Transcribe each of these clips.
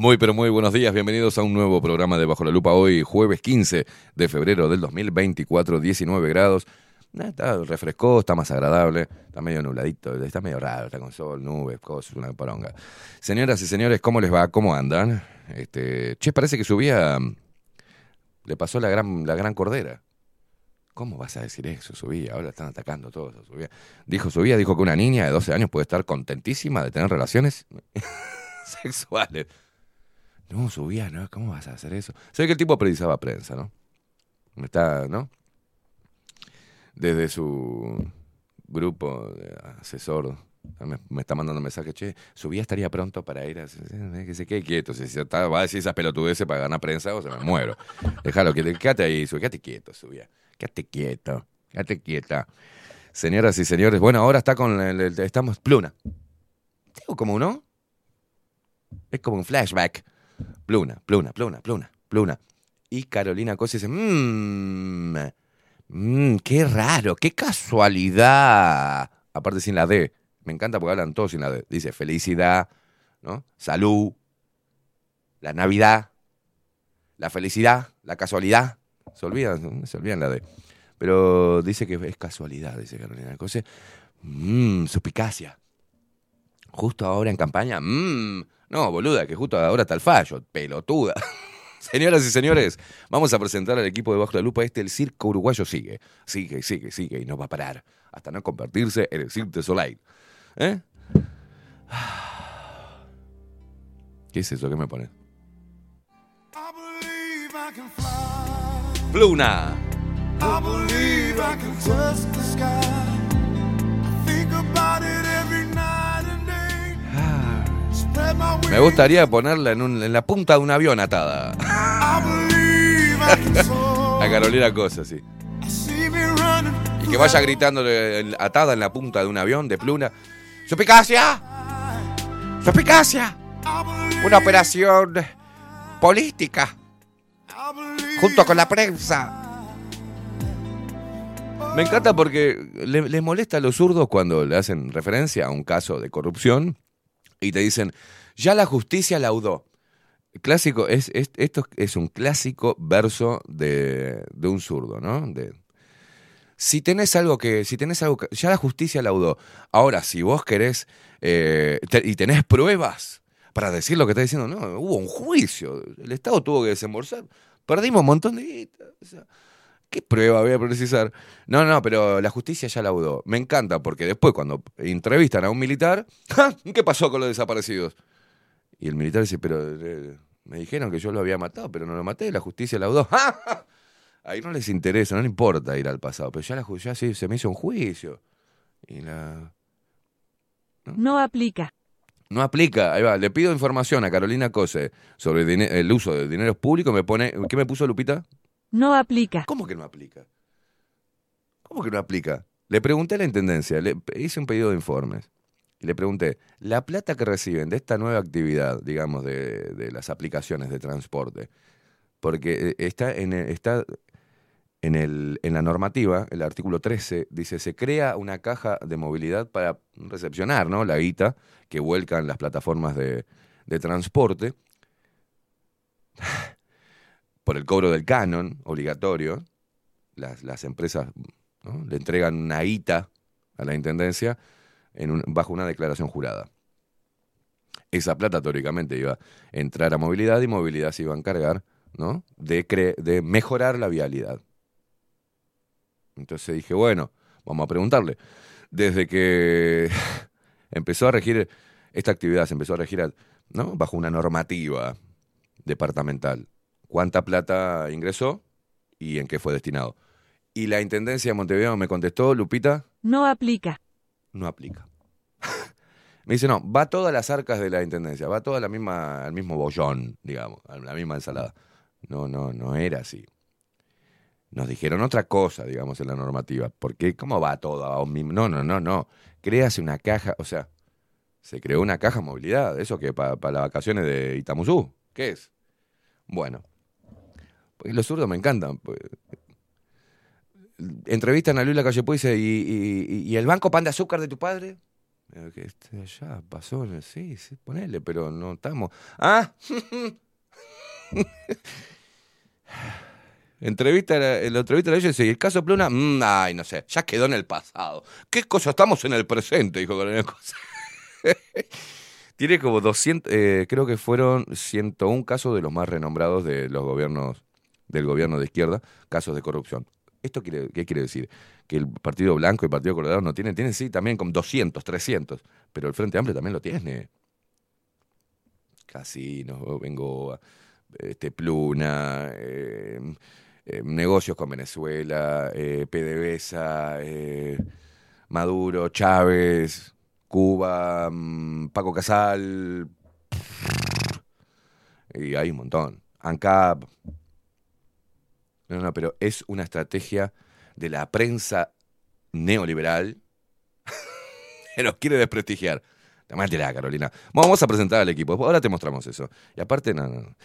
Muy, pero muy buenos días. Bienvenidos a un nuevo programa de Bajo la Lupa. Hoy, jueves 15 de febrero del 2024, 19 grados. Está refrescó, está más agradable, está medio nubladito, está medio raro, está con sol, nubes, cosas, una poronga. Señoras y señores, ¿cómo les va? ¿Cómo andan? Este, che, parece que subía le pasó la gran, la gran cordera. ¿Cómo vas a decir eso? Subía, ahora están atacando todos. Subía. Dijo, subía, dijo que una niña de 12 años puede estar contentísima de tener relaciones sexuales. No, subía, ¿no? ¿Cómo vas a hacer eso? Sé que el tipo precisaba prensa, ¿no? Está, ¿no? Desde su grupo de asesor me, me está mandando mensaje, che, subía estaría pronto para ir a... Que se quede quieto, si va a decir esas pelotudeces para ganar prensa o se me muero. Déjalo, quédate ahí, subía, quédate quieto, subía. Quédate quieto, quédate quieta. Señoras y señores, bueno, ahora está con el, el- estamos pluna. Tengo como uno. Es como un flashback. Pluna, pluna, pluna, pluna, pluna. Y Carolina Cosa dice, mmm, mmm, qué raro, qué casualidad. Aparte sin la D. Me encanta porque hablan todos sin la D. Dice felicidad, ¿no? Salud, la Navidad, la felicidad, la casualidad. Se olvidan, se olvidan la D. Pero dice que es casualidad, dice Carolina Cosa. Mmm, suspicacia. Justo ahora en campaña, mmm. No, boluda, que justo ahora está el fallo, pelotuda. Señoras y señores, vamos a presentar al equipo de Bajo la Lupa. Este, el circo uruguayo sigue, sigue, sigue, sigue y no va a parar hasta no convertirse en el Cirque du Soleil. ¿Eh? ¿Qué es eso que me pone? I believe I can fly. Pluna. I believe I can the sky. Think about it Me gustaría ponerla en, un- en la punta de un avión atada. A Carolina Cosa, sí. Y que vaya gritando atada en la punta de un avión de pluna. ¡Suspicacia! ¡Suspicacia! Una operación política junto con la prensa. Me encanta porque le- les molesta a los zurdos cuando le hacen referencia a un caso de corrupción y te dicen, ya la justicia laudó. Clásico, es, es- esto es un clásico verso de, de un zurdo, ¿no? Si tenés algo que, si tenés algo ya la justicia laudó. Ahora, si vos querés eh, y tenés pruebas para decir lo que está diciendo, no, hubo un juicio, el Estado tuvo que desembolsar, perdimos un montón de o sea, ¿Qué prueba voy a precisar? No, no, pero la justicia ya laudó. Me encanta porque después cuando entrevistan a un militar, ¡ja! ¿qué pasó con los desaparecidos? Y el militar dice, pero eh, me dijeron que yo lo había matado, pero no lo maté, la justicia laudó. ¡Ja! Ahí no les interesa, no le importa ir al pasado, pero ya, la, ya sí, se me hizo un juicio. Y la... No aplica. No aplica, ahí va, le pido información a Carolina Cose sobre el uso de dineros públicos, me pone, ¿qué me puso Lupita? No aplica. ¿Cómo que no aplica? ¿Cómo que no aplica? Le pregunté a la Intendencia, le hice un pedido de informes. Y le pregunté, la plata que reciben de esta nueva actividad, digamos, de, de las aplicaciones de transporte, porque eh, está en está en, el, en la normativa, el artículo 13, dice, se crea una caja de movilidad para recepcionar ¿no? la guita que vuelcan las plataformas de, de transporte por el cobro del canon obligatorio, las, las empresas le entregan una guita a la Intendencia bajo una declaración jurada. Esa plata teóricamente iba a entrar a movilidad y movilidad se iba a encargar de, mejorar la vialidad. Entonces dije, bueno, vamos a preguntarle. Desde que empezó a regir esta actividad, se empezó a regir bajo una normativa departamental. ¿Cuánta plata ingresó y en qué fue destinado? Y la Intendencia de Montevideo me contestó, Lupita, No aplica. no aplica. me dice, no, va todas las arcas de la Intendencia, va toda la misma, al mismo bollón, digamos, a la misma ensalada. No, no, no era así. Nos dijeron otra cosa, digamos, en la normativa. Porque, ¿cómo va todo a un mismo? No, no, no, no. Créase una caja, o sea, se creó una caja movilidad, eso que para las vacaciones de Itamuzú. ¿Qué es? Bueno, los zurdos me encantan. pues. Entrevistan a Luis Calle y dice, ¿y, el banco pan de azúcar de tu padre? Que este, ya pasó, sí, sí, ponele, pero no estamos. ¡Ah! Entrevista, la entrevista de ellos y dice, ¿y el caso Pluna? Mm, ay, no sé, ya quedó en el pasado. ¿Qué cosa estamos en el presente? Dijo Coronel Cosa. Tiene como 200, eh, creo que fueron 101 casos de los más renombrados de los gobiernos, del gobierno de izquierda, casos de corrupción. ¿Esto quiere, qué quiere decir? Que el Partido Blanco y el Partido Colorado no tienen, tienen sí también como 200, 300, pero el Frente Amplio también lo tiene. Casinos, vengo este, Pluna, eh, eh, negocios con Venezuela, eh, PDVSA, eh, Maduro, Chávez, Cuba, mm, Paco Casal, y hay un montón. ANCAP. No, no, pero es una estrategia de la prensa neoliberal que nos quiere desprestigiar. Tomátela, Carolina. Vamos a presentar al equipo. Ahora te mostramos eso. Y aparte, no, no.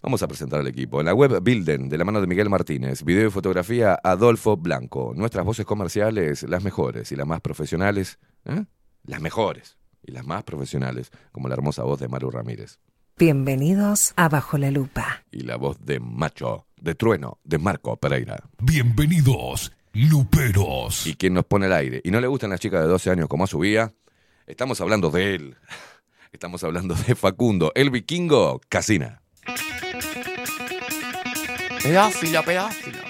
Vamos a presentar al equipo. En la web Bilden, de la mano de Miguel Martínez. Video y fotografía Adolfo Blanco. Nuestras voces comerciales, las mejores y las más profesionales. ¿eh? Las mejores y las más profesionales, como la hermosa voz de Maru Ramírez. Bienvenidos a Bajo la Lupa. Y la voz de Macho, de Trueno, de Marco Pereira. Bienvenidos, Luperos. Y quien nos pone al aire. Y no le gustan las chicas de 12 años como a su vía. Estamos hablando de él. Estamos hablando de Facundo, el vikingo Casina. Pedófilo, pedófilo.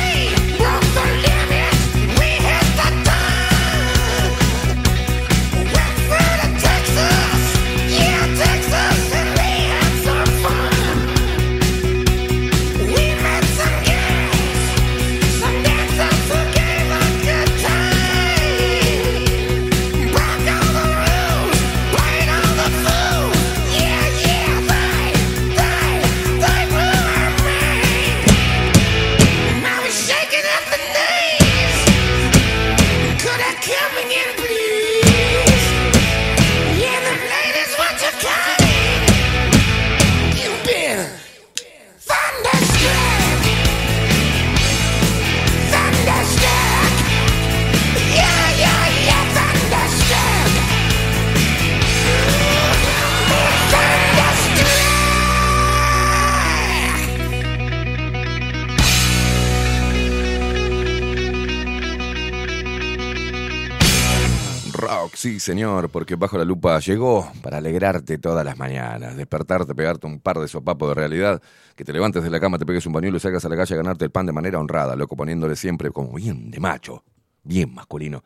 Sí señor, porque Bajo la Lupa llegó para alegrarte todas las mañanas, despertarte, pegarte un par de sopapos de realidad, que te levantes de la cama, te pegues un bañuelo y salgas a la calle a ganarte el pan de manera honrada, loco, poniéndole siempre como bien de macho, bien masculino,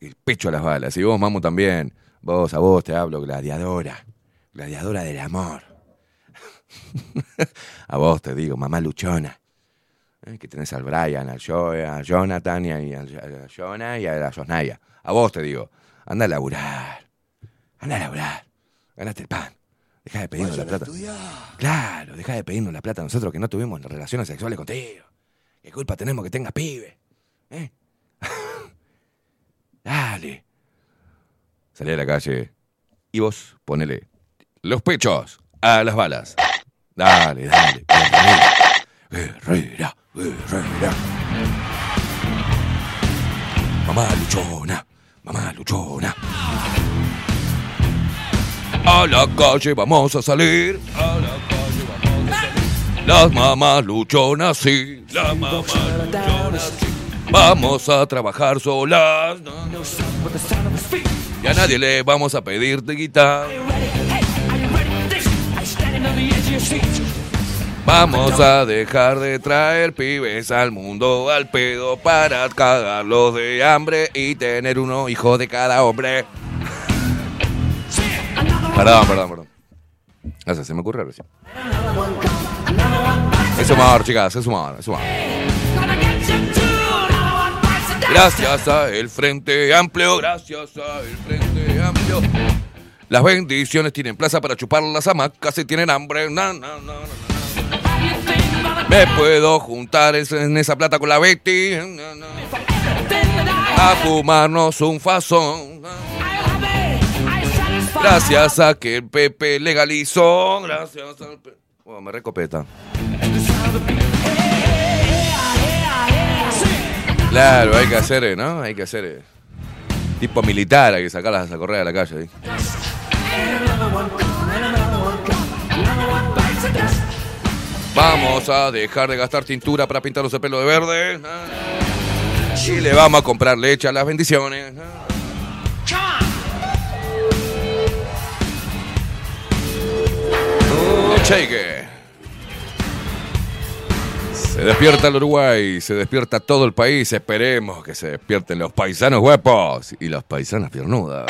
el pecho a las balas. Y vos, mamu, también, vos, a vos te hablo, gladiadora, gladiadora del amor. a vos te digo, mamá luchona. Eh, que tenés al Brian, al, Jo- a Jonathan y al, al Jonah y a la Josnaya. A vos te digo, anda a laburar. Anda a laburar. Ganaste el pan. Deja de pedirnos la plata. Claro, deja de pedirnos la plata a nosotros que no tuvimos relaciones sexuales contigo. ¿Qué culpa tenemos que tengas pibe? ¿Eh? Dale. Salí a la calle y vos ponele los pechos a las balas. Dale, dale. Guerrera, guerrera. Mamá luchona, mamá luchona. A la calle vamos a salir. A la calle vamos a salir. Las mamás luchonas, sí. Las mamás luchonas, sí. Vamos a trabajar solas. Y a nadie le vamos a pedir de guitarra. Vamos a dejar de traer pibes al mundo al pedo para cagarlos de hambre y tener uno hijo de cada hombre. Perdón, perdón, perdón. Eso se me ocurre recién. Es humor, chicas, es humor, es humor. Gracias a el Frente Amplio, gracias a el Frente Amplio. Las bendiciones tienen plaza para chupar las hamacas si tienen hambre. Me puedo juntar en esa plata con la Betty. A fumarnos un fazón. Gracias a que el Pepe legalizó. Gracias al Pepe. Oh, me recopeta. Claro, hay que hacer, eh, ¿no? Hay que hacer. eh, Tipo militar, hay que sacarlas a correr a la calle. ¿eh? Vamos a dejar de gastar tintura para pintarnos el pelo de verde. Y le vamos a comprar leche a las bendiciones. Oh, cheque. Se despierta el Uruguay, se despierta todo el país. Esperemos que se despierten los paisanos huepos y las paisanas piernudas.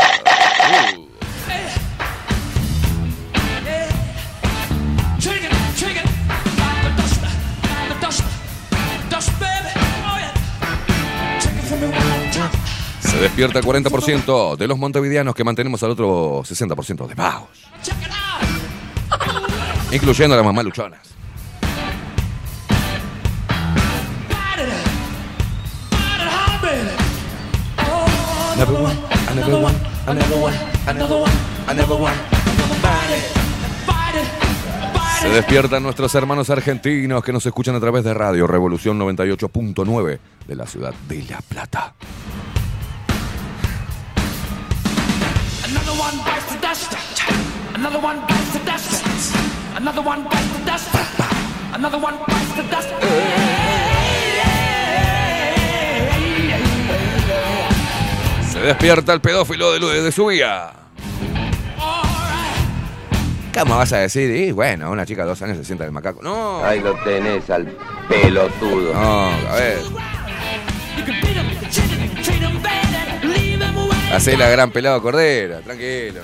Se despierta el 40% de los montevideanos que mantenemos al otro 60% de bajos. Incluyendo a las mamás luchonas. Se despiertan nuestros hermanos argentinos que nos escuchan a través de Radio Revolución 98.9 de la ciudad de La Plata. Dust. Another one bites the dust. Another one bites the dust. Another one bites the dust. Se despierta el pedófilo de, de su vía. ¿Cómo vas a decir? Y bueno, una chica de dos años se sienta en el macaco. No, Ahí lo tenés al pelotudo. no, a ver. Hacé la gran pelada cordera, tranquilo.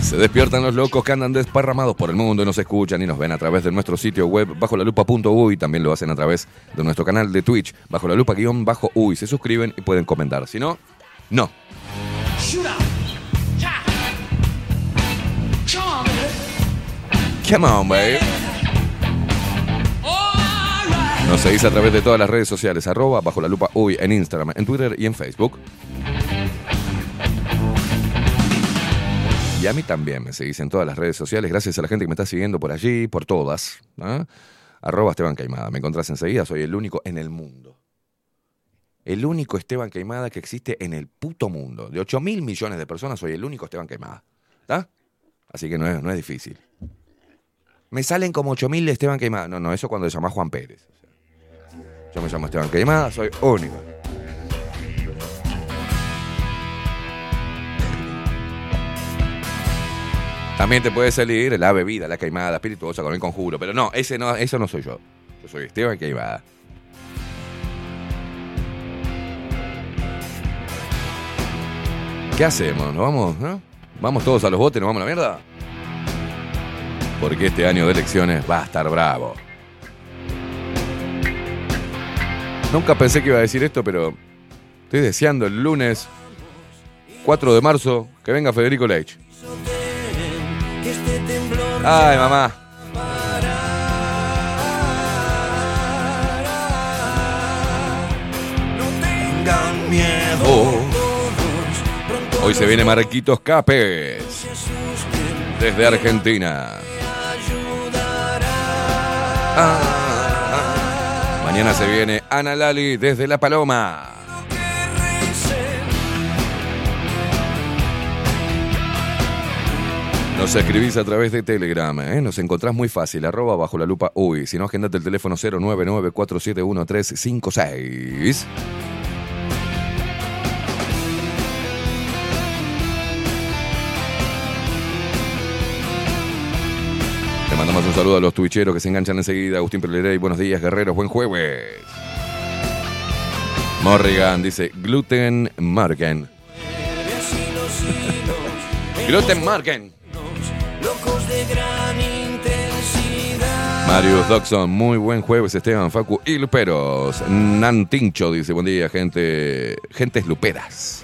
Se despiertan los locos que andan desparramados por el mundo y nos escuchan y nos ven a través de nuestro sitio web bajo la lupa.uy. También lo hacen a través de nuestro canal de Twitch bajo la lupa guion bajo uy. Se suscriben y pueden comentar. Si no, no. Come on, babe. Nos seguís a través de todas las redes sociales, arroba bajo la lupa uy en Instagram, en Twitter y en Facebook. Y a mí también me seguís en todas las redes sociales, gracias a la gente que me está siguiendo por allí, por todas. ¿ah? Arroba Esteban Caimada, me encontrás enseguida, soy el único en el mundo. El único Esteban Caimada que existe en el puto mundo. De 8 mil millones de personas soy el único Esteban Caimada. ¿Está? Así que no es, no es difícil. Me salen como 8 mil de Esteban Caimada. No, no, eso cuando se llama Juan Pérez. Yo me llamo Esteban Caimada, soy único. También te puede salir la bebida, la queimada espirituosa con el conjuro, pero no, ese no, eso no soy yo. Yo soy Esteban Queimada. ¿Qué hacemos? ¿Nos vamos? ¿no? ¿Vamos todos a los botes? ¿Nos vamos a la mierda? Porque este año de elecciones va a estar bravo. Nunca pensé que iba a decir esto, pero estoy deseando el lunes 4 de marzo que venga Federico Leich. Ay, mamá. Miedo. Hoy se viene Marquitos Capes. Desde Argentina. Mañana se viene Ana Lali desde La Paloma. Nos escribís a través de Telegram, ¿eh? nos encontrás muy fácil, arroba bajo la lupa uy. Si no, agendate el teléfono 099-471-356. Le mandamos un saludo a los twitcheros que se enganchan enseguida. Agustín Pelerey, buenos días, guerreros, buen jueves. Morrigan dice Gluten Marken. Gluten Marken. Marius Doxon, muy buen jueves, Esteban Facu y Luperos. Nantincho dice, buen día, gente. Gentes luperas.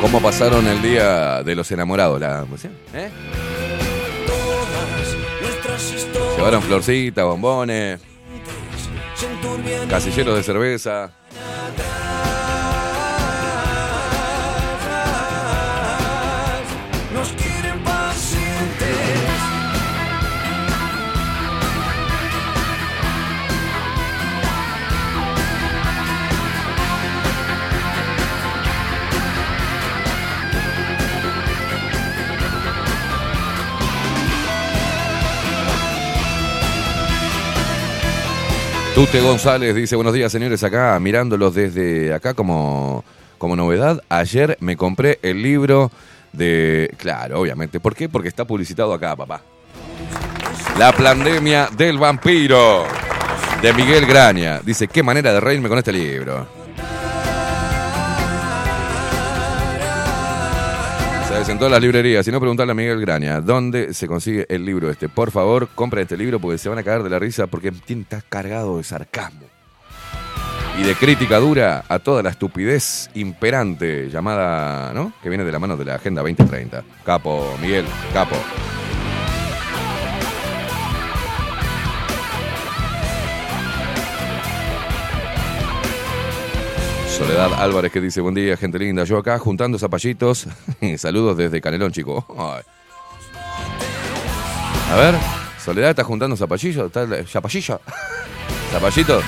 ¿Cómo pasaron el día de los enamorados? La, ¿eh? Llevaron florcitas, bombones, casilleros de cerveza. Tute González dice, buenos días señores, acá mirándolos desde acá como, como novedad. Ayer me compré el libro de... Claro, obviamente. ¿Por qué? Porque está publicitado acá, papá. La pandemia del vampiro. De Miguel Graña. Dice, qué manera de reírme con este libro. En todas las librerías, si no preguntarle a Miguel Graña, ¿dónde se consigue el libro este? Por favor, compra este libro porque se van a caer de la risa porque está cargado de sarcasmo. Y de crítica dura a toda la estupidez imperante llamada, ¿no? Que viene de la mano de la Agenda 2030. Capo, Miguel, capo. Soledad Álvarez que dice, buen día, gente linda. Yo acá juntando zapallitos. Saludos desde Canelón, chico. A ver, Soledad está juntando zapallillos. ¿Está zapallillo? ¿Zapallito?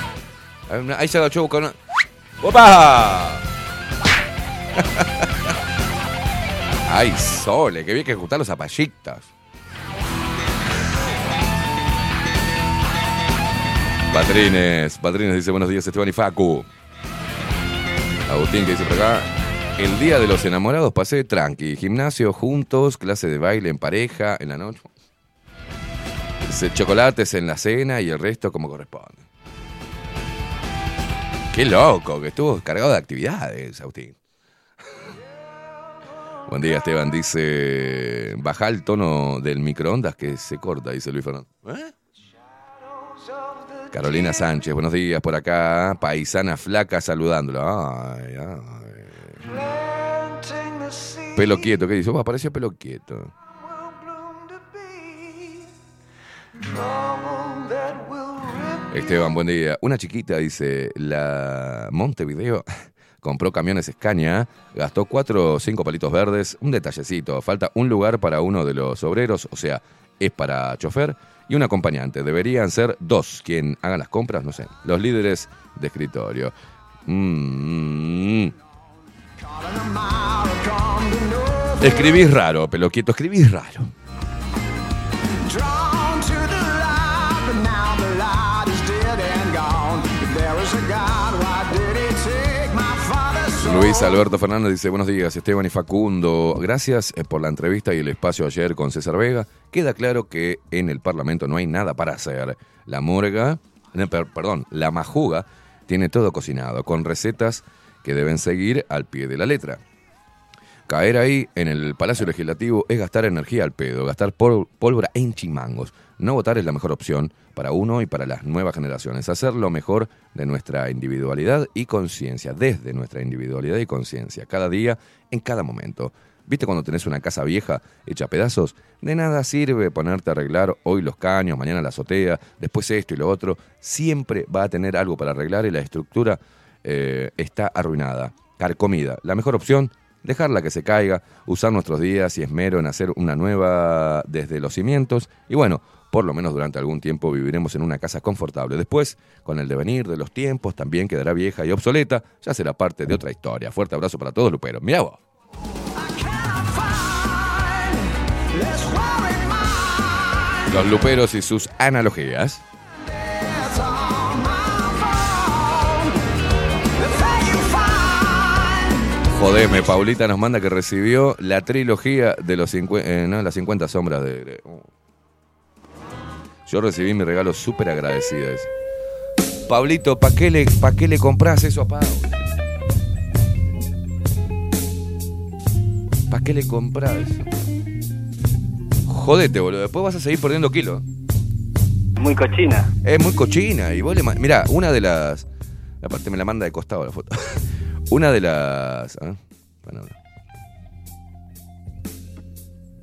Ahí se agachó a buscar una... ¡Opa! Ay, Sole, que bien que juntar los zapallitas. Patrines, Patrines dice buenos días Esteban y Facu. Agustín que dice por acá, el día de los enamorados pasé tranqui, gimnasio juntos, clase de baile en pareja, en la noche. Chocolates en la cena y el resto como corresponde. Qué loco, que estuvo cargado de actividades, Agustín. Buen día, Esteban. Dice, baja el tono del microondas que se corta, dice Luis Fernando. ¿Eh? Carolina Sánchez, buenos días por acá. Paisana flaca saludándolo. Ay, ay. Pelo quieto, ¿qué dice? Oh, apareció pelo quieto. Esteban, buen día. Una chiquita dice, la Montevideo compró camiones Scania, gastó cuatro o cinco palitos verdes, un detallecito, falta un lugar para uno de los obreros, o sea, es para chofer y un acompañante. Deberían ser dos quien hagan las compras, no sé, los líderes de escritorio. Mm. Escribís raro, pelo quieto, escribís raro. Luis Alberto Fernández dice, buenos días Esteban y Facundo, gracias eh, por la entrevista y el espacio ayer con César Vega. Queda claro que en el Parlamento no hay nada para hacer. La morga, per- perdón, la majuga tiene todo cocinado, con recetas que deben seguir al pie de la letra. Caer ahí en el Palacio Legislativo es gastar energía al pedo, gastar pólvora en chimangos. No votar es la mejor opción para uno y para las nuevas generaciones. Hacer lo mejor de nuestra individualidad y conciencia, desde nuestra individualidad y conciencia, cada día, en cada momento. ¿Viste cuando tenés una casa vieja hecha a pedazos? De nada sirve ponerte a arreglar hoy los caños, mañana la azotea, después esto y lo otro. Siempre va a tener algo para arreglar y la estructura eh, está arruinada, carcomida. La mejor opción, dejarla que se caiga, usar nuestros días y esmero en hacer una nueva desde los cimientos y bueno, por lo menos durante algún tiempo viviremos en una casa confortable. Después, con el devenir de los tiempos, también quedará vieja y obsoleta, ya será parte de otra historia. Fuerte abrazo para todos, Lupero. Mirá vos. Los luperos y sus analogías. Jodeme, Paulita nos manda que recibió la trilogía de los 50, no, las 50 sombras de Grey. Oh. Yo recibí mi regalo súper agradecida. Pablito, ¿para qué, le, pa qué le compras eso a Pau? ¿Para qué le compras eso? Jodete, boludo. Después vas a seguir perdiendo kilos. Muy cochina. Es muy cochina. Y vos le Mirá, una de las. Aparte me la manda de costado la foto. Una de las. no.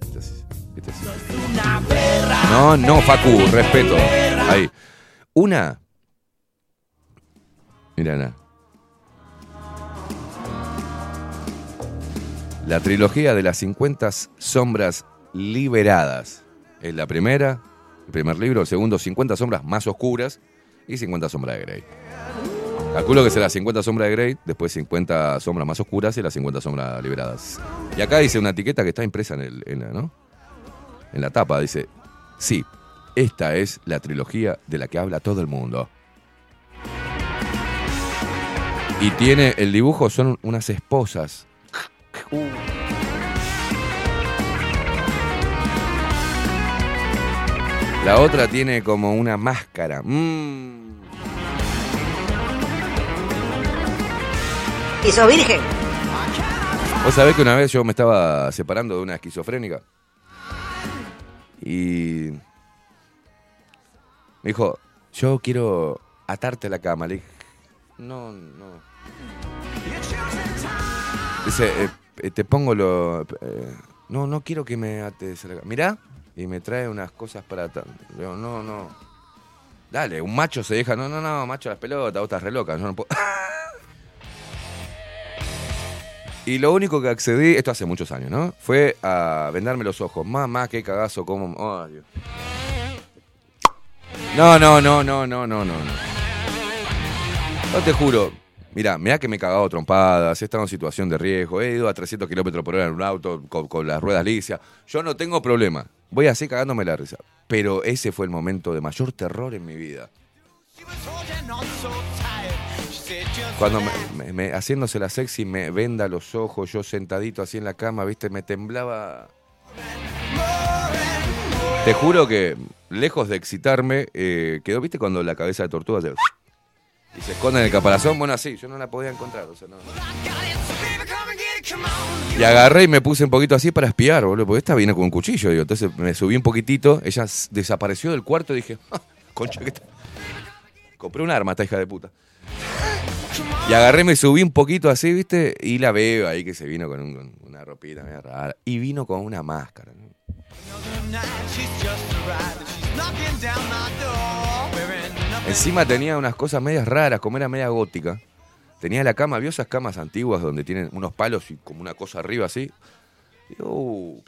Este es- este es- No, no, Facu, respeto. Ahí. Una. Mirá, na. La trilogía de las 50 sombras liberadas. Es la primera, el primer libro. El segundo, 50 sombras más oscuras. Y 50 sombras de Grey. Calculo que será 50 sombras de Grey, después 50 sombras más oscuras y las 50 sombras liberadas. Y acá dice una etiqueta que está impresa en, el, la, ¿no? en la tapa. Dice, sí, esta es la trilogía de la que habla todo el mundo. Y tiene el dibujo, son unas esposas. La otra tiene como una máscara. Mm. ¿Y virgen? Vos sabés que una vez yo me estaba separando de una esquizofrénica. Y. Me dijo, yo quiero atarte a la cama. Le dije, no, no. Dice, eh, eh, te pongo lo. eh, no, no quiero que me ates a la. Mirá, y me trae unas cosas para atar. Le digo, no, no. Dale, un macho se deja. No, no, no, macho las pelotas, vos estás re loca. Yo no puedo. Y lo único que accedí, esto hace muchos años, ¿no? Fue a vendarme los ojos. Mamá, qué cagazo, como. No, no, no, no, no, no, no. No te juro. Mirá, mirá que me he cagado trompadas, he estado en situación de riesgo, he ido a 300 kilómetros por hora en un auto con, con las ruedas lisias. Yo no tengo problema. Voy así cagándome la risa. Pero ese fue el momento de mayor terror en mi vida. Cuando me, haciéndose la sexy me venda los ojos, yo sentadito así en la cama, viste, me temblaba. Te juro que lejos de excitarme, eh, quedó, viste, cuando la cabeza de tortuga se, y se esconde en el caparazón, bueno, así, yo no la podía encontrar, o. Y agarré y me puse un poquito así para espiar, boludo, porque esta viene con un cuchillo, digo. Entonces me subí un poquitito, ella desapareció del cuarto y dije, "Ah, concha que está. Compré un arma, esta hija de puta. Y agarré, me subí un poquito así, ¿viste? Y la veo ahí que se vino con, un- con una ropita media rara. Y vino con una máscara. Encima tenía unas cosas medias raras, como era media gótica. Tenía la cama, ¿vio esas camas antiguas donde tienen unos palos y como una cosa arriba así? "Uh".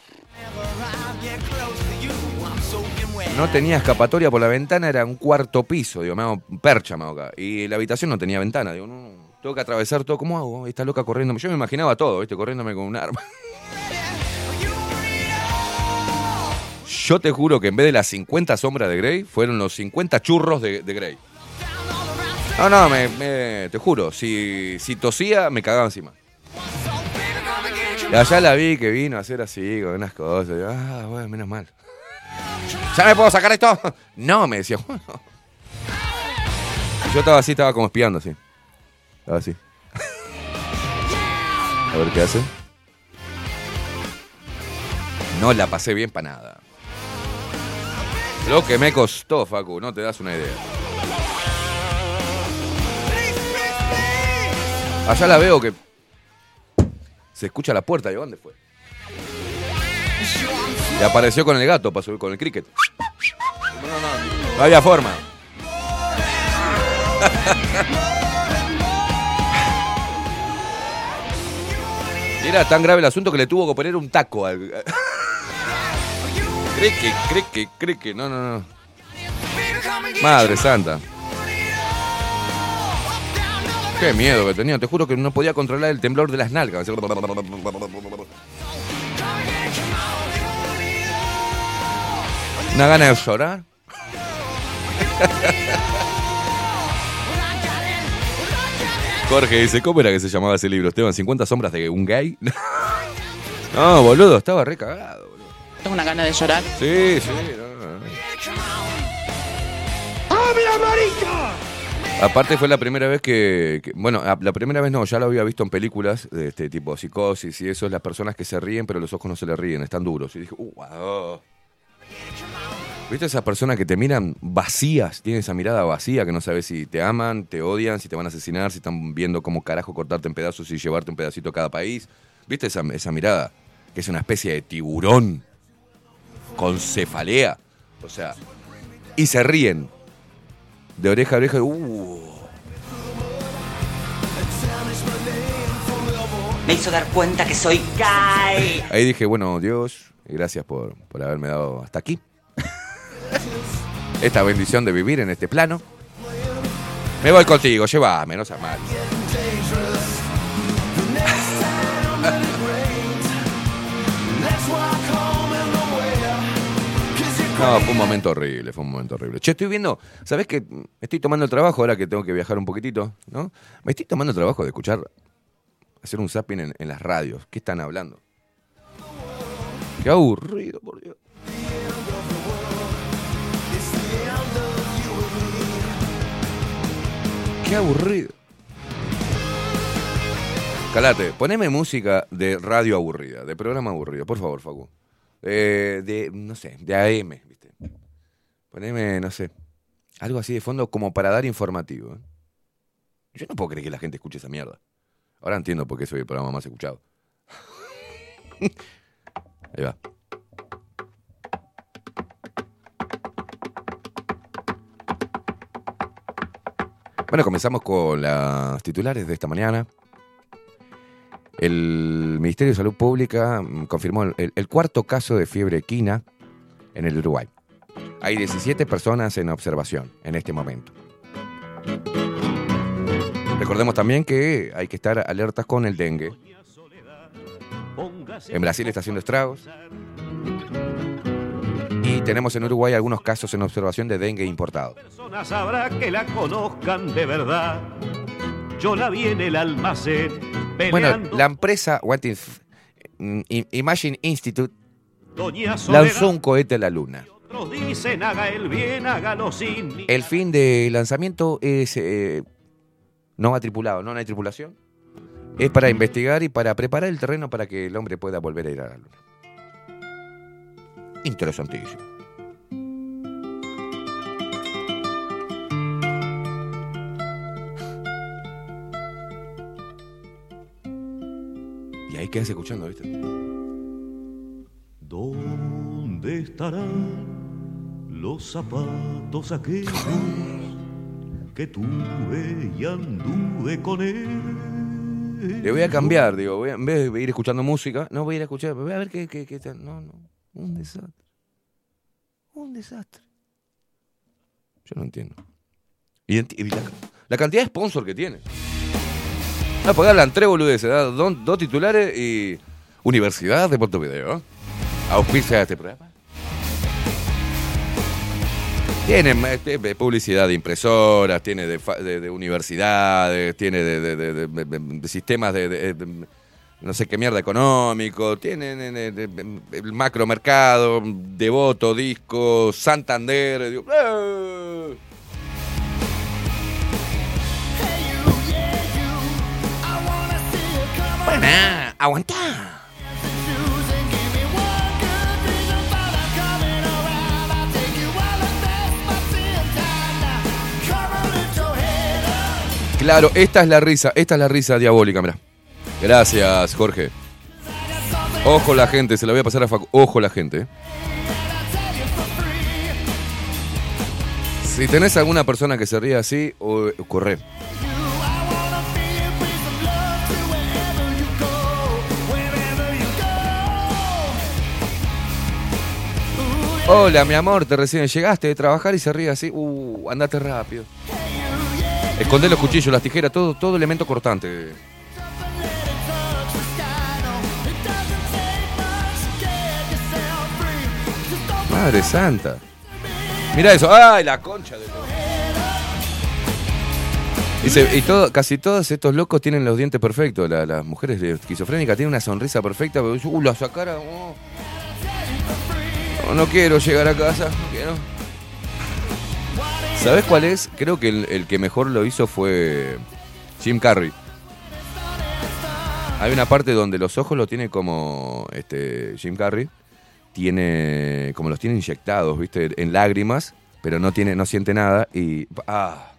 No tenía escapatoria por la ventana, era un cuarto piso, digo, me hago percha, me hago acá. Y la habitación no tenía ventana, digo, no, tengo que atravesar todo, ¿cómo hago? Está loca corriendo. Yo me imaginaba todo, ¿viste? Corriéndome con un arma. Yo te juro que en vez de las 50 sombras de Grey, fueron los 50 churros de, de Grey. No, no, me, me- te juro, si, si tosía, me cagaba encima. Y la vi que vino a hacer así, con unas cosas. ah, bueno, menos mal. ¿Ya me puedo sacar esto? No, me decía. Yo estaba así, estaba como espiando así. Estaba así. A ver qué hace. No la pasé bien para nada. Lo que me costó, Facu, no te das una idea. Allá la veo que se escucha la puerta. ¿De dónde fue? Y apareció con el gato para subir con el cricket. No, había forma. Era tan grave el asunto que le tuvo que poner un taco al. Cricket, cricket, cricket. No, no, no. Madre santa. Qué miedo que tenía. Te juro que no podía controlar el temblor de las nalgas. Una gana de llorar. Jorge dice, ¿cómo era que se llamaba ese libro, Esteban? ¿50 sombras de un gay? No, boludo, estaba re cagado, boludo. Tengo una gana de llorar. Sí, sí, no, no, no. Aparte fue la primera vez que, que- bueno, a- la primera vez no, ya lo había visto en películas de este tipo, psicosis y eso, las personas que se ríen pero los ojos no se le ríen, están duros. Y dije, uh, wow. ¿Viste esas personas que te miran vacías? Tienen esa mirada vacía que no sabes si te aman, te odian, si te van a asesinar, si están viendo cómo carajo cortarte en pedazos y llevarte un pedacito a cada país. ¿Viste esa, esa mirada? Que es una especie de tiburón con cefalea. O sea, y se ríen. De oreja a oreja. Uh, Me hizo dar cuenta que soy gay. Ahí dije, bueno, Dios, gracias por, por haberme dado hasta aquí. Esta bendición de vivir en este plano. Me voy contigo, llévame, no seas mal. No, fue un momento horrible, fue un momento horrible. Che, estoy viendo, ¿sabés que Estoy tomando el trabajo ahora que tengo que viajar un poquitito, ¿no? Me estoy tomando el trabajo de escuchar, hacer un zapping en, en las radios. ¿Qué están hablando? Qué aburrido, por Dios. Qué aburrido. Calate, poneme música de radio aburrida, de programa aburrido, por favor, Facu. Eh, de, no sé, de AM, ¿viste? Poneme, no sé, algo así de fondo como para dar informativo. ¿eh? Yo no puedo creer que la gente escuche esa mierda. Ahora entiendo por qué soy el programa más escuchado. Ahí va. Bueno, comenzamos con las titulares de esta mañana. El Ministerio de Salud Pública mm, confirmó el, cuarto caso de fiebre equina en el Uruguay. Hay 17 personas en observación en este momento. Recordemos también que hay que estar alertas con el dengue. En Brasil está haciendo estragos. Tenemos en Uruguay algunos casos en observación de dengue importado. personas habrá que la conozcan de verdad. Yo la vi en el almacén Bueno, la empresa What If, mm, Imagine Institute lanzó un cohete a la luna. Otros dicen haga el bien, hágalo sin ni- El fin del lanzamiento es eh, no va tripulado, no, no hay tripulación. Es para investigar y para preparar el terreno para que el hombre pueda volver a ir a la luna. Interesantísimo. Ahí quedas escuchando, ¿viste? ¿Dónde estarán los zapatos aquellos que tuve y anduve con él? Le voy a cambiar, digo, voy a- en vez de ir escuchando música, no voy a ir a escuchar, voy a ver qué, qué, qué tal. No, no, un desastre. Un desastre. Yo no entiendo. Y, la, la cantidad de sponsor que tiene. No, porque hablan tres boludeces, dos, titulares y Universidad de Montevideo. Auspicia este programa. Tienen eh, eh, publicidad de impresoras, tiene de, de- de universidades, tiene de, sistemas de, no sé qué mierda económico, tienen eh, el macromercado, Devoto, Disco, Santander. ¡eh! Bueno, aguantá. Claro, esta es la risa, esta es la risa diabólica, mira. Gracias, Jorge. Ojo la gente, se la voy a pasar a Facu. Ojo la gente. eh. Si tenés alguna persona que se ríe así, corre. Hola, mi amor, te recién llegaste de trabajar y se ríe así. Uh, andate rápido. Escondé los cuchillos, las tijeras, todo, todo elemento cortante. Madre santa. Mira eso. ¡Ay, la concha de! Dice, y todo, casi todos estos locos tienen los dientes perfectos. La- las mujeres esquizofrénicas tienen una sonrisa perfecta. Uh, la sacara. oh. No, quiero llegar a casa. Quiero. ¿Sabes cuál es? Creo que el, el que mejor lo hizo fue Jim Carrey. Hay una parte donde los ojos lo tiene como este Jim Carrey. Tiene. como los tiene inyectados, ¿viste? En lágrimas. Pero no tiene, no siente nada. Y. ¡Ah!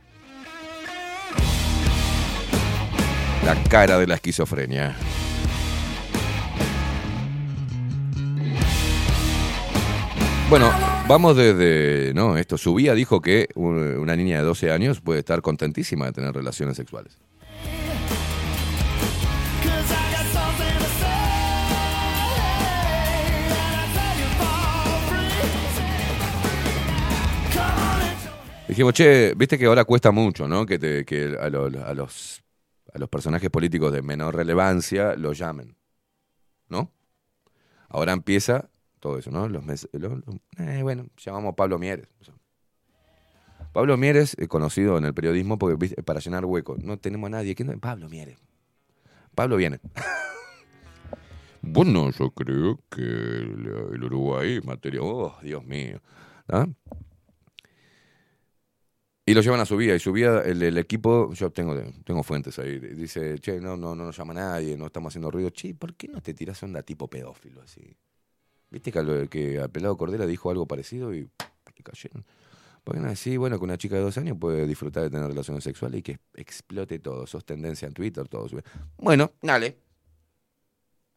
La cara de la esquizofrenia. Bueno, vamos desde. No, esto. Subía dijo que un- una niña de 12 años puede estar contentísima de tener relaciones sexuales. Dijimos, che, viste que ahora cuesta mucho, ¿no? Que, te- que a los, a los personajes políticos de menor relevancia los llamen, ¿no? Ahora empieza todo eso, ¿no? Los mes- eh, bueno, llamamos Pablo Mieres. Pablo Mieres, eh, conocido en el periodismo porque para llenar huecos. No tenemos a nadie. ¿Quién? Pablo Mieres. Pablo viene. bueno, yo creo que el, Uruguay, materia. Oh, Dios mío. ¿Ah? Y lo llevan a su vida. Y su vida, el, el equipo, yo tengo, tengo fuentes ahí. Dice, che, no, no, no nos llama nadie, no estamos haciendo ruido. Che, ¿por qué no te tiras onda tipo pedófilo así? ¿Viste que, al- Pelado Cordera dijo algo parecido y le cayeron? Porque no sí, bueno, que una chica de dos años puede disfrutar de tener relaciones sexuales y que explote todo. Sos tendencia en Twitter, todo. Bueno, dale.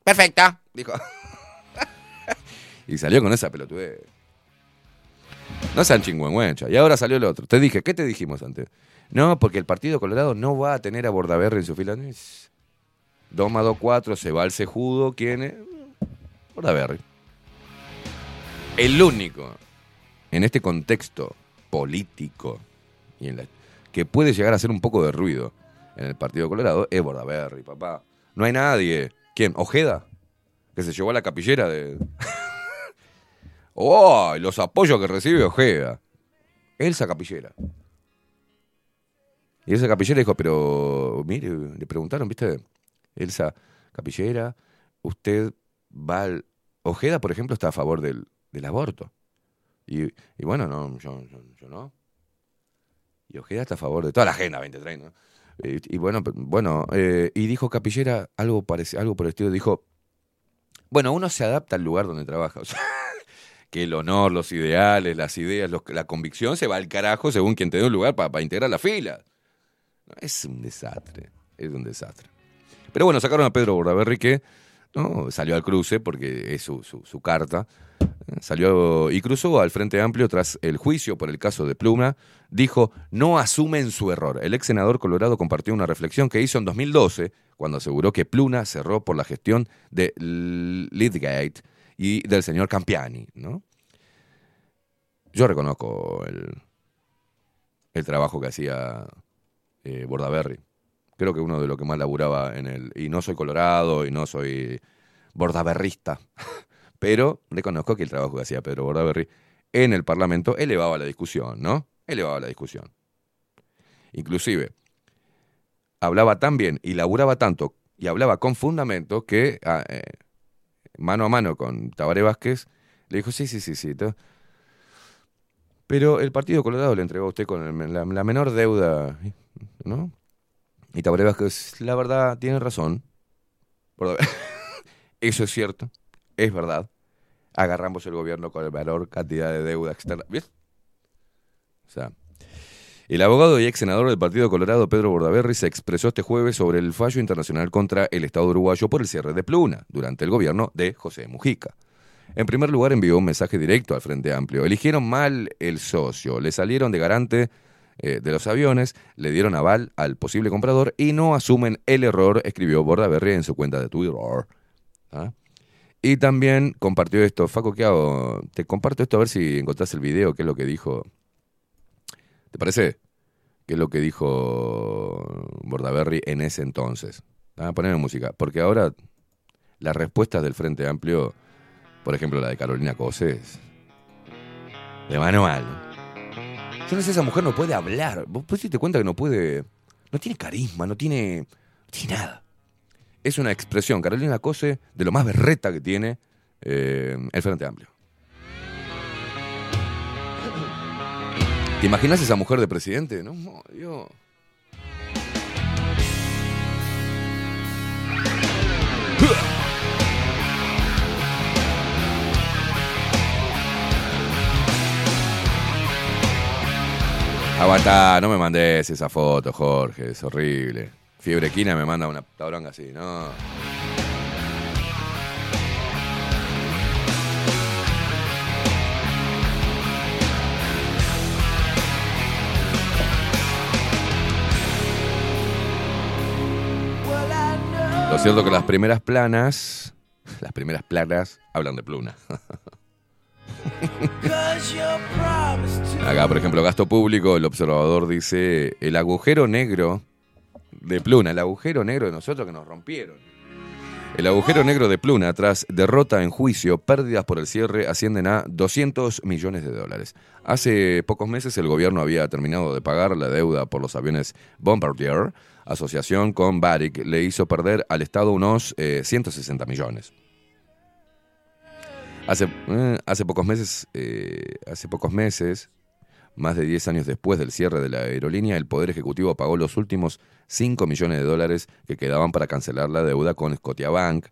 Perfecta, dijo. y salió con esa pelotudez. No sean chingüengüencha. Y ahora salió el otro. Te dije, ¿qué te dijimos antes? No, porque el Partido Colorado no va a tener a Bordaberry en su fila. 2 más 2, 4, se va al cejudo. ¿Quién es? Bordaberry. El único en este contexto político y en que puede llegar a hacer un poco de ruido en el Partido Colorado es Bordaberry, papá. No hay nadie. ¿Quién? ¿Ojeda? Que se llevó a la capillera de... ¡Oh! Los apoyos que recibe Ojeda. Elsa Capillera. Y Elsa Capillera dijo, pero mire, le preguntaron, ¿viste? Elsa Capillera, usted va al... Ojeda, por ejemplo, está a favor del, del aborto. Y, bueno, no, yo, yo- no. Y Ojeda está a favor de toda la agenda 2030. ¿no? Y, y bueno, bueno eh, y dijo Capillera algo, algo por el estilo, dijo, bueno, uno se adapta al lugar donde trabaja. O que el honor, los ideales, las ideas, la convicción se va al carajo según quien te dé un lugar para integrar la fila. Es un desastre, es un desastre. Pero bueno, sacaron a Pedro Bordaberry que no salió al cruce porque es su carta. Salió y cruzó al Frente Amplio tras el juicio por el caso de Pluma. Dijo, no asumen su error. El ex senador Colorado compartió una reflexión que hizo en 2012 cuando aseguró que Pluna cerró por la gestión de Lidgate y del señor Campiani. ¿no? Yo reconozco el, el trabajo que hacía eh, Bordaberry. Creo que uno de los que más laburaba en el... Y no soy colorado y no soy bordaberrista, pero reconozco que el trabajo que hacía Pedro Bordaberry en el Parlamento elevaba la discusión, ¿no? Elevaba la discusión. Inclusive, hablaba tan bien y laburaba tanto y hablaba con fundamento que ah, eh, mano a mano con Tabaré Vázquez le dijo, sí, sí, sí, sí. Pero el Partido Colorado le entregó a usted con el- la, la menor deuda, ¿no? Y Tabaré Vázquez, la verdad, tiene razón. Eso es cierto, es verdad. Agarramos el gobierno con el menor cantidad de deuda externa. ¿Ves? O sea, el abogado y ex senador del Partido Colorado, Pedro Bordaberry, se expresó este jueves sobre el fallo internacional contra el Estado uruguayo por el cierre de Pluna durante el gobierno de José Mujica. En primer lugar, envió un mensaje directo al Frente Amplio. Eligieron mal el socio, le salieron de garante eh, de los aviones, le dieron aval al posible comprador y no asumen el error, escribió Bordaberry en su cuenta de Twitter. ¿Ah? Y también compartió esto. Faco, ¿qué hago? Te comparto esto a ver si encontrás el video, qué es lo que dijo. ¿Te parece? ¿Qué es lo que dijo Bordaberry en ese entonces? Ah, poneme música. Porque ahora las respuestas del Frente Amplio, por ejemplo la de Carolina Coses, de manual. Yo no sé, esa mujer no puede hablar. Vos pues, te cuenta que no puede. No tiene carisma, no tiene. No tiene nada. Es una expresión, Carolina Cose, de lo más berreta que tiene eh, el Frente Amplio. ¿Te imaginas esa mujer de presidente? No, no, Dios. Aguanta, no me mandes esa foto, Jorge, es horrible. Fiebre Quina me manda una tablonga así, no. Lo cierto que las primeras planas, las primeras planas hablan de pluna. Acá, por ejemplo, gasto público, el observador dice, el agujero negro de Pluna, el agujero negro de nosotros que nos rompieron. El agujero negro de Pluna, tras derrota en juicio, pérdidas por el cierre, ascienden a 200 millones de dólares. Hace pocos meses el gobierno había terminado de pagar la deuda por los aviones Bombardier. Asociación con Barrick le hizo perder al Estado unos eh, 160 millones. Hace, eh, hace pocos meses, eh, hace pocos meses, más de 10 años después del cierre de la aerolínea, el Poder Ejecutivo pagó los últimos 5 millones de dólares que quedaban para cancelar la deuda con Scotiabank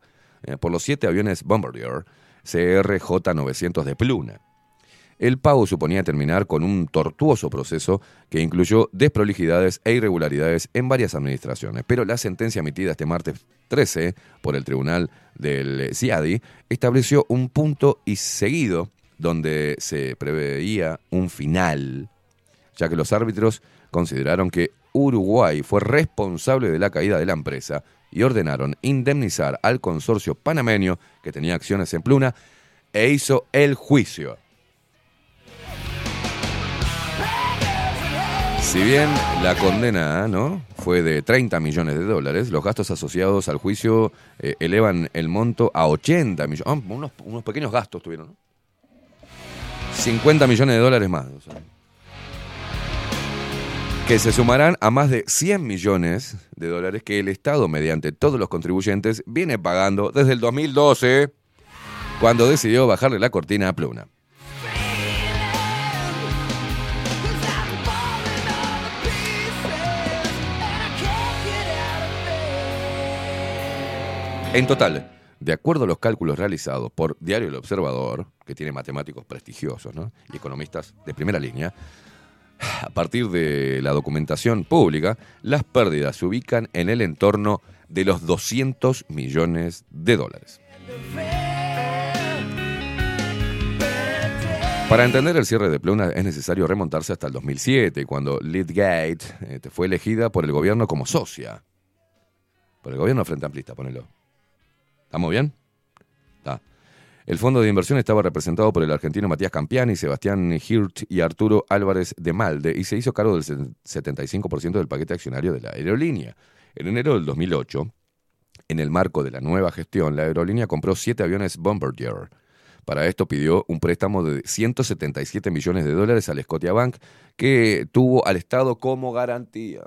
eh, por los siete aviones Bombardier CRJ-900 de Pluna. El pago suponía terminar con un tortuoso proceso que incluyó desprolijidades e irregularidades en varias administraciones, pero la sentencia emitida este martes 13 por el Tribunal del CIADI estableció un punto y seguido donde se preveía un final, ya que los árbitros consideraron que Uruguay fue responsable de la caída de la empresa y ordenaron indemnizar al consorcio panameño que tenía acciones en Pluna e hizo el juicio. Si bien la condena ¿no? fue de 30 millones de dólares. Los gastos asociados al juicio eh, elevan el monto a 80 millones. Ah, unos, unos pequeños gastos tuvieron, ¿no? 50 millones de dólares más. que se sumarán a más de 100 millones de dólares que el Estado, mediante todos los contribuyentes, viene pagando desde el 2012, cuando decidió bajarle la cortina a Pluna. En total, de acuerdo a los cálculos realizados por Diario El Observador, que tiene matemáticos prestigiosos y economistas de primera línea, a partir de la documentación pública, las pérdidas se ubican en el entorno de los 200 millones de dólares. Para entender el cierre de Pluna es necesario remontarse hasta el 2007, cuando Lidgate eh, fue elegida por el gobierno como socia. Por el gobierno frente amplista, ponelo. ¿Estamos bien? El fondo de inversión estaba representado por el argentino Matías Campiani, Sebastián Hirt y Arturo Álvarez de Malde y se hizo cargo del 75% del paquete accionario de la aerolínea. En enero del 2008, en el marco de la nueva gestión, la aerolínea compró siete aviones Bombardier. Para esto pidió un préstamo de 177 millones de dólares al Scotiabank que tuvo al Estado como garantía.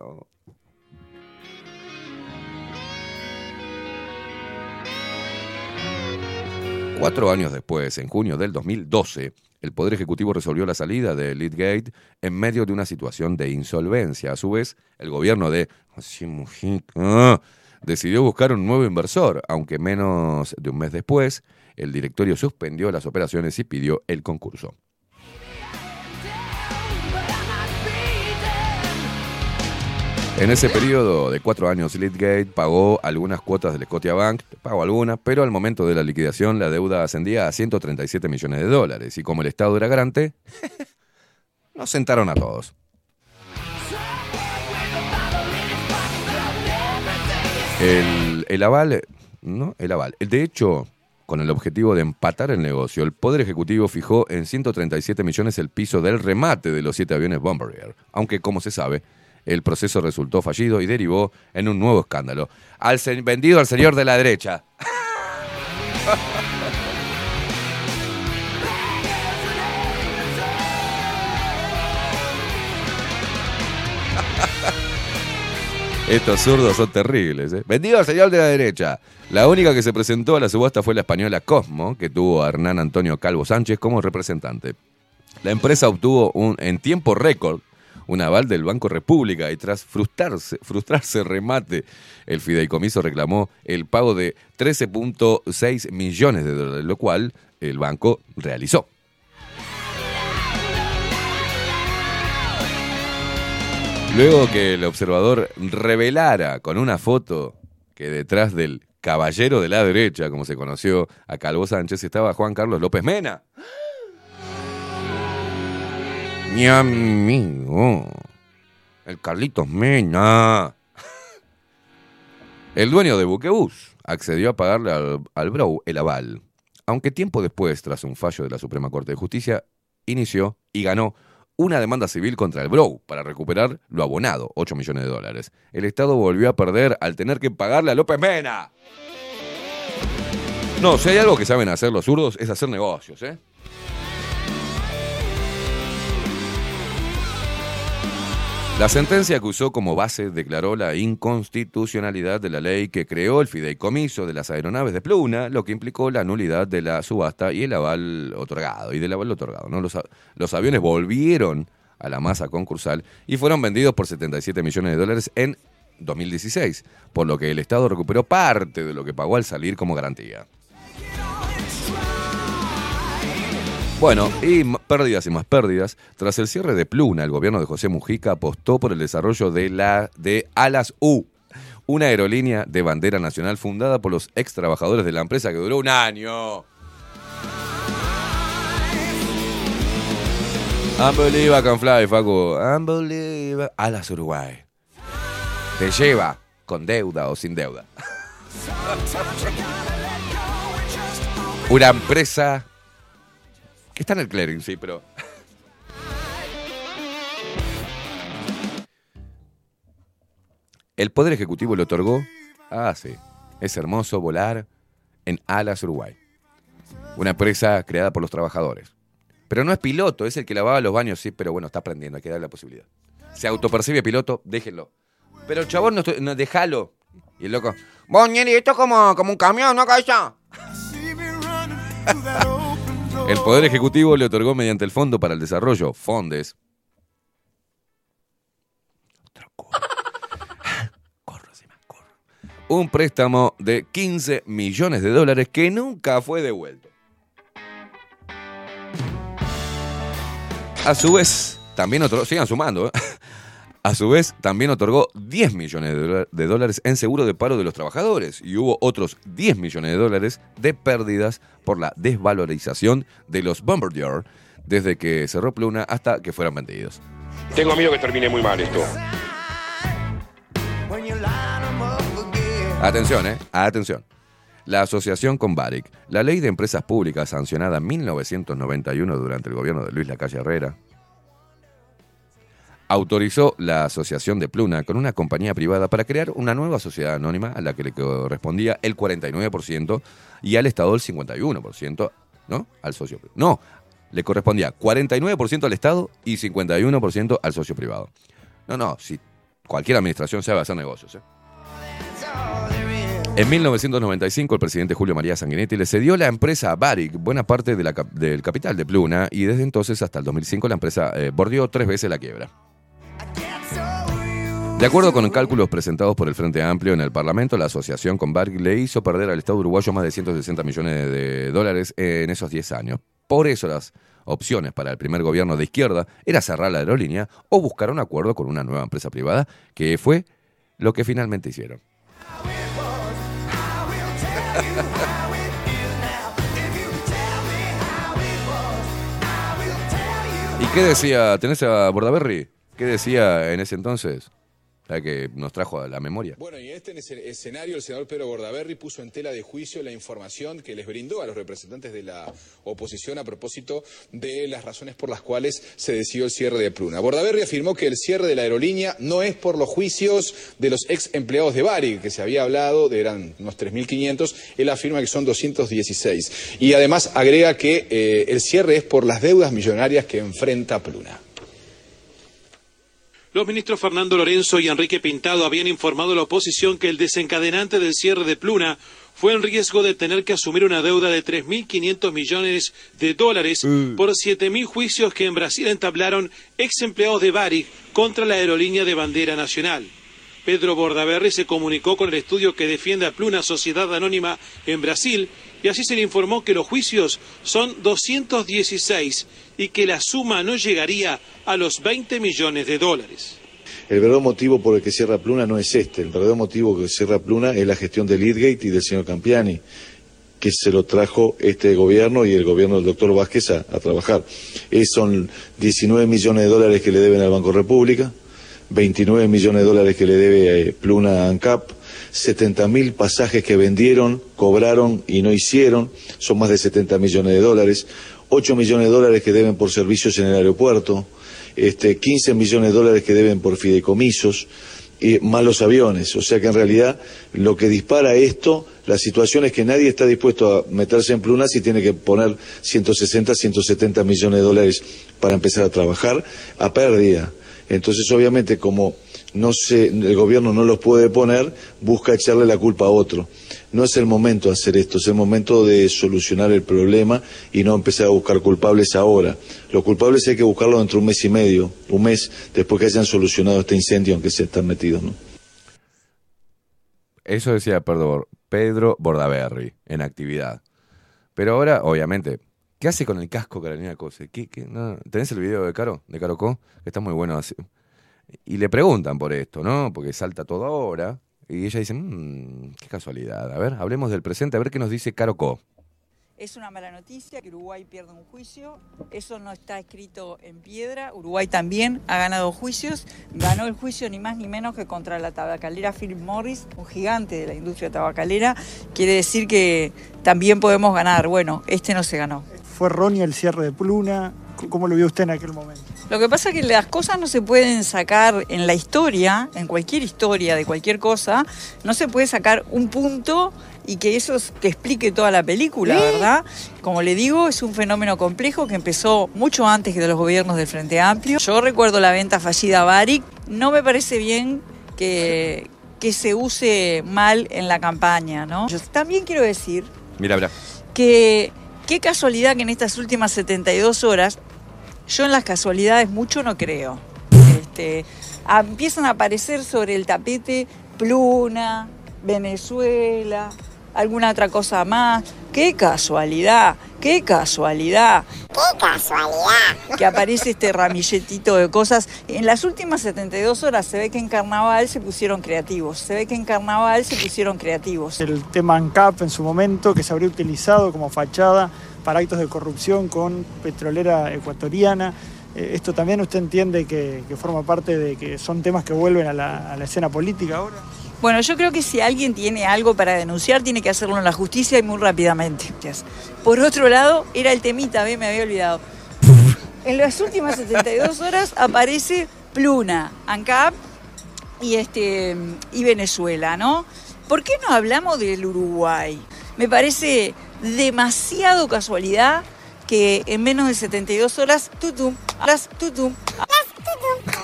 Cuatro años después, en junio del 2012, el Poder Ejecutivo resolvió la salida de Leadgate en medio de una situación de insolvencia. A su vez, el gobierno de Mujica decidió buscar un nuevo inversor, aunque menos de un mes después, el directorio suspendió las operaciones y pidió el concurso. En ese periodo de cuatro años, Leadgate pagó algunas cuotas del Scotiabank, pagó algunas, pero al momento de la liquidación la deuda ascendía a 137 millones de dólares y como el Estado era garante, nos sentaron a todos. El, el aval, ¿no? El aval. De hecho, con el objetivo de empatar el negocio, el Poder Ejecutivo fijó en 137 millones el piso del remate de los siete aviones Bombardier, aunque como se sabe, el proceso resultó fallido y derivó en un nuevo escándalo. Al vendido al señor de la derecha. Estos zurdos son terribles. ¿eh? Vendido al señor de la derecha. La única que se presentó a la subasta fue la española Cosmo, que tuvo a Hernán Antonio Calvo Sánchez como representante. La empresa obtuvo un, en tiempo récord un aval del Banco República y tras frustrarse, frustrarse remate, el fideicomiso reclamó el pago de 13.6 millones de dólares, lo cual el banco realizó. Luego que el observador revelara con una foto que detrás del caballero de la derecha, como se conoció a Calvo Sánchez, estaba Juan Carlos López Mena. Mi amigo. El Carlitos Mena. El dueño de Buquebús accedió a pagarle al, al el aval. Aunque tiempo después, tras un fallo de la Suprema Corte de Justicia, inició y ganó una demanda civil contra el Brou para recuperar lo abonado, 8 millones de dólares. El Estado volvió a perder al tener que pagarle a López Mena. No, si hay algo que saben hacer los zurdos es hacer negocios, ¿eh? La sentencia que usó como base declaró la inconstitucionalidad de la ley que creó el fideicomiso de las aeronaves de Pluna, lo que implicó la nulidad de la subasta y el aval otorgado, y del aval otorgado. Los, los aviones volvieron a la masa concursal y fueron vendidos por 77 millones de dólares en 2016, por lo que el Estado recuperó parte de lo que pagó al salir como garantía. Bueno, y pérdidas y más pérdidas. Tras el cierre de Pluna, el gobierno de José Mujica apostó por el desarrollo de la de Alas U, una aerolínea de bandera nacional fundada por los ex trabajadores de la empresa que duró un año. Unbelievable can fly, Facu. Unbelievable. Alas Uruguay. Te lleva con deuda o sin deuda. Una empresa que está en el clearing, sí, pero. El Poder Ejecutivo le otorgó, ah, sí, es hermoso volar en Alas Uruguay, una empresa creada por los trabajadores. Pero no es piloto, es el que lavaba los baños, sí, pero bueno, está aprendiendo, hay que darle la posibilidad. Se autopercibe piloto, déjenlo. Pero el chabón no, no déjalo. Y el loco, vos, esto es como, como un camión, ¿no, calla? El Poder Ejecutivo le otorgó mediante el Fondo para el Desarrollo, FONDES. Un préstamo de 15 millones de dólares que nunca fue devuelto. A su vez, también otorgó, sigan sumando, ¿eh? A su vez, también otorgó 10 millones de dólares en seguro de paro de los trabajadores y hubo otros 10 millones de dólares de pérdidas por la desvalorización de los Bombardier desde que cerró Pluna hasta que fueran vendidos. Tengo miedo que termine muy mal esto. Atención, ¿eh? Atención. La asociación con Baric, la ley de empresas públicas sancionada en 1991 durante el gobierno de Luis Lacalle Herrera, autorizó la asociación de Pluna con una compañía privada para crear una nueva sociedad anónima a la que le correspondía el 49% y al Estado el 51%, ¿no? Al socio. No, le correspondía 49% al Estado y 51% al socio privado. No, no, si cualquier administración sabe hacer negocios, ¿eh? En 1995, el presidente Julio María Sanguinetti le cedió la empresa a buena parte del capital de Pluna y desde entonces hasta el 2005 la empresa eh, bordeó tres veces la quiebra. De acuerdo con cálculos presentados por el Frente Amplio en el Parlamento, la asociación con Baric le hizo perder al Estado uruguayo más de 160 millones de dólares en esos 10 años. Por eso las opciones para el primer gobierno de izquierda era cerrar la aerolínea o buscar un acuerdo con una nueva empresa privada, que fue lo que finalmente hicieron. ¿Y qué decía? ¿Tenés a Bordaberry? ¿Qué decía en ese entonces? La que nos trajo a la memoria. Bueno, y en este escen- escenario el senador Pedro Bordaberry puso en tela de juicio la información que les brindó a los representantes de la oposición a propósito de las razones por las cuales se decidió el cierre de Pluna. Bordaberry afirmó que el cierre de la aerolínea no es por los juicios de los ex empleados de Bari, que se había hablado, de eran unos 3.500, él afirma que son 216. Y además agrega que eh, el cierre es por las deudas millonarias que enfrenta Pluna. Los ministros Fernando Lorenzo y Enrique Pintado habían informado a la oposición que el desencadenante del cierre de Pluna fue el riesgo de tener que asumir una deuda de 3.500 millones de dólares por 7.000 juicios que en Brasil entablaron ex empleados de Bari contra la aerolínea de bandera nacional. Pedro Bordaberry se comunicó con el estudio que defiende a Pluna Sociedad Anónima en Brasil y así se le informó que los juicios son 216 y que la suma no llegaría a los 20 millones de dólares. El verdadero motivo por el que cierra Pluna no es este. El verdadero motivo que cierra Pluna es la gestión del Leadgate y del señor Campiani, que se lo trajo este gobierno y el gobierno del doctor Vázquez a, a trabajar. Es- son 19 millones de dólares que le deben al Banco República, 29 millones de dólares que le debe eh, Pluna a ANCAP, 70 mil pasajes que vendieron, cobraron y no hicieron, son más de 70 millones de dólares, 8 millones de dólares que deben por servicios en el aeropuerto, este, 15 millones de dólares que deben por fideicomisos, y más los aviones. O sea que en realidad lo que dispara esto, la situación es que nadie está dispuesto a meterse en plunas y tiene que poner 160, 170 millones de dólares para empezar a trabajar a pérdida. Entonces, obviamente, como no se, el gobierno no los puede poner, busca echarle la culpa a otro. No es el momento de hacer esto, es el momento de solucionar el problema y no empezar a buscar culpables ahora. Los culpables hay que buscarlos dentro de un mes y medio, un mes después que hayan solucionado este incendio en que se están metidos. ¿no? Eso decía Pedro, Pedro Bordaberry en actividad. Pero ahora, obviamente, ¿qué hace con el casco Carolina Cose? ¿Qué, qué? No, ¿Tenés el video de Caro? De Caro Co? Está muy bueno. así. Y le preguntan por esto, ¿no? Porque salta todo ahora. Y ella dice, "Mm, qué casualidad. A ver, hablemos del presente, a ver qué nos dice Caro Co. Es una mala noticia que Uruguay pierda un juicio. Eso no está escrito en piedra. Uruguay también ha ganado juicios. Ganó el juicio ni más ni menos que contra la tabacalera Philip Morris, un gigante de la industria tabacalera. Quiere decir que también podemos ganar. Bueno, este no se ganó. ¿Fue errónea el cierre de Pluna? ¿Cómo lo vio usted en aquel momento? Lo que pasa es que las cosas no se pueden sacar en la historia, en cualquier historia de cualquier cosa, no se puede sacar un punto y que eso es- que explique toda la película, ¿verdad? Como le digo, es un fenómeno complejo que empezó mucho antes que de los gobiernos del Frente Amplio. Yo recuerdo la venta fallida a Baric. No me parece bien que, que se use mal en la campaña, ¿no? Yo también quiero decir Mira, mira. que qué casualidad que en estas últimas 72 horas, yo en las casualidades mucho no creo. Este, empiezan a aparecer sobre el tapete Pluna, Venezuela, alguna otra cosa más. ¡Qué casualidad! ¡Qué casualidad! ¡Qué casualidad! Que aparece este ramilletito de cosas. En las últimas 72 horas se ve que en carnaval se pusieron creativos. Se ve que en carnaval se pusieron creativos. El tema ANCAP en su momento, que se habría utilizado como fachada para actos de corrupción con petrolera ecuatoriana. Eh, Esto también usted entiende que, forma parte de que son temas que vuelven a la, escena política ahora. Bueno, yo creo que si alguien tiene algo para denunciar, tiene que hacerlo en la justicia y muy rápidamente. Por otro lado, era el temita, me había olvidado. En las últimas 72 horas aparece Pluna, ANCAP y, este, y Venezuela, ¿no? ¿Por qué no hablamos del Uruguay? Me parece demasiado casualidad que en menos de 72 horas, tutum, horas, tutum,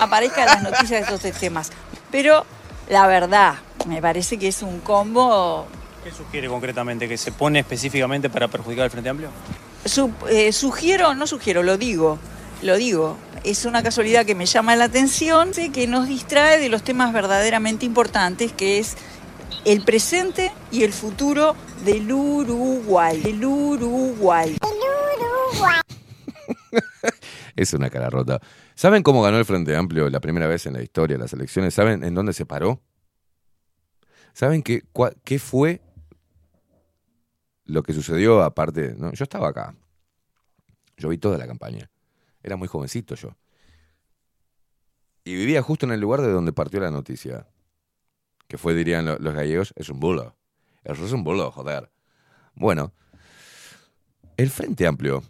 aparezcan las noticias de estos tres temas. Pero la verdad, me parece que es un combo. ¿Qué sugiere concretamente? ¿Que se pone específicamente para perjudicar al Frente Amplio? Su- eh, sugiero, no sugiero, lo digo, lo digo. Es una casualidad que me llama la atención, que nos distrae de los temas verdaderamente importantes, que es el presente y el futuro del Uruguay. Del Uruguay. Es una cara rota. ¿Saben cómo ganó el Frente Amplio la primera vez en la historia de las elecciones? ¿Saben en dónde se paró? ¿Saben qué, cua- qué fue lo que sucedió aparte? ¿no? Yo estaba acá. Yo vi toda la campaña. Era muy jovencito yo. Y vivía justo en el lugar de donde partió la noticia. Que fue, dirían lo- los gallegos, es un bulo. Eso es un bulo, joder. Bueno, el Frente Amplio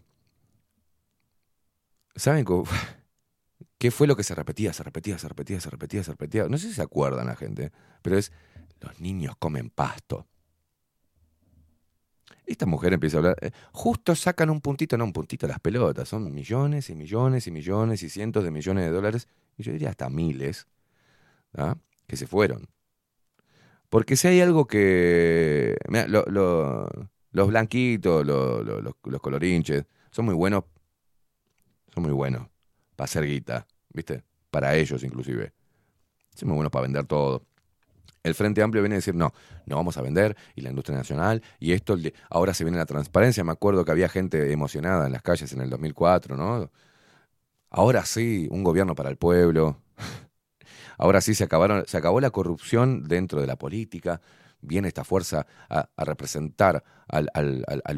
¿Saben qué fue lo que se repetía, se repetía, se repetía, se repetía, se repetía? No sé si se acuerdan la gente, pero es, los niños comen pasto. Esta mujer empieza a hablar, eh, justo sacan un puntito, no un puntito las pelotas, son millones y millones y millones y cientos de millones de dólares, y yo diría hasta miles, ¿ah? que se fueron. Porque si hay algo que... mirá, lo- lo- los blanquitos, lo- lo- los, colorinches, son muy buenos son muy buenos para hacer guita, ¿viste? Para ellos inclusive. Son muy buenos para vender todo. El Frente Amplio viene a decir, no, no vamos a vender, y la industria nacional, y esto, ahora se viene la transparencia. Me acuerdo que había gente emocionada en las calles en el 2004, ¿no? Ahora sí, un gobierno para el pueblo. Ahora sí se, acabaron, se acabó la corrupción dentro de la política. Viene esta fuerza a, representar al,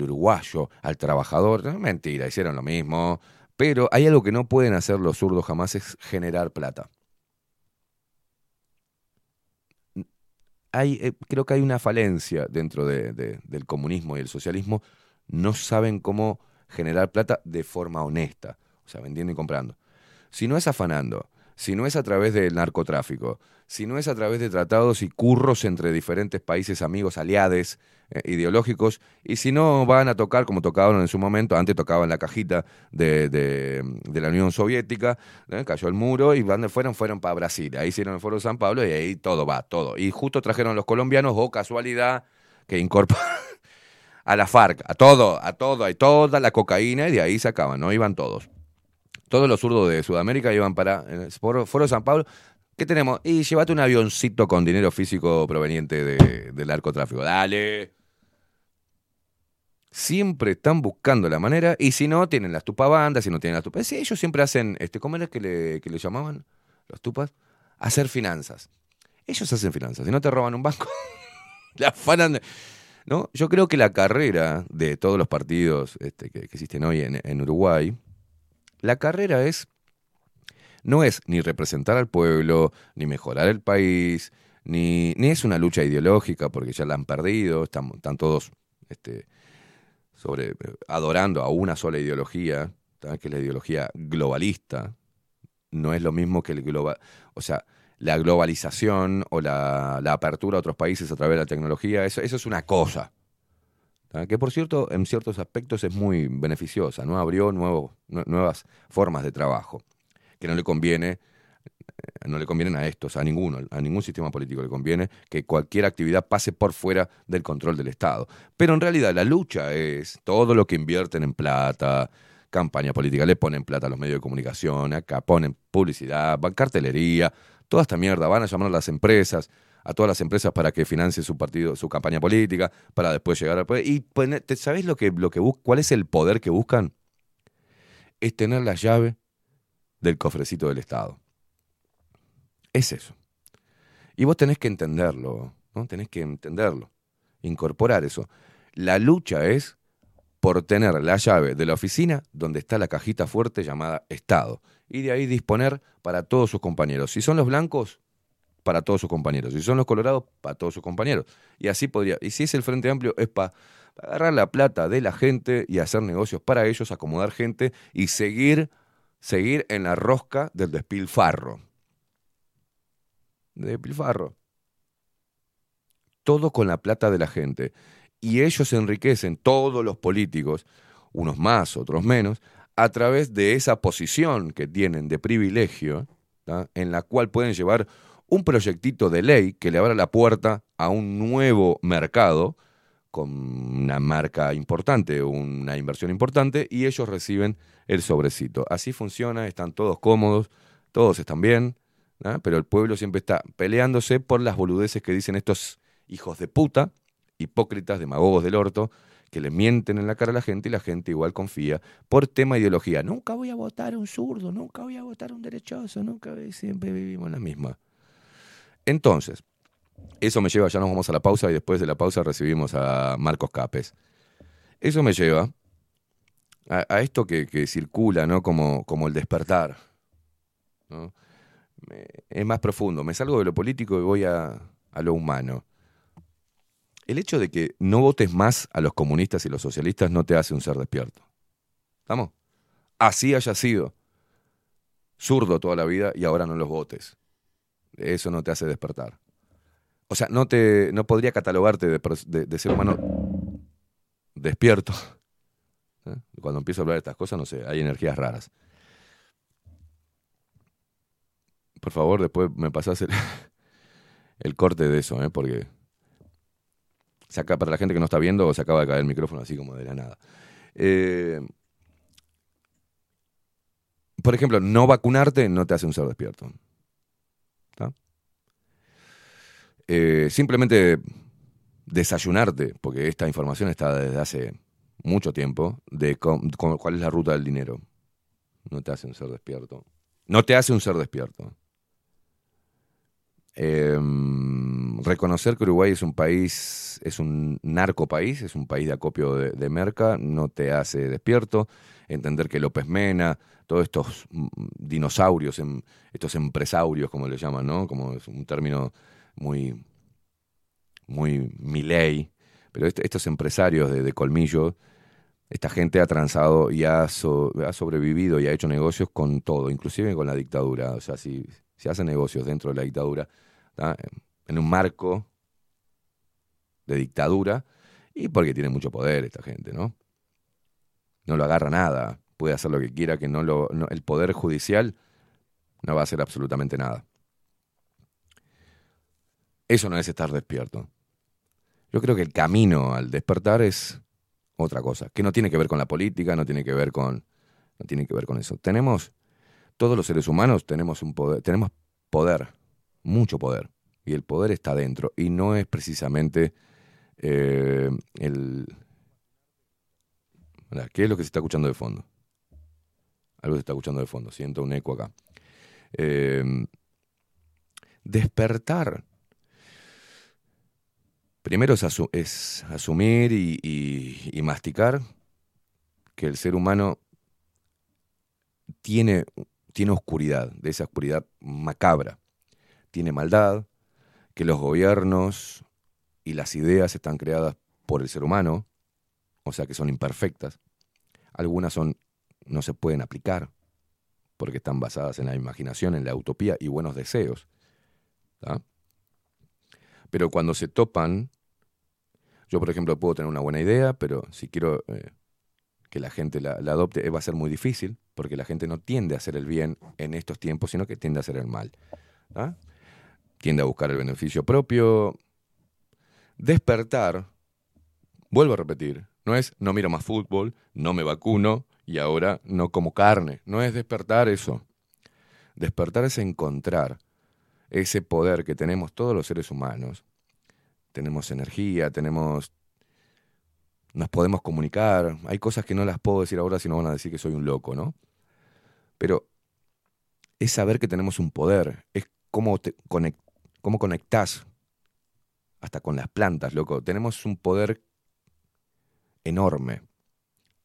uruguayo, al trabajador. Mentira, hicieron lo mismo. Pero hay algo que no pueden hacer los zurdos jamás, es generar plata. Hay, eh, creo que hay una falencia dentro de- de- del comunismo y el socialismo. No saben cómo generar plata de forma honesta, o sea, vendiendo y comprando. Si no es afanando, si no es a través del narcotráfico, si no es a través de tratados y curros entre diferentes países amigos, aliados, eh, ideológicos, y si no van a tocar como tocaban en su momento, antes tocaban la cajita de, de- la Unión Soviética, ¿eh? cayó el muro y ¿dónde fueron? Fueron para Brasil, ahí hicieron el Foro de San Pablo y ahí todo va, todo. Y justo trajeron los colombianos, o casualidad, que incorporaron a la FARC, a todo, a todo, a toda la cocaína y de ahí sacaban, ¿no? Iban todos. Todos los zurdos de Sudamérica iban para el Foro, Foro San Pablo. ¿Qué tenemos? Y llévate un avioncito con dinero físico proveniente de- del narcotráfico. Dale. Siempre están buscando la manera, y si no, tienen las tupabandas, si no tienen las tupas. Ellos siempre hacen, este, ¿cómo era que le, que le llamaban? Los tupas. Hacer finanzas. Ellos hacen finanzas. Si no te roban un banco, la afanan de- ¿no? Yo creo que la carrera de todos los partidos este, que, que existen hoy en, en Uruguay, la carrera es, no es ni representar al pueblo, ni mejorar el país, ni, ni es una lucha ideológica, porque ya la han perdido, están, están todos este, sobre, adorando a una sola ideología, que es la ideología globalista, no es lo mismo que el global, o sea, la globalización o la, la apertura a otros países a través de la tecnología, eso, eso es una cosa. ¿Tá? Que por cierto, en ciertos aspectos es muy beneficiosa, ¿no? Abrió nuevos, nue- nuevas formas de trabajo, que no le conviene, eh, no le convienen a estos, a ninguno, a ningún sistema político le conviene que cualquier actividad pase por fuera del control del Estado. Pero en realidad la lucha es todo lo que invierten en plata, campaña política, le ponen plata a los medios de comunicación, acá ponen publicidad, cartelería, toda esta mierda, van a llamar a las empresas, a todas las empresas para que financie su partido, su campaña política, para después llegar al poder. Y poner- ¿te- ¿sabés lo que, lo que cuál es el poder que buscan? Es tener la llave del cofrecito del Estado. Es eso. Y vos tenés que entenderlo, ¿no? Tenés que entenderlo, incorporar eso. La lucha es por tener la llave de la oficina donde está la cajita fuerte llamada Estado. Y de ahí disponer para todos sus compañeros. Si son los blancos, para todos sus compañeros. Si son los colorados, para todos sus compañeros. Y así podría. Y si es el Frente Amplio, es para agarrar la plata de la gente y hacer negocios para ellos, acomodar gente y seguir, seguir en la rosca del despilfarro. De despilfarro. Todo con la plata de la gente. Y ellos enriquecen, todos los políticos, unos más, otros menos, a través de esa posición que tienen de privilegio, en la cual pueden llevar un proyectito de ley que le abra la puerta a un nuevo mercado con una marca importante, una inversión importante, y ellos reciben el sobrecito. Así funciona, están todos cómodos, todos están bien, pero el pueblo siempre está peleándose por las boludeces que dicen estos hijos de puta, hipócritas, demagogos del orto, que le mienten en la cara a la gente y la gente igual confía por tema de ideología. Nunca voy a votar a un zurdo, nunca voy a votar a un derechoso, nunca siempre vivimos la misma. Entonces, eso me lleva, ya nos vamos a la pausa y después de la pausa recibimos a Marcos Capes. Eso me lleva a, esto que, circula, ¿no? Como, como el despertar. es más profundo. Me salgo de lo político y voy a, a lo humano. El hecho de que no votes más a los comunistas y los socialistas no te hace un ser despierto. ¿Estamos? Así haya sido zurdo toda la vida y ahora no los votes. Eso no te hace despertar. O sea, no te no podría catalogarte de, ser humano despierto. ¿Eh? Cuando empiezo a hablar de estas cosas, no sé, hay energías raras. Por favor, después me pasás el, el corte de eso, ¿eh? porque se acá, para la gente que no está viendo, se acaba de caer el micrófono así como de la nada. Eh, por ejemplo, no vacunarte no te hace un ser despierto. Eh, simplemente desayunarte, porque esta información está desde hace mucho tiempo, de cuál es la ruta del dinero. No te hace un ser despierto. No te hace un ser despierto. Eh, reconocer que Uruguay es un país, es un narco país, es un país de acopio de, merca, no te hace despierto. Entender que López Mena, todos estos mm, dinosaurios, em- estos empresarios, como le llaman, ¿no? Como es un término muy, muy miley, pero est- estos empresarios de, de colmillo, esta gente ha transado y ha, so- ha sobrevivido y ha hecho negocios con todo, inclusive con la dictadura. O sea, si, si hace negocios dentro de la dictadura. En un marco de dictadura, y porque tiene mucho poder esta gente, ¿no? No lo agarra nada, puede hacer lo que quiera, que no lo, el poder judicial no va a hacer absolutamente nada. Eso no es estar despierto. Yo creo que el camino al despertar es otra cosa, que no tiene que ver con la política, no tiene que ver con no tiene que ver con eso. Tenemos todos los seres humanos tenemos un poder, tenemos poder, mucho poder, y el poder está dentro y no es precisamente eh, el ¿Qué es lo que se está escuchando de fondo? Algo se está escuchando de fondo, siento un eco acá. Eh, despertar Primero es, asu- es asumir y, y- y masticar que el ser humano tiene, tiene oscuridad, de esa oscuridad macabra. Tiene maldad, que los gobiernos y las ideas están creadas por el ser humano, o sea que son imperfectas. Algunas son, no se pueden aplicar, porque están basadas en la imaginación, en la utopía y buenos deseos. Pero cuando se topan, yo por ejemplo puedo tener una buena idea, pero si quiero eh, que la gente la, la adopte, eh, va a ser muy difícil, porque la gente no tiende a hacer el bien en estos tiempos, sino que tiende a hacer el mal. ¿tá? Tiende a buscar el beneficio propio. Despertar, vuelvo a repetir, no es no miro más fútbol, no me vacuno y ahora no como carne. No es despertar eso. Despertar es encontrar ese poder que tenemos todos los seres humanos. Tenemos energía, tenemos... Nos podemos comunicar. Hay cosas que no las puedo decir ahora si no van a decir que soy un loco, ¿no? Pero es saber que tenemos un poder. Es cómo, te cómo conectás hasta con las plantas, loco. Tenemos un poder enorme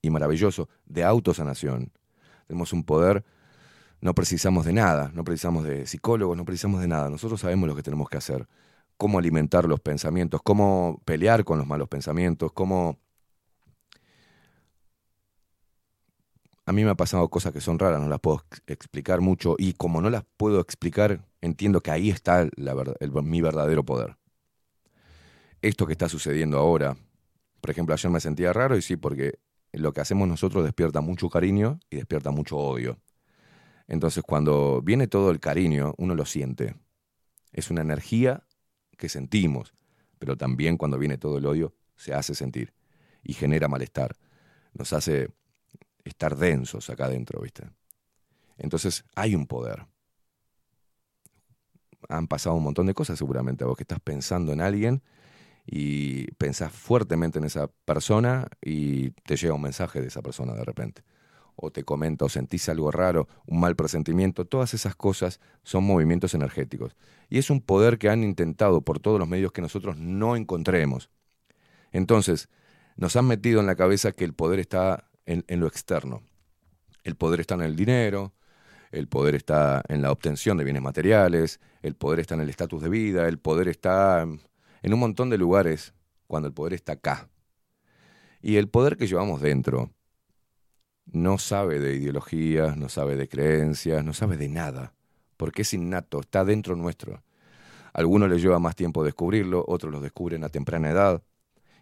y maravilloso de autosanación. Tenemos un poder, no precisamos de nada, no precisamos de psicólogos, no precisamos de nada. Nosotros sabemos lo que tenemos que hacer, cómo alimentar los pensamientos, cómo pelear con los malos pensamientos, cómo... A mí me ha pasado cosas que son raras, no las puedo explicar mucho y como no las puedo explicar, entiendo que ahí está la, mi verdadero poder. Esto que está sucediendo ahora, por ejemplo, ayer me sentía raro y sí, porque lo que hacemos nosotros despierta mucho cariño y despierta mucho odio. Entonces, cuando viene todo el cariño, uno lo siente. Es una energía que sentimos, pero también cuando viene todo el odio, se hace sentir y genera malestar. Nos hace estar densos acá adentro, ¿viste? Entonces, hay un poder. Han pasado un montón de cosas seguramente a vos que estás pensando en alguien y pensás fuertemente en esa persona y te llega un mensaje de esa persona de repente. O te comenta o sentís algo raro, un mal presentimiento, todas esas cosas son movimientos energéticos. Y es un poder que han intentado por todos los medios que nosotros no encontremos. Entonces, nos han metido en la cabeza que el poder está en, en lo externo. El poder está en el dinero, el poder está en la obtención de bienes materiales, el poder está en el estatus de vida, el poder está en un montón de lugares cuando el poder está acá. Y el poder que llevamos dentro no sabe de ideologías, no sabe de creencias, no sabe de nada, porque es innato, está dentro nuestro. algunos les lleva más tiempo descubrirlo, otros lo descubren a temprana edad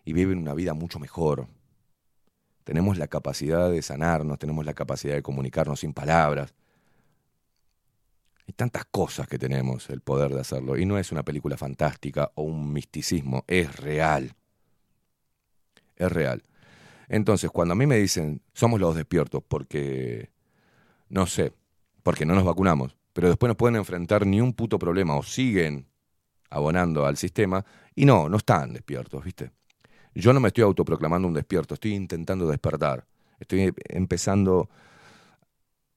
y viven una vida mucho mejor. Tenemos la capacidad de sanarnos, tenemos la capacidad de comunicarnos sin palabras, hay tantas cosas que tenemos el poder de hacerlo. Y no es una película fantástica o un misticismo, es real. Es real. Entonces, cuando a mí me dicen, somos los despiertos porque, no sé, porque no nos vacunamos, pero después no pueden enfrentar ni un puto problema o siguen abonando al sistema, y no, no están despiertos, ¿viste? Yo no me estoy autoproclamando un despierto, estoy intentando despertar. Estoy empezando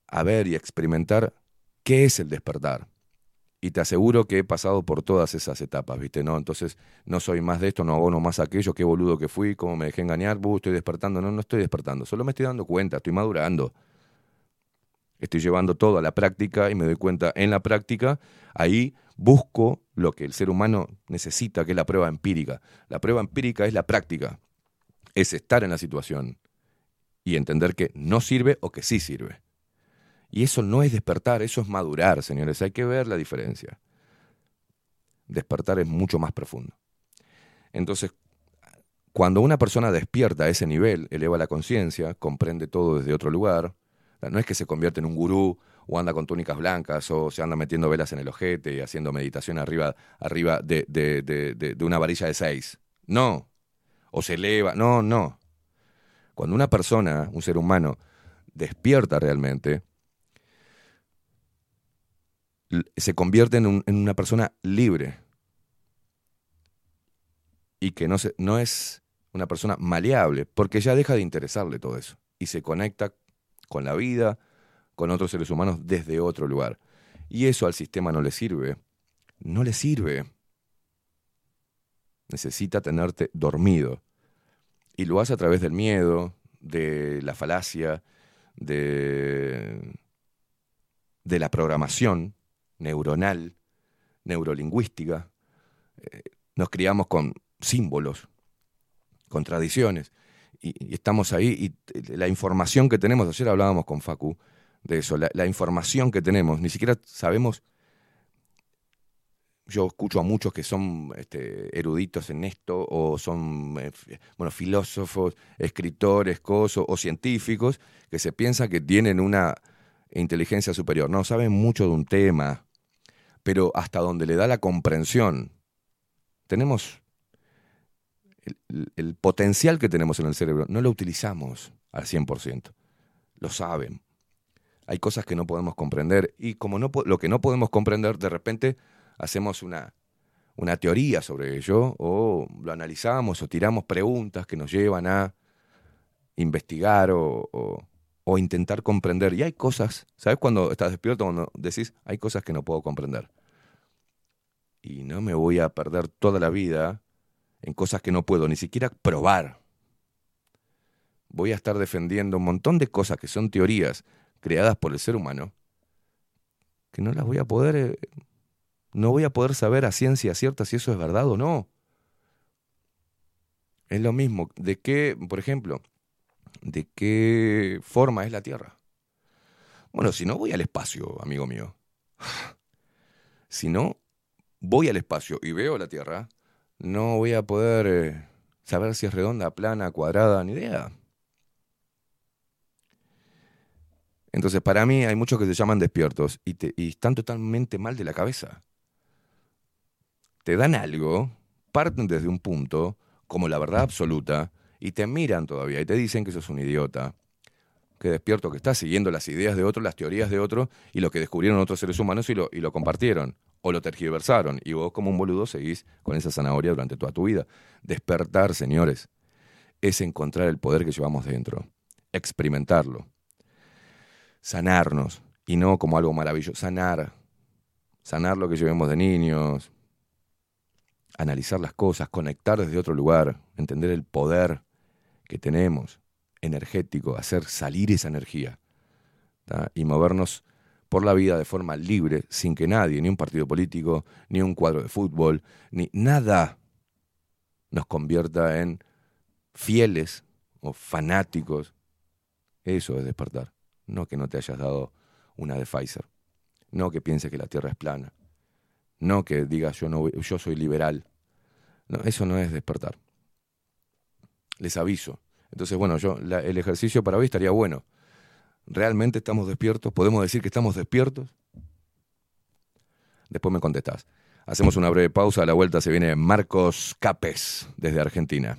a ver y experimentar ¿Qué es el despertar? Y te aseguro que he pasado por todas esas etapas, ¿viste? No, entonces no soy más de esto, no hago no más aquello, qué boludo que fui, cómo me dejé engañar, buh, estoy despertando. No, no estoy despertando, solo me estoy dando cuenta, estoy madurando. Estoy llevando todo a la práctica y me doy cuenta en la práctica, ahí busco lo que el ser humano necesita, que es la prueba empírica. La prueba empírica es la práctica, es estar en la situación y entender que no sirve o que sí sirve. Y eso no es despertar, eso es madurar, señores. Hay que ver la diferencia. Despertar es mucho más profundo. Entonces, cuando una persona despierta a ese nivel, eleva la conciencia, comprende todo desde otro lugar, no es que se convierte en un gurú o anda con túnicas blancas o se anda metiendo velas en el ojete y haciendo meditación arriba, arriba de, de, de, de una varilla de seis. No. O se eleva. No, no. Cuando una persona, un ser humano, despierta realmente, se convierte en, una persona libre y que no, es una persona maleable, porque ya deja de interesarle todo eso y se conecta con la vida, con otros seres humanos desde otro lugar. Y eso al sistema no le sirve. No le sirve. Necesita tenerte dormido. Y lo hace a través del miedo, de la falacia, de la programación, neuronal, neurolingüística. Eh, nos criamos con símbolos, con tradiciones, y, estamos ahí, y la información que tenemos, ayer hablábamos con Facu, de eso, la, información que tenemos, ni siquiera sabemos yo escucho a muchos que son este, eruditos en esto, o son eh, bueno, filósofos, escritores, cosos, o científicos, que se piensan que tienen una inteligencia superior. No, saben mucho de un tema, pero hasta donde le da la comprensión. Tenemos el, potencial que tenemos en el cerebro, no lo utilizamos al 100%. Lo saben. Hay cosas que no podemos comprender y como no, lo que no podemos comprender, de repente hacemos una, una teoría sobre ello o lo analizamos o tiramos preguntas que nos llevan a investigar o- o intentar comprender. Y hay cosas, ¿sabes cuando estás despierto? Cuando decís, hay cosas que no puedo comprender. Y no me voy a perder toda la vida en cosas que no puedo ni siquiera probar. Voy a estar defendiendo un montón de cosas que son teorías creadas por el ser humano que no las voy a poder eh, no voy a poder saber a ciencia cierta si eso es verdad o no. Es lo mismo. ¿De qué, por ejemplo, de qué forma es la Tierra? Bueno, si no voy al espacio, amigo mío. Si no voy al espacio y veo la Tierra, no voy a poder eh, saber si es redonda, plana, cuadrada, ni idea. Entonces, para mí hay muchos que se llaman despiertos y, están totalmente mal de la cabeza te dan algo, parten desde un punto, como la verdad absoluta, y te miran todavía y te dicen que sos un idiota, que despierto, que estás siguiendo las ideas de otro, las teorías de otro, y lo que descubrieron otros seres humanos y lo, y lo compartieron, o lo tergiversaron, y vos como un boludo seguís con esa zanahoria durante toda tu vida. Despertar, señores, es encontrar el poder que llevamos dentro, experimentarlo, sanarnos, y no como algo maravilloso, sanar, sanar lo que llevemos de niños, analizar las cosas, conectar desde otro lugar, entender el poder que tenemos energético, hacer salir esa energía y movernos por la vida de forma libre, sin que nadie, ni un partido político, ni un cuadro de fútbol, ni nada nos convierta en fieles o fanáticos. Eso es despertar. No que no te hayas dado una de Pfizer. No que pienses que la Tierra es plana. No que digas yo, no, yo soy liberal. Eso no es despertar. Les aviso. Entonces, bueno, yo el ejercicio para hoy estaría bueno. ¿Realmente estamos despiertos? ¿Podemos decir que estamos despiertos? Después me contestás. Hacemos una breve pausa. A la vuelta se viene Marcos Capes desde Argentina.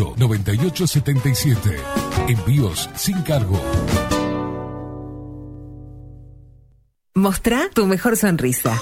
2-208-9877. Envíos sin cargo. Mostrá tu mejor sonrisa.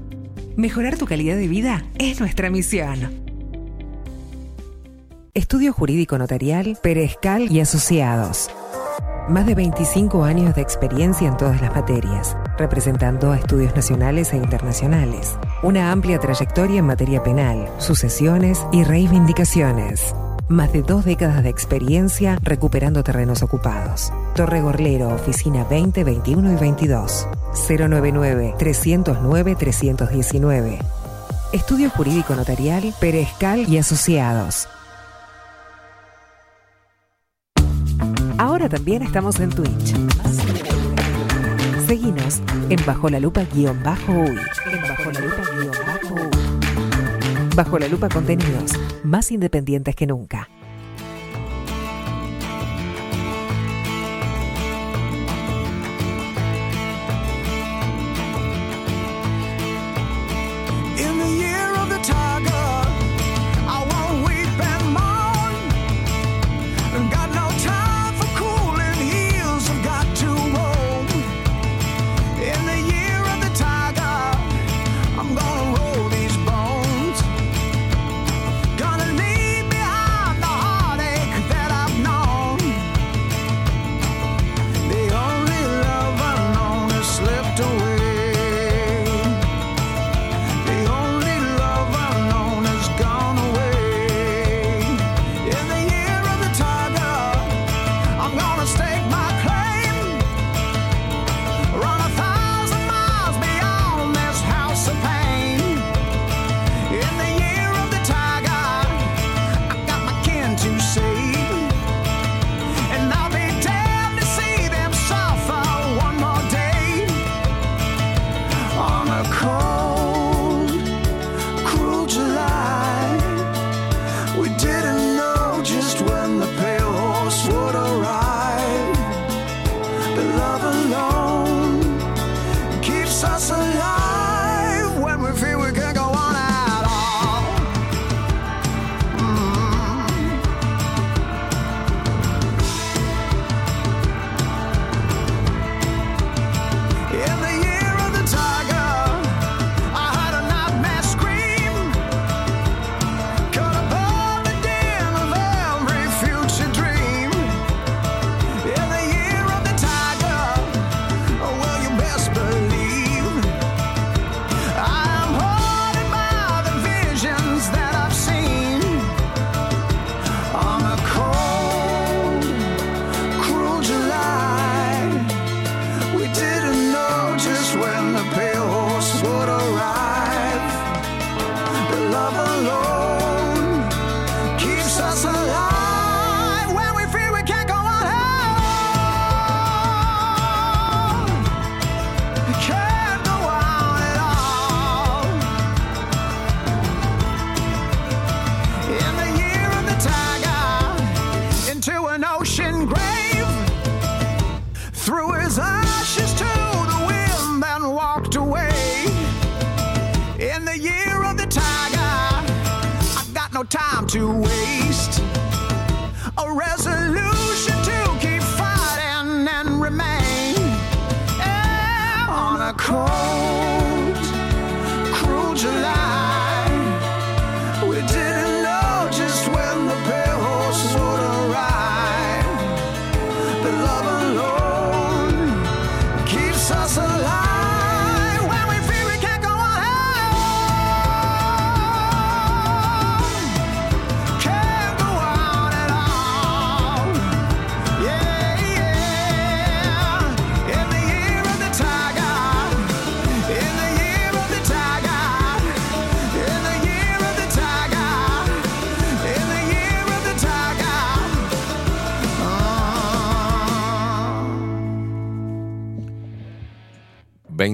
Mejorar tu calidad de vida es nuestra misión. Estudio Jurídico Notarial, Perezcal y Asociados. Más de 25 años de experiencia en todas las materias, representando a estudios nacionales e internacionales. Una amplia trayectoria en materia penal, sucesiones y reivindicaciones. Más de dos décadas de experiencia recuperando terrenos ocupados. Torre Gorlero, oficina 20, 21 y 22. 099-309-319. Estudio Jurídico Notarial, Perezcal y Asociados. Ahora también estamos en Twitch. Seguinos en Bajo la Lupa guion bajo uy. En Bajo la Lupa guion bajo uy. Bajo la Lupa contenidos más independientes que nunca.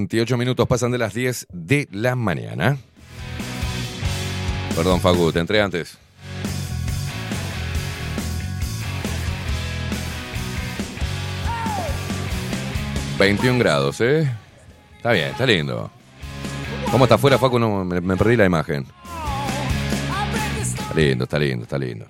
28 minutos pasan de las 10 de la mañana. Perdón, Facu, te entré antes. ...21 grados, ¿eh? Está bien, está lindo. ¿Cómo está afuera, Facu? No, me, me perdí la imagen. Está lindo, está lindo, está lindo.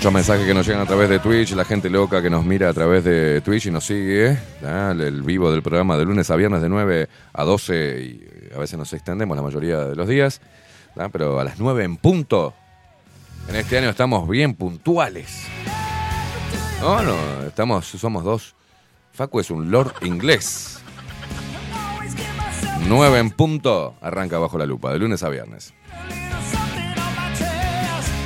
Muchos mensajes que nos llegan a través de Twitch, la gente loca que nos mira a través de Twitch y nos sigue. ¿ah? El vivo del programa de lunes a viernes de 9 a 12 y a veces nos extendemos la mayoría de los días. Pero a las 9 en punto. En este año estamos bien puntuales. No, no, estamos, somos dos. Facu es un lord inglés. 9 en punto. Arranca bajo la lupa, de lunes a viernes.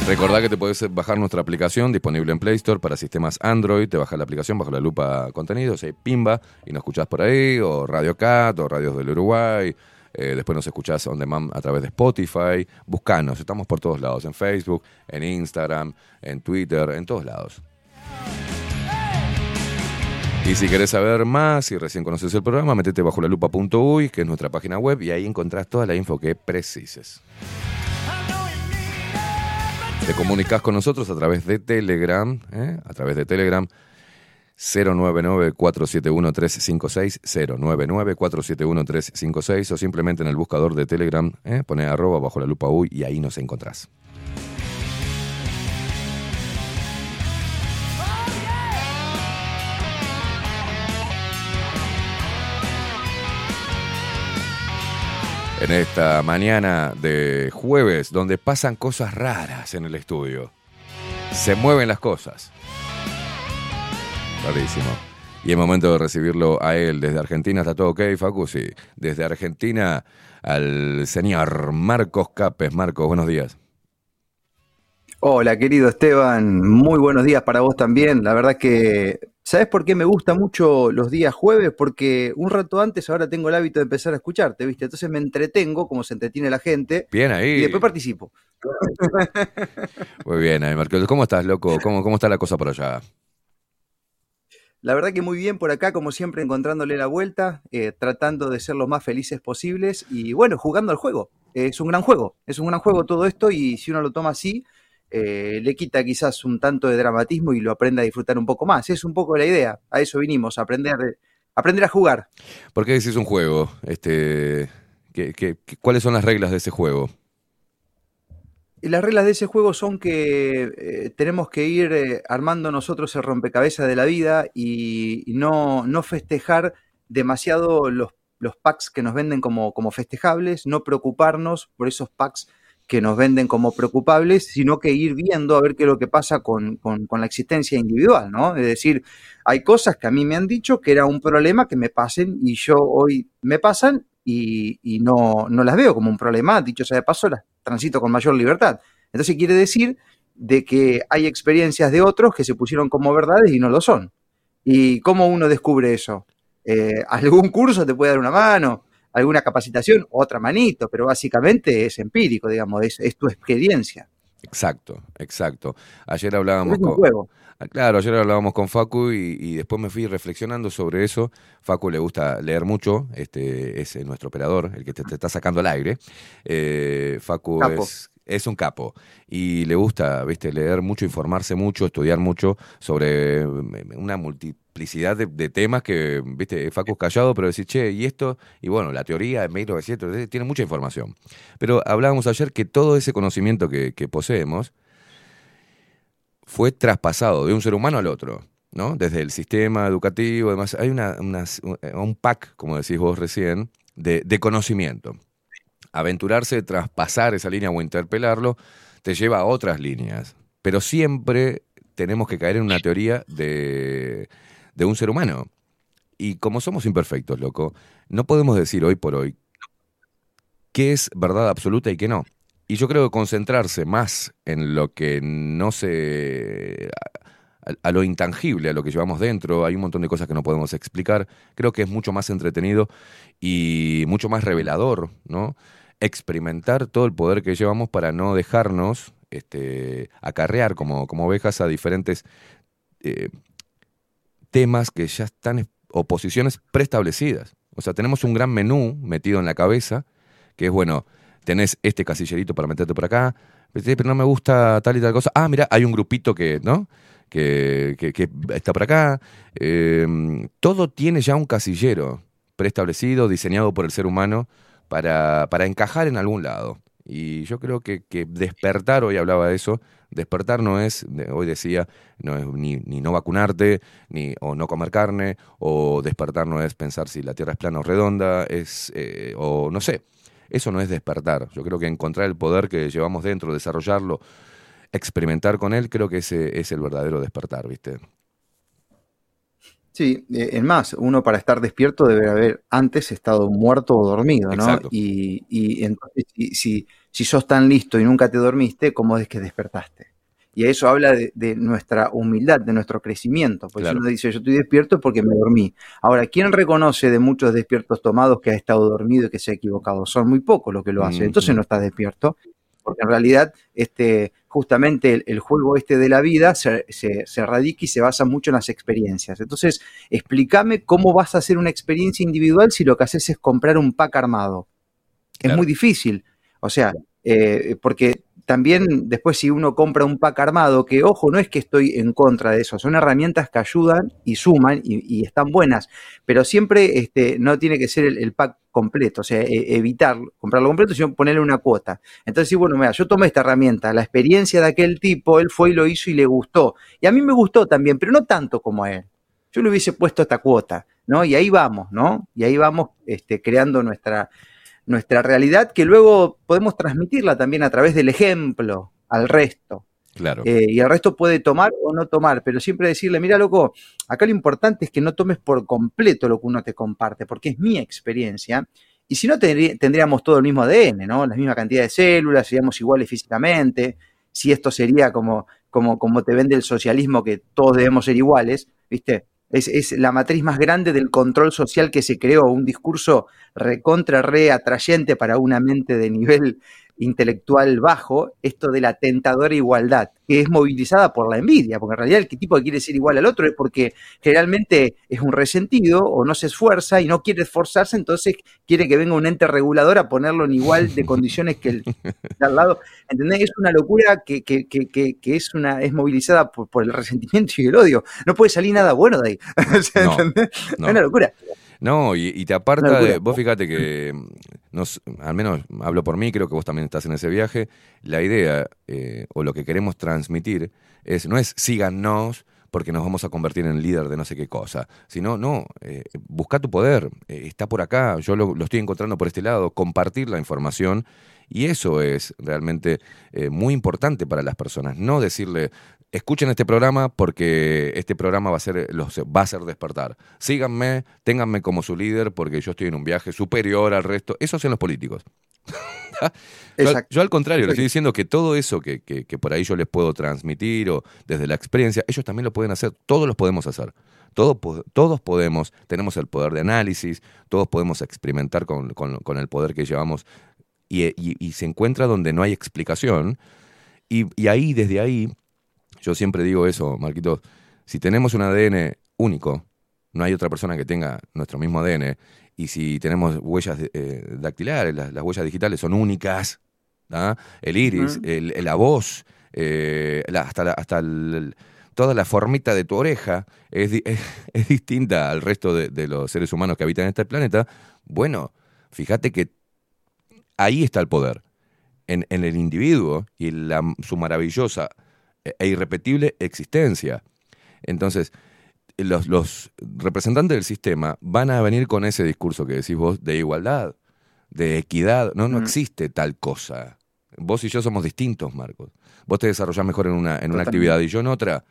Recordá que te podés bajar nuestra aplicación disponible en Play Store para sistemas Android. Te bajas la aplicación bajo la lupa contenidos, hay Pimba y nos escuchás por ahí, o Radio Cat, o Radios del Uruguay. Eh, después nos escuchás on demand a través de Spotify. Buscanos, estamos por todos lados, en Facebook, en Instagram, en Twitter, en todos lados. Y si querés saber más, si recién conoces el programa, metete bajo la lupa.uy, que es nuestra página web, y ahí encontrás toda la info que precises. Te comunicas con nosotros a través de Telegram, ¿eh? a través de Telegram 099-471-356, 099-471-356 o simplemente en el buscador de Telegram, ¿eh? pone arroba bajo la lupa uy y ahí nos encontrás. En esta mañana de jueves, donde pasan cosas raras en el estudio. Se mueven las cosas. Rarísimo. Y es momento de recibirlo a él desde Argentina. ¿Está todo ok, Facu? Sí. Desde Argentina al señor Marcos Capes. Marcos, buenos días. Hola, querido Esteban. Muy buenos días para vos también. La verdad que, ¿sabes por qué me gusta mucho los días jueves? Porque un rato antes ahora tengo el hábito de empezar a escucharte, ¿viste? Entonces me entretengo, como se entretiene la gente. Bien ahí. Y después participo. Muy bien, ahí, Marcos. ¿Cómo estás, loco? ¿Cómo, ¿Cómo está la cosa por allá? La verdad que muy bien por acá, como siempre, encontrándole la vuelta, eh, tratando de ser lo más felices posibles y bueno, jugando al juego. Eh, es un gran juego, es un gran juego todo esto y si uno lo toma así, eh, le quita quizás un tanto de dramatismo y lo aprende a disfrutar un poco más. Es un poco la idea, a eso vinimos, a aprender, aprender a jugar. ¿Por qué decís un juego? Este, ¿qué, qué, qué- cuáles son las reglas de ese juego? Las reglas de ese juego son que eh, tenemos que ir eh, armando nosotros el rompecabezas de la vida y, y no, no festejar demasiado los, los packs que nos venden como, como festejables, no preocuparnos por esos packs que nos venden como preocupables, sino que ir viendo a ver qué es lo que pasa con, con- la existencia individual, ¿no? Es decir, hay cosas que a mí me han dicho que era un problema que me pasen y yo hoy me pasan y, y no, no las veo como un problema, dicho sea de paso, las transito con mayor libertad. Entonces quiere decir de que hay experiencias de otros que se pusieron como verdades y no lo son. ¿Y cómo uno descubre eso? Eh, ¿Algún curso te puede dar una mano? ¿Alguna capacitación? Otra manito, pero básicamente es empírico, digamos, es, es tu experiencia. Exacto, exacto. Ayer hablábamos con. juego. Ah, Claro, ayer hablábamos con Facu y, y después me fui reflexionando sobre eso. Facu le gusta leer mucho, este es eh, nuestro operador, el que te, te está sacando al aire. Eh, Facu Capo. es es un capo y le gusta, viste, leer mucho, informarse mucho, estudiar mucho sobre mm, una multiplicidad de, temas que, viste, Facu callado, pero decir, che, y esto, y bueno, la teoría de 1900, eh, tiene mucha información. Pero hablábamos ayer que todo ese conocimiento que, poseemos fue traspasado de un ser humano al otro. ¿no? Desde el sistema educativo, además, hay una, unas- un pack, como decís vos recién, de, de conocimiento. Aventurarse, traspasar esa línea o interpelarlo, te lleva a otras líneas. Pero siempre tenemos que caer en una teoría de, de un ser humano. Y como somos imperfectos, loco, no podemos decir hoy por hoy qué es verdad absoluta y qué no. Y yo creo que concentrarse más en lo que no se a, lo intangible, a lo que llevamos dentro. Hay un montón de cosas que no podemos explicar. Creo que es mucho más entretenido y mucho más revelador, ¿no? Experimentar todo el poder que llevamos para no dejarnos este, acarrear como, como ovejas a diferentes eh, temas que ya están es- o posiciones preestablecidas. O sea, tenemos un gran menú metido en la cabeza, que es bueno, tenés este casillerito para meterte por acá, pero no me gusta tal y tal cosa. Ah, mira, hay un grupito que, ¿no? Que, que- que está por acá. Eh, todo tiene ya un casillero preestablecido, diseñado por el ser humano para, para encajar en algún lado. Y yo creo que, que despertar, hoy hablaba de eso, despertar no es, hoy decía, no es ni, ni no vacunarte, ni o no comer carne, o despertar no es pensar si la Tierra es plana o redonda, es, eh, o no sé, eso no es despertar. Yo creo que encontrar el poder que llevamos dentro, desarrollarlo, experimentar con él, creo que ese es el verdadero despertar, ¿viste? Sí, eh, es más, uno para estar despierto debe haber antes estado muerto o dormido, ¿no? Exacto. Y, y entonces, si, si, si sos tan listo y nunca te dormiste, ¿cómo es que despertaste? Y eso habla de, de nuestra humildad, de nuestro crecimiento. Porque Claro. si uno dice, yo estoy despierto porque me dormí. Ahora, ¿quién reconoce de muchos despiertos tomados que ha estado dormido y que se ha equivocado? Son muy pocos los que lo hacen. Entonces Ujú. no estás despierto. Porque en realidad, este, justamente el, el juego este de la vida se, se, se radica y se basa mucho en las experiencias. Entonces, explícame cómo vas a hacer una experiencia individual si lo que haces es comprar un pack armado. Es muy difícil. O sea, eh, porque también después si uno compra un pack armado, que ojo, no es que estoy en contra de eso, son herramientas que ayudan y suman y, están buenas, pero siempre este, no tiene que ser el, el pack completo, o sea, e- evitar comprarlo completo, sino ponerle una cuota. Entonces, sí, bueno, mira, yo tomé esta herramienta, la experiencia de aquel tipo, él fue y lo hizo y le gustó. Y a mí me gustó también, pero no tanto como a él. Yo le hubiese puesto esta cuota, ¿no? Y ahí vamos, ¿no? Y ahí vamos este, creando nuestra, nuestra realidad que luego podemos transmitirla también a través del ejemplo al resto. Claro. Eh, y el resto puede tomar o no tomar, pero siempre decirle, mira, loco, acá lo importante es que no tomes por completo lo que uno te comparte, porque es mi experiencia. Y si no, tendrí- tendríamos todo el mismo ADN, ¿no? La misma cantidad de células, seríamos iguales físicamente. Si esto sería como, como, como te vende el socialismo, que todos debemos ser iguales, ¿viste? Es, es la matriz más grande del control social que se creó, un discurso recontra, re atrayente para una mente de nivel intelectual bajo, esto de la tentadora igualdad, que es movilizada por la envidia, porque en realidad el que tipo que quiere ser igual al otro es porque generalmente es un resentido o no se esfuerza y no quiere esforzarse, entonces quiere que venga un ente regulador a ponerlo en igual de condiciones que el de al lado. ¿Entendés? Es una locura que, que, que, que, es, una, es movilizada por, por el resentimiento y el odio. No puede salir nada bueno de ahí. No, ¿entendés? no. Es una locura. No, y, y te aparta de. Vos fíjate que, al menos hablo por mí, creo que vos también estás en ese viaje. La idea eh, o lo que queremos transmitir es no es síganos porque nos vamos a convertir en líder de no sé qué cosa, sino, no, eh, busca tu poder, eh, está por acá, yo lo, estoy encontrando por este lado, compartir la información. Y eso es realmente muy importante para las personas. No decirle, escuchen este programa porque este programa va a ser, los va a hacer despertar. Síganme, ténganme como su líder porque yo estoy en un viaje superior al resto. Eso hacen los políticos. yo, al, Exacto. yo al contrario, le estoy diciendo que todo eso que, que- que por ahí yo les puedo transmitir o desde la experiencia, ellos también lo pueden hacer, todos los podemos hacer. Todo po- todos podemos, tenemos el poder de análisis, todos podemos experimentar con, con- con el poder que llevamos y, y- y se encuentra donde no hay explicación. Y, y ahí, desde ahí, yo siempre digo eso, Marquitos, si tenemos un ADN único, no hay otra persona que tenga nuestro mismo ADN, y si tenemos huellas eh, dactilares, las, las huellas digitales son únicas, ¿ah? el iris, el- la voz, eh, la- hasta, la- hasta el- toda la formita de tu oreja es, es- es distinta al resto de, de los seres humanos que habitan en este planeta, bueno, fíjate que ahí está el poder, en, en el individuo y la- su maravillosa e irrepetible existencia. Entonces, los, los representantes del sistema van a venir con ese discurso que decís vos de igualdad, de equidad. No, no Mm. existe tal cosa. Vos y yo somos distintos, Marcos. Vos te desarrollás mejor en una, en una actividad y yo en otra.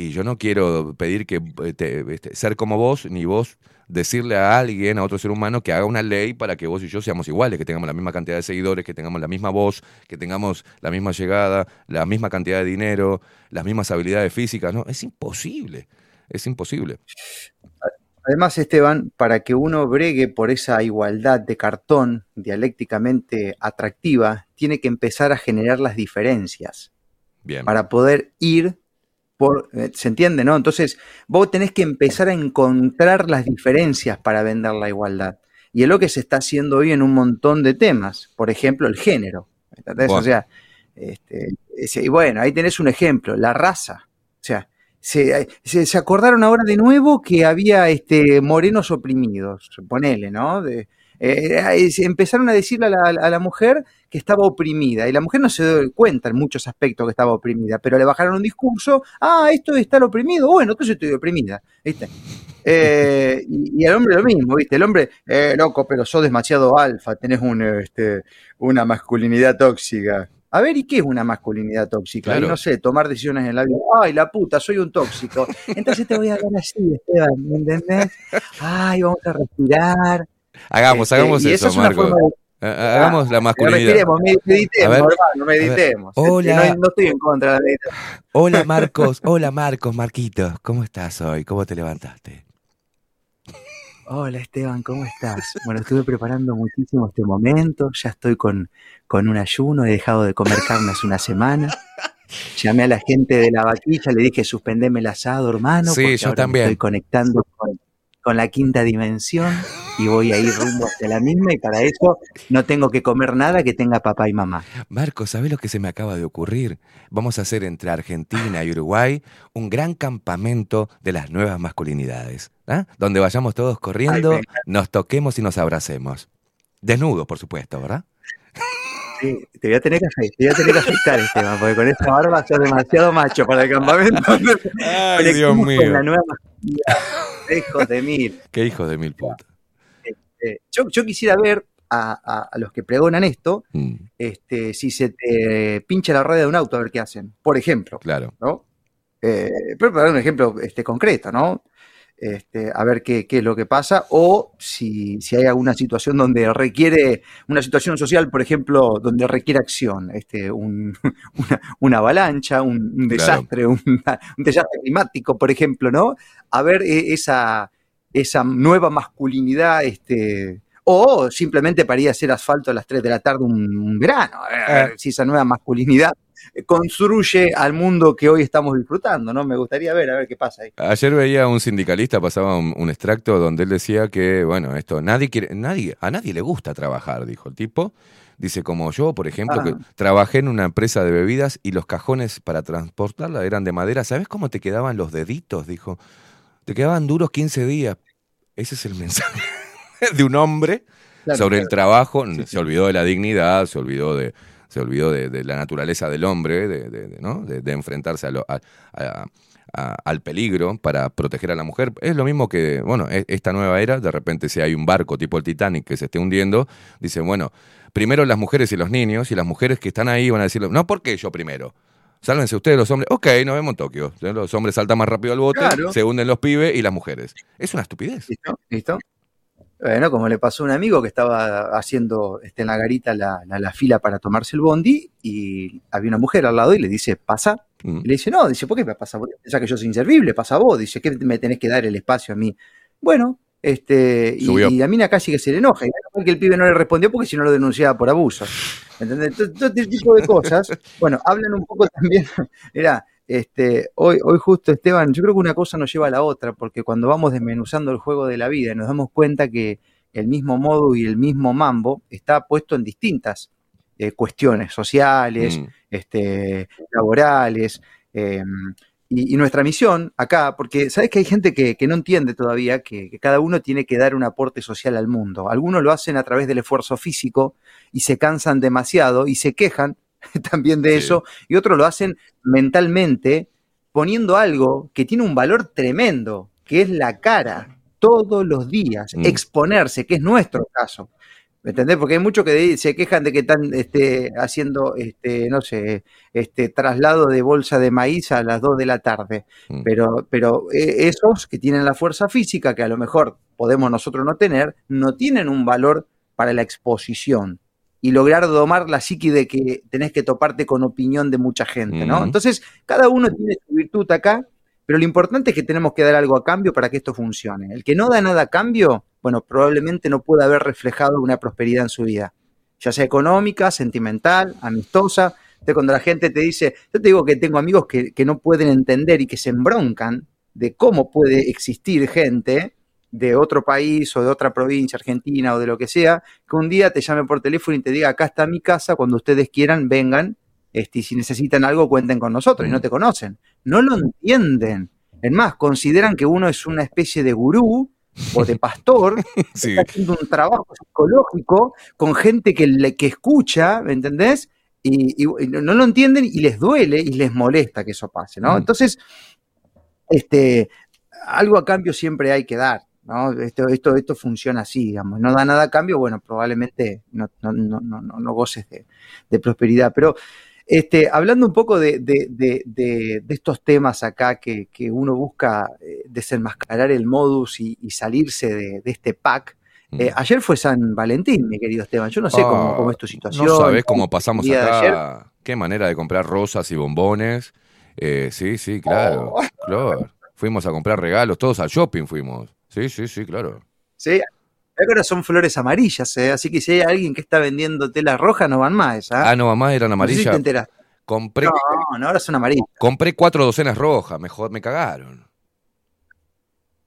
Y yo no quiero pedir que eh, te- este, ser como vos, ni vos decirle a alguien, a otro ser humano, que haga una ley para que vos y yo seamos iguales, que tengamos la misma cantidad de seguidores, que tengamos la misma voz, que tengamos la misma llegada, la misma cantidad de dinero, las mismas habilidades físicas. No, es imposible. Es imposible. Además, Esteban, para que uno bregue por esa igualdad de cartón dialécticamente atractiva, tiene que empezar a generar las diferencias Bien. para poder ir por, eh, ¿se entiende, no? Entonces, vos tenés que empezar a encontrar las diferencias para vender la igualdad. Y es lo que se está haciendo hoy en un montón de temas. Por ejemplo, el género. O sea, este, y bueno, ahí tenés un ejemplo, la raza. O sea, se, se- se acordaron ahora de nuevo que había este, morenos oprimidos, ponele, ¿no? De- eh, empezaron a decirle a la, a la mujer que estaba oprimida y la mujer no se dio cuenta en muchos aspectos que estaba oprimida, pero le bajaron un discurso, ah, esto es estar oprimido, bueno, entonces estoy oprimida, ¿viste? Eh, y, y al hombre lo mismo, ¿viste? El hombre, eh, loco, pero sos demasiado alfa, tenés un, este, una masculinidad tóxica. A ver, ¿y qué es una masculinidad tóxica? Claro. Y no sé, tomar decisiones en la vida. Ay, la puta, soy un tóxico. Entonces te voy a dar así, Esteban, ¿me entendés? Ay, vamos a respirar. Hagamos, Este, hagamos y eso, esa es forma de- Ha- Hagamos la Ah, masculinidad. Respiremos, med- meditemos, ver, hermano, meditemos. Este, Hola. No, no estoy en contra de la meditación. Hola Marcos, hola Marcos, Marquitos, ¿cómo estás hoy? ¿Cómo te levantaste? Hola Esteban, ¿cómo estás? Bueno, estuve preparando muchísimo este momento, ya estoy con, con un ayuno, he dejado de comer carne hace una semana. Llamé a la gente de la vaquilla, le dije suspendeme el asado, hermano, Sí, porque yo ahora me también. estoy conectando con, con la quinta dimensión y voy a ir rumbo hacia la misma y para eso no tengo que comer nada que tenga papá y mamá. Marcos, ¿sabes lo que se me acaba de ocurrir? Vamos a hacer entre Argentina y Uruguay un gran campamento de las nuevas masculinidades, ¿ah? donde vayamos todos corriendo, Ay, nos toquemos y nos abracemos. Desnudos, por supuesto, ¿verdad? Sí, te voy a tener que te voy a tener que afeitar, Esteban, porque con esta barba sos demasiado macho para el campamento. Ay, Dios mío. La nueva. Hijos de mil. Qué hijos de mil putas. Eh, yo, yo quisiera ver a, a- a los que pregonan esto, Mm, este, si se te pincha la rueda de un auto, a ver qué hacen. Por ejemplo, claro. ¿no? Eh, pero para dar un ejemplo este, concreto, ¿no? Este, a ver qué, qué es lo que pasa, o si, si hay alguna situación donde requiere, una situación social, por ejemplo, donde requiere acción, este, un- una, una avalancha, un, desastre, un desastre climático, por ejemplo, ¿no? A ver eh, esa, esa nueva masculinidad, este, o simplemente para ir a hacer asfalto a las 3 de la tarde un, verano, a ver, ver si esa nueva masculinidad eh, construye al mundo que hoy estamos disfrutando, ¿no? Me gustaría ver, a ver qué pasa ahí. Ayer veía a un sindicalista, pasaba un, un extracto donde él decía que, bueno, esto, nadie quiere, nadie, a nadie le gusta trabajar, dijo el tipo. Dice, como yo, por ejemplo, que Ah. trabajé en una empresa de bebidas y los cajones para transportarla eran de madera. ¿Sabes cómo te quedaban los deditos? Dijo, te quedaban duros 15 días. Ese es el mensaje de un hombre Claro, sobre el trabajo. Se olvidó de la dignidad, se olvidó de, se olvidó de, de la naturaleza del hombre, de, de- ¿no? de, enfrentarse a lo- a- a- al peligro para proteger a la mujer. Es lo mismo que, bueno, e- esta nueva era, de repente si hay un barco tipo el Titanic que se esté hundiendo, dicen, bueno, primero las mujeres y los niños, y las mujeres que están ahí van a decir, no, ¿por qué yo primero? Sálvense ustedes los hombres. Ok, nos vemos en Tokio. Los hombres saltan más rápido al bote, Claro. se hunden los pibes y las mujeres. Es una estupidez. ¿Listo? ¿Listo? Bueno, como le pasó a un amigo que estaba haciendo este, en la garita la, la- la fila para tomarse el bondi y había una mujer al lado y le dice, pasa. Mm. Y le dice, no, dice, ¿por qué me pasa vos? Pensás que yo soy inservible, pasa vos. Dice, ¿qué me tenés que dar el espacio a mí? Bueno, este, y, y a mina casi que se le enoja. Y que el pibe no le respondió porque si no lo denunciaba por abuso. ¿Entendés? Todo, todo este tipo de cosas, bueno, hablan un poco también, mirá, este, hoy, hoy justo Esteban, yo creo que una cosa nos lleva a la otra, porque cuando vamos desmenuzando el juego de la vida nos damos cuenta que el mismo modo y el mismo mambo está puesto en distintas eh, cuestiones sociales, Mm. este, laborales. eh, y, y nuestra misión acá, porque sabes que hay gente que, que no entiende todavía que, que cada uno tiene que dar un aporte social al mundo. Algunos lo hacen a través del esfuerzo físico y se cansan demasiado y se quejan también de eso, y otros lo hacen mentalmente poniendo algo que tiene un valor tremendo, que es la cara, todos los días, Mm. exponerse, que es nuestro caso. ¿Me entendés? Porque hay muchos que se quejan de que están este, haciendo, este, no sé, este traslado de bolsa de maíz a las 2 de la tarde. Mm. Pero, pero eh, esos que tienen la fuerza física, que a lo mejor podemos nosotros no tener, no tienen un valor para la exposición y lograr domar la psiqui de que tenés que toparte con opinión de mucha gente, ¿no? Entonces, cada uno tiene su virtud acá, pero lo importante es que tenemos que dar algo a cambio para que esto funcione. El que no da nada a cambio, bueno, probablemente no pueda haber reflejado una prosperidad en su vida, ya sea económica, sentimental, amistosa. Entonces, cuando la gente te dice, yo te digo que tengo amigos que, que no pueden entender y que se embroncan de cómo puede existir gente de otro país o de otra provincia, Argentina o de lo que sea, que un día te llame por teléfono y te diga, acá está mi casa, cuando ustedes quieran, vengan, este, y si necesitan algo, cuenten con nosotros, y no te conocen. No lo entienden. Es más, consideran que uno es una especie de gurú o de pastor, que está haciendo un trabajo psicológico con gente que, le, que escucha, ¿me entendés? Y, y- y no no lo entienden y les duele y les molesta que eso pase, ¿no? Mm. Entonces, este, algo a cambio siempre hay que dar, ¿no? Esto, esto, esto funciona así, digamos. No da nada a cambio, bueno, probablemente no, no, no, no, goces de, de prosperidad. Pero este, hablando un poco de, de- de- estos temas acá que, que uno busca eh, desenmascarar el modus y, y salirse de, este pack. eh, ayer fue San Valentín, mi querido Esteban. Yo no sé cómo, Ah, cómo es tu situación. No sabés cómo pasamos de ayer. acá. Qué manera de comprar rosas y bombones. Eh, sí, sí, claro. Oh. Claro. Fuimos a comprar regalos, todos al shopping fuimos. Sí, sí, sí, claro. Sí, ahora son flores amarillas, ¿eh? así que si hay alguien que está vendiendo telas rojas, no van más. ¿ah? Ah, no, eran No sé si amarillas. te enteraste. Compré, No, no, ahora son amarillas. compré cuatro docenas rojas, mejor me cagaron.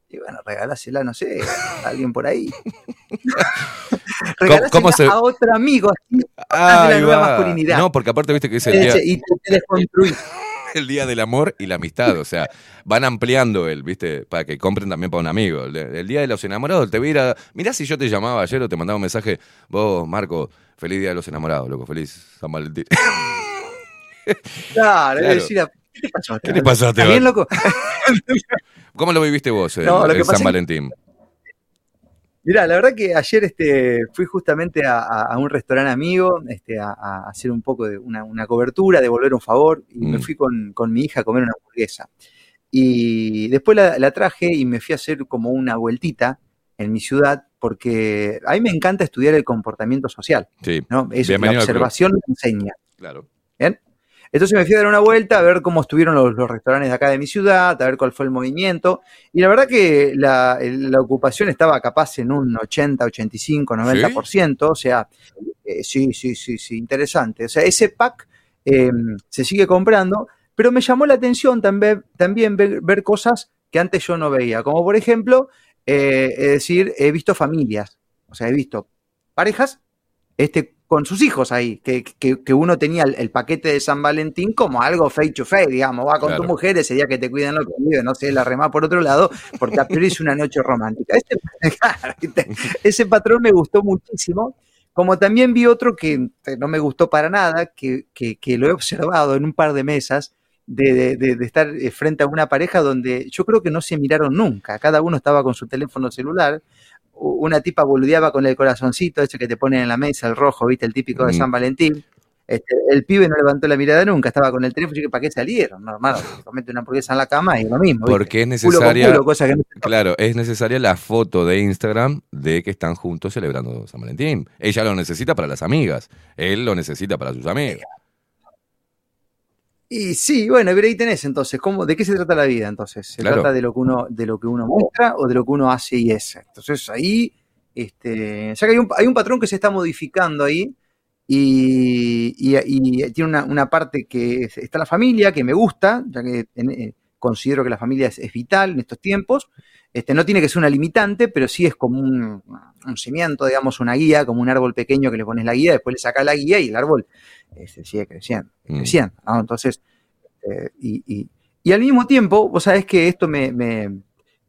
Y bueno, regalásela, no sé, a alguien por ahí. ¿Cómo, Regalásela cómo se.? a otro amigo, así de la nueva va. masculinidad. No, porque aparte viste que día, Ese, y te, te desconstruís. el día del amor y la amistad. O sea, van ampliando el, ¿viste? Para que compren también para un amigo. El, el día de los enamorados, te voy a ir a- Mirá si yo te llamaba ayer o te mandaba un mensaje. Vos, Marco, feliz día de los enamorados, loco. Feliz San Valentín. Claro, es Claro. decir, a- ¿qué te pasó? ¿Qué te pasó, ¿Estás bien, Esteban? loco? ¿Cómo lo viviste vos, el, No, lo el que San es- Valentín? Mirá, la verdad que ayer este, fui justamente a, un restaurante amigo este, a, a hacer un poco de una, una cobertura, devolver un favor, y me Mm. fui con, con mi hija a comer una hamburguesa. Y después la, la traje y me fui a hacer como una vueltita en mi ciudad, porque a mí me encanta estudiar el comportamiento social, Sí. ¿no? Es, la observación me enseña. Claro. ¿Bien? Entonces me fui a dar una vuelta a ver cómo estuvieron los, los restaurantes de acá de mi ciudad, a ver cuál fue el movimiento. Y la verdad que la, ocupación estaba capaz en un 80, 85, 90%. O sea, eh, sí, sí, sí, sí, interesante. O sea, ese pack eh, se sigue comprando, pero me llamó la atención también, también ver, ver cosas que antes yo no veía. Como por ejemplo, eh, es decir, he visto familias. O sea, he visto parejas este, con sus hijos ahí, que, que- que uno tenía el, el paquete de San Valentín como algo face to face, digamos, va con Claro. tu mujer ese día que te cuidan lo que vive, no sé, la remá por otro lado, porque a priori es una noche romántica. Ese, claro, ¿viste? ese patrón me gustó muchísimo, como también vi otro que eh, no me gustó para nada, que, que- lo he observado en un par de mesas, de, de- de- estar eh, frente a una pareja donde yo creo que no se miraron nunca, cada uno estaba con su teléfono celular, una tipa boludeaba con el corazoncito ese que te ponen en la mesa, el rojo, viste, el típico de Mm. San Valentín. Este, el pibe no levantó la mirada nunca, estaba con el teléfono y dije, ¿para qué salieron? No, hermano, te comete una hamburguesa en la cama y lo mismo. ¿viste? Porque es necesaria. culo, que no. Claro, es necesaria la foto de Instagram de que están juntos celebrando San Valentín. Ella lo necesita para las amigas. Él lo necesita para sus amigos. Y sí, bueno, pero ahí tenés entonces, ¿cómo, ¿de qué se trata la vida entonces? ¿Se Claro. trata de lo que uno, de lo que uno muestra o de lo que uno hace y es? Entonces ahí, este, ya que hay un, hay un patrón que se está modificando ahí y, y- y tiene una, una parte que es- está la familia, que me gusta, ya que eh, considero que la familia es, es vital en estos tiempos. Este, no tiene que ser una limitante, pero sí es como un, un cimiento, digamos, una guía, como un árbol pequeño que le pones la guía, después le sacas la guía y el árbol se sigue creciendo, Mm. creciendo. ¿no? Entonces, eh, y, y- y al mismo tiempo, vos sabés que esto me, me-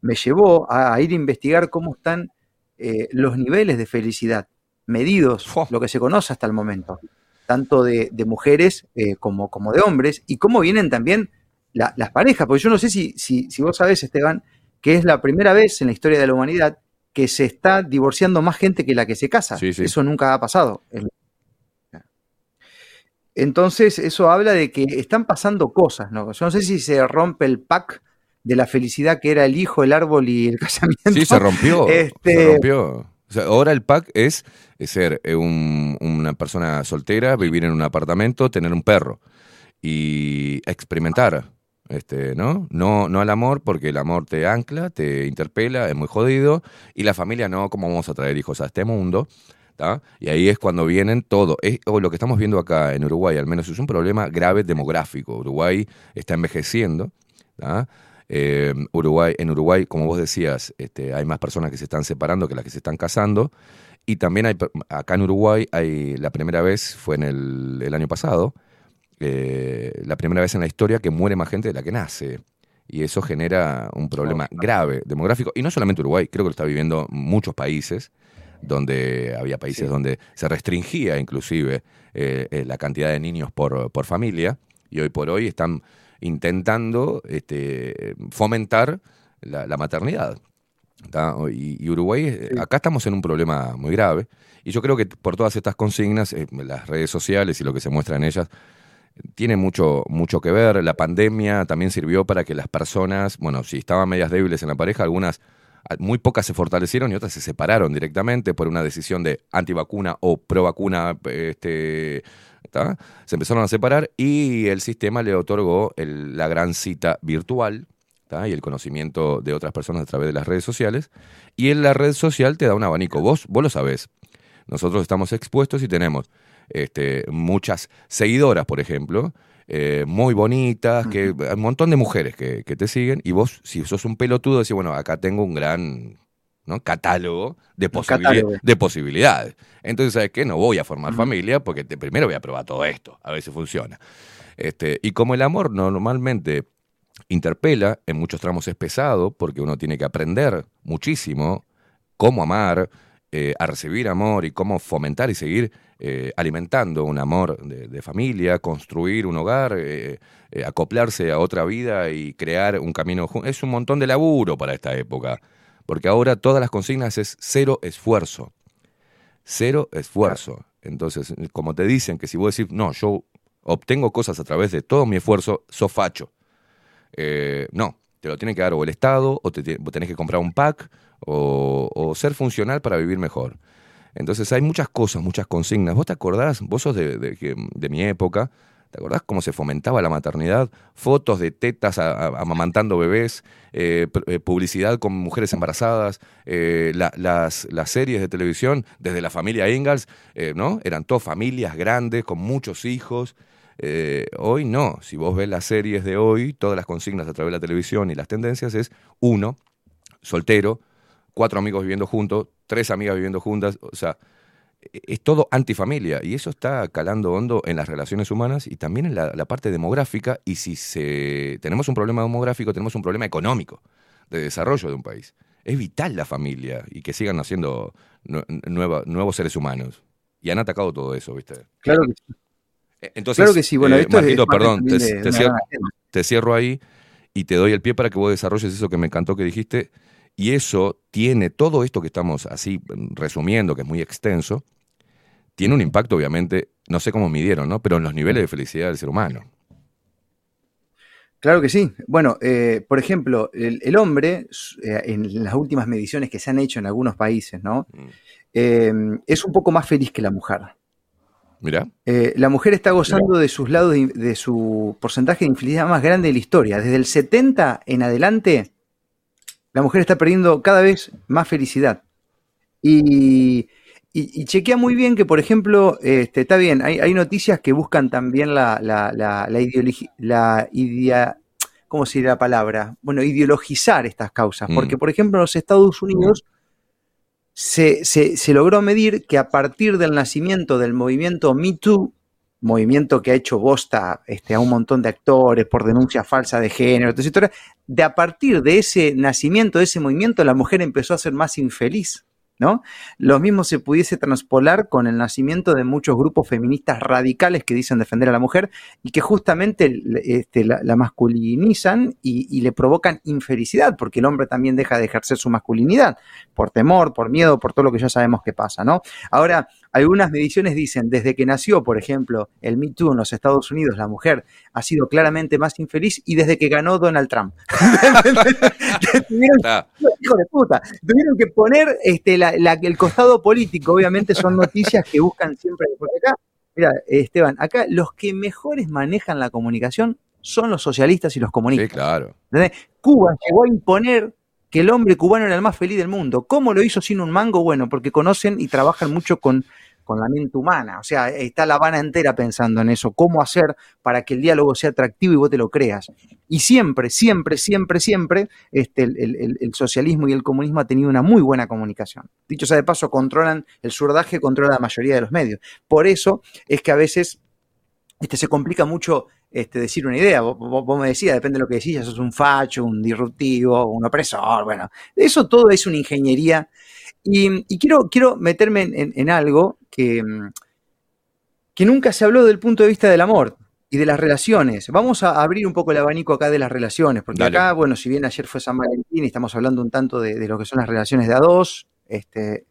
me llevó a, a ir a investigar cómo están eh, los niveles de felicidad medidos, lo que se conoce hasta el momento, tanto de, de mujeres eh, como, como de hombres, y cómo vienen también la- las parejas, porque yo no sé si, si, si vos sabés, Esteban, que es la primera vez en la historia de la humanidad que se está divorciando más gente que la que se casa. Sí, sí. Eso nunca ha pasado. Entonces, eso habla de que están pasando cosas, ¿no? Yo no sé si se rompe el pack de la felicidad que era el hijo, el árbol y el casamiento. Sí, se rompió. Este, Se rompió. O sea, ahora el pack es, es ser eh, un- una persona soltera, vivir en un apartamento, tener un perro y experimentar. Este, ¿no? No, no al amor, porque el amor te ancla, te interpela, es muy jodido, y la familia no, ¿cómo vamos a traer hijos a este mundo? ¿tá? Y ahí es cuando vienen todo. Es, o lo que estamos viendo acá en Uruguay, al menos, es un problema grave demográfico. Uruguay está envejeciendo. Eh, Uruguay, en Uruguay, como vos decías, este, hay más personas que se están separando que las que se están casando. Y también hay, acá en Uruguay, hay, la primera vez fue en el año pasado, eh, la primera vez en la historia que muere más gente de la que nace. Y eso genera un problema grave demográfico. Y no solamente Uruguay, creo que lo está viviendo muchos países, donde había países donde se restringía inclusive eh, eh, la cantidad de niños por, por familia. Y hoy por hoy están intentando este, fomentar la, la maternidad. Y, y Uruguay, acá estamos en un problema muy grave. Y yo creo que por todas estas consignas, eh, las redes sociales y lo que se muestra en ellas, tiene mucho, mucho que ver. La pandemia también sirvió para que las personas, bueno, si estaban medias débiles en la pareja, algunas, a- muy pocas se fortalecieron y otras se separaron directamente por una decisión de antivacuna o pro vacuna. Este. Se empezaron a separar y el sistema le otorgó la gran cita virtual y el conocimiento de otras personas a través de las redes sociales. Y en la red social te da un abanico. Vos, vos lo sabés. Nosotros estamos expuestos y tenemos este, muchas seguidoras, por ejemplo, eh, muy bonitas, que un montón de mujeres que, que te siguen, y vos, si sos un pelotudo, decís, bueno, acá tengo un gran ¿no? catálogo, de, posibili- catálogo. de posibilidades. Entonces, ¿sabes qué? No voy a formar familia porque te- primero voy a probar todo esto, a ver si funciona. Este, y como el amor normalmente interpela, en muchos tramos es pesado, porque uno tiene que aprender muchísimo cómo amar, eh, a recibir amor y cómo fomentar y seguir eh, alimentando un amor de, de familia, construir un hogar, eh, eh, acoplarse a otra vida y crear un camino. Es un montón de laburo para esta época, porque ahora todas las consignas es cero esfuerzo. Cero esfuerzo. Entonces, como te dicen que si vos decís, no, yo obtengo cosas a través de todo mi esfuerzo, sos facho. Eh, no, te lo tiene que dar o el Estado, o te, tenés que comprar un pack, o, o ser funcional para vivir mejor. Entonces hay muchas cosas, muchas consignas. ¿Vos te acordás? Vos sos de, de de mi época. ¿Te acordás cómo se fomentaba la maternidad? Fotos de tetas a- amamantando bebés, eh, eh, publicidad con mujeres embarazadas, eh, la- las, las series de televisión, desde la familia Ingalls, eh, ¿no? Eran todas familias grandes, con muchos hijos. Hoy no. Si vos ves las series de hoy, todas las consignas a través de la televisión y las tendencias es uno, soltero, cuatro amigos viviendo juntos, tres amigas viviendo juntas, o sea, e- es todo antifamilia y eso está calando hondo en las relaciones humanas y también en la, la parte demográfica y si se, tenemos un problema demográfico, tenemos un problema económico de desarrollo de un país. Es vital la familia y que sigan naciendo nue- nueva- nuevos seres humanos. Y han atacado todo eso, ¿viste? Claro que sí. Eh, Entonces, Claro que sí. Bueno, eh, esto es perdón, te, de cierro, te cierro ahí y te doy el pie para que vos desarrolles eso que me encantó que dijiste. Y eso tiene, todo esto que estamos así mm, resumiendo, que es muy extenso, tiene un impacto, obviamente, no sé cómo midieron, ¿no? Pero en los niveles de felicidad del ser humano. Claro que sí. Bueno, eh, por ejemplo, el, el hombre, eh, en las últimas mediciones que se han hecho en algunos países, ¿no? Eh, es un poco más feliz que la mujer. Mirá. Eh, la mujer está gozando de sus lados de, de su porcentaje de infelicidad más grande de la historia. Desde el 70 en adelante, la mujer está perdiendo cada vez más felicidad. Y, y- y chequea muy bien que, por ejemplo, este, está bien, hay, hay noticias que buscan también la, la, la, la ideologi- la idea- ¿cómo sería la palabra? Bueno, ideologizar estas causas. Mm. Porque, por ejemplo, en los Estados Unidos se, se- se logró medir que a partir del nacimiento del movimiento Me Too, movimiento que ha hecho bosta este, a un montón de actores por denuncias falsas de género, etcétera, de a partir de ese nacimiento, de ese movimiento, la mujer empezó a ser más infeliz. ¿no? Lo mismo se pudiese transpolar con el nacimiento de muchos grupos feministas radicales que dicen defender a la mujer y que justamente este, la, la masculinizan y, y le provocan infelicidad, porque el hombre también deja de ejercer su masculinidad, por temor, por miedo, por todo lo que ya sabemos que pasa, ¿no? Ahora, algunas mediciones dicen, desde que nació, por ejemplo, el Me Too en los Estados Unidos, la mujer ha sido claramente más infeliz y desde que ganó Donald Trump. Tuvieron- hijo de puta, tuvieron que poner este, la- la- el costado político, obviamente son noticias que buscan siempre, porque acá, mira, Esteban, acá los que mejores manejan la comunicación son los socialistas y los comunistas. Sí, claro. ¿entendés? Cuba llegó a imponer que el hombre cubano era el más feliz del mundo. ¿Cómo lo hizo sin un mango? Bueno, porque conocen y trabajan mucho con, con la mente humana. O sea, está La Habana entera pensando en eso. ¿Cómo hacer para que el diálogo sea atractivo y vos te lo creas? Y siempre, siempre, siempre, siempre, este, el, socialismo y el comunismo ha tenido una muy buena comunicación. Dicho sea de paso, controlan, el surdaje controla la mayoría de los medios. Por eso es que a veces este, se complica mucho este, decir una idea. Vos, vos- me decías, depende de lo que decís, sos un facho, un disruptivo, un opresor, bueno. Eso todo es una ingeniería. Y, quiero, quiero meterme en algo que, mm, que nunca se habló del punto de vista del amor y de las relaciones. Vamos a abrir un poco el abanico acá de las relaciones, porque Dale. acá, bueno, si bien ayer fue San Valentín y estamos hablando un tanto de, de lo que son las relaciones de a dos este,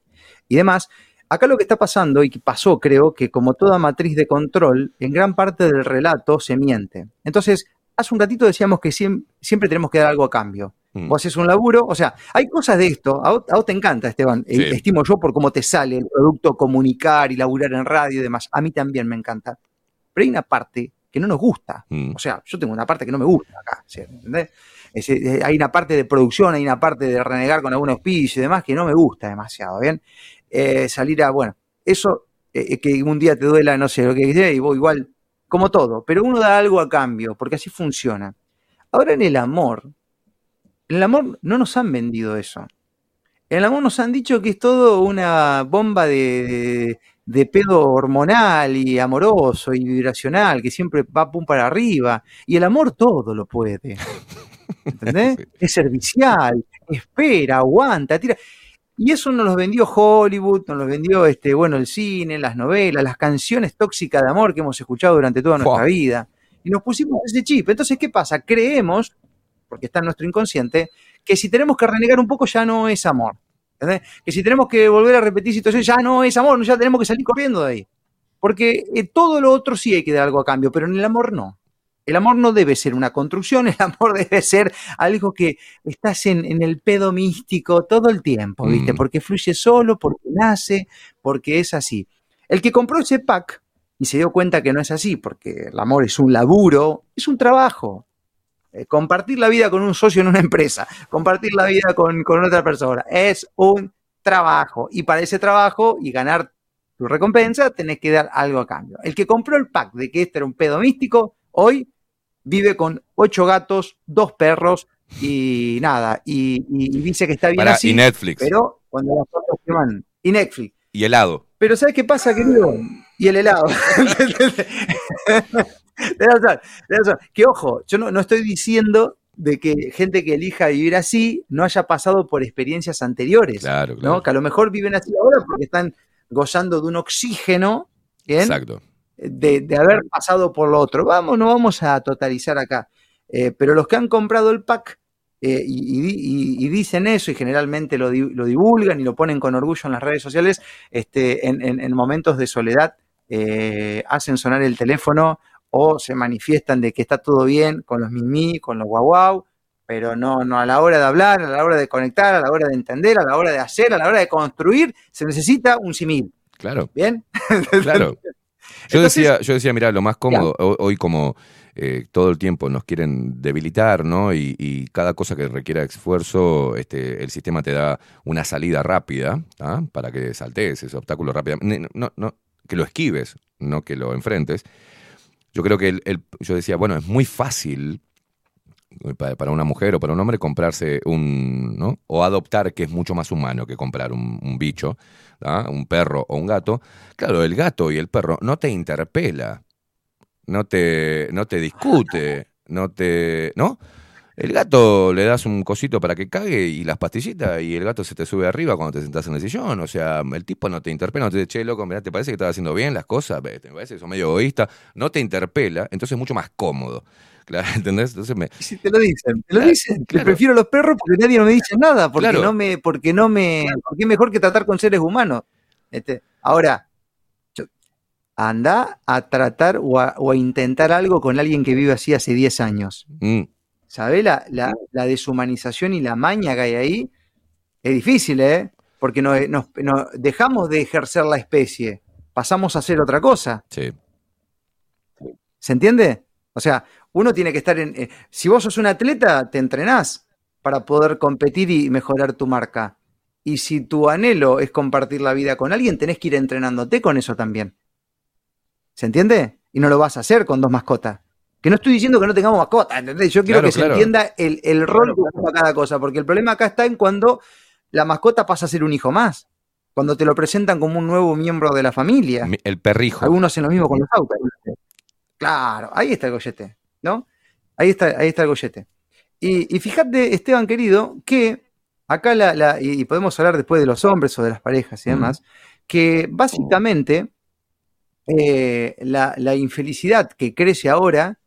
y demás, acá lo que está pasando y que pasó, creo, que como toda matriz de control, en gran parte del relato se miente. Entonces, hace un ratito decíamos que siem- siempre tenemos que dar algo a cambio. Mm. Vos haces un laburo, o sea, hay cosas de esto, a vos, a vos te encanta, Esteban, Sí. eh, estimo yo por cómo te sale el producto comunicar y laburar en radio y demás, a mí también me encanta. Pero hay una parte que no nos gusta, Mm. o sea, yo tengo una parte que no me gusta acá, ¿sí? ¿entendés? Es, eh, hay una parte de producción, hay una parte de renegar con algunos pisos y demás que no me gusta demasiado, ¿bien? Eh, salir a, bueno, eso, eh, que un día te duela, no sé, lo que sea, y vos igual, como todo, pero uno da algo a cambio, porque así funciona. Ahora en el amor, en el amor no nos han vendido eso. En el amor nos han dicho que es todo una bomba de, de, de pedo hormonal y amoroso y vibracional, que siempre va pum para arriba. Y el amor todo lo puede. ¿Entendés? Es servicial, espera, aguanta, tira. Y eso nos lo vendió Hollywood, nos lo vendió este, bueno, el cine, las novelas, las canciones tóxicas de amor que hemos escuchado durante toda nuestra Fua. vida. Y nos pusimos ese chip. Entonces, ¿qué pasa? Creemos, porque está en nuestro inconsciente, que si tenemos que renegar un poco ya no es amor. ¿entendés? Que si tenemos que volver a repetir situaciones ya no es amor, ya tenemos que salir corriendo de ahí. Porque eh, todo lo otro sí hay que dar algo a cambio, pero en el amor no. El amor no debe ser una construcción, el amor debe ser algo que estás en, en el pedo místico todo el tiempo, ¿viste? Mm. Porque fluye solo, porque nace, porque es así. El que compró ese pack y se dio cuenta que no es así, porque el amor es un laburo, es un trabajo. Eh, compartir la vida con un socio en una empresa, compartir la vida con, con otra persona, es un trabajo. Y para ese trabajo y ganar tu recompensa, tenés que dar algo a cambio. El que compró el pack de que este era un pedo místico, hoy vive con ocho gatos, dos perros y nada. Y, y- y dice que está bien así. y Netflix. Pero cuando las cosas se van. Y Netflix. Y helado. Pero ¿sabes qué pasa, querido? Y el helado. Tenés razón, tenés razón. Que ojo, yo no, no estoy diciendo de que gente que elija vivir así no haya pasado por experiencias anteriores. Claro, claro. ¿no? Que a lo mejor viven así ahora porque están gozando de un oxígeno ¿bien? Exacto. de, de haber pasado por lo otro. Vamos, no vamos a totalizar acá. Eh, pero los que han comprado el pack eh, y, y di- y- y dicen eso y generalmente lo, di- lo divulgan y lo ponen con orgullo en las redes sociales, este, en, en- en momentos de soledad eh, hacen sonar el teléfono o se manifiestan de que está todo bien con los mimi, con los guau guau, pero no, no a la hora de hablar, a la hora de conectar, a la hora de entender, a la hora de hacer, a la hora de construir, se necesita un simil. Claro. ¿Bien? Claro. Yo Entonces- decía, yo decía, mira, lo más cómodo, ho- hoy como eh, todo el tiempo nos quieren debilitar, ¿no? Y, y cada cosa que requiera esfuerzo, este, el sistema te da una salida rápida. Para que saltes ese obstáculo rápidamente. No, no, que lo esquives, no que lo enfrentes. Yo creo que el, el- yo decía, bueno, es muy fácil para, para una mujer o para un hombre comprarse un, ¿no? O adoptar, que es mucho más humano que comprar un, bicho, ¿ah? un perro o un gato. Claro, el gato y el perro no te interpela, no te, no te discute, no te, ¿no? El gato le das un cosito para que cague y las pastillitas y el gato se te sube arriba cuando te sentás en el sillón. O sea, el tipo no te interpela, no te dice, che, loco, mirá, ¿te parece que estás haciendo bien las cosas? ¿Te parece que sos medio egoísta? No te interpela, entonces es mucho más cómodo. Claro, ¿entendés? Entonces me... Si te lo dicen, te lo Claro, dicen. Claro. prefiero los perros porque nadie me dice nada, porque Claro. no me, porque no me, porque es mejor que tratar con seres humanos. Este, ahora, anda a tratar o a, o a intentar algo con alguien que vive así hace 10 años. Mm, ¿Sabés? La, la, la deshumanización y la maña que hay ahí es difícil, ¿eh? Porque nos, nos- nos dejamos de ejercer la especie, pasamos a hacer otra cosa. sí. ¿Se entiende? O sea, uno tiene que estar en... eh, si vos sos un atleta, te entrenás para poder competir y mejorar tu marca. Y si tu anhelo es compartir la vida con alguien, tenés que ir entrenándote con eso también. ¿Se entiende? Y no lo vas a hacer con dos mascotas. Que no estoy diciendo que no tengamos mascotas, ¿entendés? Yo quiero Claro, que claro. se entienda el, el rol que ocupa cada cosa, porque el problema acá está en cuando la mascota pasa a ser un hijo más. Cuando te lo presentan como un nuevo miembro de la familia. Mi- El perrijo. Algunos hacen lo mismo con los autos. Claro, ahí está el gollete, ¿no? Ahí está, ahí está el gollete. Y, y fíjate, Esteban querido, que acá la, la- y podemos hablar después de los hombres o de las parejas y demás, que básicamente eh, la, la infelicidad que crece ahora,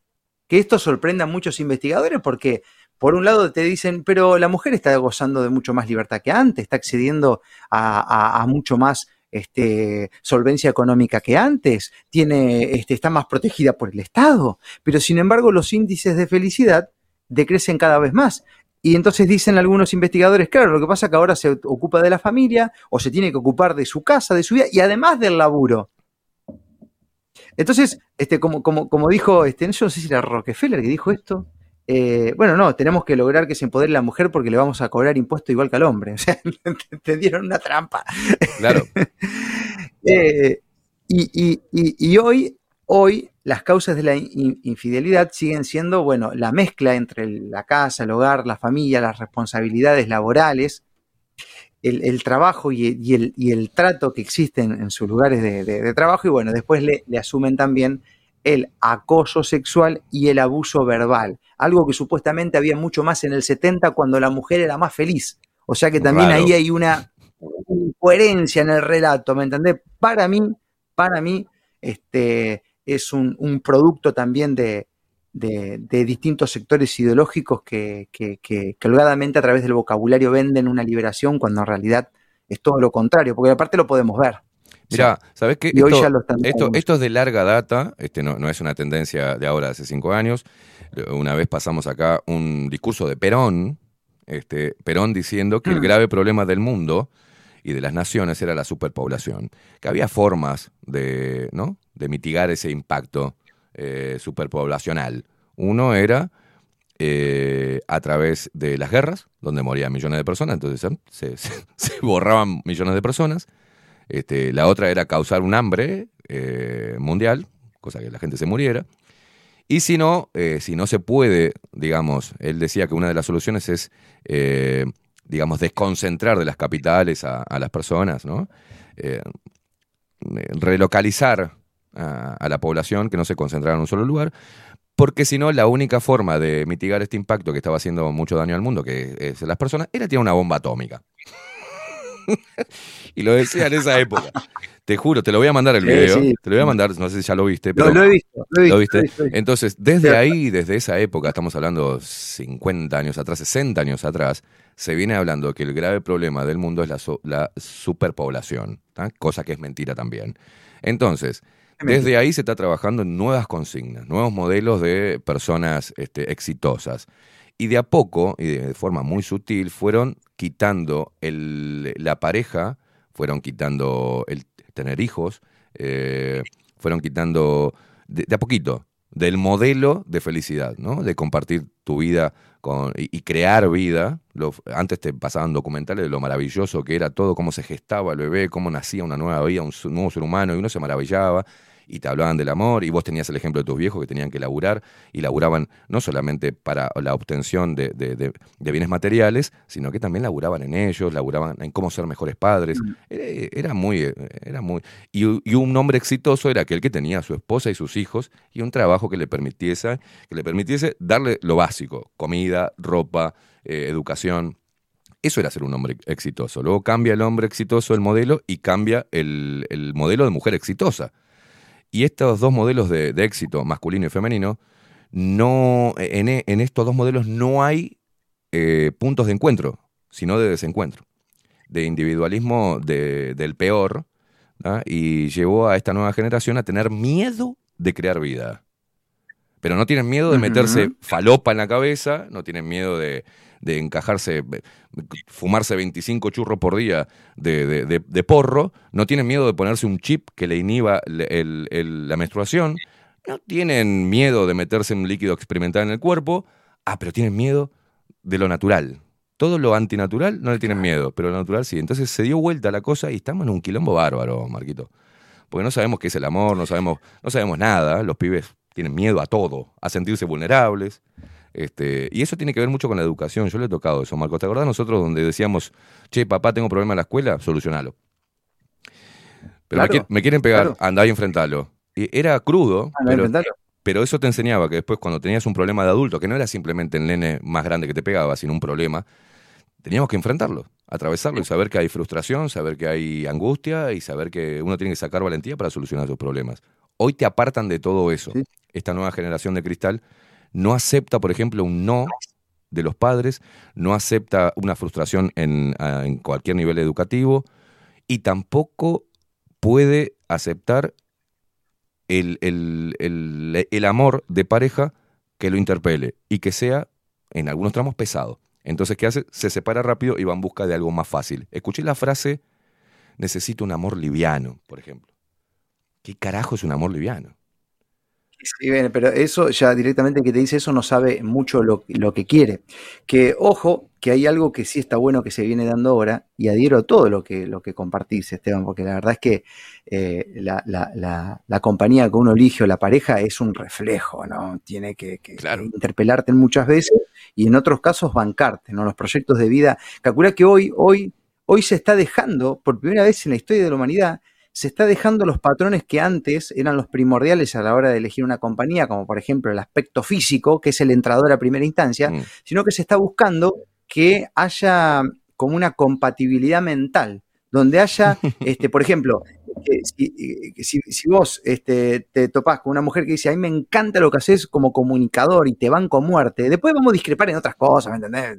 que esto sorprende a muchos investigadores porque por un lado te dicen, pero la mujer está gozando de mucho más libertad que antes, está accediendo a mucho más este, solvencia económica que antes, tiene, este, está más protegida por el Estado, pero sin embargo los índices de felicidad decrecen cada vez más. Y entonces dicen algunos investigadores, claro, lo que pasa es que ahora se ocupa de la familia o se tiene que ocupar de su casa, de su vida y además del laburo. Entonces, este, como, como, como dijo, este, yo no sé si era Rockefeller que dijo esto. eh, bueno, no, tenemos que lograr que se empodere la mujer porque le vamos a cobrar impuesto igual que al hombre. O sea, te dieron una trampa. Claro. Eh, y, y- y- y hoy, hoy las causas de la in- infidelidad siguen siendo, bueno, la mezcla entre la casa, el hogar, la familia, las responsabilidades laborales, el, el trabajo y, y el, y el trato que existen en sus lugares de, de- de trabajo y bueno, después le, le asumen también el acoso sexual y el abuso verbal, algo que supuestamente había mucho más en el 70 cuando la mujer era más feliz. O sea que también ahí hay una incoherencia en el relato, ¿me entendés? Para mí, para mí, este, es un, un producto también de, de- de distintos sectores ideológicos que, que, que- que holgadamente a través del vocabulario venden una liberación cuando en realidad es todo lo contrario, porque aparte lo podemos ver. Mira, ¿sabes qué? Y hoy Esto, ya lo están esto, dando. esto es de larga data, este no, no es una tendencia de ahora, de hace cinco años. Una vez pasamos acá un discurso de Perón, este, Perón diciendo que el grave problema del mundo y de las naciones era la superpoblación, que había formas de, ¿no? de mitigar ese impacto eh, superpoblacional. Uno era eh, a través de las guerras, donde morían millones de personas, entonces se, borraban millones de personas. Este, la otra era causar un hambre eh, mundial, cosa que la gente se muriera. Y si no, si no se puede, digamos, él decía que una de las soluciones es, digamos, desconcentrar de las capitales a, a las personas, ¿no? Relocalizar a, a la población, que no se concentrara en un solo lugar, porque si no, la única forma de mitigar este impacto que estaba haciendo mucho daño al mundo, que es las personas, era tirar una bomba atómica. y lo decía en esa época. Te juro, te lo voy a mandar el Sí, video. sí. Te lo voy a mandar, no sé si ya lo viste. Pero lo he visto, lo he visto. ¿Lo viste? lo he visto, lo he visto. Entonces, desde Sí. ahí, desde esa época, estamos hablando 50 años atrás, 60 años atrás, se viene hablando que el grave problema del mundo es la, superpoblación, ¿tá? cosa que es mentira también. Entonces, desde ahí se está trabajando en nuevas consignas, nuevos modelos de personas este, exitosas. Y de a poco, y de forma muy sutil, fueron quitando el- la pareja, fueron quitando el tener hijos, eh, fueron quitando de, de a poquito del modelo de felicidad, ¿no? De compartir tu vida con, y, crear vida. Lo- antes te pasaban documentales de lo maravilloso que era todo, cómo se gestaba el bebé, cómo nacía una nueva vida, un su- nuevo ser humano, y uno se maravillaba. Y te hablaban del amor, y vos tenías el ejemplo de tus viejos que tenían que laburar, y laburaban no solamente para la obtención de, de- de- de bienes materiales, sino que también laburaban en ellos, laburaban en cómo ser mejores padres. Era, era muy, eh, era muy. Y, y un hombre exitoso era aquel que tenía a su esposa y sus hijos y un trabajo que le permitiese, que le permitiese darle lo básico: comida, ropa, eh, educación. Eso era ser un hombre exitoso. Luego cambia el hombre exitoso el modelo y cambia el, el modelo de mujer exitosa. Y estos dos modelos de, de éxito, masculino y femenino, no, en, en estos dos modelos no hay eh, puntos de encuentro, sino de desencuentro, de individualismo de- del peor, y llevó a esta nueva generación a tener miedo de crear vida. Pero no tienen miedo de meterse falopa en la cabeza, no tienen miedo de, de encajarse, fumarse 25 churros por día de, porro, no tienen miedo de ponerse un chip que le inhiba la menstruación, no tienen miedo de meterse un líquido experimental en el cuerpo, ah, pero tienen miedo de lo natural. Todo lo antinatural no le tienen miedo, pero lo natural sí. Entonces se dio vuelta la cosa y estamos en un quilombo bárbaro, Marquito. Porque no sabemos qué es el amor, no sabemos, no sabemos nada. Los pibes tienen miedo a todo, a sentirse vulnerables. Este, y eso tiene que ver mucho con la educación. Yo le he tocado eso, Marco. ¿Te acordás nosotros donde decíamos, che, papá, tengo problema en la escuela? Solucionalo. Pero me, Claro, qui- me quieren pegar, claro. andá y enfrentalo. Y era crudo, pero eso te enseñaba que después cuando tenías un problema de adulto, que no era simplemente el nene más grande que te pegaba, sino un problema, teníamos que enfrentarlo, atravesarlo y saber que hay frustración, saber que hay angustia y saber que uno tiene que sacar valentía para solucionar sus problemas. Hoy te apartan de todo eso. Esta nueva generación de cristal no acepta, por ejemplo, un no de los padres, no acepta una frustración en, ah, en cualquier nivel educativo y tampoco puede aceptar el, el- el- el amor de pareja que lo interpele y que sea, en algunos tramos, pesado. Entonces, ¿qué hace? Se separa rápido y va en busca de algo más fácil. Escuché la frase, necesito un amor liviano, por ejemplo. ¿Qué carajo es un amor liviano? Sí, bien, pero eso ya directamente que te dice eso no sabe mucho lo, lo que quiere. Que ojo, que hay algo que sí está bueno que se viene dando ahora y adhiero a todo lo que, lo que compartís, Esteban, porque la verdad es que eh, la, la- la- la compañía que uno elige o la pareja es un reflejo, ¿no? Tiene que, que- que interpelarte muchas veces y en otros casos bancarte, ¿no? Los proyectos de vida. Calcula que hoy, hoy, hoy se está dejando, por primera vez en la historia de la humanidad, se está dejando los patrones que antes eran los primordiales a la hora de elegir una compañía, como por ejemplo el aspecto físico, que es el entrador a primera instancia, sino que se está buscando que haya como una compatibilidad mental, donde haya, este, por ejemplo, que si, que si- si vos este, te topás con una mujer que dice, a mí me encanta lo que haces como comunicador y te banco a muerte, después vamos a discrepar en otras cosas, ¿me entendés?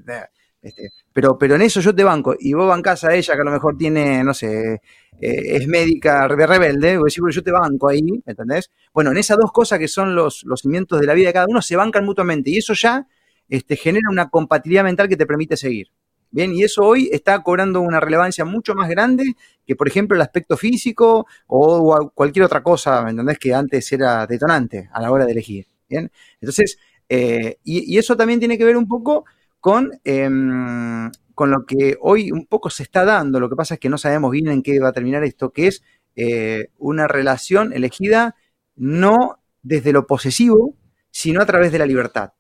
Este, pero, pero en eso yo te banco y vos bancás a ella que a lo mejor tiene, no sé, eh, es médica de rebelde, vos decís, "Bueno, yo te banco ahí, ¿me ¿entendés? Bueno, en esas dos cosas que son los, los cimientos de la vida de cada uno se bancan mutuamente y eso ya este, genera una compatibilidad mental que te permite seguir. Bien, y eso hoy está cobrando una relevancia mucho más grande que, por ejemplo, el aspecto físico o cualquier otra cosa, ¿me entendés? Que antes era detonante a la hora de elegir. Bien, entonces, eh, y, y eso también tiene que ver un poco con, em, con lo que hoy un poco se está dando. Lo que pasa es que no sabemos bien en qué va a terminar esto, que es eh, una relación elegida no desde lo posesivo, sino a través de la libertad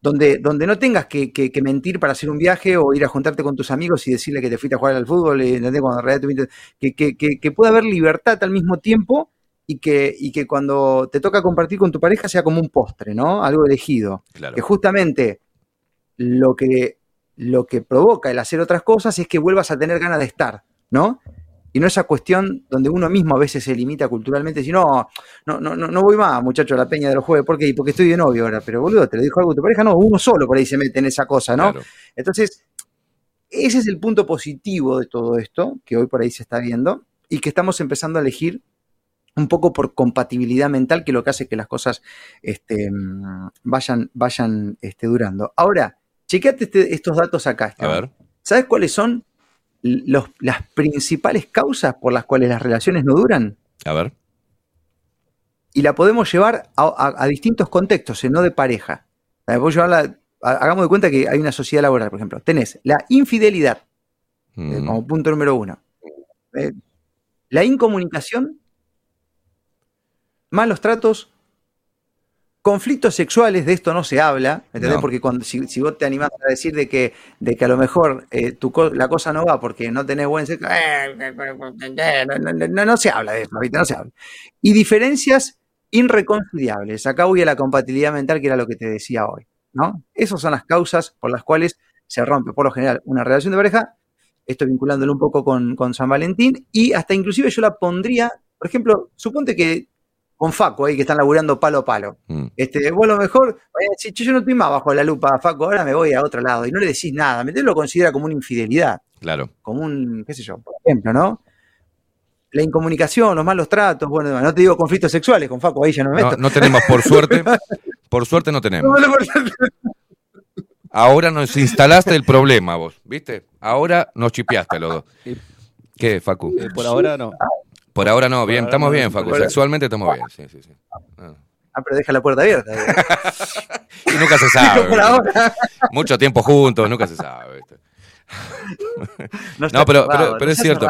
donde, donde no tengas que, que- que mentir para hacer un viaje o ir a juntarte con tus amigos y decirle que te fuiste a jugar al fútbol, y, ¿entendés? Cuando en realidad que, que, que pueda haber libertad al mismo tiempo y que, y que cuando te toca compartir con tu pareja sea como un postre, ¿no? Algo elegido. Claro. Que justamente lo que, lo que provoca el hacer otras cosas es que vuelvas a tener ganas de estar, ¿no? Y no esa cuestión donde uno mismo a veces se limita culturalmente, si no, no, no, no no voy más, muchacho, a la peña de los jueves, ¿por qué? Porque estoy de novio ahora, pero boludo, te lo dijo algo tu pareja, no, uno solo por ahí se mete en esa cosa, ¿no? Claro. Entonces, ese es el punto positivo de todo esto, que hoy por ahí se está viendo, y que estamos empezando a elegir un poco por compatibilidad mental, que lo que hace que las cosas este, mm, vayan, vayan este, durando. Ahora, chequeate este- estos datos acá. A ver. ¿Sabes cuáles son los- las principales causas por las cuales las relaciones no duran? A ver. y la podemos llevar a, a- a distintos contextos, eh, no de pareja. La podemos llevarla- ha- hagamos de cuenta que hay una sociedad laboral, por ejemplo. Tenés la infidelidad eh, como punto número uno. Eh, la incomunicación, malos tratos, conflictos sexuales, de esto no se habla, ¿entendés? No. Porque cuando, si, si vos te animás a decir de que, de que a lo mejor eh, tu co- la cosa no va porque no tenés buen sexo, eh, no, no- no- no se habla de eso, ¿viste? No se habla. Y diferencias irreconciliables. Acá voy a la compatibilidad mental, que era lo que te decía hoy, ¿no? Esas son las causas por las cuales se rompe, por lo general, una relación de pareja, esto vinculándolo un poco con, con San Valentín, y hasta inclusive yo la pondría, por ejemplo, suponte que con Faco ahí que están laburando palo a palo. Mm. Este, vos a lo mejor, vaya a decir, "Che, yo no estoy más bajo la lupa, Faco, ahora me voy a otro lado, y no le decís nada, ¿me entendés? Lo considera como una infidelidad, Claro. como un, qué sé yo, por ejemplo, ¿no? La incomunicación, los malos tratos, bueno, no te digo conflictos sexuales, con Faco ahí ya no me No, meto. no tenemos, por suerte, por suerte no tenemos. Ahora nos instalaste el problema vos, ¿viste? Ahora nos chipeaste los dos. ¿Qué, Facu? Eh, por ahora no. Por ahora no, bien, ahora estamos no, bien, Facu. Sexualmente estamos bien, sí, sí, sí. Ah. Ah, pero deja la puerta abierta. Y nunca se sabe. Por ahora. Mucho tiempo juntos, nunca se sabe. No, pero, cerrado, pero, no es cierto,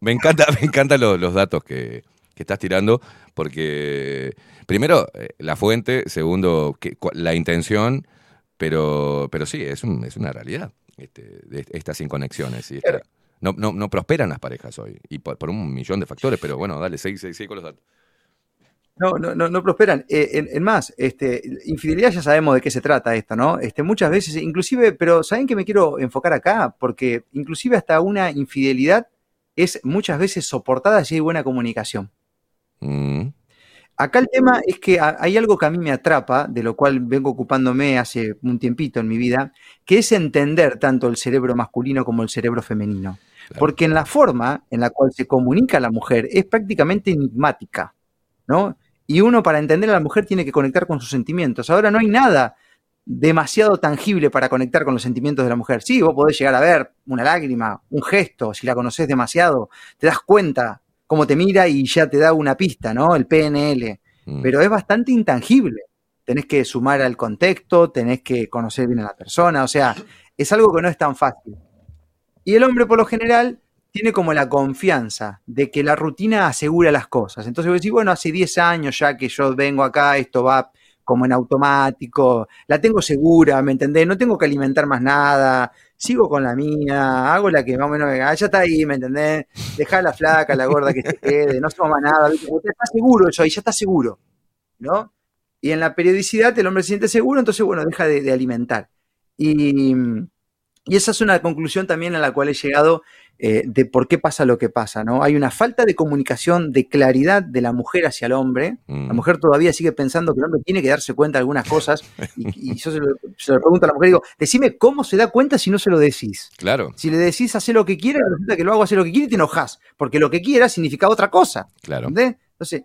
me, encanta, me encantan los, los datos que, que estás tirando, porque primero, eh, la fuente, segundo, que- la intención, pero, pero sí, es, un- es una realidad, este, de estas inconexiones. Y esta- no, no, no prosperan las parejas hoy, y por, por un millón de factores, pero bueno, dale, seguí, seguí, seguí con los datos. No, no, no, no prosperan. Eh, en, en más, este, infidelidad ya sabemos de qué se trata esto, ¿no? Este, muchas veces, inclusive, pero ¿saben que me quiero enfocar acá? Porque inclusive hasta una infidelidad es muchas veces soportada si hay buena comunicación. Mm, Acá el tema es que ha- hay algo que a mí me atrapa, de lo cual vengo ocupándome hace un tiempito en mi vida, que es entender tanto el cerebro masculino como el cerebro femenino. Porque en la forma en la cual se comunica la mujer es prácticamente enigmática, ¿no? Y uno para entender a la mujer tiene que conectar con sus sentimientos. Ahora no hay nada demasiado tangible para conectar con los sentimientos de la mujer. Sí, vos podés llegar a ver una lágrima, un gesto, si la conoces demasiado, te das cuenta cómo te mira y ya te da una pista, ¿no? El PNL. mm. Pero es bastante intangible. Tenés que sumar al contexto, tenés que conocer bien a la persona, o sea, es algo que no es tan fácil. Y el hombre, por lo general, tiene como la confianza de que la rutina asegura las cosas. Entonces vos decís, bueno, hace 10 años ya que yo vengo acá, esto va como en automático, la tengo segura, ¿me entendés? No tengo que alimentar más nada, sigo con la mía, hago la que más o menos, ah, ya está ahí, ¿me entendés? Dejá la flaca, la gorda que se quede, no somos más nada, está seguro eso, ahí ya está seguro, ¿no? Y en la periodicidad el hombre se siente seguro, entonces, bueno, deja de, de alimentar. Y, y esa es una conclusión también a la cual he llegado eh, de por qué pasa lo que pasa, ¿no? Hay una falta de comunicación, de claridad de la mujer hacia el hombre. Mm. La mujer todavía sigue pensando que el hombre tiene que darse cuenta de algunas cosas. Y, y yo se lo, se lo pregunto a la mujer y digo, decime cómo se da cuenta si no se lo decís. Claro, Si le decís hacer lo que quiere, resulta que lo hago hacer lo que quiere y te enojas. Porque lo que quiera significa otra cosa. claro. ¿Entendés? Entonces,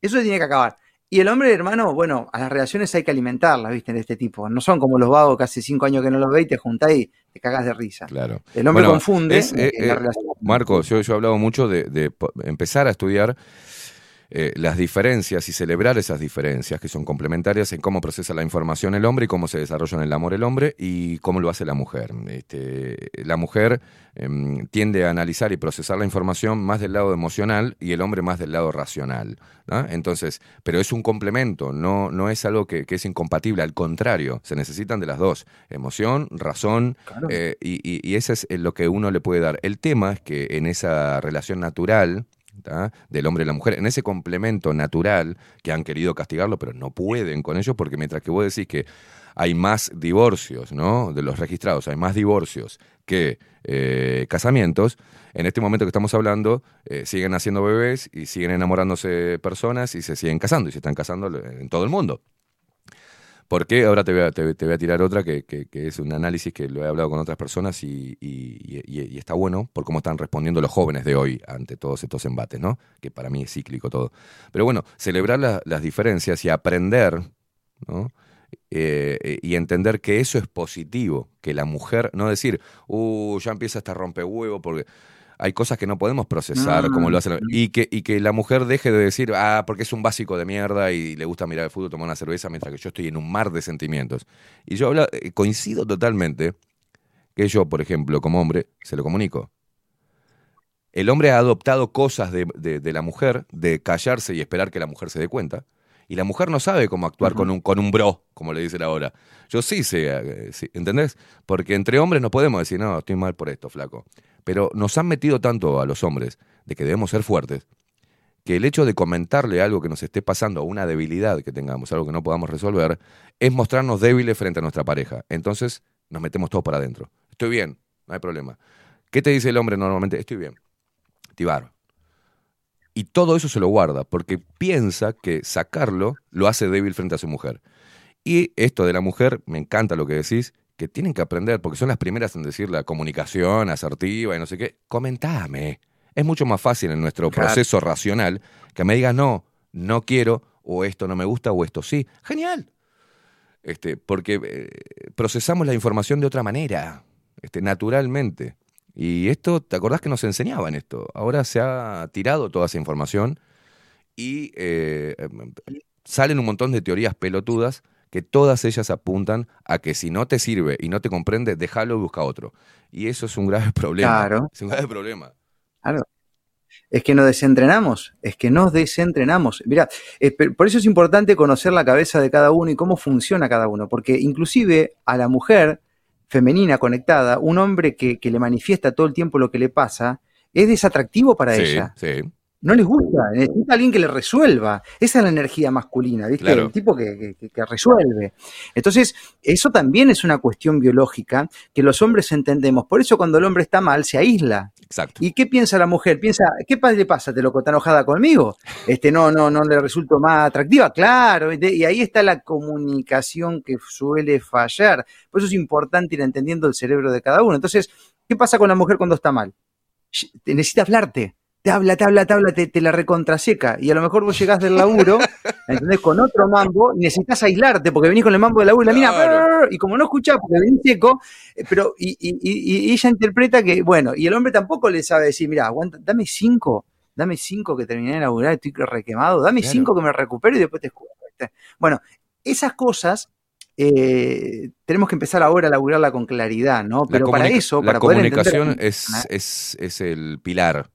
eso se tiene que acabar. Y el hombre, hermano, bueno, a las relaciones hay que alimentarlas, ¿viste? De este tipo. No son como los vagos que hace cinco años que no los ve y te juntás y te cagas de risa. Claro. El hombre Bueno, confunde es, eh, eh, relación. Marco, yo, yo he hablado mucho de, de empezar a estudiar eh, las diferencias y celebrar esas diferencias que son complementarias en cómo procesa la información el hombre y cómo se desarrolla en el amor el hombre y cómo lo hace la mujer. Este, la mujer em, tiende a analizar y procesar la información más del lado emocional y el hombre más del lado racional. ¿no? Entonces, pero es un complemento, no, no es algo que, que es incompatible, al contrario, se necesitan de las dos, emoción, razón, eh, y, y, y eso es lo que uno le puede dar. El tema es que en esa relación natural, del hombre y la mujer, en ese complemento natural que han querido castigarlo, pero no pueden con ello, porque mientras que vos decís que hay más divorcios, ¿no? De los registrados, hay más divorcios que eh, casamientos. En este momento que estamos hablando, eh, siguen haciendo bebés y siguen enamorándose personas y se siguen casando y se están casando en todo el mundo. ¿Por qué? Ahora te voy a, te, voy a tirar otra que, que- es un análisis que lo he hablado con otras personas y, y- está bueno por cómo están respondiendo los jóvenes de hoy ante todos estos embates, ¿no? Que para mí es cíclico todo. Pero bueno, celebrar la- las diferencias y aprender, ¿no? Eh, eh, y entender que eso es positivo, que la mujer, no decir, uh, ya empieza este rompehuevo porque hay cosas que no podemos procesar Mm, como lo hacen. Y que, y que la mujer deje de decir, ah, porque es un básico de mierda y le gusta mirar el fútbol, tomar una cerveza, mientras que yo estoy en un mar de sentimientos. Y yo habla- eh, coincido totalmente que yo, por ejemplo, como hombre, se lo comunico. el hombre ha adoptado cosas de, de- de la mujer, de callarse y esperar que la mujer se dé cuenta. Y la mujer no sabe cómo actuar con, un, con un bro, como le dicen ahora. Yo sí sé, eh, sí, ¿entendés? Porque entre hombres no podemos decir, no, estoy mal por esto, flaco. Pero nos han metido tanto a los hombres de que debemos ser fuertes, que el hecho de comentarle algo que nos esté pasando, una debilidad que tengamos, algo que no podamos resolver, es mostrarnos débiles frente a nuestra pareja. Entonces nos metemos todos para adentro. Estoy bien, no hay problema. ¿Qué te dice el hombre normalmente? Estoy bien. Tibar. Y todo eso se lo guarda, porque piensa que sacarlo lo hace débil frente a su mujer. Y esto de la mujer, me encanta lo que decís, que tienen que aprender, porque son las primeras en decir la comunicación asertiva y no sé qué. Comentame. Es mucho más fácil en nuestro Claro. proceso racional que me digas, no, no quiero, o esto no me gusta, o esto sí. Genial. Este, porque eh, procesamos la información de otra manera, este, naturalmente. Y esto, ¿te acordás que nos enseñaban esto? Ahora se ha tirado toda esa información y eh, em, salen un montón de teorías pelotudas que todas ellas apuntan a que si no te sirve y no te comprende, déjalo y busca otro. Y eso es un grave problema. Claro. Es un grave problema. Claro. Es que nos desentrenamos, es que nos desentrenamos. Mira, eh, por eso es importante conocer la cabeza de cada uno y cómo funciona cada uno, porque inclusive a la mujer femenina conectada, un hombre que, que le manifiesta todo el tiempo lo que le pasa, es desatractivo para Sí, ella. sí. No les gusta, necesita alguien que le resuelva. Esa es la energía masculina, ¿viste? Claro. El tipo que, que- que resuelve. Entonces, eso también es una cuestión biológica que los hombres entendemos. Por eso cuando el hombre está mal, se aísla. Exacto. ¿Y qué piensa la mujer? Piensa, ¿qué le pasa? ¿Te loco? ¿Está enojada conmigo? Este, no, no, no le resulto más atractiva. Claro, y ahí está la comunicación que suele fallar. Por eso es importante ir entendiendo el cerebro de cada uno. Entonces, ¿qué pasa con la mujer cuando está mal? Necesita hablarte. Te habla, te habla, te habla, te, la recontraseca. Y a lo mejor vos llegás del laburo, ¿entendés? Con otro mambo, necesitas aislarte porque venís con el mambo del laburo y la mina, y como no escuchás porque venís seco, eh, pero y, y- y- y ella interpreta que, bueno, y el hombre tampoco le sabe decir, mira, aguanta, dame cinco, dame cinco que terminé de laburar, estoy requemado, dame Claro. cinco que me recupero y después te escucho. Bueno, esas cosas eh, tenemos que empezar ahora a laburarla con claridad, ¿no? La Pero para eso, la para poder entender- comunicación es, es, es el pilar.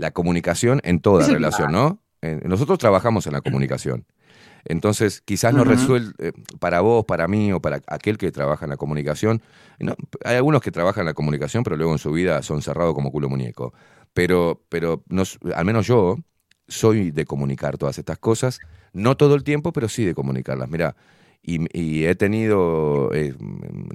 La comunicación en toda relación. ¿no? Nosotros trabajamos en la comunicación. Entonces, quizás no resuelve eh, para vos, para mí o para aquel que trabaja en la comunicación. no, hay algunos que trabajan en la comunicación, pero luego en su vida son cerrados como culo muñeco. Pero, pero nos- al menos yo soy de comunicar todas estas cosas. No todo el tiempo, pero sí de comunicarlas. Mira, y, y he tenido eh,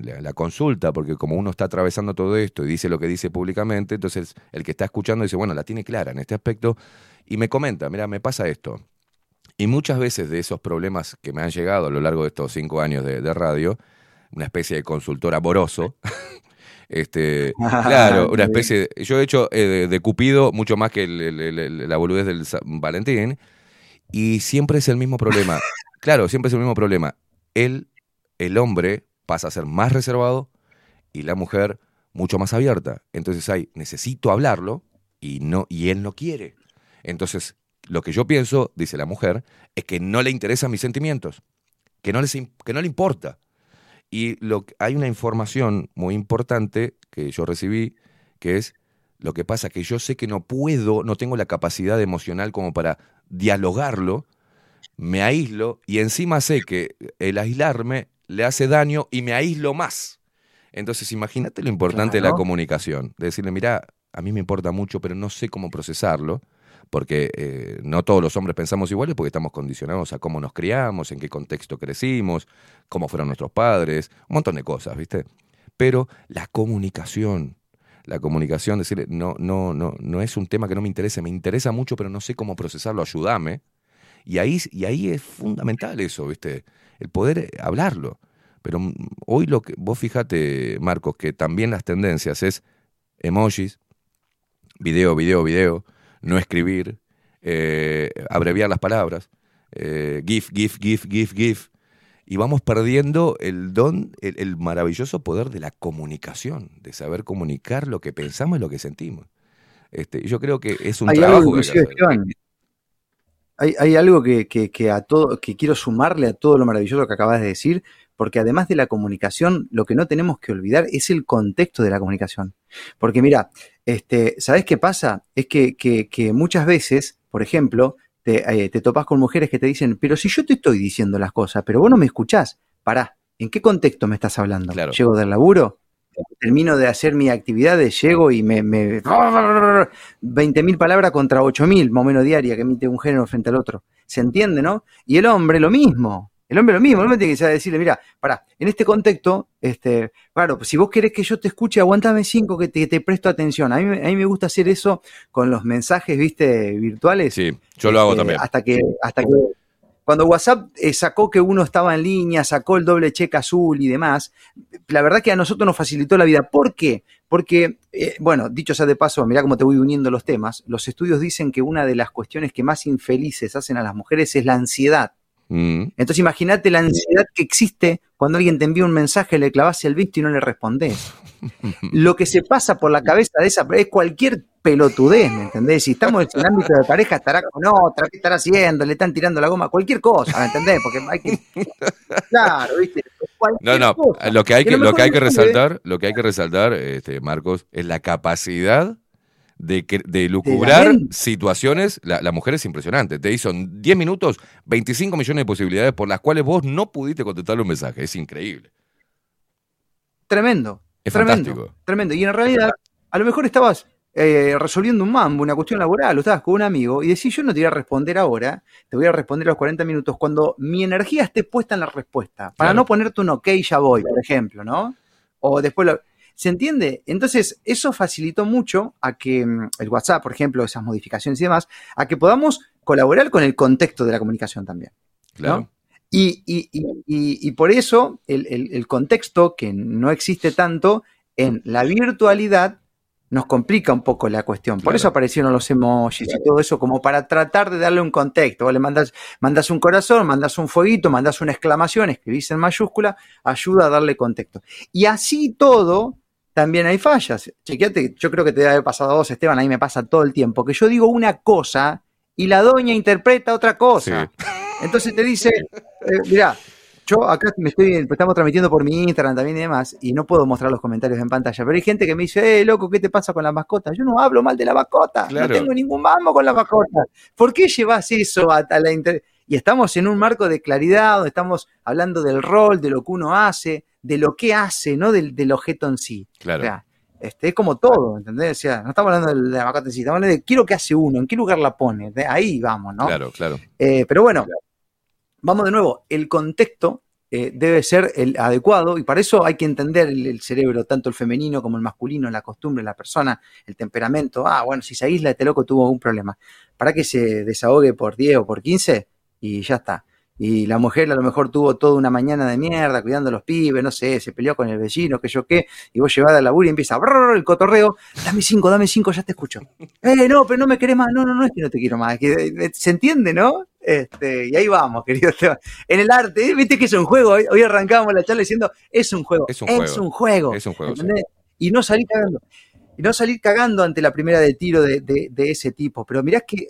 la, la consulta, porque como uno está atravesando todo esto y dice lo que dice públicamente, entonces el que está escuchando dice, bueno, la tiene clara en este aspecto, y me comenta, mira, me pasa esto. Y muchas veces de esos problemas que me han llegado a lo largo de estos cinco años de, de radio, una especie de consultor amoroso, este, claro, una especie de- yo he hecho eh, de, de Cupido mucho más que el- el- el- el- la boludez del Valentín, y siempre es el mismo problema. Claro, siempre es el mismo problema. Él, el hombre, pasa a ser más reservado y la mujer mucho más abierta. Entonces hay, necesito hablarlo y no, y él no quiere. Entonces, lo que yo pienso, dice la mujer, es que no le interesan mis sentimientos, que no, que no le importa. Y hay una información muy importante que yo recibí, que es lo que pasa que yo sé que no puedo, no tengo la capacidad emocional como para dialogarlo, me aíslo y encima sé que el aislarme le hace daño y me aíslo más. Entonces imagínate lo importante de la comunicación, de decirle, mira, a mí me importa mucho, pero no sé cómo procesarlo, porque eh, no todos los hombres pensamos iguales porque estamos condicionados a cómo nos criamos, en qué contexto crecimos, cómo fueron nuestros padres, un montón de cosas, ¿viste? Pero la comunicación, la comunicación, decirle, no, no, no, no es un tema que no me interese, me interesa mucho, pero no sé cómo procesarlo, ayúdame. Y ahí, y ahí es fundamental eso, ¿viste? El poder eh, hablarlo. Pero mm, hoy lo que, vos fíjate, Marcos, que también las tendencias es emojis, video, video, video, no escribir, eh, abreviar las palabras, eh, GIF, GIF, GIF, GIF, GIF. Y vamos perdiendo el don, el, el maravilloso poder de la comunicación, de saber comunicar lo que pensamos y lo que sentimos. Este, yo creo que es un Hay trabajo algo, que hay que inclusive, hacer. Esteban, hay, hay algo que, que- que a todo, que quiero sumarle a todo lo maravilloso que acabas de decir, porque además de la comunicación, lo que no tenemos que olvidar es el contexto de la comunicación. Porque mira, este, ¿sabes qué pasa? Es que, que- que muchas veces, por ejemplo, te, eh, te topas con mujeres que te dicen, pero si yo te estoy diciendo las cosas, pero vos no me escuchás, pará, ¿en qué contexto me estás hablando? ¿Llego del laburo? Termino de hacer mis actividades, llego y me... me 20.000 palabras contra 8.000, más o menos diaria, que emite un género frente al otro. ¿Se entiende, no? Y el hombre lo mismo. El hombre lo mismo, el hombre tiene que decirle, mira, pará, en este contexto, este, claro, si vos querés que yo te escuche, aguantame cinco que te, que te presto atención. A mí, me- a mí me gusta hacer eso con los mensajes, viste, virtuales. Sí, yo lo hago Este, también. Hasta que, hasta que cuando WhatsApp eh, sacó que uno estaba en línea, sacó el doble cheque azul y demás, la verdad que a nosotros nos facilitó la vida. ¿Por qué? Porque, eh, bueno, dicho sea de paso, mirá cómo te voy uniendo los temas, los estudios dicen que una de las cuestiones que más infelices hacen a las mujeres es la ansiedad. Mm, Entonces imagínate la ansiedad que existe cuando alguien te envía un mensaje, le clavas el visto y no le respondes. Lo que se pasa por la cabeza de esa es cualquier pelotudez, ¿me entendés? Si estamos en el ámbito de pareja, estará con otra, ¿qué estará haciendo? Le están tirando la goma, cualquier cosa, ¿me entendés? Porque hay que... Claro, ¿viste? No, Cualquier no, cosa. lo que hay que, lo lo que hay que resaltar, lo que hay que resaltar, este, Marcos, es la capacidad de, que- de lucubrar situaciones. La, la mujer es impresionante. Te hizo en 10 minutos 25 millones de posibilidades por las cuales vos no pudiste contestarle un mensaje. Es increíble. Tremendo. Es tremendo, fantástico. Tremendo. Y en realidad, a lo mejor estabas eh, resolviendo un mambo, una cuestión laboral, o estabas con un amigo y decís, yo no te voy a responder ahora, te voy a responder a los 40 minutos cuando mi energía esté puesta en la respuesta. Para Claro. no ponerte un ok, ya voy, por ejemplo, ¿no? O después lo... ¿Se entiende? Entonces, eso facilitó mucho a que mm, el WhatsApp, por ejemplo, esas modificaciones y demás, a que podamos colaborar con el contexto de la comunicación también. Claro. ¿no? Y, y- y- y- y por eso el, el- el contexto que no existe tanto en la virtualidad nos complica un poco la cuestión. Por eso aparecieron los emojis y todo eso, como para tratar de darle un contexto. Vos le mandas, mandas un corazón, mandas un fueguito, mandas una exclamación, escribís en mayúscula, ayuda a darle contexto. Y así todo, también hay fallas. Chequeate, yo creo que te debe haber pasado a vos, Esteban, ahí me pasa todo el tiempo, que yo digo una cosa y la doña interpreta otra cosa. Entonces te dice, eh, mirá, yo acá me estoy, estamos transmitiendo por mi Instagram también y demás, y no puedo mostrar los comentarios en pantalla, pero hay gente que me dice, eh, loco, ¿qué te pasa con la mascota? Yo no hablo mal de la mascota, Claro. no tengo ningún mambo con la mascota. ¿Por qué llevas eso a, a la inter... Y estamos en un marco de claridad, donde estamos hablando del rol, de lo que uno hace, de lo que hace, no del, del objeto en sí. Claro. O sea, este, es como todo, ¿entendés? O sea, no estamos hablando de la mascota en sí, estamos hablando de lo que hace uno, en qué lugar la pone. De ahí vamos, ¿no? Claro, claro. Eh, pero bueno, vamos de nuevo. El contexto eh, debe ser el adecuado y para eso hay que entender el, el cerebro, tanto el femenino como el masculino, la costumbre, la persona, el temperamento. Ah, bueno, si se aísla, este loco tuvo un problema. Para que se desahogue por 10 o por 15 y ya está. Y la mujer a lo mejor tuvo toda una mañana de mierda cuidando a los pibes, no sé, se peleó con el vecino, que yo qué, y vos llevás al laburo y empieza brrr, el cotorreo, dame cinco, dame cinco, ya te escucho. Eh, no, pero no me querés más, no, no, no es que no te quiero más, es que eh, se entiende, ¿no? Este, y ahí vamos, querido Esteban. En el arte, ¿eh? viste que es un juego, hoy, arrancábamos la charla diciendo, es un juego, Es un es juego. un juego, Es un juego. Y no salir cagando. Y no salir cagando ante la primera de tiro de, de- de ese tipo. Pero mirá que,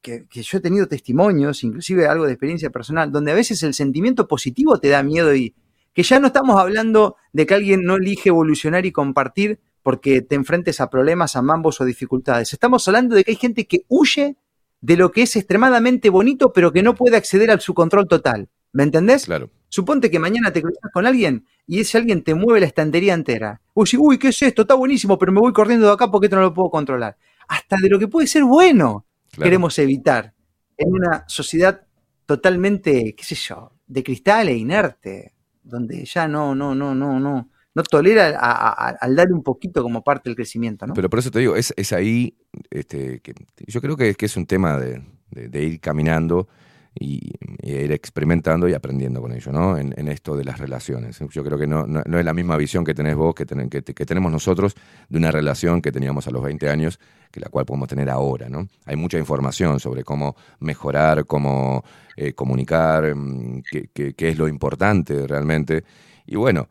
que, que yo he tenido testimonios, inclusive algo de experiencia personal, donde a veces el sentimiento positivo te da miedo y que ya no estamos hablando de que alguien no elige evolucionar y compartir porque te enfrentes a problemas, a mambos o dificultades. Estamos hablando de que hay gente que huye de lo que es extremadamente bonito, pero que no puede acceder a su control total. ¿Me entendés? Claro. Suponte que mañana te cruzas con alguien y ese alguien te mueve la estantería entera. Uy, uy, ¿qué es esto? Está buenísimo, pero me voy corriendo de acá porque esto no lo puedo controlar. Hasta de lo que puede ser bueno Claro. queremos evitar en una sociedad totalmente, qué sé yo, de cristal e inerte, donde ya no, no, no, no, no, no tolera a- al dar un poquito como parte del crecimiento, ¿no? Pero por eso te digo, es, es ahí, este, que yo creo que, que es un tema de, de- de ir caminando y, ir experimentando y aprendiendo con ello, ¿no? En, en esto de las relaciones. Yo creo que no, no, no es la misma visión que tenés vos, que, ten- que, tenemos nosotros de una relación que teníamos a los 20 años, que la cual podemos tener ahora, ¿no? Hay mucha información sobre cómo mejorar, cómo eh, comunicar, mm, qué es lo importante realmente. Y bueno,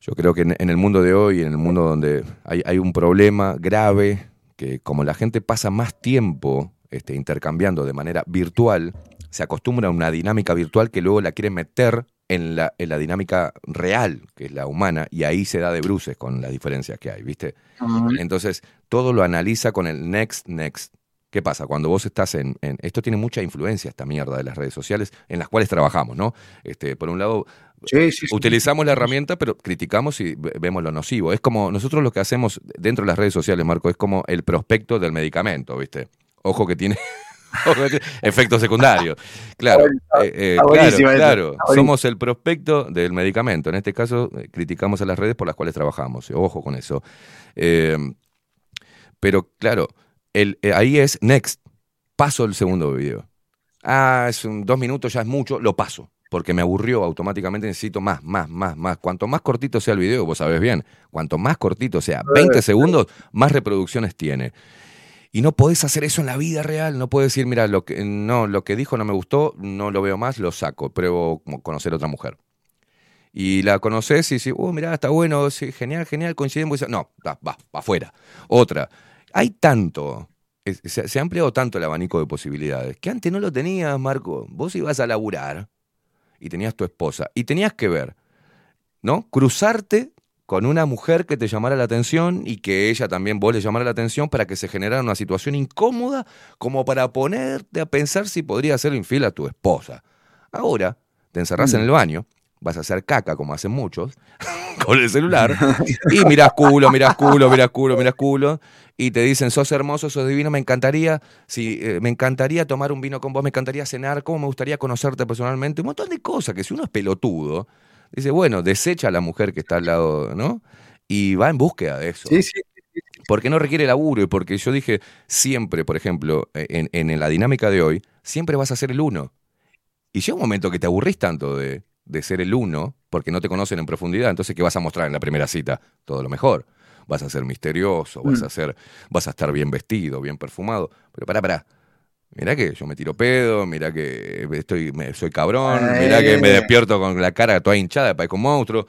yo creo que en, en el mundo de hoy, en el mundo donde hay, hay un problema grave, que como la gente pasa más tiempo este, intercambiando de manera virtual, se acostumbra a una dinámica virtual que luego la quiere meter en la, en la dinámica real, que es la humana, y ahí se da de bruces con las diferencias que hay, ¿viste? Entonces, todo lo analiza con el next, next. ¿Qué pasa? Cuando vos estás en, en- Esto tiene mucha influencia, esta mierda de las redes sociales, en las cuales trabajamos, ¿no? Este, por un lado, utilizamos la herramienta, pero criticamos y ve- vemos lo nocivo. Es como nosotros lo que hacemos dentro de las redes sociales, Marco, es como el prospecto del medicamento, ¿viste? Ojo que tiene... efectos secundarios. Claro, eh, eh, claro, claro. Somos el prospecto del medicamento. En este caso, eh, criticamos a las redes por las cuales trabajamos. Ojo con eso. Eh, pero claro, el, ahí es next. Paso el segundo video. Ah, es un dos minutos, ya es mucho, lo paso. Porque me aburrió automáticamente, necesito más, más, más, más. Cuanto más cortito sea el video, vos sabés bien, cuanto más cortito sea, 20 segundos, más reproducciones tiene. Y no podés hacer eso en la vida real, no puedes decir, mira, lo que, no, lo que dijo no me gustó, no lo veo más, lo saco, pruebo conocer a otra mujer. Y la conoces y dices, oh, mirá, está bueno, genial, genial, coincidimos. No, va, va, va afuera. Otra. Hay tanto, se, se ha ampliado tanto el abanico de posibilidades, que antes no lo tenías, Marco. Vos ibas a laburar y tenías tu esposa y tenías que ver, ¿no? Cruzarte con una mujer que te llamara la atención y que ella también vos le llamara la atención para que se generara una situación incómoda como para ponerte a pensar si podría ser infiel a tu esposa. Ahora te encerrás en el baño, vas a hacer caca como hacen muchos, con el celular, y mirás culo, mirás culo, mirás culo, mirás culo, y te dicen, sos hermoso, sos divino, me encantaría, si, eh, me encantaría tomar un vino con vos, me encantaría cenar, cómo me gustaría conocerte personalmente, un montón de cosas que si uno es pelotudo, dice, bueno, desecha a la mujer que está al lado, ¿no? Y va en búsqueda de eso. Sí, sí. Porque no requiere laburo y porque yo dije siempre, por ejemplo, en, en la dinámica de hoy, siempre vas a ser el uno. Y llega un momento que te aburrís tanto de, de ser el uno, porque no te conocen en profundidad, entonces ¿qué vas a mostrar en la primera cita? Todo lo mejor. Vas a ser misterioso, vas Mm. a ser, vas a estar bien vestido, bien perfumado. Pero pará, pará. Mirá que yo me tiro pedo, mirá que estoy, me- soy cabrón, mirá que me despierto con la cara toda hinchada, parezco un monstruo.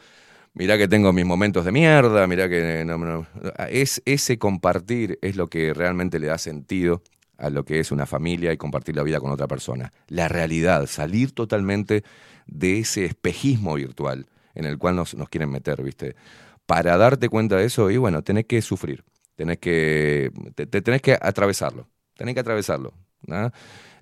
Mirá que tengo mis momentos de mierda, mirá que no, no- es ese compartir es lo que realmente le da sentido a lo que es una familia y compartir la vida con otra persona. La realidad, salir totalmente de ese espejismo virtual en el cual nos, nos quieren meter, ¿viste? Para darte cuenta de eso, y bueno, tenés que sufrir, tenés que, te, te tenés que atravesarlo, tenés que atravesarlo. ¿No?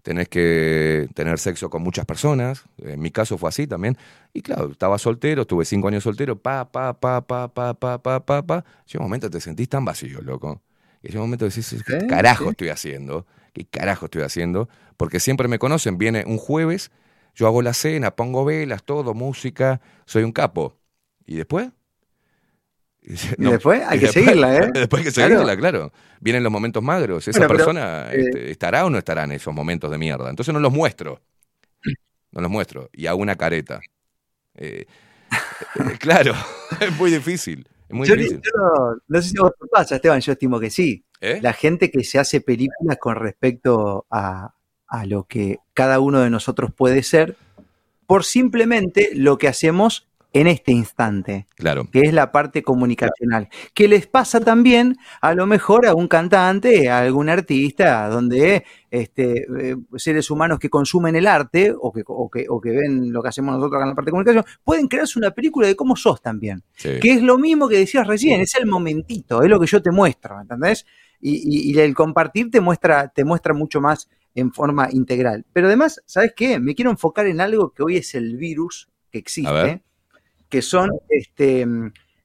Tenés que tener sexo con muchas personas, en mi caso fue así también, y claro, estaba soltero, estuve cinco años soltero, pa, pa, pa, pa, pa, pa, pa, pa, pa. Llega un momento te sentís tan vacío, loco. Y llega un momento decís, ¿qué carajo estoy haciendo? ¿Qué carajo estoy haciendo? Porque siempre me conocen, viene un jueves, yo hago la cena, pongo velas, todo, música, soy un capo. ¿Y después? Y después hay que seguirla, ¿eh? Después hay que Claro. seguirla, claro. Vienen los momentos magros. Esa Bueno, pero, persona eh, este, estará o no estará en esos momentos de mierda. Entonces no los muestro. No los muestro. Y hago una careta. Eh, eh, claro, es muy difícil. Es muy Yo, difícil. yo no, no sé si vos te pasa, Esteban, yo estimo que sí. ¿Eh? La gente que se hace películas con respecto a, a lo que cada uno de nosotros puede ser, por simplemente lo que hacemos en este instante, Claro. que es la parte comunicacional. Que les pasa también a lo mejor a un cantante, a algún artista, donde este, eh, seres humanos que consumen el arte o que, o, que, o que ven lo que hacemos nosotros acá en la parte de comunicación, pueden crearse una película de cómo sos también. Sí. Que es lo mismo que decías recién, es el momentito, es lo que yo te muestro, ¿entendés? Y, y- y el compartir te muestra, te muestra mucho más en forma integral. Pero además, ¿sabes qué? Me quiero enfocar en algo que hoy es el virus que existe. Que son este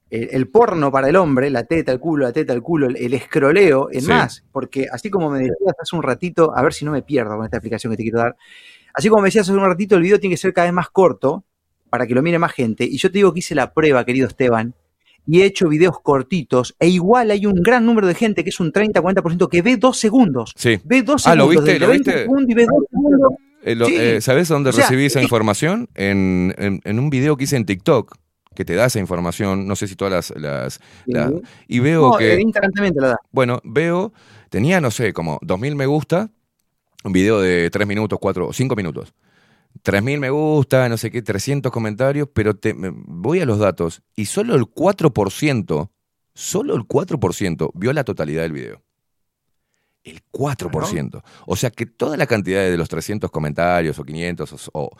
el, porno para el hombre, la teta, el culo, la teta, el culo, el, escroleo, en Sí. más, porque así como me decías hace un ratito, a ver si no me pierdo con esta explicación que te quiero dar, así como me decías hace un ratito, el video tiene que ser cada vez más corto para que lo mire más gente. Y yo te digo que hice la prueba, querido Esteban, y he hecho videos cortitos, e igual hay un gran número de gente, que es un 30-40%, que ve dos segundos. Sí. Ve dos Ah, ¿lo segundos. viste? desde ¿Lo 20 viste? y ve dos segundos. Eh, lo- Sí. eh, ¿Sabes dónde O sea, recibí esa información? En, en- en un video que hice en TikTok, que te da esa información, no sé si todas las... las- la- Sí. y veo No, que... lo da. Bueno, veo, tenía, no sé, como 2.000 me gusta, un video de 3 minutos, 4 o 5 minutos. 3.000 me gusta, no sé qué, 300 comentarios, pero te, me- voy a los datos y solo el 4%, solo el 4% vio la totalidad del video. El 4%. O sea que toda la cantidad de los 300 comentarios o 500 o,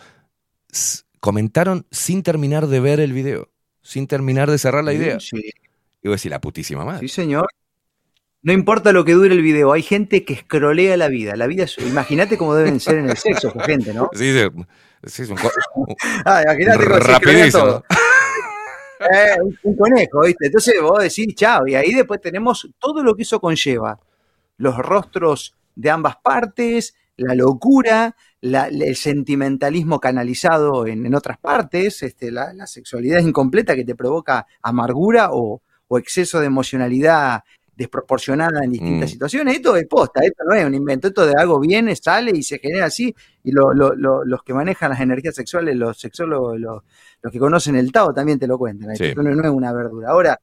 comentaron sin terminar de ver el video, sin terminar de cerrar la idea. sí. Y voy a decir, la putísima madre. Sí, señor. No importa lo que dure el video, hay gente que escrolea la vida. La vida es, imagínate cómo deben ser en el sexo esa gente, ¿no? Sí, sí, es un, Ah, imagínate cómo se rapidísimo. todo. Eh, un conejo, ¿viste? Entonces vos decís, chao, y ahí después tenemos todo lo que eso conlleva. Los rostros de ambas partes, la locura, la- el sentimentalismo canalizado en, en otras partes, este, la, la sexualidad incompleta que te provoca amargura o, o exceso de emocionalidad desproporcionada en distintas Mm. situaciones. Esto es posta, esto no es un invento, esto de algo viene, sale y se genera así, y lo- lo- lo- los que manejan las energías sexuales, los sexólogos, los, los que conocen el Tao también te lo cuentan. Sí. Esto no, no es una verdura. Ahora,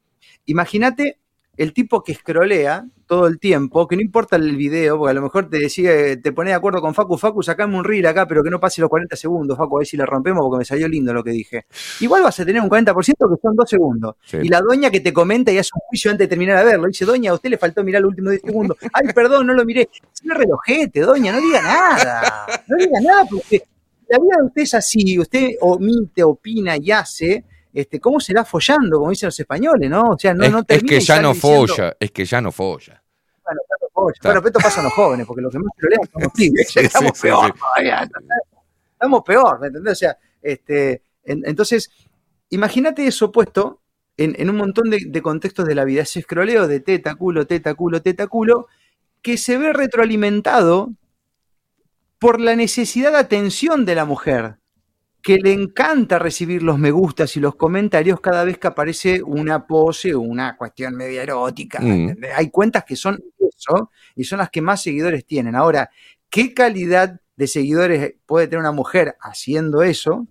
imagínate el tipo que escrolea todo el tiempo, que no importa el video, porque a lo mejor te decía, te pone de acuerdo con Facu, Facu, sacame un reel acá, pero que no pase los 40 segundos, Facu, a ver si le rompemos porque me salió lindo lo que dije. Igual vas a tener un 40% que son dos segundos. Sí. Y la doña que te comenta y hace un juicio antes de terminar de verlo, dice, doña, a usted le faltó mirar los últimos 10 segundos. Ay, perdón, no lo miré. No relojete, doña, no diga nada. No diga nada porque la vida de usted es así, usted omite, opina y hace. Este, ¿Cómo será follando, como dicen los españoles, no? O sea, no, es, no es que ya no diciendo, folla, es que ya no folla. Bueno, ya no folla. Está. Bueno, pero esto pasa a los jóvenes, porque los que más trolean son los pibes. Sí, Estamos sí, peor sí. todavía. Estamos peor, ¿me entendés? O sea, este, en- entonces, imagínate eso puesto en, en un montón de, de contextos de la vida. Ese escroleo de teta, culo, teta, culo, teta, culo, que se ve retroalimentado por la necesidad de atención de la mujer, que le encanta recibir los me gustas y los comentarios cada vez que aparece una pose o una cuestión media erótica. Mm. Hay cuentas que son eso y son las que más seguidores tienen. Ahora, ¿qué calidad de seguidores puede tener una mujer haciendo eso?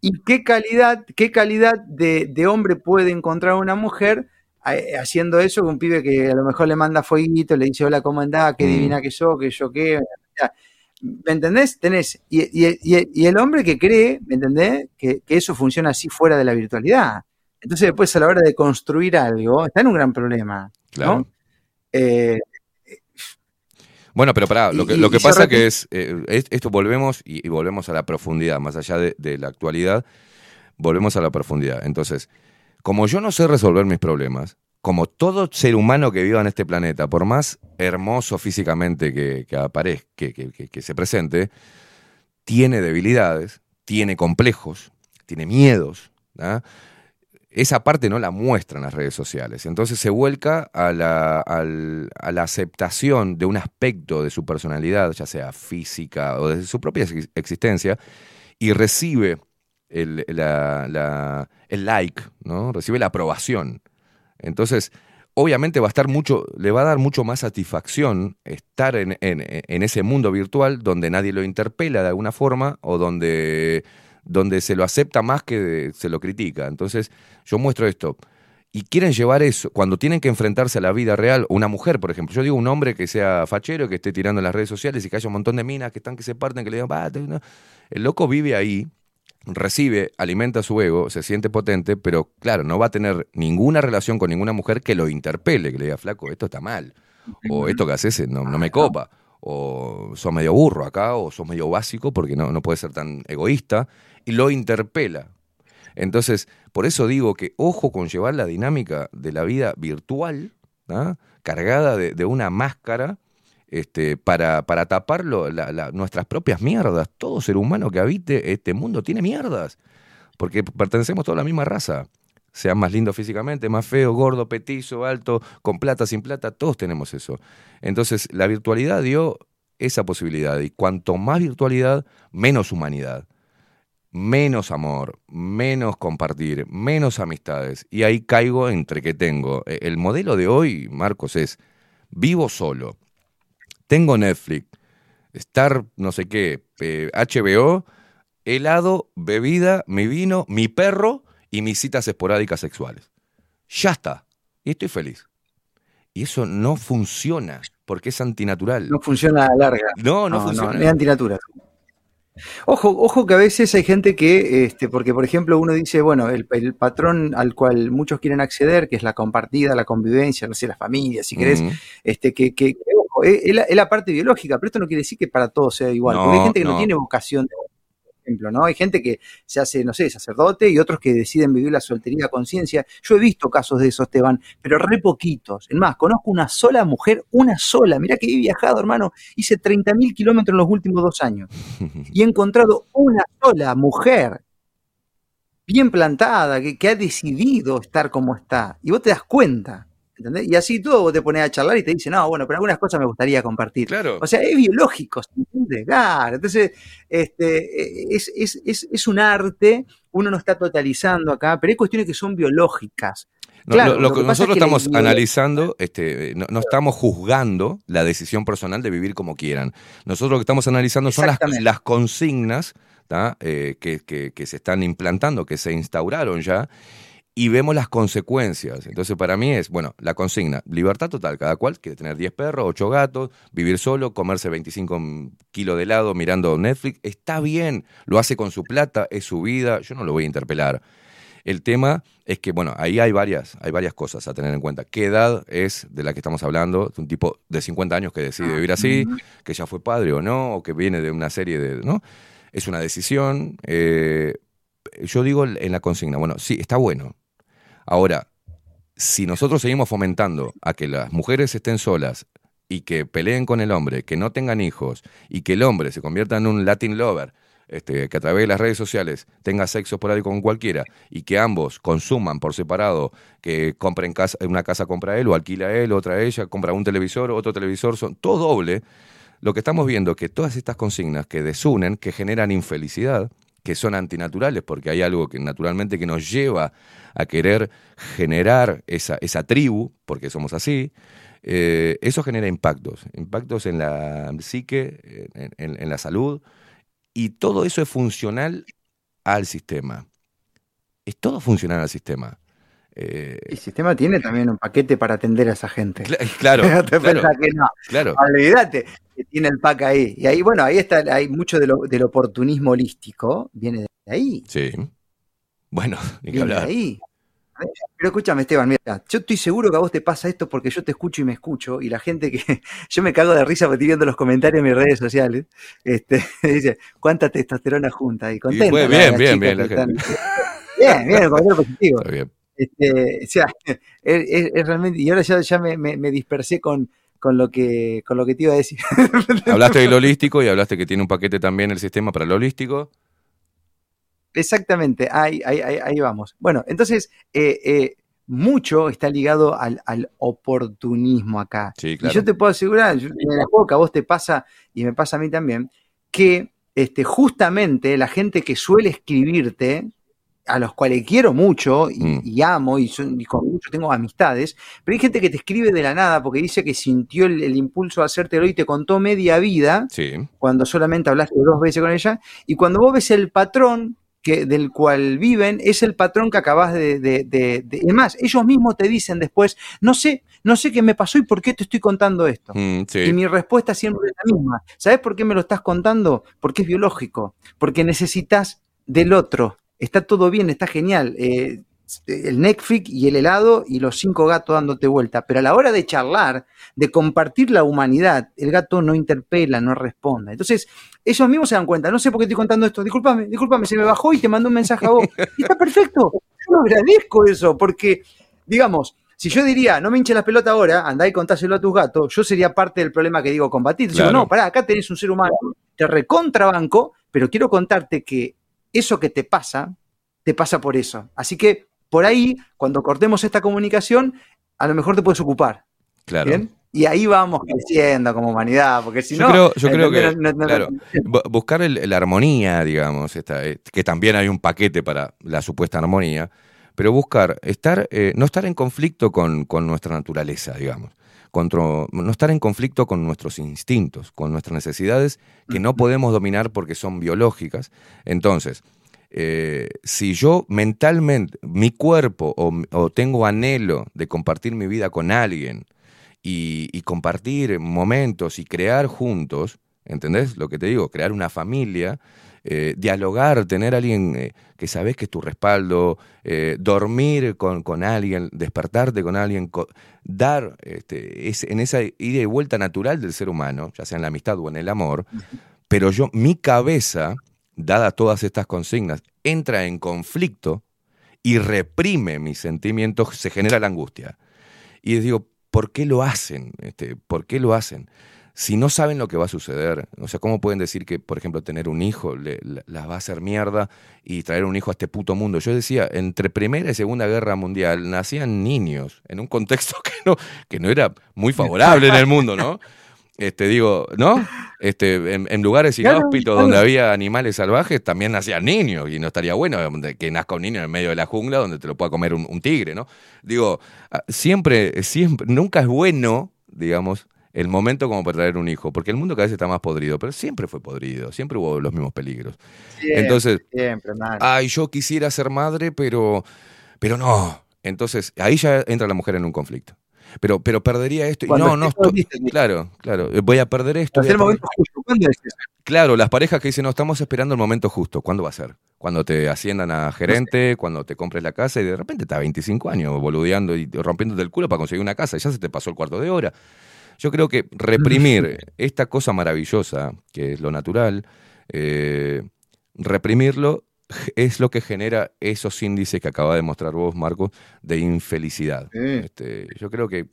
¿Y qué calidad, qué calidad de, de hombre puede encontrar una mujer eh, haciendo eso? Un pibe que a lo mejor le manda fueguito, le dice, hola, ¿cómo andás? Qué Mm. divina que sos, que yo qué. O sea, ¿Me entendés? Tenés, y, y- y- y el hombre que cree, ¿me entendés? Que, que eso funciona así fuera de la virtualidad. Entonces después a la hora de construir algo, está en un gran problema. Claro. ¿no? Eh, Bueno, pero pará, lo que, Y- lo que pasa que es, eh, es- esto volvemos y, y volvemos a la profundidad, más allá de, de la actualidad, volvemos a la profundidad. Entonces, como yo no sé resolver mis problemas, como todo ser humano que viva en este planeta, por más hermoso físicamente que, aparezca, que, se presente, tiene debilidades, tiene complejos, tiene miedos. Esa parte no la muestran las redes sociales. Entonces se vuelca a la, a la aceptación de un aspecto de su personalidad, ya sea física o de su propia ex- existencia, y recibe el, el like, ¿no? Recibe la aprobación. Entonces, obviamente va a estar mucho, le va a dar mucho más satisfacción estar en, en- ese mundo virtual donde nadie lo interpela de alguna forma o donde, donde se lo acepta más que se lo critica. Entonces, yo muestro esto. Y quieren llevar eso, cuando tienen que enfrentarse a la vida real, una mujer, por ejemplo, yo digo un hombre que sea fachero, que esté tirando las redes sociales y que haya un montón de minas que están que se parten, que le digan, el loco vive ahí, recibe, alimenta su ego, se siente potente, pero claro, no va a tener ninguna relación con ninguna mujer que lo interpele, que le diga, flaco, esto está mal, o esto que haces no, no me copa, o sos medio burro acá, o sos medio básico porque no, no puedes ser tan egoísta, y lo interpela. Entonces, por eso digo que ojo con llevar la dinámica de la vida virtual, ¿ah? cargada de, de una máscara, este, para, para tapar lo- la- la- nuestras propias mierdas. Todo ser humano que habite este mundo tiene mierdas, porque pertenecemos toda a la misma raza. Sea más lindo físicamente, más feo, gordo, petizo, alto, con plata, sin plata, todos tenemos eso. Entonces, la virtualidad dio esa posibilidad, y cuanto más virtualidad, menos humanidad, menos amor, menos compartir, menos amistades. Y ahí caigo entre que tengo. E- El modelo de hoy, Marcos, es vivo solo, tengo Netflix, Star, no sé qué, eh, HBO, helado, bebida, mi vino, mi perro y mis citas esporádicas sexuales. Ya está. Y estoy feliz. Y eso no funciona porque es antinatural. no funciona a la larga. No, no funciona. es antinatura. Ojo, ojo que a veces hay gente que, este, porque por ejemplo uno dice, bueno, el, el patrón al cual muchos quieren acceder, que es la compartida, la convivencia, no sé, la familia, si querés, este, que- que, ojo, es, es la, es la parte biológica, pero esto no quiere decir que para todos sea igual, porque hay No, gente que no, no. tiene vocación de ejemplo, ¿no? Hay gente que se hace, no sé, sacerdote y otros que deciden vivir la soltería a conciencia. Yo he visto casos de esos, Esteban, pero re poquitos. Es más, conozco una sola mujer, una sola. Mirá que he viajado, hermano. Hice 30.000 kilómetros en los últimos dos años. Y he encontrado una sola mujer bien plantada, que, que ha decidido estar como está. Y vos te das cuenta. ¿Entendés? Y así todo vos te pones a charlar y te dicen, no, bueno, pero algunas cosas me gustaría compartir. Claro. O sea, es biológico, ¿se entiende? Claro. Entonces, este, es, es, es, es un arte, uno no está totalizando acá, pero hay cuestiones que son biológicas. No, Claro, lo, lo lo que que pasa nosotros la estamos analizando, este, no, no estamos juzgando la decisión personal de vivir como quieran. Nosotros lo que estamos analizando son las, las consignas. Eh, que, que- que se están implantando, que se instauraron ya, y vemos las consecuencias. Entonces, para mí es, bueno, la consigna, libertad total, cada cual quiere tener 10 perros, 8 gatos, vivir solo, comerse 25 kilos de helado mirando Netflix, está bien, lo hace con su plata, es su vida, yo no lo voy a interpelar. El tema es que, bueno, ahí hay varias, hay varias cosas a tener en cuenta. ¿Qué edad es de la que estamos hablando? Un tipo de 50 años que decide vivir así, que ya fue padre o no, o que viene de una serie de, ¿no? Es una decisión. eh, yo digo en la consigna, bueno, sí, está bueno. Ahora, si nosotros seguimos fomentando a que las mujeres estén solas y que peleen con el hombre, que no tengan hijos y que el hombre se convierta en un Latin lover, este, que a través de las redes sociales tenga sexo por ahí con cualquiera y que ambos consuman por separado, que compren casa, una casa compra él o alquila él, otra ella, compra un televisor, otro televisor, son todo doble. Lo que estamos viendo es que todas estas consignas que desunen, que generan infelicidad, que son antinaturales, porque hay algo que naturalmente que nos lleva a querer generar esa, esa tribu, porque somos así, eh, eso genera impactos, impactos en la psique, en, en- en la salud, y todo eso es funcional al sistema. Es todo funcional al sistema. Eh, El sistema tiene también un paquete para atender a esa gente. claro, claro, que no. claro. Olvídate que tiene el pack ahí. Y ahí, bueno, ahí está, hay mucho de lo- del oportunismo holístico, viene de ahí. Sí. Bueno, ni que Viene de hablar. ahí. Pero escúchame, Esteban, mira, yo estoy seguro que a vos te pasa esto porque yo te escucho y me escucho, y la gente que yo me cago de risa porque estoy viendo los comentarios en mis redes sociales, este, dice, ¿cuánta testosterona junta? Y contenta. fue bien, bien, bien, están- Bien, bien, el positivo. Está bien. Este, o sea, es, es- es realmente, y ahora ya, ya me, me- me dispersé con, con lo que con lo que te iba a decir. Hablaste del holístico y hablaste que tiene un paquete también el sistema para el holístico. Exactamente, ahí, ahí, ahí, vamos. Bueno, entonces, eh, eh, mucho está ligado al, al oportunismo acá. Sí, Y claro. yo te puedo asegurar, yo- en juego que a vos te pasa y me pasa a mí también, que este, justamente la gente que suele escribirte, a los cuales quiero mucho y, Mm. y amo y, son- y con mucho tengo amistades, pero hay gente que te escribe de la nada porque dice que sintió el, el impulso de hacértelo y te contó media vida Sí. cuando solamente hablaste dos veces con ella, y cuando vos ves el patrón que, del cual viven, es el patrón que acabas de, de, de- de- Es más, ellos mismos te dicen después, no sé, no sé qué me pasó y por qué te estoy contando esto. Mm, sí. Y mi respuesta siempre es la misma. ¿Sabes por qué me lo estás contando? Porque es biológico, porque necesitas del otro. Está todo bien, está genial. eh, el Netflix y el helado y los cinco gatos dándote vuelta. Pero a la hora de charlar, de compartir la humanidad, el gato no interpela, no responde. Entonces, ellos mismos se dan cuenta, no sé por qué estoy contando esto, discúlpame, discúlpame, se me bajó y te mandó un mensaje a vos. Y está perfecto, yo agradezco eso, porque, digamos, si yo diría, no me hinche las pelotas ahora, andá y contáselo a tus gatos, yo sería parte del problema que digo combatir. Digo, no, pará, acá tenés un ser humano, te recontrabanco, pero quiero contarte que eso que te pasa, te pasa por eso. Así que por ahí, cuando cortemos esta comunicación, a lo mejor te puedes ocupar. Claro. ¿Bien? Y ahí vamos creciendo como humanidad, porque si yo no. creo, yo creo que ¿entendés? No- no- claro, bu- buscar el- la armonía, digamos, esta, eh, que también hay un paquete para la supuesta armonía, pero buscar, estar, eh, no estar en conflicto con, con nuestra naturaleza, digamos, contra, no estar en conflicto con nuestros instintos, con nuestras necesidades que no podemos dominar porque son biológicas. Entonces, eh, si yo mentalmente, mi cuerpo o, tengo anhelo de compartir mi vida con alguien, y, y compartir momentos y crear juntos, ¿entendés? Lo que te digo, crear una familia, eh, dialogar, tener alguien eh, que sabes que es tu respaldo, eh, dormir con, con alguien, despertarte con alguien, dar este, es, en esa ida y vuelta natural del ser humano, ya sea en la amistad o en el amor, pero yo, mi cabeza dadas todas estas consignas, entra en conflicto y reprime mis sentimientos, se genera la angustia. Y les digo, ¿por qué lo hacen? Este, ¿Por qué lo hacen? Si no saben lo que va a suceder, o sea, ¿cómo pueden decir que, por ejemplo, tener un hijo le- la- las va a hacer mierda y traer un hijo a este puto mundo? Yo decía, entre Primera y Segunda Guerra Mundial nacían niños en un contexto que no, que no era muy favorable en el mundo, ¿no? Este, digo, ¿no? Este, en, en lugares Claro, inhóspitos claro. donde había animales salvajes también nacían niños y no estaría bueno que nazca un niño en el medio de la jungla donde te lo pueda comer un, un tigre, ¿no? Digo, ah, siempre, siempre, nunca es bueno, digamos, el momento como para traer un hijo, porque el mundo cada vez está más podrido, pero siempre fue podrido, siempre hubo los mismos peligros. Siempre, Entonces, siempre, ay, yo quisiera ser madre, pero, pero no. Entonces, ahí ya entra la mujer en un conflicto. Pero, pero perdería esto. Cuando no, no, estoy- claro, claro. Voy a perder esto. A perder- momento justo. ¿Cuándo es eso? Claro, las parejas que dicen, no, estamos esperando el momento justo. ¿Cuándo va a ser? Cuando te asciendan a gerente, cuando te compres la casa y de repente estás 25 años boludeando y rompiéndote el culo para conseguir una casa. y Ya se te pasó el cuarto de hora. Yo creo que reprimir esta cosa maravillosa, que es lo natural, eh, reprimirlo es lo que genera esos índices que acaba de mostrar vos, Marcos, de infelicidad. Este, yo creo que,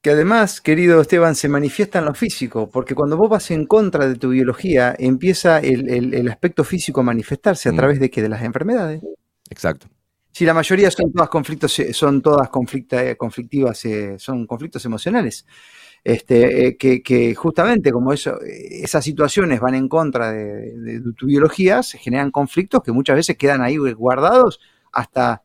que- además, querido Esteban, se manifiesta en lo físico, porque cuando vos vas en contra de tu biología, empieza el, el- el aspecto físico a manifestarse a Mm. través de que de las enfermedades. exacto. Si la mayoría son todas conflictos, eh, son todas conflicta- eh, conflictivas, eh, son conflictos emocionales. Este, eh, que, que justamente como eso, esas situaciones van en contra de, de- de tu biología, se generan conflictos que muchas veces quedan ahí guardados hasta,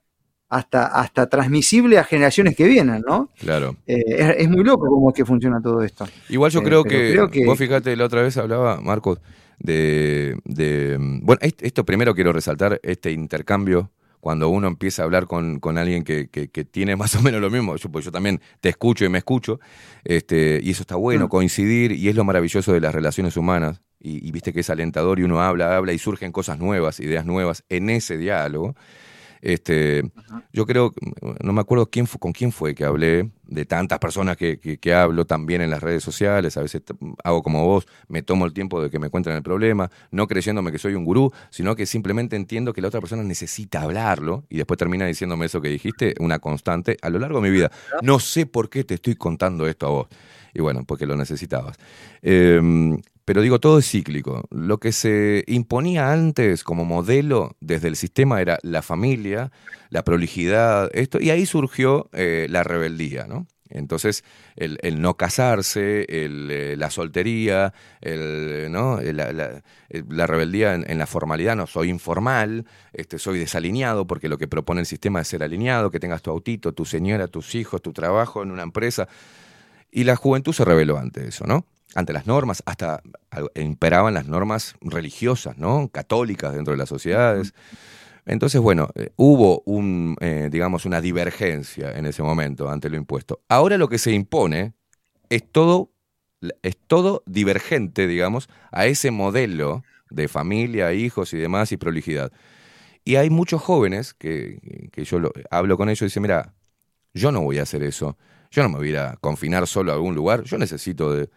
hasta, hasta transmisible a generaciones que vienen, ¿no? Claro. Eh, es, es muy loco cómo es que funciona todo esto. Igual yo creo, que, creo que- vos fíjate, la otra vez hablaba, Marcos, de, de- bueno, est- esto primero quiero resaltar, este intercambio, cuando uno empieza a hablar con, con alguien que, que- que tiene más o menos lo mismo, yo, pues yo también te escucho y me escucho, este, y eso está bueno, Mm. coincidir, y es lo maravilloso de las relaciones humanas, y, y viste que es alentador y uno habla, habla y surgen cosas nuevas, ideas nuevas en ese diálogo. Este, yo creo, no me acuerdo quién fu- con quién fue que hablé, de tantas personas que, que- que hablo también en las redes sociales, a veces hago como vos, me tomo el tiempo de que me cuenten el problema, no creyéndome que soy un gurú, sino que simplemente entiendo que la otra persona necesita hablarlo y después termina diciéndome eso que dijiste, una constante a lo largo de mi vida. No sé por qué te estoy contando esto a vos. Y bueno, porque lo necesitabas. Em, pero digo, todo es cíclico. Lo que se imponía antes como modelo desde el sistema era la familia, la prolijidad, esto, y ahí surgió eh, la rebeldía, ¿no? Entonces, el, el no casarse, el, eh, la soltería, el, ¿no? la, la- la rebeldía en, en la formalidad, no, soy informal, este, soy desalineado, porque lo que propone el sistema es ser alineado, que tengas tu autito, tu señora, tus hijos, tu trabajo en una empresa. Y la juventud se rebeló ante eso, ¿no? Ante las normas, hasta imperaban las normas religiosas, ¿no? Católicas dentro de las sociedades. Entonces, bueno, eh, hubo un, eh, digamos, una divergencia en ese momento ante lo impuesto. Ahora lo que se impone es todo, es todo divergente, digamos, a ese modelo de familia, hijos y demás y prolijidad. Y hay muchos jóvenes que, que yo lo- hablo con ellos y dicen, mira, yo no voy a hacer eso. Yo no me voy a a confinar solo a algún lugar. Yo necesito de.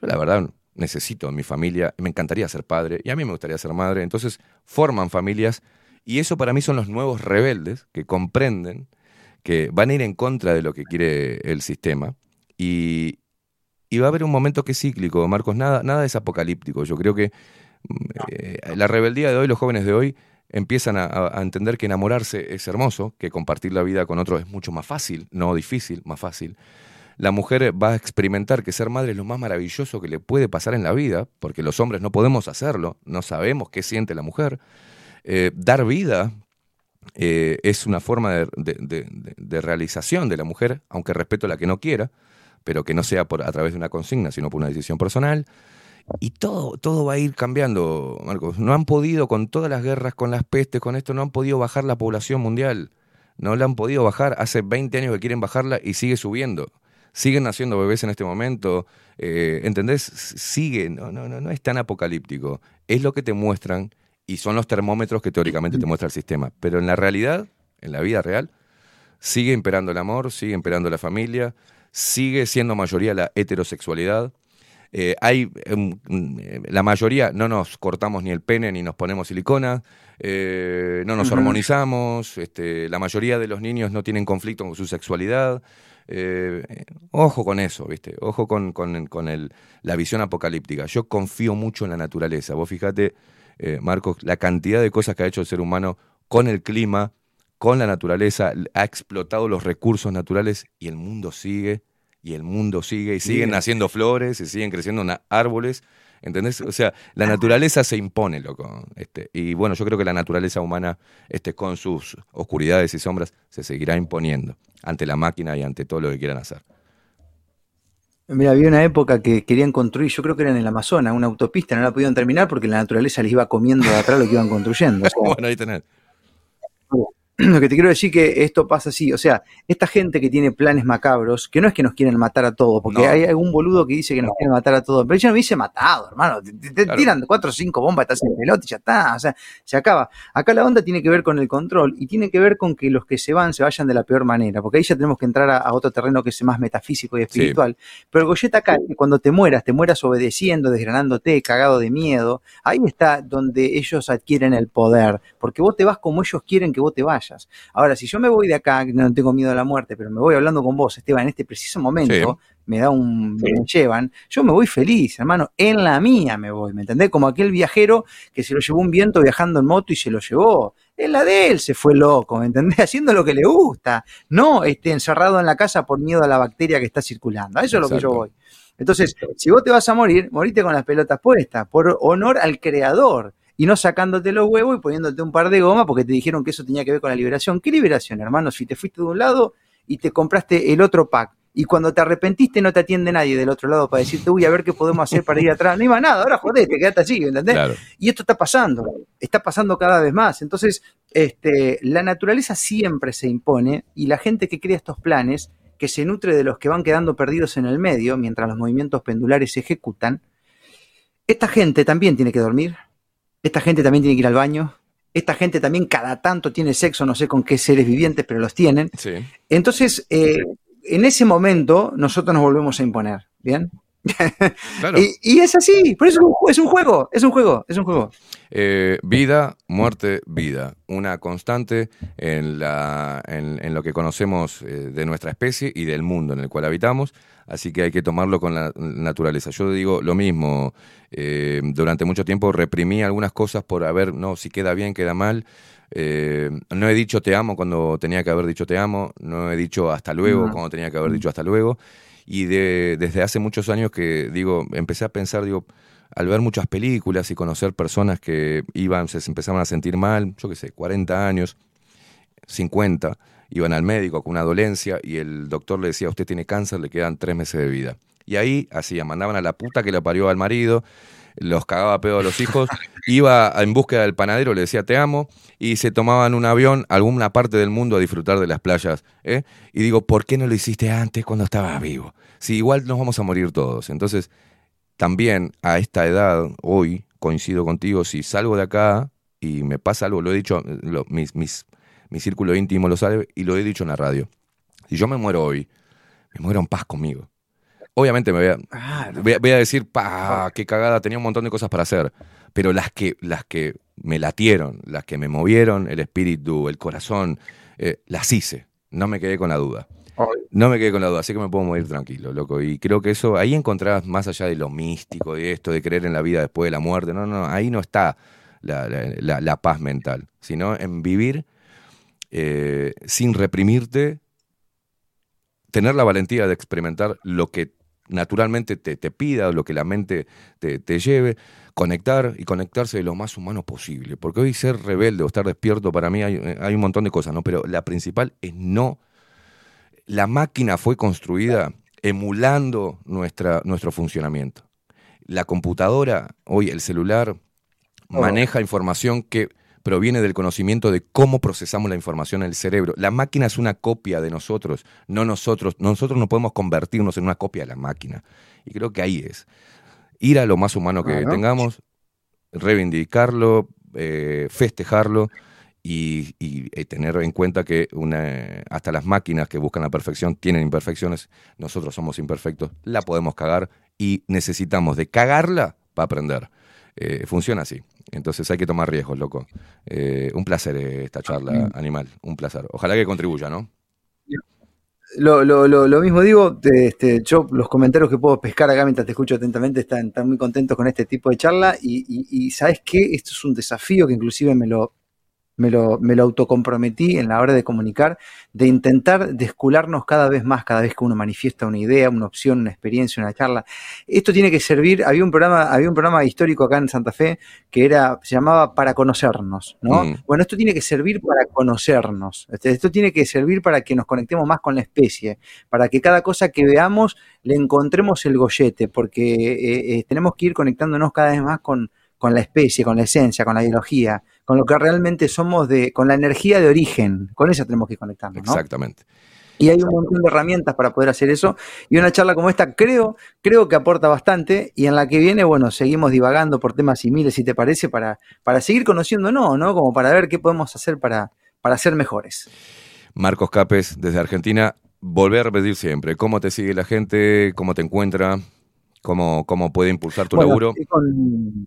Yo, la verdad, necesito a mi familia. Me encantaría ser padre y a mí me gustaría ser madre. Entonces, forman familias y eso para mí son los nuevos rebeldes que comprenden que van a ir en contra de lo que quiere el sistema. Y, y va a haber un momento que es cíclico, Marcos. Nada, nada es apocalíptico. Yo creo que eh, la rebeldía de hoy, los jóvenes de hoy, empiezan a, a- entender que enamorarse es hermoso, que compartir la vida con otros es mucho más fácil, no difícil, más fácil. La mujer va a experimentar que ser madre es lo más maravilloso que le puede pasar en la vida, porque los hombres no podemos hacerlo, no sabemos qué siente la mujer. Eh, dar vida eh, es una forma de, realización de la mujer, aunque respeto la que no quiera, pero que no sea por, a través de una consigna, sino por una decisión personal. Y todo, todo va a ir cambiando, Marcos. No han podido, con todas las guerras, con las pestes, con esto, no han podido bajar la población mundial. No la han podido bajar. Hace 20 años que quieren bajarla y sigue subiendo. Siguen naciendo bebés en este momento. eh, ¿Entendés? Sigue. No, no, no, no es tan apocalíptico. Es lo que te muestran y son los termómetros que teóricamente te muestra el sistema. Pero en la realidad, en la vida real, sigue imperando el amor, sigue imperando la familia, sigue siendo mayoría la heterosexualidad. Eh, hay em, mm, la mayoría no nos cortamos ni el pene ni nos ponemos silicona, eh, no nos Ujú. hormonizamos, este, la mayoría de los niños no tienen conflicto con su sexualidad. Eh, ojo con eso, ¿viste? Ojo con, con- con el- la visión apocalíptica. Yo confío mucho en la naturaleza. Vos fíjate, eh, Marcos, la cantidad de cosas que ha hecho el ser humano con el clima, con la naturaleza, ha explotado los recursos naturales y el mundo sigue, y el mundo sigue, y siguen naciendo flores, y siguen creciendo árboles. ¿Entendés? O sea, la naturaleza se impone, loco. Este, y bueno, yo creo que la naturaleza humana, este, con sus oscuridades y sombras, se seguirá imponiendo ante la máquina y ante todo lo que quieran hacer. Mira, había una época que querían construir, yo creo que era en el Amazonas, una autopista, no la pudieron terminar porque la naturaleza les iba comiendo de atrás lo que iban construyendo. O sea, bueno, ahí tenés. lo que te quiero decir que esto pasa así, o sea, esta gente que tiene planes macabros, que no es que nos quieren matar a todos, porque No. hay algún boludo que dice que nos quieren matar a todos, pero yo no me hice matado, hermano, te, te- te Claro. tiran cuatro o cinco bombas, estás en pelota y ya está, o sea, se acaba. Acá la onda tiene que ver con el control y tiene que ver con que los que se van se vayan de la peor manera, porque ahí ya tenemos que entrar a, a otro terreno que es más metafísico y espiritual. Pero el Goyeta acá, cuando te mueras, te mueras obedeciendo, desgranándote, cagado de miedo, ahí está donde ellos adquieren el poder, porque vos te vas como ellos quieren que vos te vayas. Ahora, si yo me voy de acá, que no tengo miedo a la muerte, pero me voy hablando con vos, Esteban, en este preciso momento, me da un, me llevan, yo me voy feliz, hermano, en la mía me voy, ¿me entendés? Como aquel viajero que se lo llevó un viento viajando en moto y se lo llevó. En la de él se fue loco, ¿me entendés? Haciendo lo que le gusta, no este, encerrado en la casa por miedo a la bacteria que está circulando. A eso es lo que yo voy. Entonces, si vos te vas a morir, morite con las pelotas puestas, por honor al creador, y no sacándote los huevos y poniéndote un par de goma porque te dijeron que eso tenía que ver con la liberación. ¿Qué liberación, hermano? Si te fuiste de un lado y te compraste el otro pack, y cuando te arrepentiste no te atiende nadie del otro lado para decirte, uy, a ver qué podemos hacer para ir atrás. No iba nada, ahora jodete, quédate así, ¿entendés? Claro. Y esto está pasando, está pasando cada vez más. Entonces, este, la naturaleza siempre se impone y la gente que crea estos planes, que se nutre de los que van quedando perdidos en el medio mientras los movimientos pendulares se ejecutan, esta gente también tiene que dormir, esta gente también tiene que ir al baño, esta gente también cada tanto tiene sexo, no sé con qué seres vivientes, pero los tienen. Sí. Entonces, eh, en ese momento nosotros nos volvemos a imponer, ¿bien? Claro. Y, y es así, por eso es un, juego, es un juego, es un juego. Eh, vida, muerte, vida. Una constante en, la, en, en lo que conocemos eh, de nuestra especie y del mundo en el cual habitamos. Así que hay que tomarlo con la naturaleza. Yo digo lo mismo. eh, durante mucho tiempo reprimí algunas cosas por haber, no, si queda bien, queda mal. Eh, no he dicho te amo cuando tenía que haber dicho te amo. No he dicho hasta luego No. cuando tenía que haber dicho hasta luego. Y de- desde hace muchos años que digo, empecé a pensar, digo, al ver muchas películas y conocer personas que iban, se empezaban a sentir mal, yo qué sé, 40 años, 50, iban al médico con una dolencia y el doctor le decía, usted tiene cáncer, le quedan tres meses de vida. Y ahí hacían, mandaban a la puta que le parió al marido, los cagaba pedo a los hijos, iba en búsqueda del panadero, le decía te amo, y se tomaban un avión a alguna parte del mundo a disfrutar de las playas. ¿eh? Y digo, ¿por qué no lo hiciste antes cuando estabas vivo? Si igual nos vamos a morir todos. Entonces, también a esta edad, hoy, coincido contigo, si salgo de acá y me pasa algo, lo he dicho, lo- mis, mis, mi círculo íntimo lo sabe y lo he dicho en la radio. Si yo me muero hoy, me muero en paz conmigo. Obviamente me voy a, voy a, voy a decir, pa, qué cagada, tenía un montón de cosas para hacer. Pero las que, las que me latieron, las que me movieron el espíritu, el corazón, eh, las hice. No me quedé con la duda. No me quedé con la duda, así que me puedo morir tranquilo, loco. Y creo que eso, ahí encontrás más allá de lo místico, de esto, de creer en la vida después de la muerte. No, no, ahí no está la, la- la- la paz mental, sino en vivir eh, sin reprimirte, tener la valentía de experimentar lo que naturalmente te, te pida, lo que la mente te, te lleve, conectar y conectarse de lo más humano posible. Porque hoy ser rebelde o estar despierto para mí hay, hay un montón de cosas, ¿no? Pero la principal es no la máquina fue construida emulando nuestra, nuestro funcionamiento. La computadora, hoy el celular, maneja información que proviene del conocimiento de cómo procesamos la información en el cerebro. La máquina es una copia de nosotros, no nosotros. Nosotros no podemos convertirnos en una copia de la máquina. Y creo que ahí es. Ir a lo más humano que Claro. tengamos, reivindicarlo, eh, festejarlo y, y, eh, tener en cuenta que una, hasta las máquinas que buscan la perfección tienen imperfecciones, nosotros somos imperfectos, la podemos cagar y necesitamos de cagarla para aprender. Eh, funciona así. Entonces hay que tomar riesgos, loco. Eh, un placer eh, esta charla, animal. Un placer. Ojalá que contribuya, ¿no? Lo, lo, lo, lo mismo digo, este, yo los comentarios que puedo pescar acá mientras te escucho atentamente están, están muy contentos con este tipo de charla y, y, y sabes qué, esto es un desafío que inclusive me lo, me lo, me lo autocomprometí en la hora de comunicar, de intentar descularnos cada vez más, cada vez que uno manifiesta una idea, una opción, una experiencia, una charla. Esto tiene que servir, había un programa, había un programa histórico acá en Santa Fe que era, se llamaba Para conocernos, ¿no? Mm. Bueno, esto tiene que servir para conocernos. Este, Esto tiene que servir para que nos conectemos más con la especie, para que cada cosa que veamos le encontremos el gollete, porque eh, eh, tenemos que ir conectándonos cada vez más con, con la especie, con la esencia, con la biología, con lo que realmente somos de, con la energía de origen, con esa tenemos que conectarnos, ¿no? Exactamente. Y hay un montón de herramientas para poder hacer eso. Y una charla como esta creo, creo que aporta bastante. Y en la que viene, bueno, seguimos divagando por temas similares, si te parece, para, para seguir conociéndonos, ¿no? Como para ver qué podemos hacer para, para ser mejores. Marcos Capes, desde Argentina. Volver a repetir siempre. ¿Cómo te sigue la gente? ¿Cómo te encuentra? ¿Cómo, cómo puede impulsar tu Bueno, laburo? con,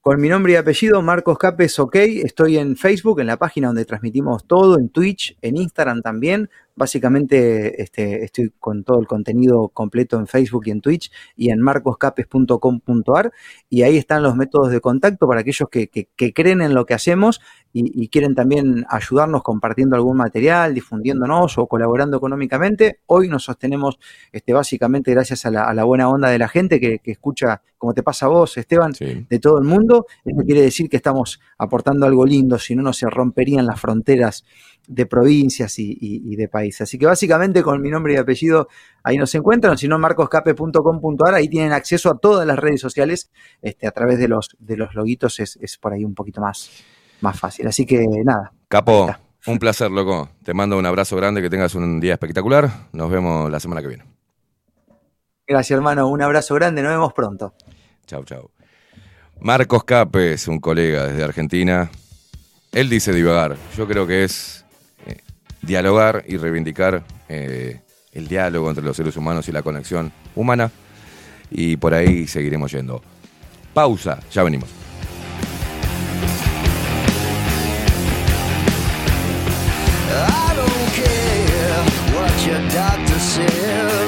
con mi nombre y apellido, Marcos Capes, ok. Estoy en Facebook, en la página donde transmitimos todo, en Twitch, en Instagram también. Básicamente este, estoy con todo el contenido completo en Facebook y en Twitch y en marcoscapes.com.ar y ahí están los métodos de contacto para aquellos que, que- que creen en lo que hacemos y, y quieren también ayudarnos compartiendo algún material, difundiéndonos o colaborando económicamente. Hoy nos sostenemos este, básicamente gracias a la, a la buena onda de la gente que, que escucha, como te pasa a vos, Esteban, de todo el mundo. Eso quiere decir que estamos aportando algo lindo, si no, no se romperían las fronteras de provincias y, y- y de países. Así que básicamente con mi nombre y apellido ahí nos encuentran, si no marcoscape.com.ar, ahí tienen acceso a todas las redes sociales, este, a través de los, de los loguitos es, es por ahí un poquito más, más fácil. Así que nada, Capo, un placer, loco. Te mando un abrazo grande, que tengas un día espectacular. Nos vemos la semana que viene. gracias hermano, un abrazo grande, nos vemos pronto. Chau, chau. Marcos Capes, un colega desde Argentina. Él dice divagar. Yo creo que es eh, dialogar y reivindicar eh, el diálogo entre los seres humanos y la conexión humana. Y por ahí seguiremos yendo. Pausa, ya venimos. Your doctor said.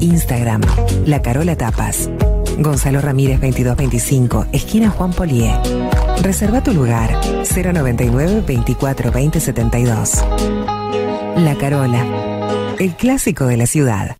Instagram, La Carola Tapas. Gonzalo Ramírez 2225, esquina Juan Polié. Reserva tu lugar 099 24 20 72. La Carola, el clásico de la ciudad.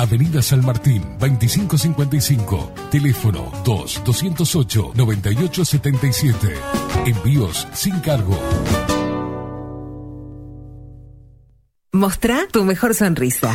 Avenida San Martín, 2555. Teléfono 2-208-9877. Envíos sin cargo. Mostrá tu mejor sonrisa.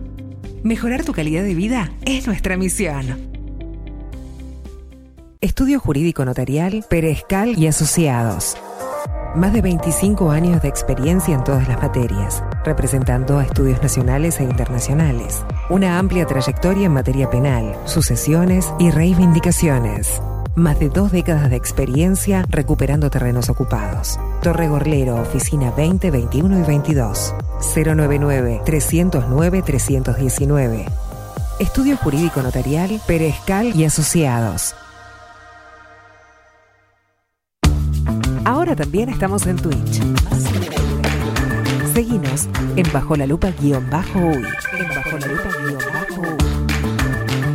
Mejorar tu calidad de vida es nuestra misión. Estudio Jurídico Notarial, Perezcal y Asociados. Más de 25 años de experiencia en todas las materias, representando a estudios nacionales e internacionales. Una amplia trayectoria en materia penal, sucesiones y reivindicaciones. Más de dos décadas de experiencia recuperando terrenos ocupados. Torre Gorlero, oficina 20, 21 y 22. 099-309-319. Estudio Jurídico Notarial, Perezcal y Asociados. Ahora también estamos en Twitch. Seguinos en Bajo la Lupa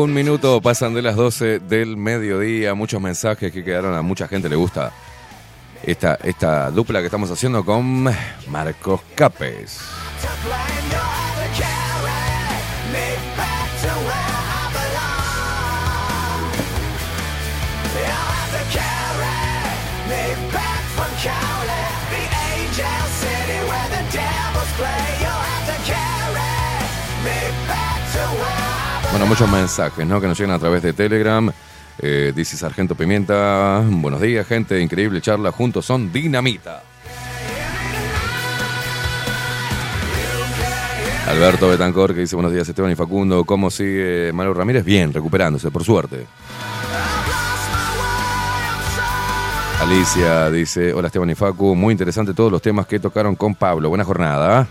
Un minuto pasan de las 12 del mediodía. Muchos mensajes que quedaron. A mucha gente le gusta esta, esta dupla que estamos haciendo con Marcos Capes. Bueno, muchos mensajes, ¿no? Que nos llegan a través de Telegram. Eh, dice Sargento Pimienta. Buenos días, gente. Increíble charla. Juntos son dinamita. Alberto Betancor que dice buenos días Esteban y Facundo. ¿Cómo sigue Manuel Ramírez? Bien, recuperándose, por suerte. Alicia dice, hola Esteban y Facu, muy interesante todos los temas que tocaron con Pablo. Buena jornada.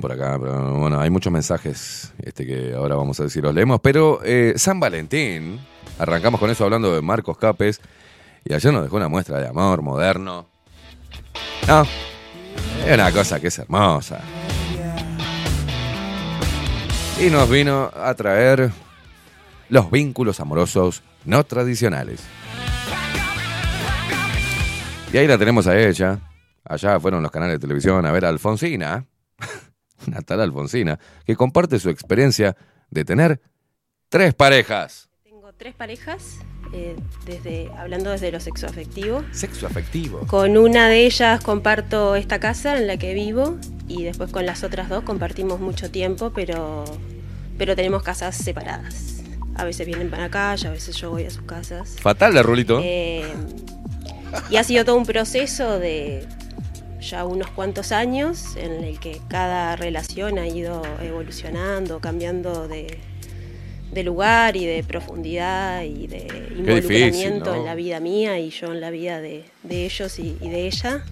Por acá, pero bueno, hay muchos mensajes este, que ahora vamos a si los leemos. Pero eh, San Valentín, arrancamos con eso hablando de Marcos Capes, y ayer nos dejó una muestra de amor moderno. No, es una cosa que es hermosa. Y nos vino a traer los vínculos amorosos no tradicionales. Y ahí la tenemos a ella. Allá fueron los canales de televisión a ver a Alfonsina, una tal Alfonsina, que comparte su experiencia de tener tres parejas. Tengo tres parejas, eh, desde, hablando desde lo sexoafectivo. Sexo afectivo. Con una de ellas comparto esta casa en la que vivo y después con las otras dos compartimos mucho tiempo, pero, pero tenemos casas separadas. A veces vienen para acá, y a veces yo voy a sus casas. Fatal de Rulito. Eh, y ha sido todo un proceso de ya unos cuantos años en el que cada relación ha ido evolucionando, cambiando de, de lugar y de profundidad y de involucramiento ¿no? en la vida mía y yo en la vida de, de ellos y, y de ella.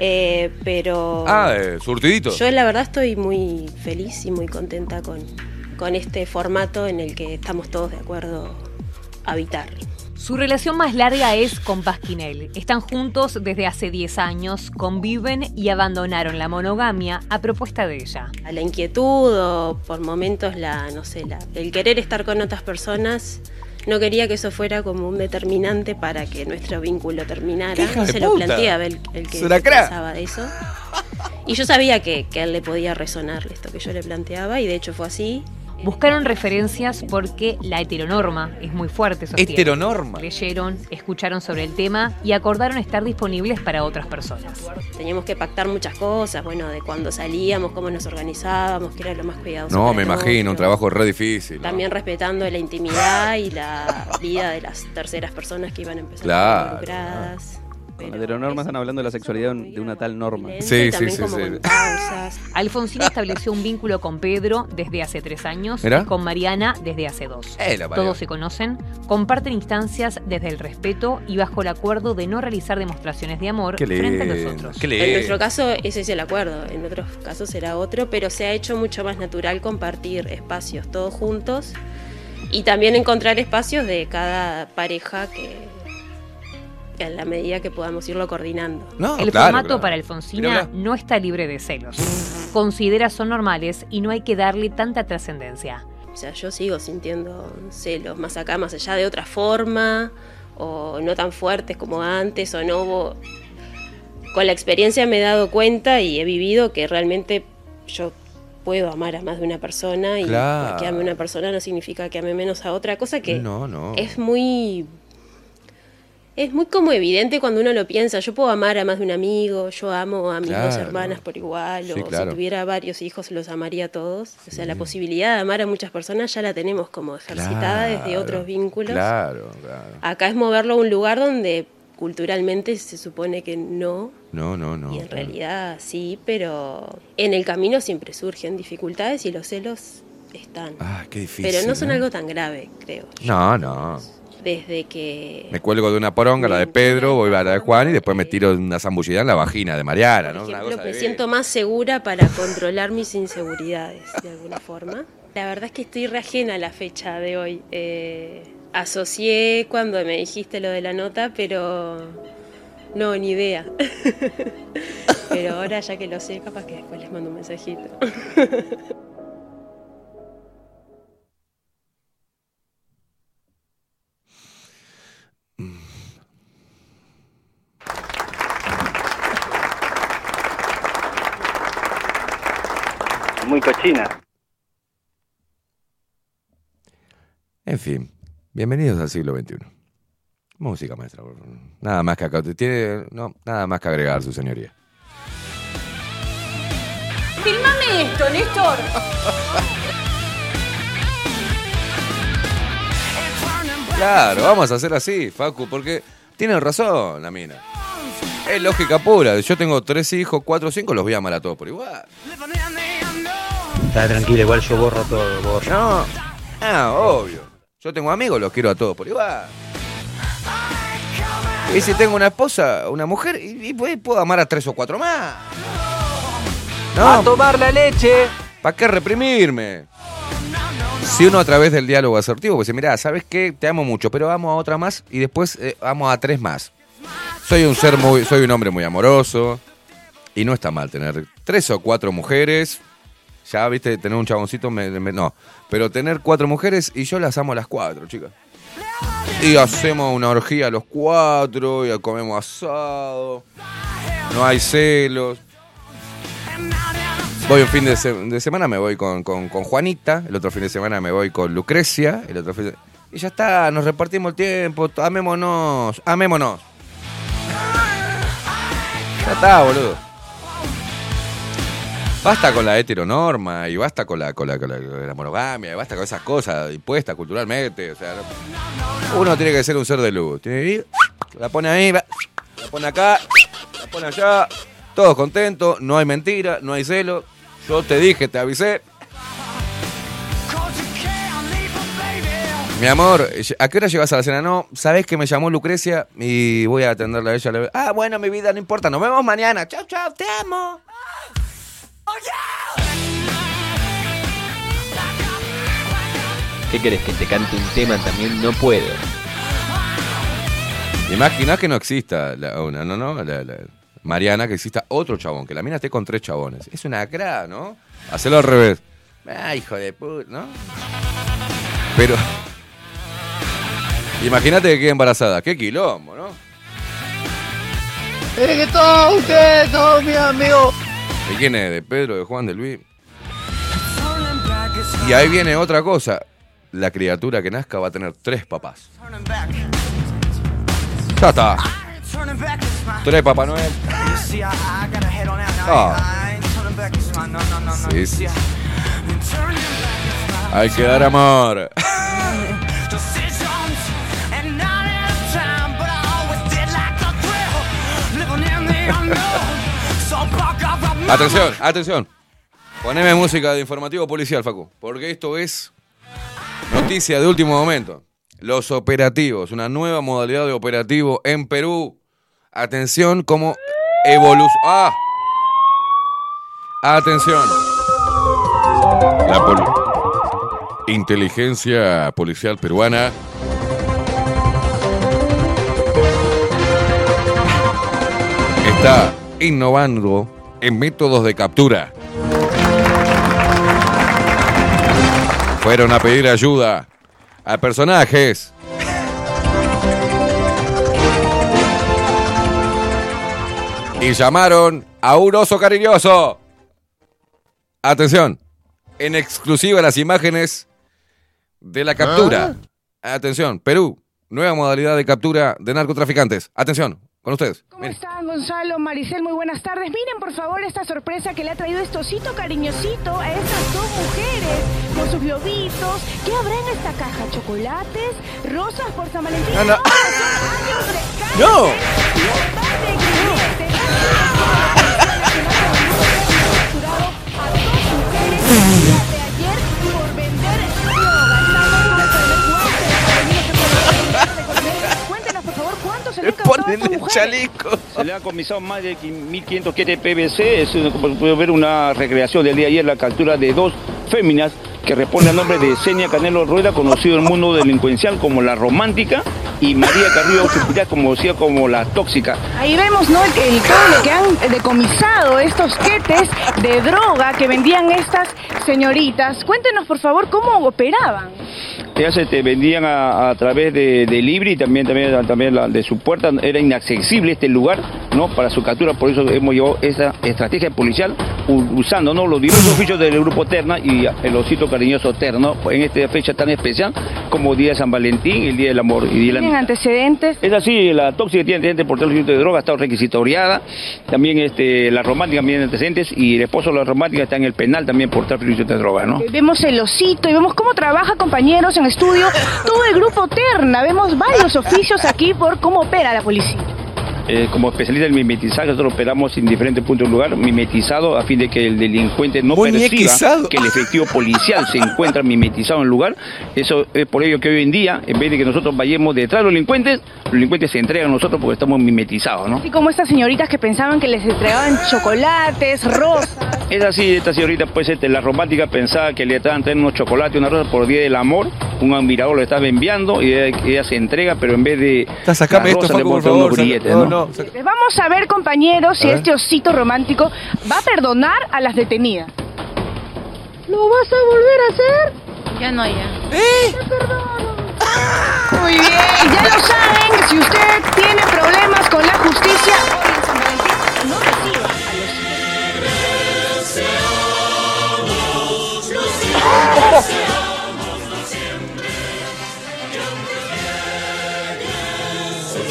Eh, pero Ah, eh, surtidito. yo la verdad estoy muy feliz y muy contenta con, con este formato en el que estamos todos de acuerdo a habitar. Su relación más larga es con Pasquinel. Están juntos desde hace 10 años, conviven y abandonaron la monogamia a propuesta de ella. A la inquietud o por momentos la, no sé, la, el querer estar con otras personas, no quería que eso fuera como un determinante para que nuestro vínculo terminara. ¡Qué hija de Se lo puta! planteaba el, el que pensaba de eso. Y yo sabía que, que a él le podía resonar esto que yo le planteaba y de hecho fue así. Buscaron referencias porque la heteronorma es muy fuerte. sostiene. Heteronorma. Leyeron, escucharon sobre el tema y acordaron estar disponibles para otras personas. Teníamos que pactar muchas cosas, bueno, de cuando salíamos, cómo nos organizábamos, que era lo más cuidadoso. No, me imagino, un trabajo re difícil. ¿no? También respetando la intimidad y la vida de las terceras personas que iban a empezar Claro, involucradas. Con heteronorma están hablando de la sexualidad de una tal norma. Sí, sí, sí, sí. estableció un vínculo con Pedro desde hace tres años Mirá. y con Mariana desde hace dos. Eh. Todos se conocen, comparten instancias desde el respeto y bajo el acuerdo de no realizar demostraciones de amor Qué frente a los otros. En nuestro caso ese es el acuerdo, en otros casos será otro, pero se ha hecho mucho más natural compartir espacios todos juntos y también encontrar espacios de cada pareja que en la medida que podamos irlo coordinando. el formato para Alfonsina no está libre de celos. Considera son normales y no hay que darle tanta trascendencia. O sea, yo sigo sintiendo celos, más acá, más allá de otra forma, o no tan fuertes como antes, o no hubo... Con la experiencia me he dado cuenta y he vivido que realmente yo puedo amar a más de una persona y Claro. que ame a una persona no significa que ame menos a otra, cosa que No, no. es muy... Es muy como evidente cuando uno lo piensa. Yo puedo amar a más de un amigo, yo amo a mis dos hermanas por igual, Sí, o claro. si tuviera varios hijos los amaría a todos. O sea, la posibilidad de amar a muchas personas ya la tenemos como ejercitada desde otros vínculos. Claro, claro. Acá es moverlo a un lugar donde culturalmente se supone que no, No, no, no. y en realidad sí, pero en el camino siempre surgen dificultades y los celos están. Ah, qué difícil. pero no son ¿eh? algo tan grave, creo. No, no. Desde que Me cuelgo de una poronga, la de Pedro, voy a la de Juan y después me tiro una zambullida en la vagina de Mariana, ¿no? Por Una ejemplo, cosa me de- siento más segura para controlar mis inseguridades de alguna forma. La verdad es que estoy re ajena a la fecha de hoy. Eh, asocié cuando me dijiste lo de la nota, pero No, ni idea. Pero ahora ya que lo sé, capaz que después les mando un mensajito. Muy cochina. En fin, bienvenidos al siglo XXI. Música, maestra. Nada más que acá. Tiene, no, nada más que agregar, su señoría. Filmame esto, Néstor. Claro, vamos a hacer así, Facu, porque tiene razón la mina. Es lógica pura. Yo tengo tres hijos, cuatro o cinco, los voy a amar a todos por igual. Está tranquila, igual yo borro todo, borro. No, ah, obvio. Yo tengo amigos, los quiero a todos por igual. Y si tengo una esposa, una mujer, y, y puedo amar a tres o cuatro más. A tomar la leche. ¿Para qué reprimirme? Si uno a través del diálogo asertivo, pues dice, mira, ¿sabes qué? Te amo mucho, pero amo a otra más y después eh, amo a tres más. Soy un ser muy, soy un hombre muy amoroso y no está mal tener tres o cuatro mujeres. Ya, viste, tener un chaboncito, no. Pero tener cuatro mujeres y yo las amo a las cuatro, chicas. Y hacemos una orgía los cuatro, y comemos asado. No hay celos. Voy un fin de, se- de semana, me voy con, con- con Juanita. El otro fin de semana me voy con Lucrecia. El otro fin de- Y ya está, nos repartimos el tiempo. Amémonos, amémonos. Ya está, boludo. Basta con la heteronorma y basta con la, con la, con monogamia y basta con esas cosas impuestas culturalmente. O sea, no- uno tiene que ser un ser de luz. Tiene que ir, la pone ahí, la pone acá, la pone allá. Todos contentos, no hay mentira, no hay celo. Yo te dije, te avisé. Mi amor, ¿a qué hora llegas a la cena? No, sabes que me llamó Lucrecia y voy a atenderla a ella. Ah, bueno, mi vida, no importa. Nos vemos mañana. Chao, chao, te amo. ¿Qué querés que te cante un tema también? No puedo. Imagina que no exista la, una, no, no, la- la- Mariana, que exista otro chabón, que la mina esté con tres chabones. Es una cra, ¿no? Hacerlo al revés. Ah, hijo de puta, ¿no? Pero. Imagínate que quede embarazada. Qué quilombo, ¿no? Es que todos ustedes, todos mis amigos. ¿De quién es? ¿De Pedro? ¿De Juan? ¿De Luis? Y ahí viene otra cosa. La criatura que nazca va a tener tres papás. Ya. Tres Papá Noel. Ah. Sí, sí. Hay que dar amor. Atención, atención. Poneme música de informativo policial, Facu. Porque esto es noticia de último momento. Los operativos, una nueva modalidad de operativo en Perú. Atención, como evolución. ¡Ah! Atención. La inteligencia policial peruana está innovando en métodos de captura. Fueron a pedir ayuda a personajes. Y llamaron a un oso cariñoso. Atención, en exclusiva las imágenes de la captura. Atención, Perú, nueva modalidad de captura de narcotraficantes. Atención, con ustedes. ¿Cómo están, Gonzalo, Maricel? Muy buenas tardes. Miren, por favor, esta sorpresa que le ha traído osito cariñosito a estas dos mujeres con sus globitos. ¿Qué habrá en esta caja? ¿Chocolates? ¿Rosas por San Valentín? No, no. años de ¡No! Estas mujeres. chaleco. Se le ha comisado más de 1.500 kg de PVC. Es, como puede ver, una recreación del día de ayer, la captura de dos féminas que responden al nombre de Senia Canelo Rueda, conocido en el mundo delincuencial como la romántica, y María Carrillo Cepillá como decía como la tóxica. Ahí vemos, ¿no? El, el- todo lo que han decomisado, estos quetes de droga que vendían estas señoritas. Cuéntenos, por favor, cómo operaban. Ellas este, vendían a, a través de, de Libre y también, también, también la- de su puerta. Era inaccesible este lugar ¿no? para su captura, por eso hemos llevado esa estrategia policial usando ¿no? los diversos oficios del grupo Terna y el osito cariñoso Terno en esta fecha tan especial como Día de San Valentín, el Día del Amor y Día de la ¿Tienen antecedentes? Es así, la tóxica tiene antecedentes por tres de droga, ha estado requisitoriada. También este, la romántica tiene antecedentes y el esposo de la romántica está en el penal también por tráfico de droga, ¿no? Vemos el osito y vemos cómo trabaja, compañeros, en estudio todo el grupo Terna. Vemos varios oficios aquí por cómo opera la policía. Eh, como especialista en mimetizaje, nosotros operamos en diferentes puntos del lugar, mimetizado a fin de que el delincuente no perciba que el efectivo policial se encuentra mimetizado en el lugar. Eso es por ello que hoy en día, en vez de que nosotros vayamos detrás de los delincuentes, los delincuentes se entregan a nosotros porque estamos mimetizados, ¿no? Así como estas señoritas que pensaban que les entregaban chocolates, rosas. Es así, esta señorita, pues este, la romántica pensaba que le estaban trayendo unos chocolates, una rosa por Día del Amor, un admirador lo estaba enviando y ella, ella se entrega, pero en vez de la esto, rosa le Facu, por favor, grilletes, no, ¿no? no, Les Vamos a ver, compañeros, si este osito romántico va a perdonar a las detenidas. ¿Lo vas a volver a hacer? Ya no, ya. ¿Eh? Muy bien, ya lo saben, si usted tiene problemas con la justicia, hoy en San Valentín, no reciba a los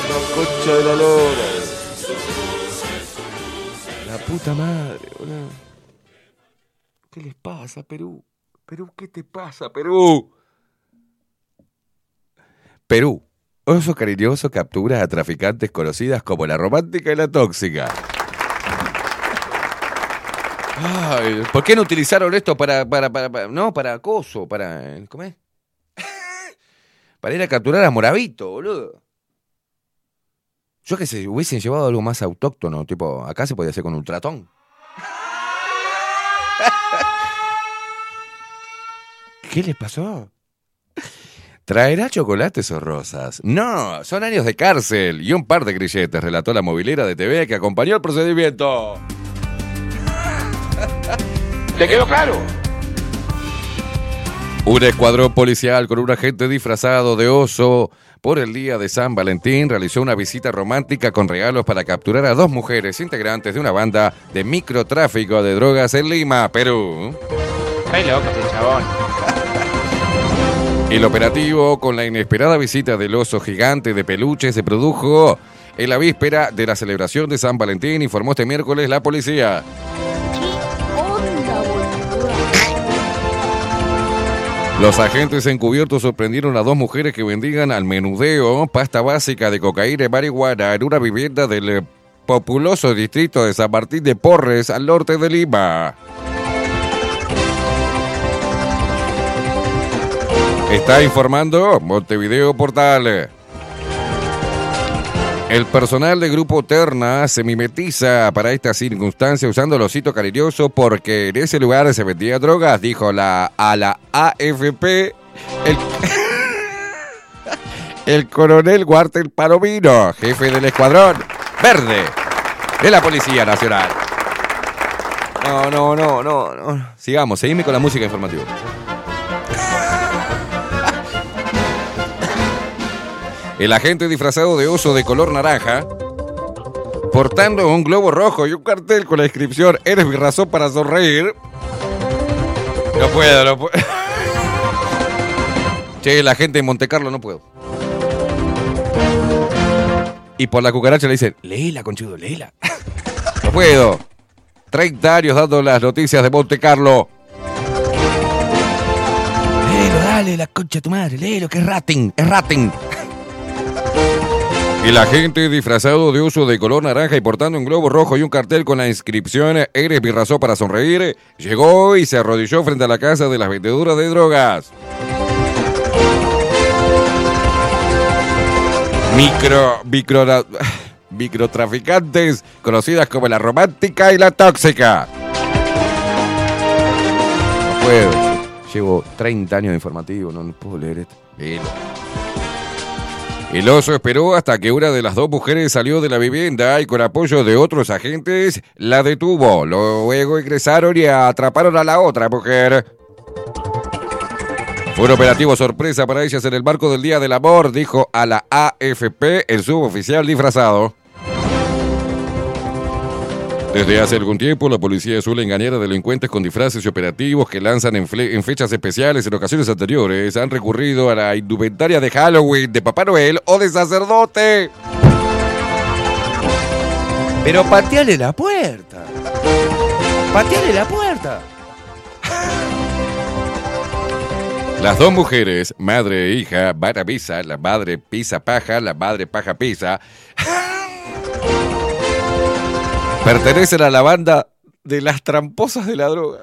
La concha de la lora. La puta madre, boludo. ¿Qué les pasa, Perú? Perú, ¿qué te pasa, Perú? Perú. Oso cariñoso captura a traficantes conocidas como la romántica y la tóxica. ¿Por qué no utilizaron esto para, para, no, para acoso, para, ¿cómo es? para ir a capturar a Moravito, boludo? Yo que sé, hubiesen llevado algo más autóctono, tipo, acá se podía hacer con un tratón. ¿Qué les pasó? ¿Traerá chocolates o rosas? No, son años de cárcel y un par de grilletes, relató la movilera de TV que acompañó el procedimiento. ¿Te quedó claro? Un escuadrón policial con un agente disfrazado de oso por el día de San Valentín realizó una visita romántica con regalos para capturar a dos mujeres integrantes de una banda de microtráfico de drogas en Lima, Perú. Ay, loco ese chabón. El operativo con la inesperada visita del oso gigante de peluche se produjo en la víspera de la celebración de San Valentín, informó este miércoles la policía. Los agentes encubiertos sorprendieron a dos mujeres que vendían al menudeo pasta básica de cocaína y marihuana en una vivienda del populoso distrito de San Martín de Porres, al norte de Lima. Está informando Montevideo Portal. El personal del grupo Terna se mimetiza para esta circunstancia usando el osito cariñoso porque en ese lugar se vendía drogas, dijo la, a la AFP el, el coronel Walter Palomino, jefe del escuadrón verde de la Policía Nacional. No, no, no, no, no. Sigamos, seguime con la música informativa. El agente disfrazado de oso de color naranja, portando un globo rojo y un cartel con la inscripción Eres mi razón para sonreír. No puedo, no puedo. Che, la gente de Monte Carlo no puedo. Y por la cucaracha le dicen, léela, conchudo, léela. No puedo. 30 años dando las noticias de Monte Carlo. Léelo, dale, la concha de tu madre, léelo, que es rating, es rating. El agente disfrazado de uso de color naranja y portando un globo rojo y un cartel con la inscripción Eres mi razón para sonreír, llegó y se arrodilló frente a la casa de las vendedoras de drogas. Micro, micro, microtraficantes conocidas como la romántica y la tóxica. No puedo. Llevo 30 años de informativo, no, puedo leer esto. El oso esperó hasta que una de las dos mujeres salió de la vivienda y con apoyo de otros agentes la detuvo. Luego ingresaron y atraparon a la otra mujer. Fue un operativo sorpresa para ellas en el marco del Día del Amor, dijo a la AFP el suboficial disfrazado. Desde hace algún tiempo, la policía suele engañar a delincuentes con disfraces y operativos que lanzan en, fechas especiales. En ocasiones anteriores, han recurrido a la indumentaria de Halloween, de Papá Noel o de sacerdote. Pero pateale la puerta. Pateale la puerta. Las dos mujeres, madre e hija, van a misa, la madre pisa paja, la madre paja pisa. Pertenecen a la banda de las tramposas de la droga.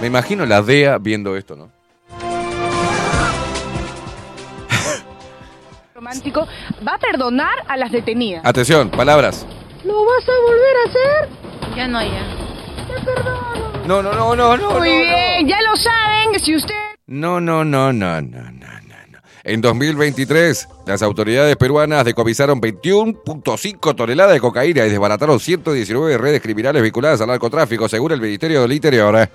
Me imagino la DEA viendo esto, ¿no? romántico va a perdonar a las detenidas. Atención, palabras. ¿Lo vas a volver a hacer? Ya no, ya. Te perdono. No, no, no, no, no. Muy no, bien, ya lo saben. Si usted no, no, no, no, no, no. En 2023, las autoridades peruanas decomisaron 21.5 toneladas de cocaína y desbarataron 119 redes criminales vinculadas al narcotráfico, según el Ministerio del Interior.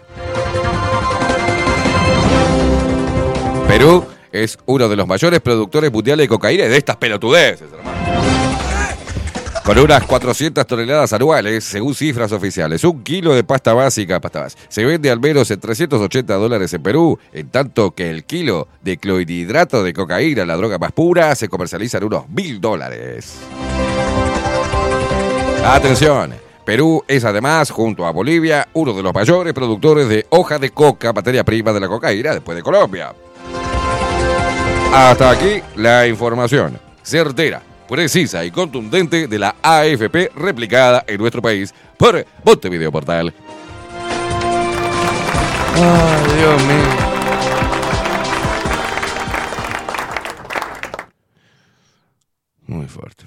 Perú es uno de los mayores productores mundiales de cocaína y de estas pelotudeces, hermano. Con unas 400 toneladas anuales, según cifras oficiales. Un kilo de pasta básica, pasta se vende al menos en 380 dólares en Perú, en tanto que el kilo de clorhidrato de cocaína, la droga más pura, se comercializa en unos mil dólares. Atención, Perú es además, junto a Bolivia, uno de los mayores productores de hoja de coca, materia prima de la cocaína, después de Colombia. Hasta aquí la información certera, precisa y contundente de la AFP replicada en nuestro país por Montevideo Portal. Ay, Dios mío. Muy fuerte.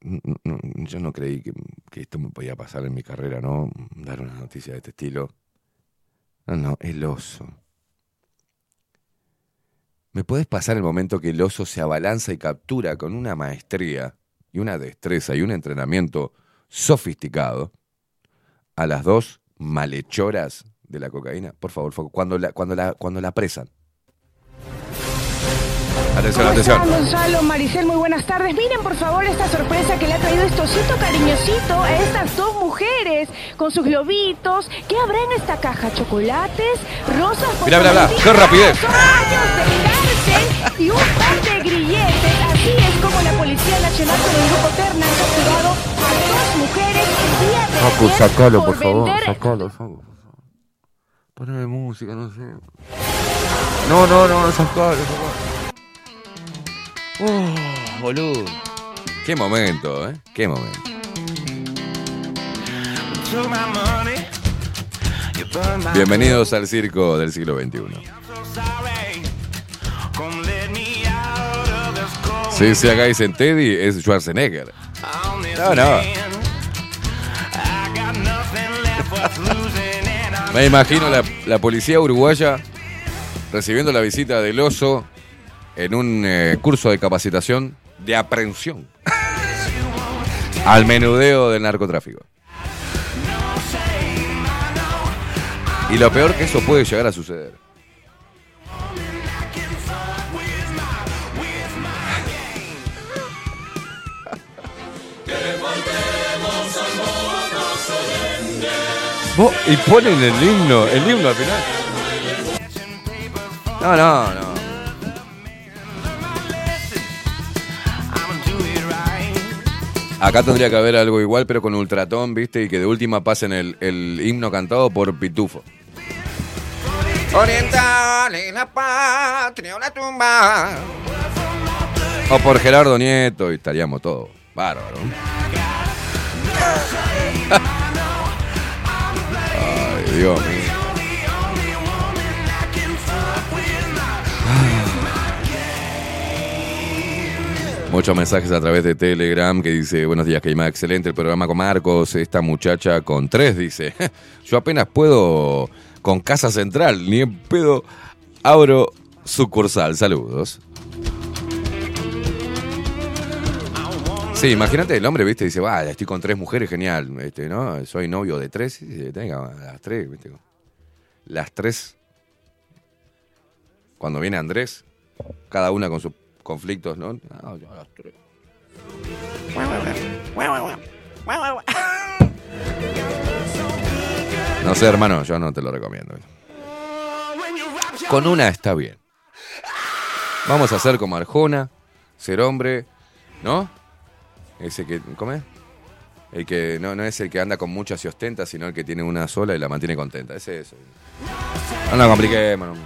No, no, yo no creí que, que esto me podía pasar en mi carrera, ¿no? Dar una noticia de este estilo. No, no, el oso. ¿Me puedes pasar el momento que el oso se abalanza y captura con una maestría y una destreza y un entrenamiento sofisticado a las dos malhechoras de la cocaína? Por favor, Foco, cuando la, cuando la, cuando la apresan. Atención, ¿Cómo atención. están, Gonzalo, Maricel, muy buenas tardes. Miren, por favor, esta sorpresa que le ha traído estosito cariñosito a estas dos mujeres con sus globitos. ¿Qué habrá en esta caja? ¿Chocolates? ¿Rosas? Mira, mira, mira, qué rapidez. Son años de y un par de grilletes. Así es como la Policía Nacional con el Grupo Terna han capturado a dos mujeres el día de Facu, sacalo, por favor, vender sacalo, Facu. Poneme música, no sé. No, no, no, sacalo, sacalo. Oh, boludo. Qué momento, ¿eh? Qué momento. Bienvenidos al circo del siglo XXI. Si se hagáis en Teddy es Schwarzenegger. No, no. Me imagino la, la policía uruguaya recibiendo la visita del oso en un eh, curso de capacitación de aprehensión al menudeo del narcotráfico. Y lo peor que eso puede llegar a suceder. Y ponen el himno, el himno al final. No, no, no. Acá tendría que haber algo igual, pero con ultratón, ¿viste? Y que de última pasen el, el himno cantado por Pitufo. Oriental en la patria, una tumba. O por Gerardo Nieto y estaríamos todos. Bárbaro. Muchos mensajes a través de Telegram que dice, buenos días, Keima, excelente el programa con Marcos, esta muchacha con tres, dice, yo apenas puedo con Casa Central, ni en pedo abro sucursal. Saludos. Sí, imagínate el hombre, viste, dice, vaya, estoy con tres mujeres, genial, este, ¿no? Soy novio de tres, y tenga, las tres, viste. Las tres. Cuando viene Andrés, cada una con sus conflictos, ¿no? Ah, yo las tres. No sé, hermano, yo no te lo recomiendo. Con una está bien. Vamos a hacer como Arjona, ser hombre, ¿no? Ese que, ¿cómo es? El que no, no es el que anda con muchas y ostenta, sino el que tiene una sola y la mantiene contenta. Ese es. No la compliquemos.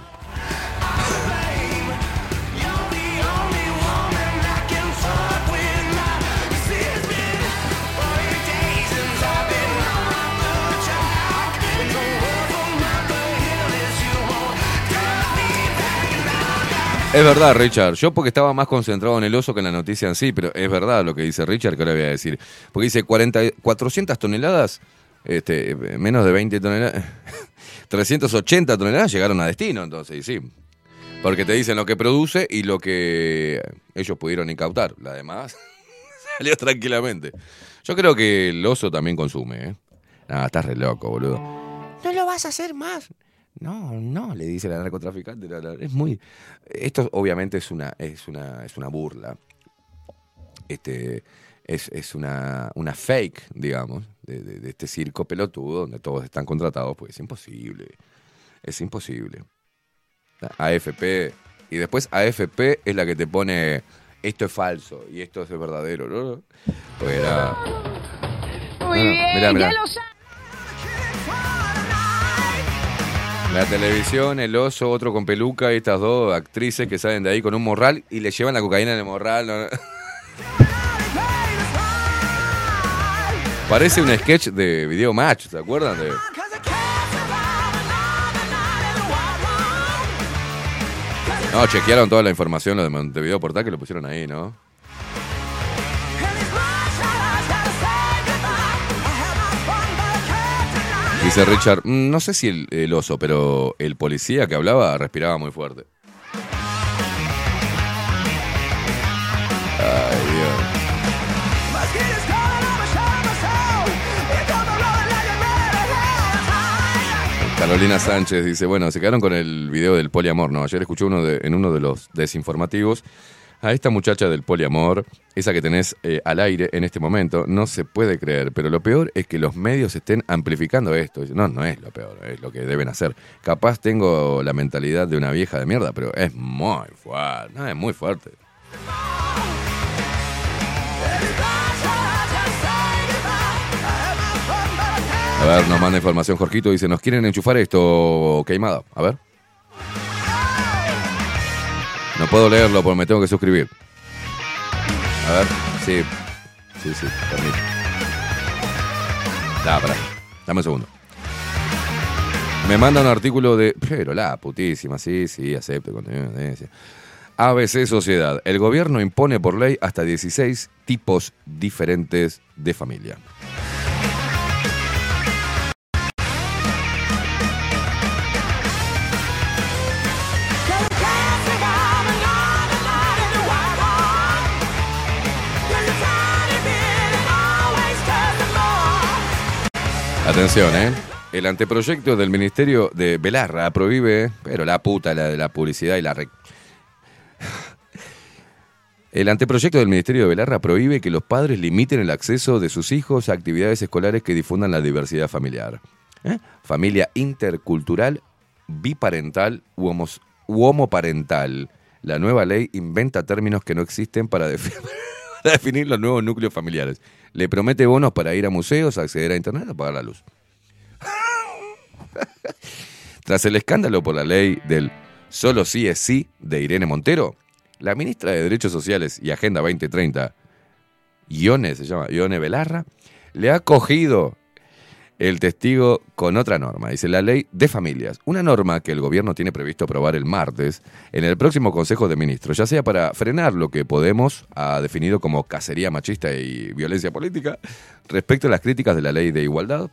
Es verdad, Richard. Yo porque estaba más concentrado en el oso que en la noticia en sí, pero es verdad lo que dice Richard, que ahora voy a decir. Porque dice 40, 400 toneladas, este, menos de 20 toneladas, 380 toneladas llegaron a destino, entonces, y sí. Porque te dicen lo que produce y lo que ellos pudieron incautar. La demás salió tranquilamente. Yo creo que el oso también consume, ¿eh? Nada, estás re loco, boludo. No lo vas a hacer más. No, no, le dice la narcotraficante. la- la- es muy. Esto obviamente es una, es una, es una burla. Este, es, es una, una fake, digamos, de, de- de este circo pelotudo donde todos están contratados, pues es imposible. Es imposible. AFP. Y después AFP es la que te pone esto es falso y esto es verdadero, ¿no? Pues era. Muy No, no, bien, mirá, mirá. ya lo sabes. La televisión, el oso, otro con peluca, y estas dos actrices que salen de ahí con un morral y le llevan la cocaína en el morral. Parece un sketch de video match, ¿se acuerdan? No, chequearon toda la información, lo de Montevideo Portal, que lo pusieron ahí, ¿no? Dice Richard, "Mm, no sé si el, el oso, pero el policía que hablaba respiraba muy fuerte. Ay, Dios. Carolina Sánchez dice, bueno, se quedaron con el video del poliamor. No, ayer escuché uno de- en uno de los desinformativos a esta muchacha del poliamor, esa que tenés eh, al aire en este momento, no se puede creer, pero lo peor es que los medios estén amplificando esto. No, no es lo peor, es lo que deben hacer. Capaz tengo la mentalidad de una vieja de mierda, pero es muy fuerte, no, es muy fuerte. A ver, nos manda información Jorgito, dice, nos quieren enchufar esto, queimada. A ver. No puedo leerlo porque me tengo que suscribir. A ver, sí. Sí, sí, permite. Da. Dame un segundo. Me manda un artículo de. Pero la putísima, sí, sí, acepto. ABC Sociedad. El gobierno impone por ley hasta 16 tipos diferentes de familia. Atención, ¿eh? El anteproyecto del Ministerio de Belarra prohíbe, pero la puta, la de la publicidad y la... El anteproyecto del Ministerio de Belarra prohíbe que los padres limiten el acceso de sus hijos a actividades escolares que difundan la diversidad familiar. ¿Eh? Familia intercultural, biparental u, homoparental. La nueva ley inventa términos que no existen para definir los nuevos núcleos familiares. Le promete bonos para ir a museos, acceder a internet, apagar la luz. Tras el escándalo por la ley del solo sí es sí de Irene Montero, la ministra de Derechos Sociales y Agenda 2030, Ione, se llama Ione Belarra, le ha cogido el testigo con otra norma. Dice la ley de familias. Una norma que el gobierno tiene previsto aprobar el martes en el próximo Consejo de Ministros, ya sea para frenar lo que Podemos ha definido como cacería machista y violencia política respecto a las críticas de la ley de igualdad,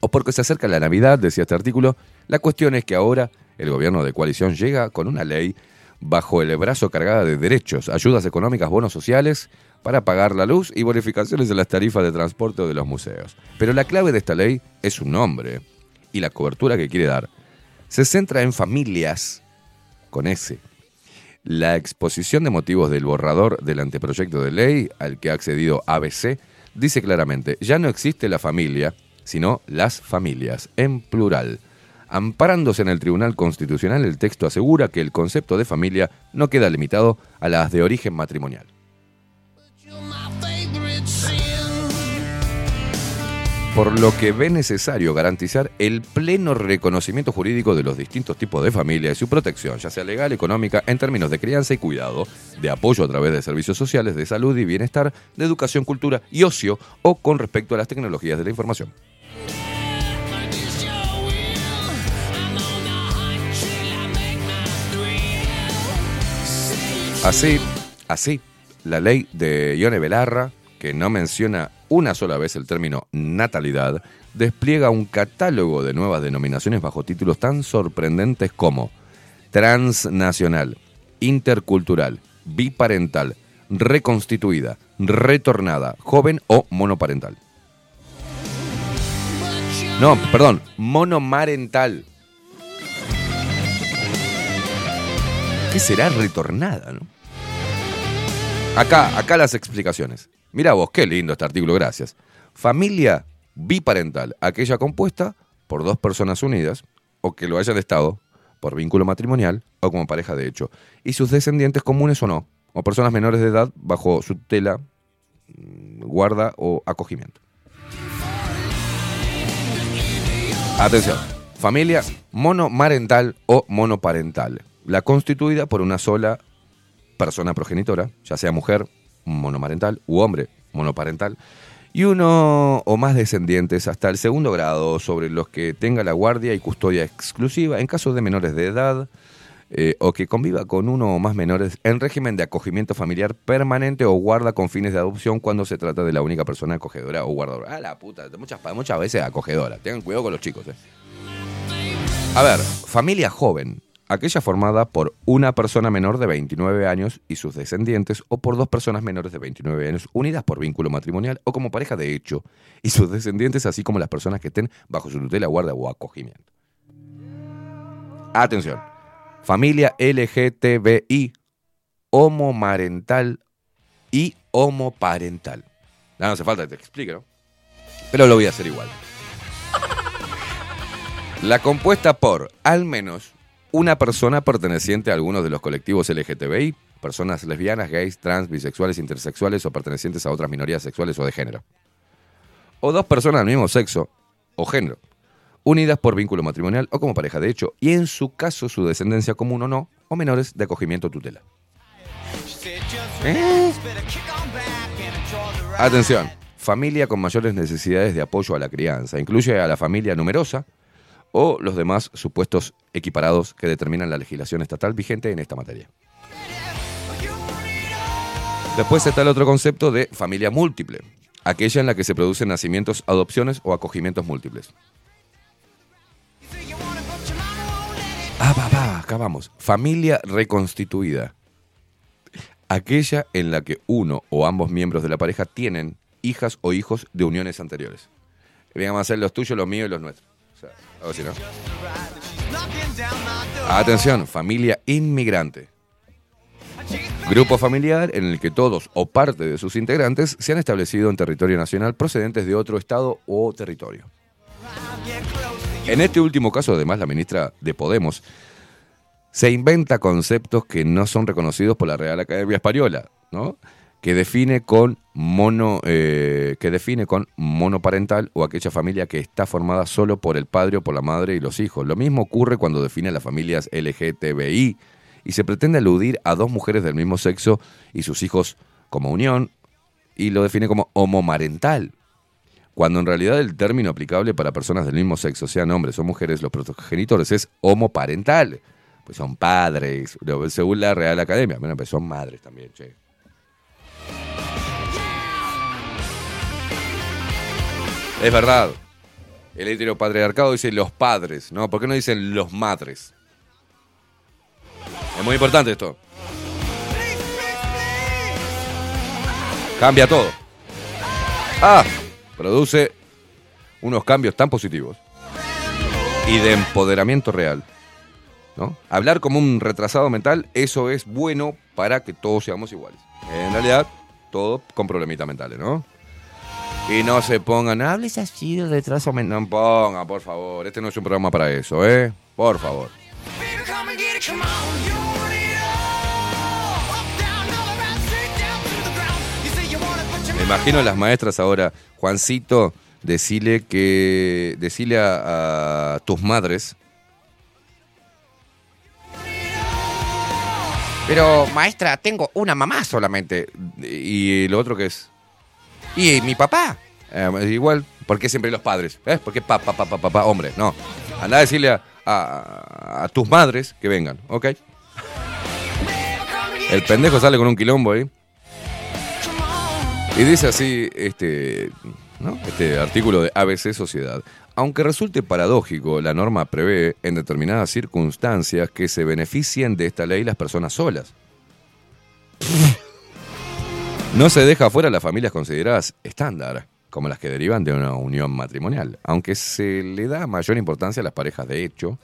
o porque se acerca la Navidad, decía este artículo. La cuestión es que ahora el gobierno de coalición llega con una ley bajo el brazo cargada de derechos, ayudas económicas, bonos sociales para pagar la luz y bonificaciones de las tarifas de transporte de los museos. Pero la clave de esta ley es su nombre y la cobertura que quiere dar. Se centra en familias con S. La exposición de motivos del borrador del anteproyecto de ley al que ha accedido ABC dice claramente, ya no existe la familia, sino las familias, en plural. Amparándose en el Tribunal Constitucional, el texto asegura que el concepto de familia no queda limitado a las de origen matrimonial. Por lo que ve necesario garantizar el pleno reconocimiento jurídico de los distintos tipos de familia y su protección, ya sea legal, económica, en términos de crianza y cuidado, de apoyo a través de servicios sociales, de salud y bienestar, de educación, cultura y ocio, o con respecto a las tecnologías de la información. Así, así, la ley de Ione Belarra, que no menciona una sola vez el término natalidad, despliega un catálogo de nuevas denominaciones bajo títulos tan sorprendentes como transnacional, intercultural, biparental, reconstituida, retornada, joven o monoparental. No, perdón, monomarental. ¿Qué será retornada, no? Acá, acá las explicaciones. Mira vos, qué lindo este artículo, gracias. Familia biparental, aquella compuesta por dos personas unidas o que lo hayan estado por vínculo matrimonial o como pareja de hecho, y sus descendientes comunes o no, o personas menores de edad bajo su tela, mm, guarda o acogimiento. Atención, familia monomarental o monoparental, la constituida por una sola persona progenitora, ya sea mujer, monomarental u hombre monoparental, y uno o más descendientes hasta el segundo grado sobre los que tenga la guardia y custodia exclusiva en caso de menores de edad eh, o que conviva con uno o más menores en régimen de acogimiento familiar permanente o guarda con fines de adopción cuando se trata de la única persona acogedora o guardadora. Ah, la puta, muchas, muchas veces acogedora. Tengan cuidado con los chicos. Eh. A ver, familia joven aquella formada por una persona menor de 29 años y sus descendientes o por dos personas menores de 29 años unidas por vínculo matrimonial o como pareja de hecho y sus descendientes así como las personas que estén bajo su tutela, guarda o acogimiento. Atención, familia LGTBI, homomarental y homoparental. No, no hace falta que te explique, ¿no? Pero lo voy a hacer igual. La compuesta por al menos una persona perteneciente a algunos de los colectivos LGTBI, personas lesbianas, gays, trans, bisexuales, intersexuales o pertenecientes a otras minorías sexuales o de género. O dos personas del mismo sexo o género, unidas por vínculo matrimonial o como pareja de hecho, y en su caso su descendencia común o no, o menores de acogimiento tutela. ¿Eh? Atención, familia con mayores necesidades de apoyo a la crianza. Incluye a la familia numerosa, o los demás supuestos equiparados que determinan la legislación estatal vigente en esta materia. Después está el otro concepto de familia múltiple, aquella en la que se producen nacimientos, adopciones o acogimientos múltiples. Ah, va, va, acá vamos. Familia reconstituida. Aquella en la que uno o ambos miembros de la pareja tienen hijas o hijos de uniones anteriores. Vengan a ser los tuyos, los míos y los nuestros. Atención, familia inmigrante. Grupo familiar en el que todos o parte de sus integrantes se han establecido en territorio nacional procedentes de otro estado o territorio. En este último caso, además, la ministra de Podemos se inventa conceptos que no son reconocidos por la Real Academia Española, ¿no? Que define con mono eh, que define con monoparental o aquella familia que está formada solo por el padre o por la madre y los hijos. Lo mismo ocurre cuando define las familias LGTBI y se pretende aludir a dos mujeres del mismo sexo y sus hijos como unión y lo define como homomarental. Cuando en realidad el término aplicable para personas del mismo sexo, sean hombres o mujeres, los progenitores es homoparental. Pues son padres, según la Real Academia. Bueno, pues son madres también, che. Es verdad. El heteropatriarcado dice los padres, ¿no? ¿Por qué no dicen los madres? Es muy importante esto. Cambia todo. Ah, produce unos cambios tan positivos y de empoderamiento real. ¿no? Hablar como un retrasado mental, eso es bueno para que todos seamos iguales. En realidad, todos con problemitas mentales, ¿no? Y no se pongan, hables así de retraso. No pongan, por favor. Este no es un programa para eso, ¿eh? Por favor. Me imagino a las maestras ahora, Juancito, decile que. Decile a, a tus madres. Pero, maestra, tengo una mamá solamente. Y lo otro que es. ¿Y mi papá? Eh, igual, ¿por qué siempre los padres? ¿Eh? ¿Por qué papá, papá, papá, hombre? No. Anda a decirle a, a- a tus madres que vengan, ¿ok? El pendejo sale con un quilombo ahí. Y dice así este, ¿no? este artículo de ABC Sociedad. Aunque resulte paradójico, la norma prevé en determinadas circunstancias que se beneficien de esta ley las personas solas. No se deja fuera las familias consideradas estándar, como las que derivan de una unión matrimonial, aunque se le da mayor importancia a las parejas de hecho,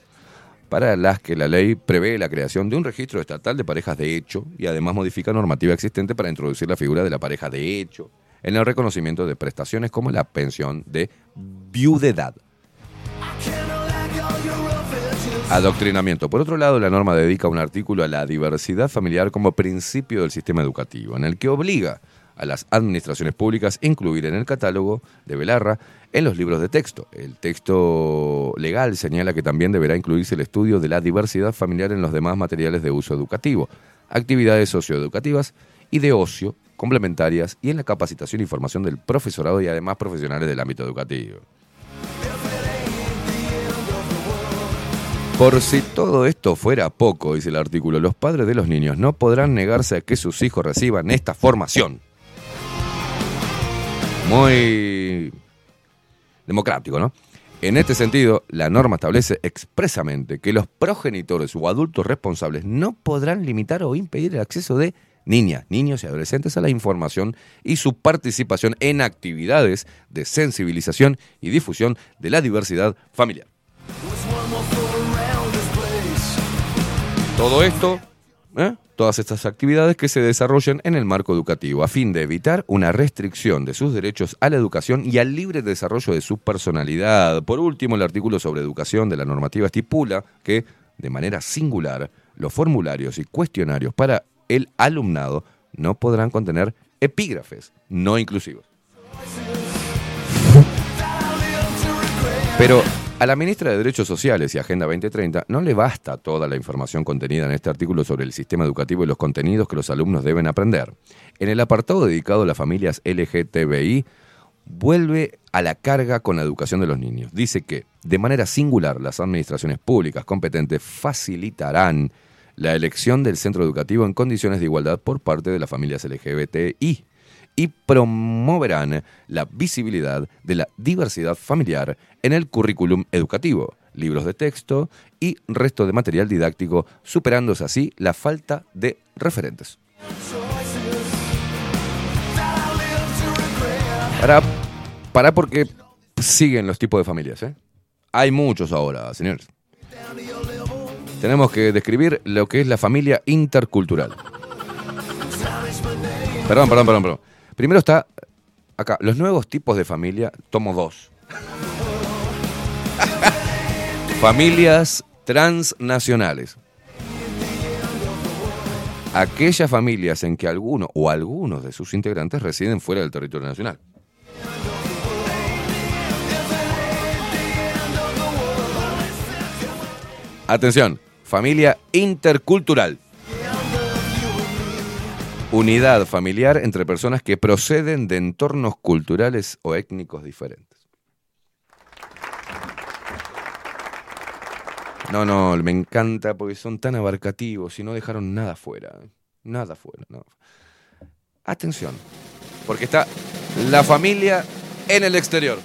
para las que la ley prevé la creación de un registro estatal de parejas de hecho y además modifica normativa existente para introducir la figura de la pareja de hecho en el reconocimiento de prestaciones como la pensión de viudedad. Adoctrinamiento. Por otro lado, la norma dedica un artículo a la diversidad familiar como principio del sistema educativo, en el que obliga a las administraciones públicas a incluir en el catálogo de Belarra en los libros de texto. El texto legal señala que también deberá incluirse el estudio de la diversidad familiar en los demás materiales de uso educativo, actividades socioeducativas y de ocio complementarias y en la capacitación y formación del profesorado y además profesionales del ámbito educativo. Por si todo esto fuera poco, dice el artículo, los padres de los niños no podrán negarse a que sus hijos reciban esta formación. Muy democrático, ¿no? En este sentido, la norma establece expresamente que los progenitores o adultos responsables no podrán limitar o impedir el acceso de niñas, niños y adolescentes a la información y su participación en actividades de sensibilización y difusión de la diversidad familiar. Todo esto, ¿eh? todas estas actividades que se desarrollan en el marco educativo, a fin de evitar una restricción de sus derechos a la educación y al libre desarrollo de su personalidad. Por último, el artículo sobre educación de la normativa estipula que, de manera singular, los formularios y cuestionarios para el alumnado no podrán contener epígrafes no inclusivos. Pero a la ministra de Derechos Sociales y Agenda 2030 no le basta toda la información contenida en este artículo sobre el sistema educativo y los contenidos que los alumnos deben aprender. En el apartado dedicado a las familias LGTBI, vuelve a la carga con la educación de los niños. Dice que, de manera singular, las administraciones públicas competentes facilitarán la elección del centro educativo en condiciones de igualdad por parte de las familias LGBTI y promoverán la visibilidad de la diversidad familiar en el currículum educativo, libros de texto y resto de material didáctico, superándose así la falta de referentes. Para, para porque siguen los tipos de familias, ¿eh? Hay muchos ahora, señores. Tenemos que describir lo que es la familia intercultural. Perdón, perdón, perdón, perdón. Primero está acá, los nuevos tipos de familia, tomo dos. Familias transnacionales. Aquellas familias en que alguno o algunos de sus integrantes residen fuera del territorio nacional. Atención, familia intercultural. Unidad familiar entre personas que proceden de entornos culturales o étnicos diferentes. No, no, me encanta porque son tan abarcativos y no dejaron nada fuera. Nada fuera. Atención, porque está la familia en el exterior.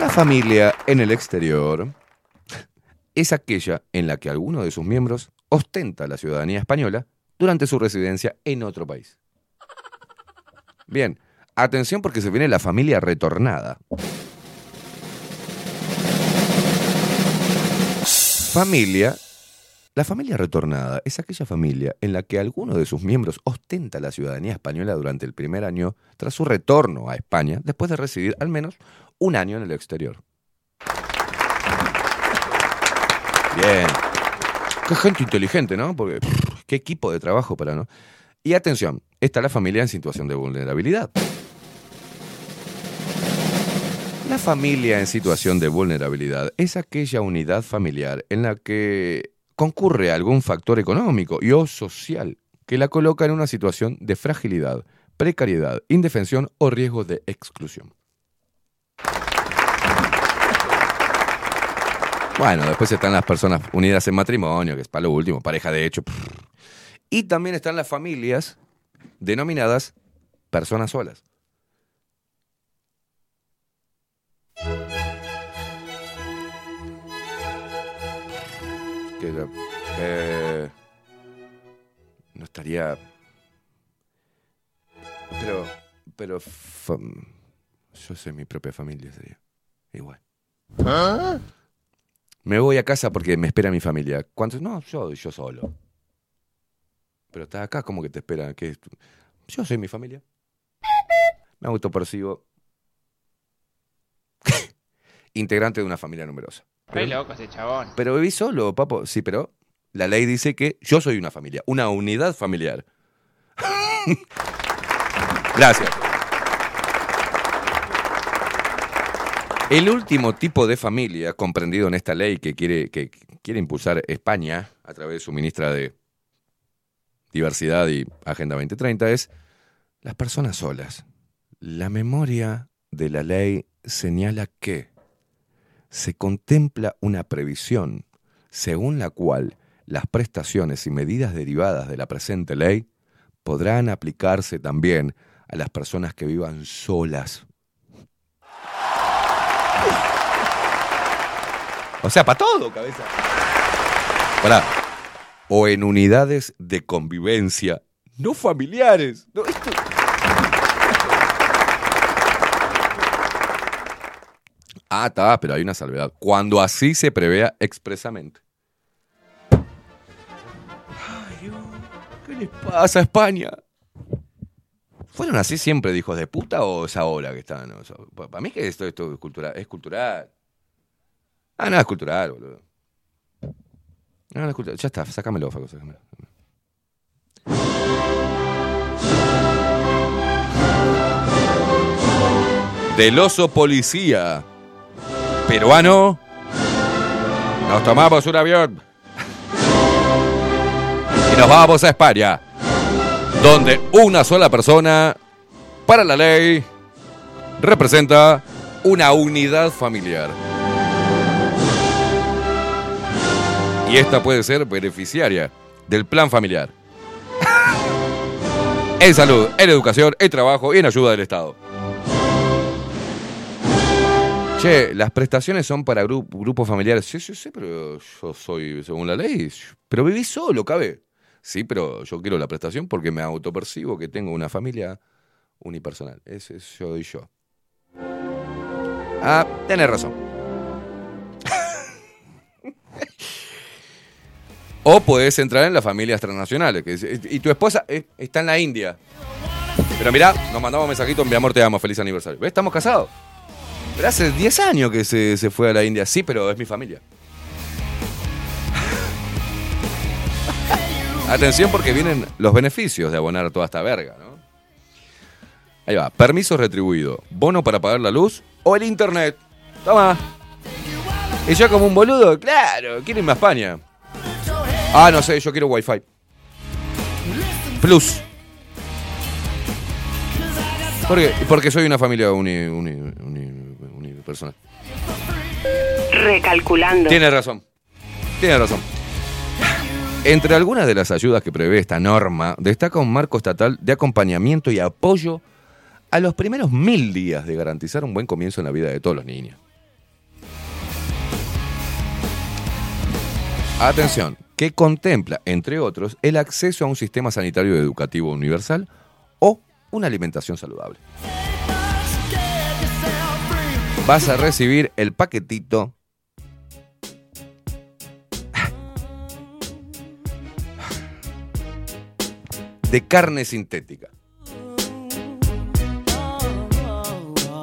La familia en el exterior es aquella en la que alguno de sus miembros ostenta la ciudadanía española durante su residencia en otro país. Bien, atención porque se viene la familia retornada. Familia. La familia retornada es aquella familia en la que alguno de sus miembros ostenta la ciudadanía española durante el primer año tras su retorno a España después de residir al menos un año en el exterior. Bien. Qué gente inteligente, ¿no? Porque qué equipo de trabajo para, ¿no? Y atención, está la familia en situación de vulnerabilidad. La familia en situación de vulnerabilidad es aquella unidad familiar en la que concurre algún factor económico y o social que la coloca en una situación de fragilidad, precariedad, indefensión o riesgo de exclusión. Bueno, después están las personas unidas en matrimonio, que es para lo último, pareja de hecho. Y también están las familias denominadas personas solas. Que eh, no estaría. Pero. Pero. fam- yo soy mi propia familia, sería. Igual. Me voy a casa porque me espera mi familia. ¿Cuántos? No, yo, yo solo. Pero estás acá, como que te espera? que Yo soy mi familia. Me autopercibo. Integrante de una familia numerosa. Re loco ese chabón. Pero viví solo, papo. Sí, pero la ley dice que yo soy una familia, una unidad familiar. Gracias. El último tipo de familia comprendido en esta ley que quiere, que quiere impulsar España a través de su ministra de Diversidad y Agenda 2030 es las personas solas. La memoria de la ley señala que se contempla una previsión según la cual las prestaciones y medidas derivadas de la presente ley podrán aplicarse también a las personas que vivan solas. O sea, para todo, cabeza. O en unidades de convivencia no familiares. Ah, está, pero hay una salvedad. Cuando así se prevea expresamente. Ay, Dios, ¿qué les pasa a España? ¿Fueron así siempre de hijos de puta o es ahora que están? O para mí que esto, esto es, cultural, es cultural. Ah, no, es cultural, boludo. No, no es cultural. Ya está, sácamelo, Faco, sácamelo. Del oso policía peruano, nos tomamos un avión y nos vamos a España, donde una sola persona, para la ley, representa una unidad familiar. Y esta puede ser beneficiaria del plan familiar. en salud, en educación, en trabajo y en ayuda del Estado. Che, las prestaciones son para gru- grupos familiares. Sí, sí, sí, pero yo soy, según la ley, pero viví solo, cabe. Sí, pero yo quiero la prestación porque me autopercibo que tengo una familia unipersonal. Ese es yo y yo. Ah, tenés razón. o podés entrar en las familias transnacionales. Y tu esposa está en la India. Pero mirá, nos mandamos mensajitos, mi amor, te amo, feliz aniversario. ¿Ves? Estamos casados. Pero hace 10 años que se, se fue a la India. Sí, pero es mi familia. Atención porque vienen los beneficios de abonar toda esta verga, ¿no? Ahí va. Permiso retribuido. Bono para pagar la luz o el internet. Toma. Y yo como un boludo, claro, quiero irme a España. Ah, no sé, yo quiero wifi. Plus. ¿Por qué? Porque soy una familia uni, uni, uni- unipersonal. Recalculando. Tiene razón. Tiene razón. Entre algunas de las ayudas que prevé esta norma, destaca un marco estatal de acompañamiento y apoyo a los primeros mil días de garantizar un buen comienzo en la vida de todos los niños. Atención, que contempla, entre otros, el acceso a un sistema sanitario educativo universal o una alimentación saludable. Vas a recibir el paquetito de carne sintética.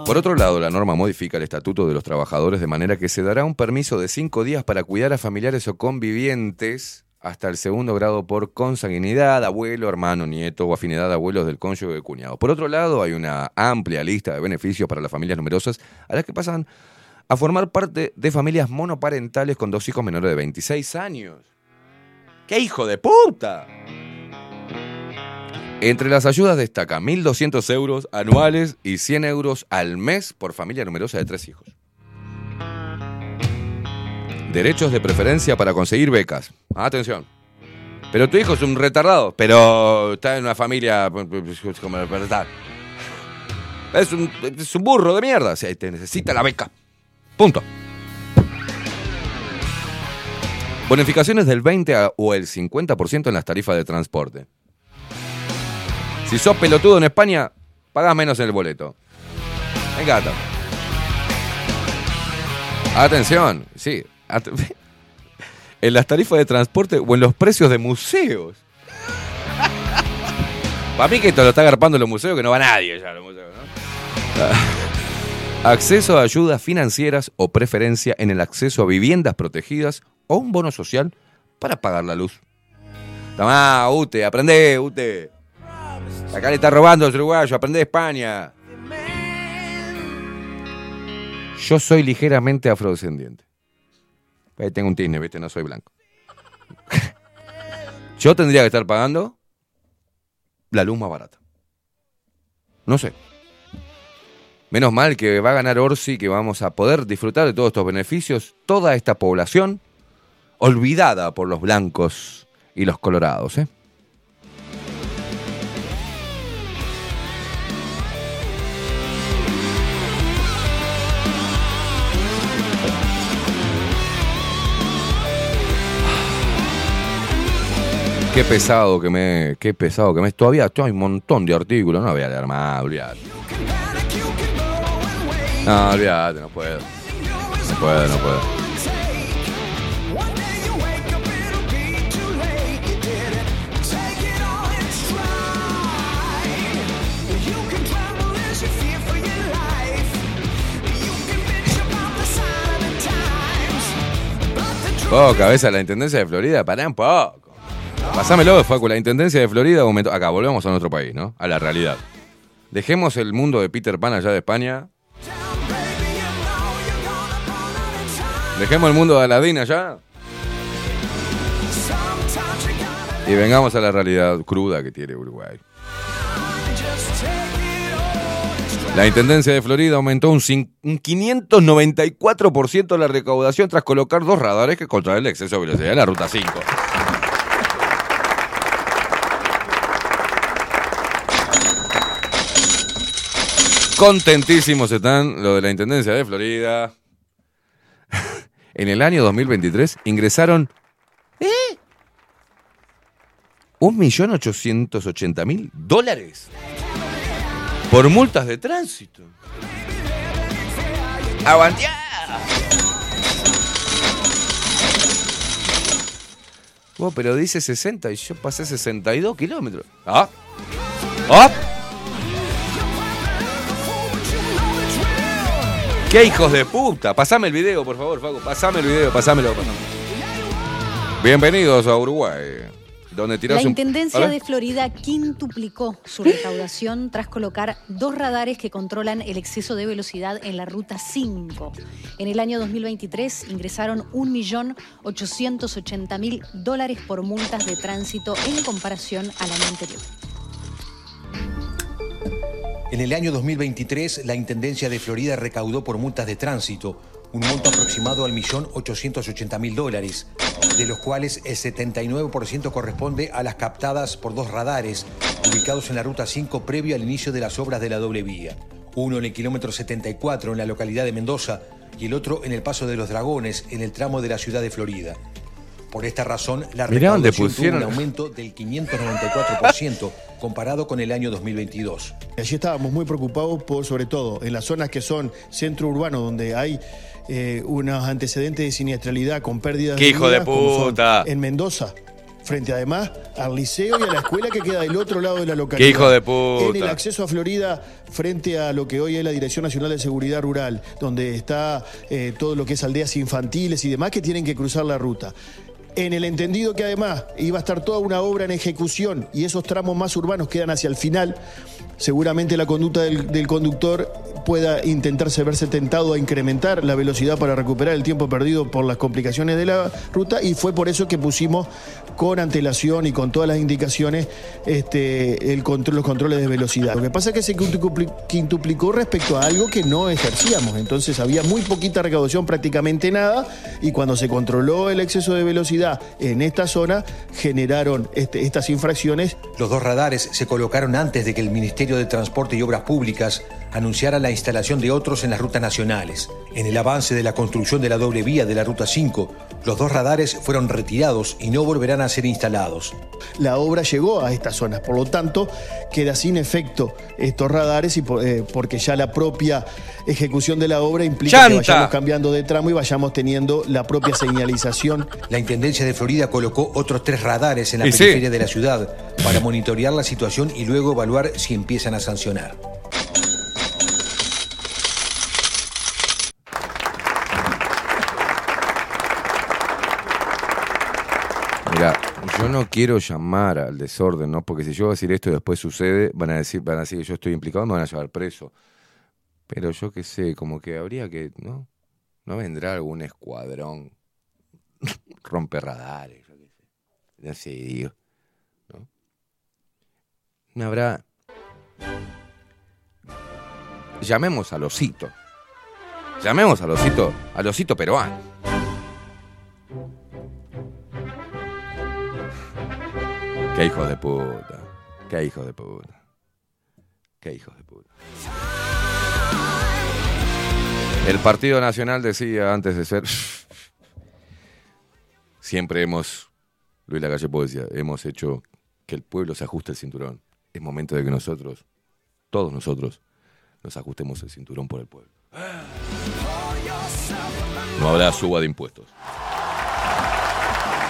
Por otro lado, la norma modifica el estatuto de los trabajadores de manera que se dará un permiso de cinco días para cuidar a familiares o convivientes hasta el segundo grado por consanguinidad, abuelo, hermano, nieto o afinidad de abuelos del cónyuge de cuñado. Por otro lado, hay una amplia lista de beneficios para las familias numerosas a las que pasan a formar parte de familias monoparentales con dos hijos menores de 26 años. ¡Qué hijo de puta! Entre las ayudas destaca 1.200 euros anuales y 100 euros al mes por familia numerosa de tres hijos. Derechos de preferencia para conseguir becas. Atención. Pero tu hijo es un retardado, pero está en una familia como. Es un, es un burro de mierda, o sea, te necesita la beca. Punto. Bonificaciones del 20 a- o el 50% en las tarifas de transporte. Si sos pelotudo en España, pagás menos en el boleto. Me encanta. Atención, sí. en las tarifas de transporte o en los precios de museos. Para mí que esto lo está agarpando los museos, que no va nadie ya a los museos, ¿no? Acceso a ayudas financieras o preferencia en el acceso a viviendas protegidas o un bono social para pagar la luz. Tomá, Ute, aprendé, Ute. Acá le está robando el uruguayo, aprende España. Yo soy ligeramente afrodescendiente. Tengo un tizne, ¿viste? No soy blanco. Yo tendría que estar pagando la luz más barata. No sé. Menos mal que va a ganar Orsi, que vamos a poder disfrutar de todos estos beneficios, toda esta población olvidada por los blancos y los colorados, ¿eh? Qué pesado que me. Qué pesado que me. Todavía hay un montón de artículos. No voy a leer más, olvídate. No, olvídate, no puedo. No puedo, no puedo. Oh, cabeza, la intendencia de Florida, pará un poco. Pasámelo, Facu, la intendencia de Florida aumentó. Acá, volvemos a nuestro país, ¿no? A la realidad. Dejemos el mundo de Peter Pan allá de España. Dejemos el mundo de Aladín allá. Y vengamos a la realidad cruda que tiene Uruguay. La Intendencia de Florida aumentó un, cin- un 594% la recaudación tras colocar dos radares que controlan el exceso de velocidad de la Ruta 5. Contentísimos están los de la Intendencia de Florida. en el año 2023 ingresaron... ¿Eh? 1.880.000 dólares por multas de tránsito. ¡Aguanteá! Vos, pero dice 60 y yo pasé 62 kilómetros. ¿Ah? ¿Ah? ¡Qué hijos de puta! Pasame el video, por favor, Facu. Pasame el video, pasámelo. pasámelo. Bienvenidos a Uruguay, donde La. Intendencia de Florida quintuplicó su recaudación tras colocar dos radares que controlan el exceso de velocidad en la Ruta 5. En el año 2023 ingresaron 1.880.000 dólares por multas de tránsito en comparación al año anterior. En el año 2023, la Intendencia de Florida recaudó por multas de tránsito un monto aproximado al millón 880 mil dólares, de los cuales el 79% corresponde a las captadas por dos radares ubicados en la Ruta 5 previo al inicio de las obras de la doble vía. Uno en el kilómetro 74 en la localidad de Mendoza y el otro en el Paso de los Dragones en el tramo de la ciudad de Florida. Por esta razón, la recaudación tuvo pusieron. un aumento del 594% comparado con el año 2022. Allí estábamos muy preocupados por, sobre todo, en las zonas que son centro urbano, donde hay eh, unos antecedentes de siniestralidad con pérdidas ¡Qué hijo de vidas, como son puta! En Mendoza, frente además al liceo y a la escuela que queda del otro lado de la localidad. ¡Qué hijo de puta! En el acceso a Florida, frente a lo que hoy es la Dirección Nacional de Seguridad Rural, donde está eh, todo lo que es aldeas infantiles y demás que tienen que cruzar la ruta. En el entendido que además iba a estar toda una obra en ejecución y esos tramos más urbanos quedan hacia el final, seguramente la conducta del, conductor pueda intentarse verse tentado a incrementar la velocidad para recuperar el tiempo perdido por las complicaciones de la ruta y fue por eso que pusimos con antelación y con todas las indicaciones este, los controles de velocidad. Lo que pasa es que se quintupli- quintuplicó respecto a algo que no ejercíamos, entonces había muy poquita recaudación, prácticamente nada, y cuando se controló el exceso de velocidad en esta zona, generaron este, estas infracciones Los dos radares se colocaron antes de que el Ministerio de Transporte y Obras Públicas anunciara la instalación de otros en las rutas nacionales. En el avance de la construcción de la doble vía de la Ruta 5, los dos radares fueron retirados y no volverán a ser instalados. la obra llegó a estas zonas. Por lo tanto, queda sin efecto estos radares y por- eh, porque ya la propia ejecución de la obra implica ¡Chanta! que vayamos cambiando de tramo y vayamos teniendo la propia señalización. La Intendencia de Florida colocó otros tres radares en la Y sí. periferia de la ciudad para monitorear la situación y luego evaluar si empiezan a sancionar. Mira, yo no quiero llamar al desorden, ¿no? Porque si yo voy a decir esto y después sucede, van a decir, van a decir que yo estoy implicado, me van a llevar preso. Pero yo qué sé, como que habría que, ¿no? No vendrá algún escuadrón rompe radares, yo qué sé. No sé, digo. ¿No? Habrá. Llamemos al osito. Llamemos al osito, al osito peruano. Qué hijos de puta. Qué hijos de puta. Qué hijos de puta. El Partido Nacional decía antes de ser. Siempre hemos, Luis Lacalle decía, hemos hecho que el pueblo se ajuste el cinturón. Es momento de que nosotros, todos nosotros, nos ajustemos el cinturón por el pueblo. No habrá suba de impuestos.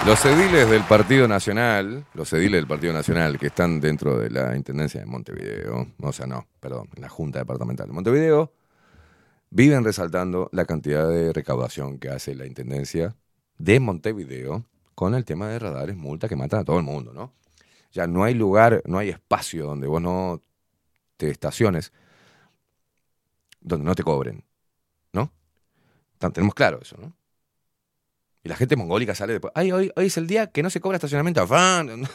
Los ediles del Partido Nacional, los ediles del Partido Nacional que están dentro de la Intendencia de Montevideo, o sea, no, perdón, en la Junta Departamental de Montevideo, viven resaltando la cantidad de recaudación que hace la Intendencia de Montevideo con el tema de radares, multa que matan a todo el mundo, ¿no? Ya no hay lugar, no hay espacio donde vos no te estaciones, donde no te cobren, ¿no? Tenemos claro eso, ¿no? Y la gente mongólica sale después. Ay, hoy, hoy es el día que no se cobra estacionamiento. ¡Afán!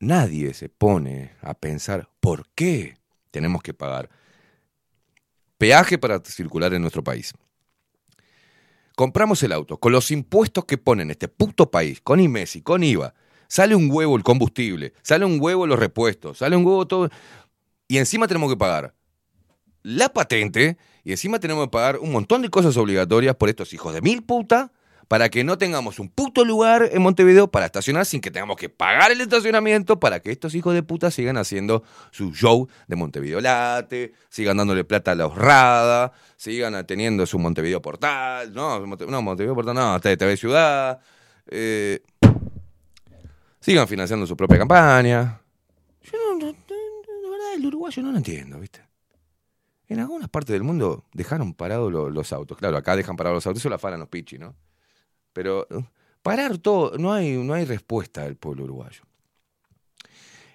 Nadie se pone a pensar por qué tenemos que pagar peaje para circular en nuestro país. Compramos el auto con los impuestos que ponen este puto país, con IMESI, con IVA. Sale un huevo el combustible, sale un huevo los repuestos, sale un huevo todo. Y encima tenemos que pagar la patente y encima tenemos que pagar un montón de cosas obligatorias por estos hijos de mil puta para que no tengamos un puto lugar en Montevideo para estacionar sin que tengamos que pagar el estacionamiento para que estos hijos de puta sigan haciendo su show de Montevideo Late, sigan dándole plata a la ahorrada, sigan teniendo su Montevideo Portal, no, no Montevideo Portal, no, TV Ciudad, eh, sigan financiando su propia campaña. Yo no- de verdad, el uruguayo no lo entiendo, ¿viste? En algunas partes del mundo dejaron parados lo- los autos. Claro, acá dejan parados los autos, eso la falan los pichis, ¿no? Pero eh, parar todo, no hay, no hay respuesta del pueblo uruguayo.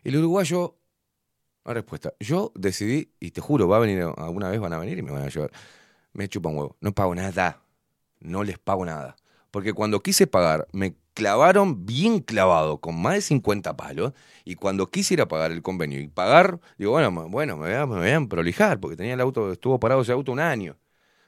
El uruguayo, no hay respuesta. Yo decidí, y te juro, va a venir, alguna vez van a venir y me van a llevar. Me chupan huevo. No pago nada. No les pago nada. Porque cuando quise pagar, me clavaron bien clavado, con más de 50 palos, y cuando quise ir a pagar el convenio y pagar, digo, bueno, bueno, me voy a, me voy a prolijar, porque tenía el auto, estuvo parado ese auto un año.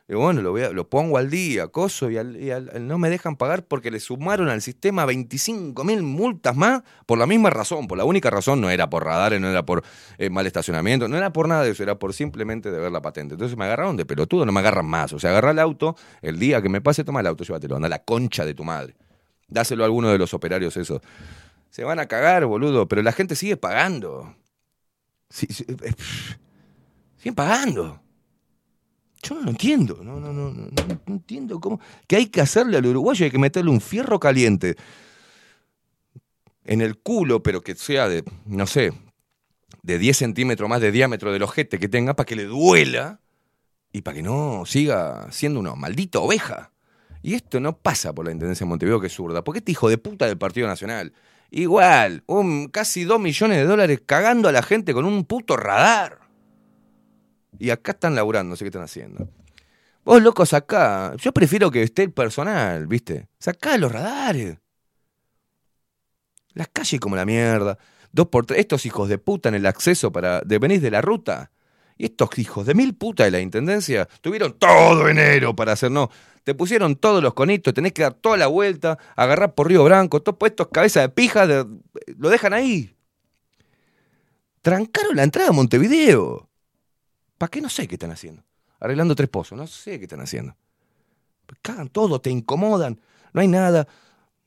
Digo, bueno, lo, voy a- lo pongo al día, coso, y, al- y al- no me dejan pagar porque le sumaron al sistema 25 mil multas más por la misma razón, por la única razón, no era por radares, no era por eh, mal estacionamiento, no era por nada de eso, era por simplemente de ver la patente. Entonces me agarraron de pelotudo, no me agarran más. O sea, agarra el auto, el día que me pase, toma el auto, llévatelo, anda a la concha de tu madre. Dáselo a alguno de los operarios eso. Se van a cagar, boludo, pero la gente sigue pagando. Sí, sí, eh, siguen pagando. Yo no lo entiendo, no, no, no, no, no, no entiendo cómo. Que hay que hacerle al uruguayo, hay que meterle un fierro caliente en el culo, pero que sea de, no sé, de 10 centímetros más de diámetro del ojete que tenga para que le duela y para que no siga siendo una maldita oveja. Y esto no pasa por la Intendencia de Montevideo, que es zurda, porque este hijo de puta del Partido Nacional, igual, un, casi 2 millones de dólares cagando a la gente con un puto radar. Y acá están laburando, no sé qué están haciendo. Vos, locos, acá, yo prefiero que esté el personal, ¿viste? Sacá los radares. Las calles como la mierda. Dos por tres, estos hijos de puta en el acceso para. de venís de la ruta. Y estos hijos de mil puta de la intendencia tuvieron todo enero para hacer, no. Te pusieron todos los conitos, tenés que dar toda la vuelta, agarrar por Río Branco, todos estos cabezas de pija, lo dejan ahí. Trancaron la entrada a Montevideo. ¿Para qué? No sé qué están haciendo. Arreglando tres pozos, no sé qué están haciendo. Cagan todo, te incomodan, no hay nada,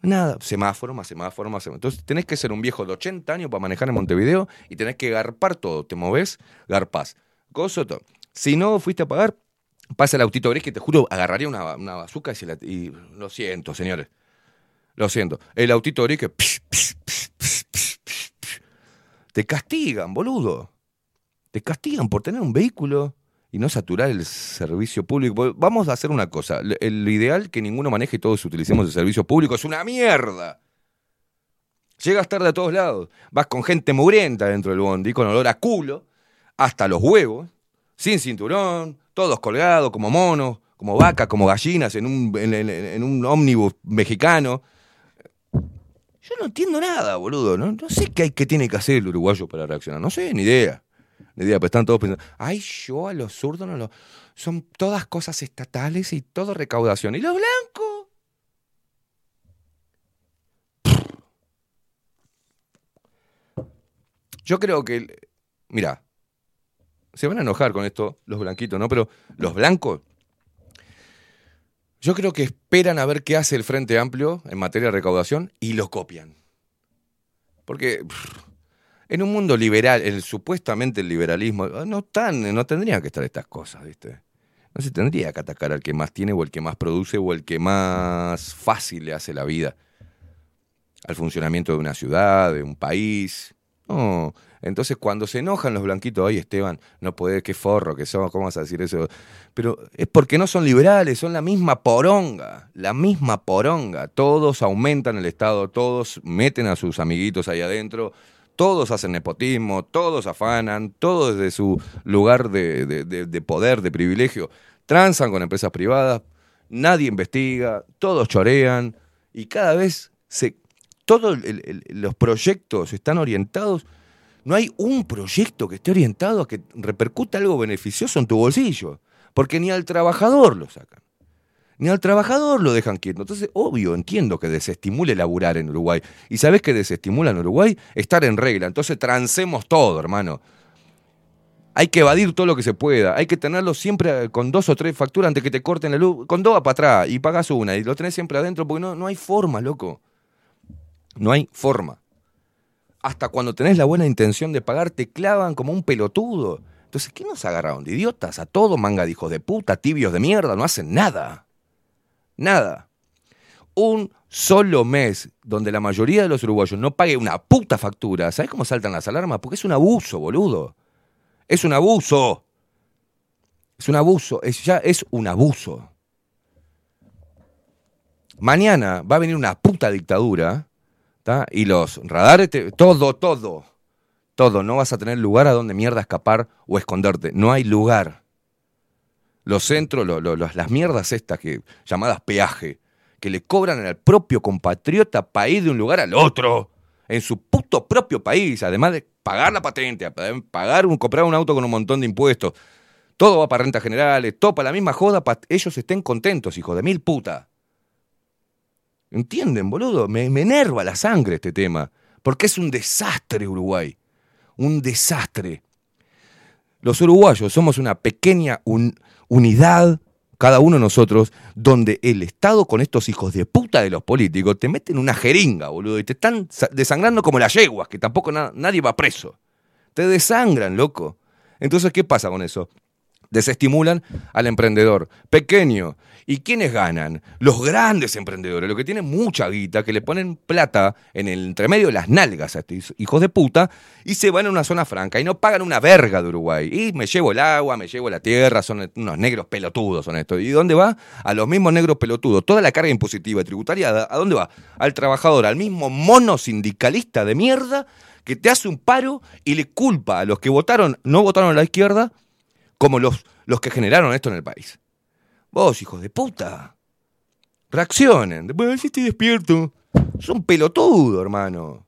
nada. Semáforo, más semáforo, más semáforo. Entonces tenés que ser un viejo de 80 años para manejar en Montevideo y tenés que garpar todo. Te movés, garpás. Gozo. Si no fuiste a pagar, pasa el autito gris que te juro agarraría una, una bazooka y, se la- lo siento, señores. Lo siento. El autito gris que te castigan, boludo. Te castigan por tener un vehículo y no saturar el servicio público. Vamos a hacer una cosa. El ideal que ninguno maneje y todos utilicemos el servicio público es una mierda. Llegas tarde a todos lados. Vas con gente mugrienta dentro del bondi, con olor a culo, hasta los huevos, sin cinturón, todos colgados como monos, como vacas, como gallinas en un, en, un ómnibus mexicano. Yo no entiendo nada, boludo. No, no sé qué, hay, qué tiene que hacer el uruguayo para reaccionar. No sé, ni idea. Ni idea, pero están todos pensando, ay, yo a los zurdos no. Son todas cosas estatales y todo recaudación. ¿Y los blancos? Yo creo que... Mira, se van a enojar con esto los blanquitos, ¿no? Pero los blancos... Yo creo que esperan a ver qué hace el Frente Amplio en materia de recaudación y lo copian. Porque en un mundo liberal, el supuestamente el liberalismo, no están, no tendrían que estar estas cosas, ¿viste? No se tendría que atacar al que más tiene o el que más produce o el que más fácil le hace la vida al funcionamiento de una ciudad, de un país. No. Entonces, cuando se enojan los blanquitos, ay Esteban, no podés, qué forro que somos, ¿cómo vas a decir eso? Pero es porque no son liberales, son la misma poronga, la misma poronga. Todos aumentan el Estado, todos meten a sus amiguitos ahí adentro, todos hacen nepotismo, todos afanan, todos desde su lugar de- de poder, de privilegio, transan con empresas privadas, nadie investiga, todos chorean y cada vez se, todos los proyectos están orientados no hay un proyecto que esté orientado a que repercuta algo beneficioso en tu bolsillo. Porque ni al trabajador lo sacan. Ni al trabajador lo dejan quieto. Entonces, obvio, entiendo que desestimule laburar en Uruguay. ¿Y sabés qué desestimula en Uruguay? Estar en regla. Entonces, trancemos todo, hermano. Hay que evadir todo lo que se pueda. Hay que tenerlo siempre con dos o tres facturas antes que te corten la luz. Con dos para atrás y pagas una y lo tenés siempre adentro porque no, no hay forma, loco. No hay forma hasta cuando tenés la buena intención de pagar, te clavan como un pelotudo. Entonces, ¿qué nos agarraron? ¿De idiotas? A todos, manga de hijos de puta, tibios de mierda, no hacen nada. Nada. Un solo mes donde la mayoría de los uruguayos no pague una puta factura. ¿Sabes cómo saltan las alarmas? Porque es un abuso, boludo. Es un abuso. Es un abuso. Es, ya es un abuso. Mañana va a venir una puta dictadura Y los radares, te- todo, todo, todo. No vas a tener lugar a donde mierda escapar o esconderte. No hay lugar. Los centros, lo- las mierdas estas que llamadas peaje, que le cobran al propio compatriota ir de un lugar al otro, en su puto propio país, además de pagar la patente, pagar un, comprar un auto con un montón de impuestos. Todo va para rentas generales, todo para la misma joda, para ellos estén contentos, hijo de mil puta. ¿Entienden, boludo? Me, me enerva la sangre este tema. Porque es un desastre Uruguay. Un desastre. Los uruguayos somos una pequeña un- unidad, cada uno de nosotros, donde el Estado con estos hijos de puta de los políticos te meten una jeringa, boludo, y te están sa- desangrando como las yeguas, que tampoco na- nadie va preso. Te desangran, loco. Entonces, ¿qué pasa con eso? Desestimulan al emprendedor pequeño. ¿Y quiénes ganan? Los grandes emprendedores, los que tienen mucha guita, que le ponen plata en el entremedio de las nalgas a estos hijos de puta y se van a una zona franca y no pagan una verga de Uruguay. Y me llevo el agua, me llevo la tierra, son unos negros pelotudos son estos. ¿Y dónde va? A los mismos negros pelotudos. Toda la carga impositiva y tributaria, ¿a dónde va? Al trabajador, al mismo mono sindicalista de mierda que te hace un paro y le culpa a los que votaron, no votaron a la izquierda, como los, los que generaron esto en el país. Vos, hijos de puta. Reaccionen. Bueno, si estoy despierto. Son pelotudo, hermano.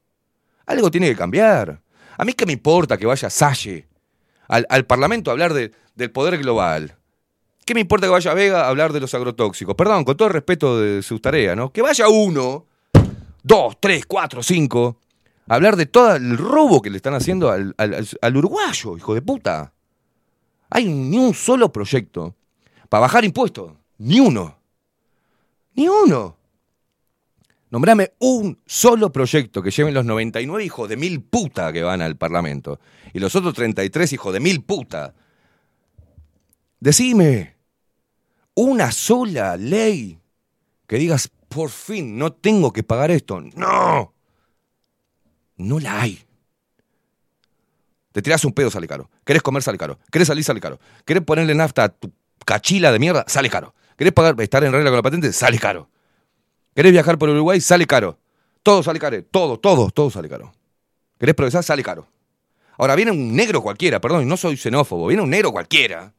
Algo tiene que cambiar. A mí qué me importa que vaya Salle al, al Parlamento a hablar de- del poder global. ¿Qué me importa que vaya Vega a hablar de los agrotóxicos? Perdón, con todo el respeto de sus tareas, ¿no? Que vaya uno, dos, tres, cuatro, cinco, a hablar de todo el robo que le están haciendo al- al- al uruguayo, hijo de puta. Hay ni un solo proyecto para bajar impuestos. Ni uno. Ni uno. Nombrame un solo proyecto que lleven los 99 hijos de mil puta que van al Parlamento. Y los otros 33 hijos de mil puta. Decime. Una sola ley que digas, por fin, no tengo que pagar esto. No. No la hay. Te tirás un pedo, sale caro. ¿Querés comer, sale caro. ¿Querés salir, sale caro. ¿Querés ponerle nafta a tu cachila de mierda? Sale caro. ¿Querés pagar, estar en regla con la patente? Sale caro. ¿Querés viajar por Uruguay? Sale caro. Todo sale caro. Todo, todo, todo sale caro. ¿Querés progresar? Sale caro. Ahora viene un negro cualquiera, perdón, no soy xenófobo, viene un negro cualquiera.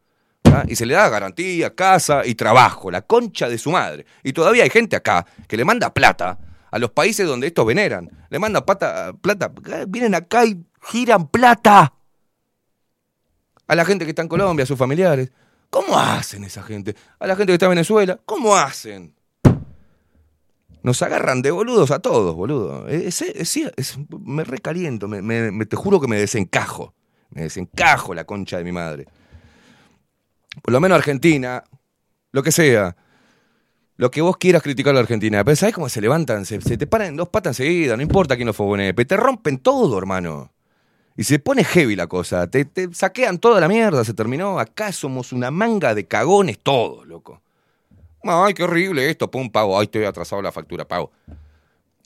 ¿ah? Y se le da garantía, casa y trabajo, la concha de su madre. Y todavía hay gente acá que le manda plata a los países donde estos veneran. Le manda plata, plata. Vienen acá y giran plata. A la gente que está en Colombia, a sus familiares. ¿Cómo hacen esa gente? A la gente que está en Venezuela. ¿Cómo hacen? Nos agarran de boludos a todos, boludo. Me recaliento, me, te juro que me desencajo. Me desencajo la concha de mi madre. Por lo menos Argentina, lo que sea. Lo que vos quieras criticar a la Argentina. Pero ¿sabés cómo se levantan? Se, te paran en dos patas enseguida, no importa quién lo fue Te rompen todo, hermano. Y se pone heavy la cosa. Te, te saquean toda la mierda, se terminó. Acá somos una manga de cagones todos, loco. Ay, qué horrible esto, pum, pago. Ay, estoy atrasado la factura, pago.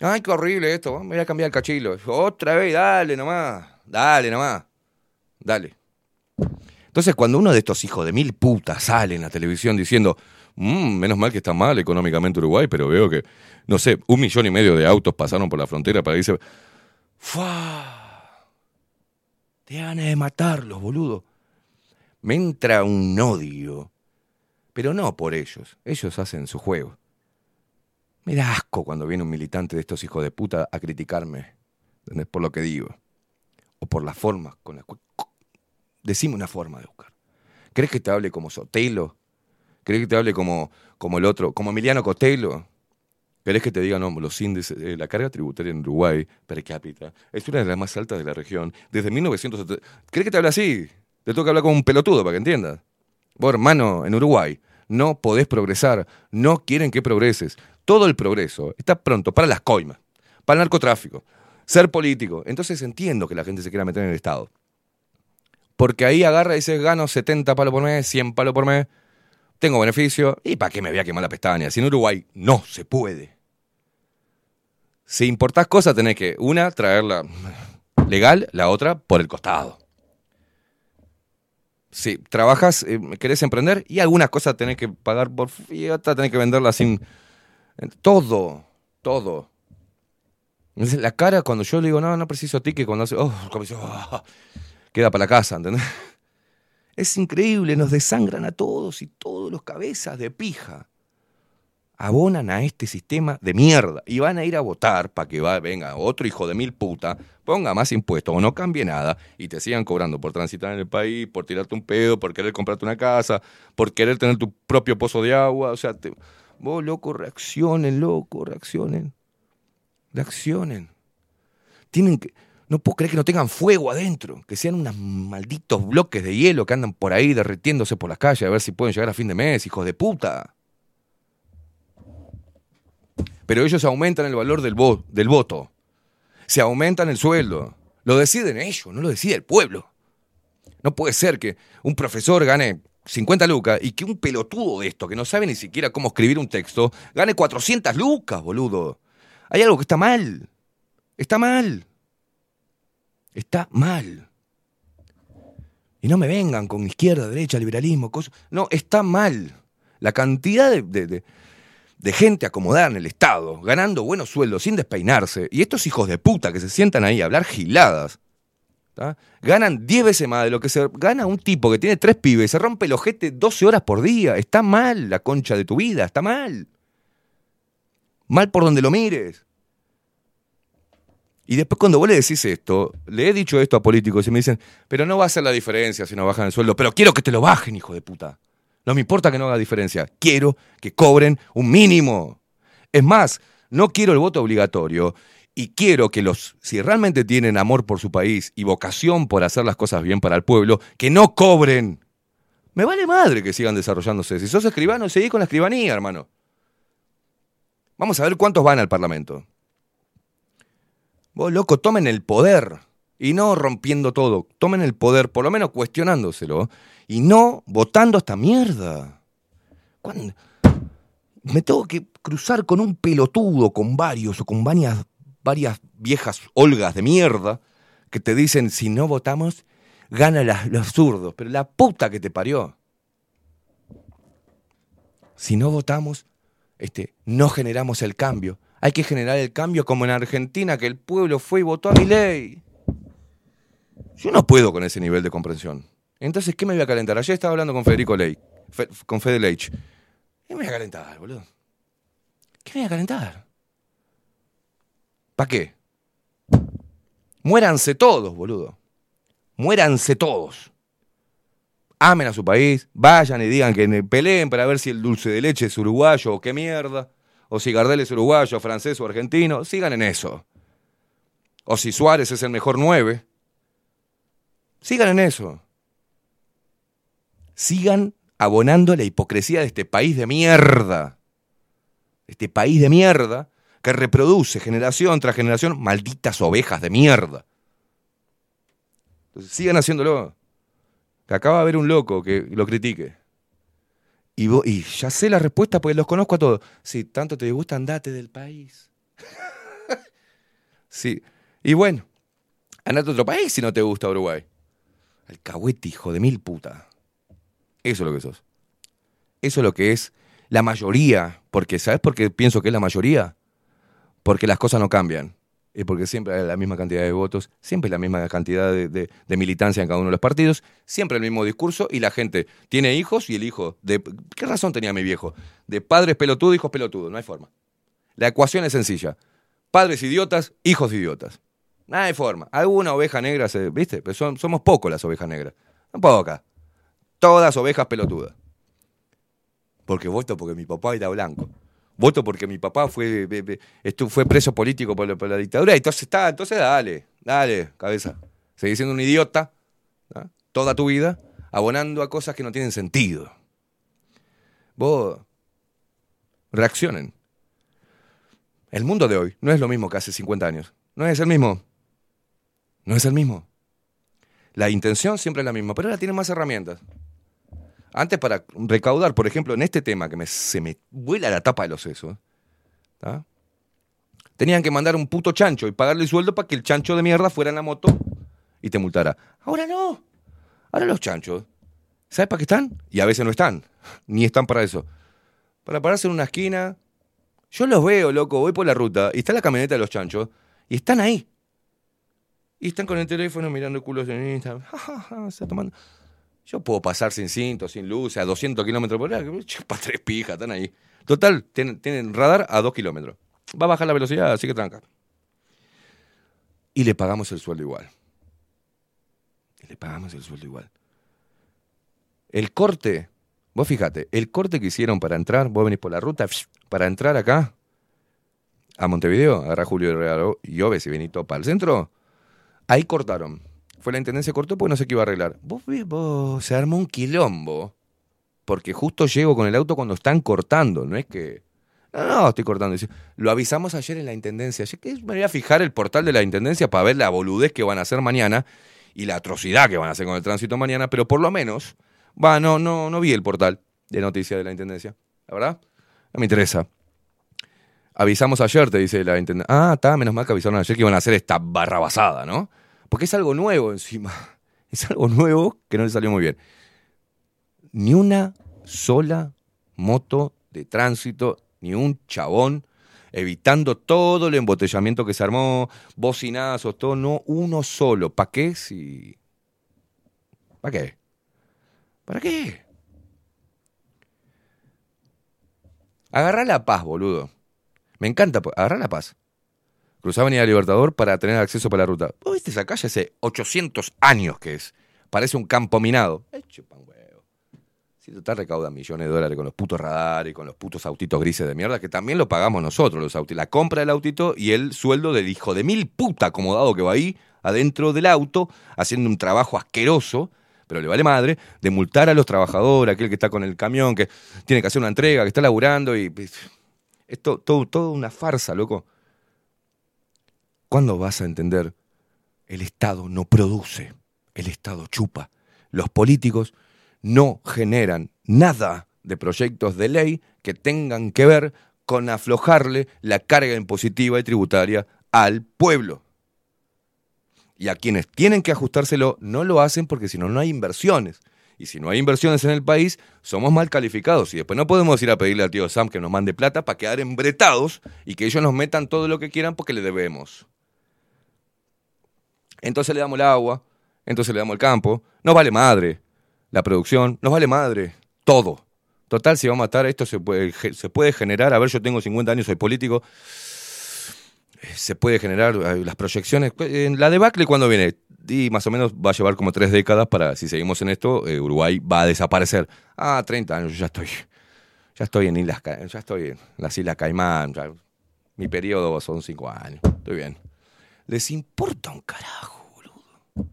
Ay, qué horrible esto, me voy a cambiar el cachilo. Otra vez, dale nomás, dale nomás, dale. Entonces, cuando uno de estos hijos de mil putas sale en la televisión diciendo, "Mm, menos mal que está mal económicamente Uruguay, pero veo que, no sé, un millón y medio de autos pasaron por la frontera para irse. ¡Fua! Te ganas de matarlos, boludo. Me entra un odio. Pero no por ellos. Ellos hacen su juego. Me da asco cuando viene un militante de estos hijos de puta a criticarme. ¿entendés? Por lo que digo. O por las formas con las cuales. Decime una forma de buscar. ¿Crees que te hable como Sotelo? ¿Crees que te hable como, como el otro? Como Emiliano Cotelo? ¿Querés que te diga, no, los índices, eh, la carga tributaria en Uruguay per cápita es una de las más altas de la región desde 1970? ¿Crees que te hable así? Te que hablar como un pelotudo para que entiendas. Vos, hermano, en Uruguay no podés progresar, no quieren que progreses. Todo el progreso está pronto para las coimas, para el narcotráfico, ser político. Entonces entiendo que la gente se quiera meter en el Estado. Porque ahí agarra y dice, gano 70 palos por mes, 100 palos por mes, tengo beneficio, ¿y para qué me voy a quemar la pestaña? Si en Uruguay no se puede. Si importás cosas, tenés que, una, traerla legal, la otra por el costado. Si trabajas, eh, querés emprender, y algunas cosas tenés que pagar por y otras tenés que venderlas sin. Todo, todo. Entonces, la cara cuando yo le digo, no, no preciso ticket, cuando hace, oh, como "Ah", queda para la casa, ¿entendés? Es increíble, nos desangran a todos y todos los cabezas de pija. Abonan a este sistema de mierda y van a ir a votar para que va, venga otro hijo de mil puta, ponga más impuestos o no cambie nada y te sigan cobrando por transitar en el país, por tirarte un pedo, por querer comprarte una casa, por querer tener tu propio pozo de agua. O sea, te- vos, loco, reaccionen, loco, reaccionen. Reaccionen. Tienen que. No puedo creer que no tengan fuego adentro, que sean unos malditos bloques de hielo que andan por ahí derritiéndose por las calles a ver si pueden llegar a fin de mes, hijos de puta. Pero ellos aumentan el valor del, vo- del voto. Se aumentan el sueldo. Lo deciden ellos, no lo decide el pueblo. No puede ser que un profesor gane 50 lucas y que un pelotudo de esto, que no sabe ni siquiera cómo escribir un texto, gane 400 lucas, boludo. Hay algo que está mal. Está mal. Está mal. Y no me vengan con izquierda, derecha, liberalismo, cosas. No, está mal. La cantidad de- de gente acomodada en el Estado, ganando buenos sueldos sin despeinarse, y estos hijos de puta que se sientan ahí a hablar giladas, ganan 10 veces más de lo que se gana un tipo que tiene tres pibes y se rompe el ojete 12 horas por día. Está mal la concha de tu vida, está mal. Mal por donde lo mires. Y después cuando vos le decís esto, le he dicho esto a políticos y me dicen, pero no va a hacer la diferencia si no bajan el sueldo, pero quiero que te lo bajen, hijo de puta. No me importa que no haga diferencia, quiero que cobren un mínimo. Es más, no quiero el voto obligatorio y quiero que los, si realmente tienen amor por su país y vocación por hacer las cosas bien para el pueblo, que no cobren. Me vale madre que sigan desarrollándose. Si sos escribano, seguí con la escribanía, hermano. Vamos a ver cuántos van al Parlamento. Vos, loco, tomen el poder. Y no rompiendo todo. Tomen el poder, por lo menos cuestionándoselo. Y no votando esta mierda. Me tengo que cruzar con un pelotudo, con varios, o con varias, varias viejas olgas de mierda, que te dicen, si no votamos, gana los zurdos. Pero la puta que te parió. Si no votamos, este, no generamos el cambio. Hay que generar el cambio como en Argentina, que el pueblo fue y votó a mi ley. Yo no puedo con ese nivel de comprensión. Entonces, ¿qué me voy a calentar? Ayer estaba hablando con Federico Ley, Fe- con Fede Leich. ¿Qué me voy a calentar, boludo? ¿Qué me voy a calentar? ¿Para qué? Muéranse todos, boludo. Muéranse todos. Amen a su país, vayan y digan que peleen para ver si el dulce de leche es uruguayo o qué mierda, o si Gardel es uruguayo, francés o argentino, sigan en eso. O si Suárez es el mejor nueve, sigan en eso. Sigan abonando la hipocresía de este país de mierda. Este país de mierda que reproduce generación tras generación malditas ovejas de mierda. Entonces, sigan haciéndolo. Que acaba de haber un loco que lo critique. Y, ya sé la respuesta porque los conozco a todos. Si tanto te gusta, andate del país. sí. Y bueno, andate a otro país si no te gusta Uruguay. Alcahuete, hijo de mil puta. Eso es lo que sos. Eso es lo que es la mayoría. Porque, ¿sabes por qué pienso que es la mayoría? Porque las cosas no cambian. Y porque siempre hay la misma cantidad de votos, siempre la misma cantidad de, militancia en cada uno de los partidos, siempre el mismo discurso y la gente tiene hijos y el hijo de... ¿Qué razón tenía mi viejo? De padres pelotudos, hijos pelotudos, no hay forma. La ecuación es sencilla. Padres idiotas, hijos idiotas. No hay forma. Alguna oveja negra, se, ¿viste? Pero somos pocos las ovejas negras. Son pocas. Todas ovejas pelotudas. Porque voto porque mi papá era blanco. Voto porque mi papá fue, fue preso político por la, por la dictadura. Entonces está, entonces dale, dale, cabeza. Seguís siendo un idiota toda tu vida, abonando a cosas que no tienen sentido. Vos reaccionen. El mundo de hoy no es lo mismo que hace 50 años. No es el mismo. No es el mismo. La intención siempre es la misma, pero ahora tiene más herramientas. Antes para recaudar, por ejemplo, en este tema que se me vuela la tapa de los sesos, tenían que mandar un puto chancho y pagarle el sueldo para que el chancho de mierda fuera en la moto y te multara. Ahora no. Ahora los chanchos, ¿sabes para qué están? Y a veces no están, ni están para eso. Para pararse en una esquina. Yo los veo, loco, voy por la ruta y está la camioneta de los chanchos y están ahí. Y están con el teléfono mirando culos en Instagram. Ja, está tomando. Yo puedo pasar sin cinto, sin luz, a 200 kilómetros por hora. Chupa tres pijas, están ahí. Total, tienen, tienen radar a dos kilómetros. Va a bajar la velocidad, así que tranca. Y le pagamos el sueldo igual. Y le pagamos el sueldo igual. El corte, vos fíjate, el corte que hicieron para entrar, vos venís por la ruta, para entrar acá, a Montevideo, agarra Julio Herrera y Oves y Benito para el centro, ahí cortaron. Fue la intendencia cortó porque no sé qué iba a arreglar. Vos, vi- vos, se armó un quilombo. Porque justo llego con el auto cuando están cortando. No es que. No, no, estoy cortando. Lo avisamos ayer en la intendencia. Yo que me voy a fijar el portal de la intendencia para ver la boludez que van a hacer mañana y la atrocidad que van a hacer con el tránsito mañana. Pero por lo menos, va, no, no, no vi el portal de noticias de la intendencia. La verdad, no me interesa. Avisamos ayer, te dice la intendencia. Ah, está, menos mal que avisaron ayer que iban a hacer esta barrabasada, ¿no? Porque es algo nuevo encima. Es algo nuevo que no le salió muy bien. Ni una sola moto de tránsito, ni un chabón, evitando todo el embotellamiento que se armó, bocinazos, todo, no uno solo. ¿Para qué? Si... ¿Para qué? ¿Para qué? Agarrá la paz, boludo. Me encanta, po- agarrá la paz. Cruzá Avenida Libertador para tener acceso para la ruta. ¿Vos viste esa calle hace 800 años que es? Parece un campo minado. Eh, chupan huevo. Si total recauda millones de dólares con los putos radares y con los putos autitos grises de mierda, que también lo pagamos nosotros, los autitos. La compra del autito y el sueldo del hijo de mil puta acomodado que va ahí, adentro del auto, haciendo un trabajo asqueroso, pero le vale madre, de multar a los trabajadores, aquel que está con el camión, que tiene que hacer una entrega, que está laburando y... Esto, todo, todo una farsa, loco. ¿Cuándo vas a entender? El Estado no produce, el Estado chupa. Los políticos no generan nada de proyectos de ley que tengan que ver con aflojarle la carga impositiva y tributaria al pueblo. Y a quienes tienen que ajustárselo no lo hacen porque si no, no hay inversiones. Y si no hay inversiones en el país, somos mal calificados. Y después no podemos ir a pedirle al tío Sam que nos mande plata para quedar embretados y que ellos nos metan todo lo que quieran porque le debemos. Entonces le damos el agua, entonces le damos el campo. Nos vale madre la producción, nos vale madre todo. Total, si vamos a matar, esto se puede, se puede generar. A ver, yo tengo 50 años, soy político. Se puede generar eh, las proyecciones. La debacle, ¿cuándo viene? Y más o menos va a llevar como tres décadas para, si seguimos en esto, eh, Uruguay va a desaparecer. Ah, 30 años, ya estoy. Ya estoy en Islas, ya estoy en las Islas Caimán. mi periodo son cinco años. Estoy bien. Les importa un carajo, boludo.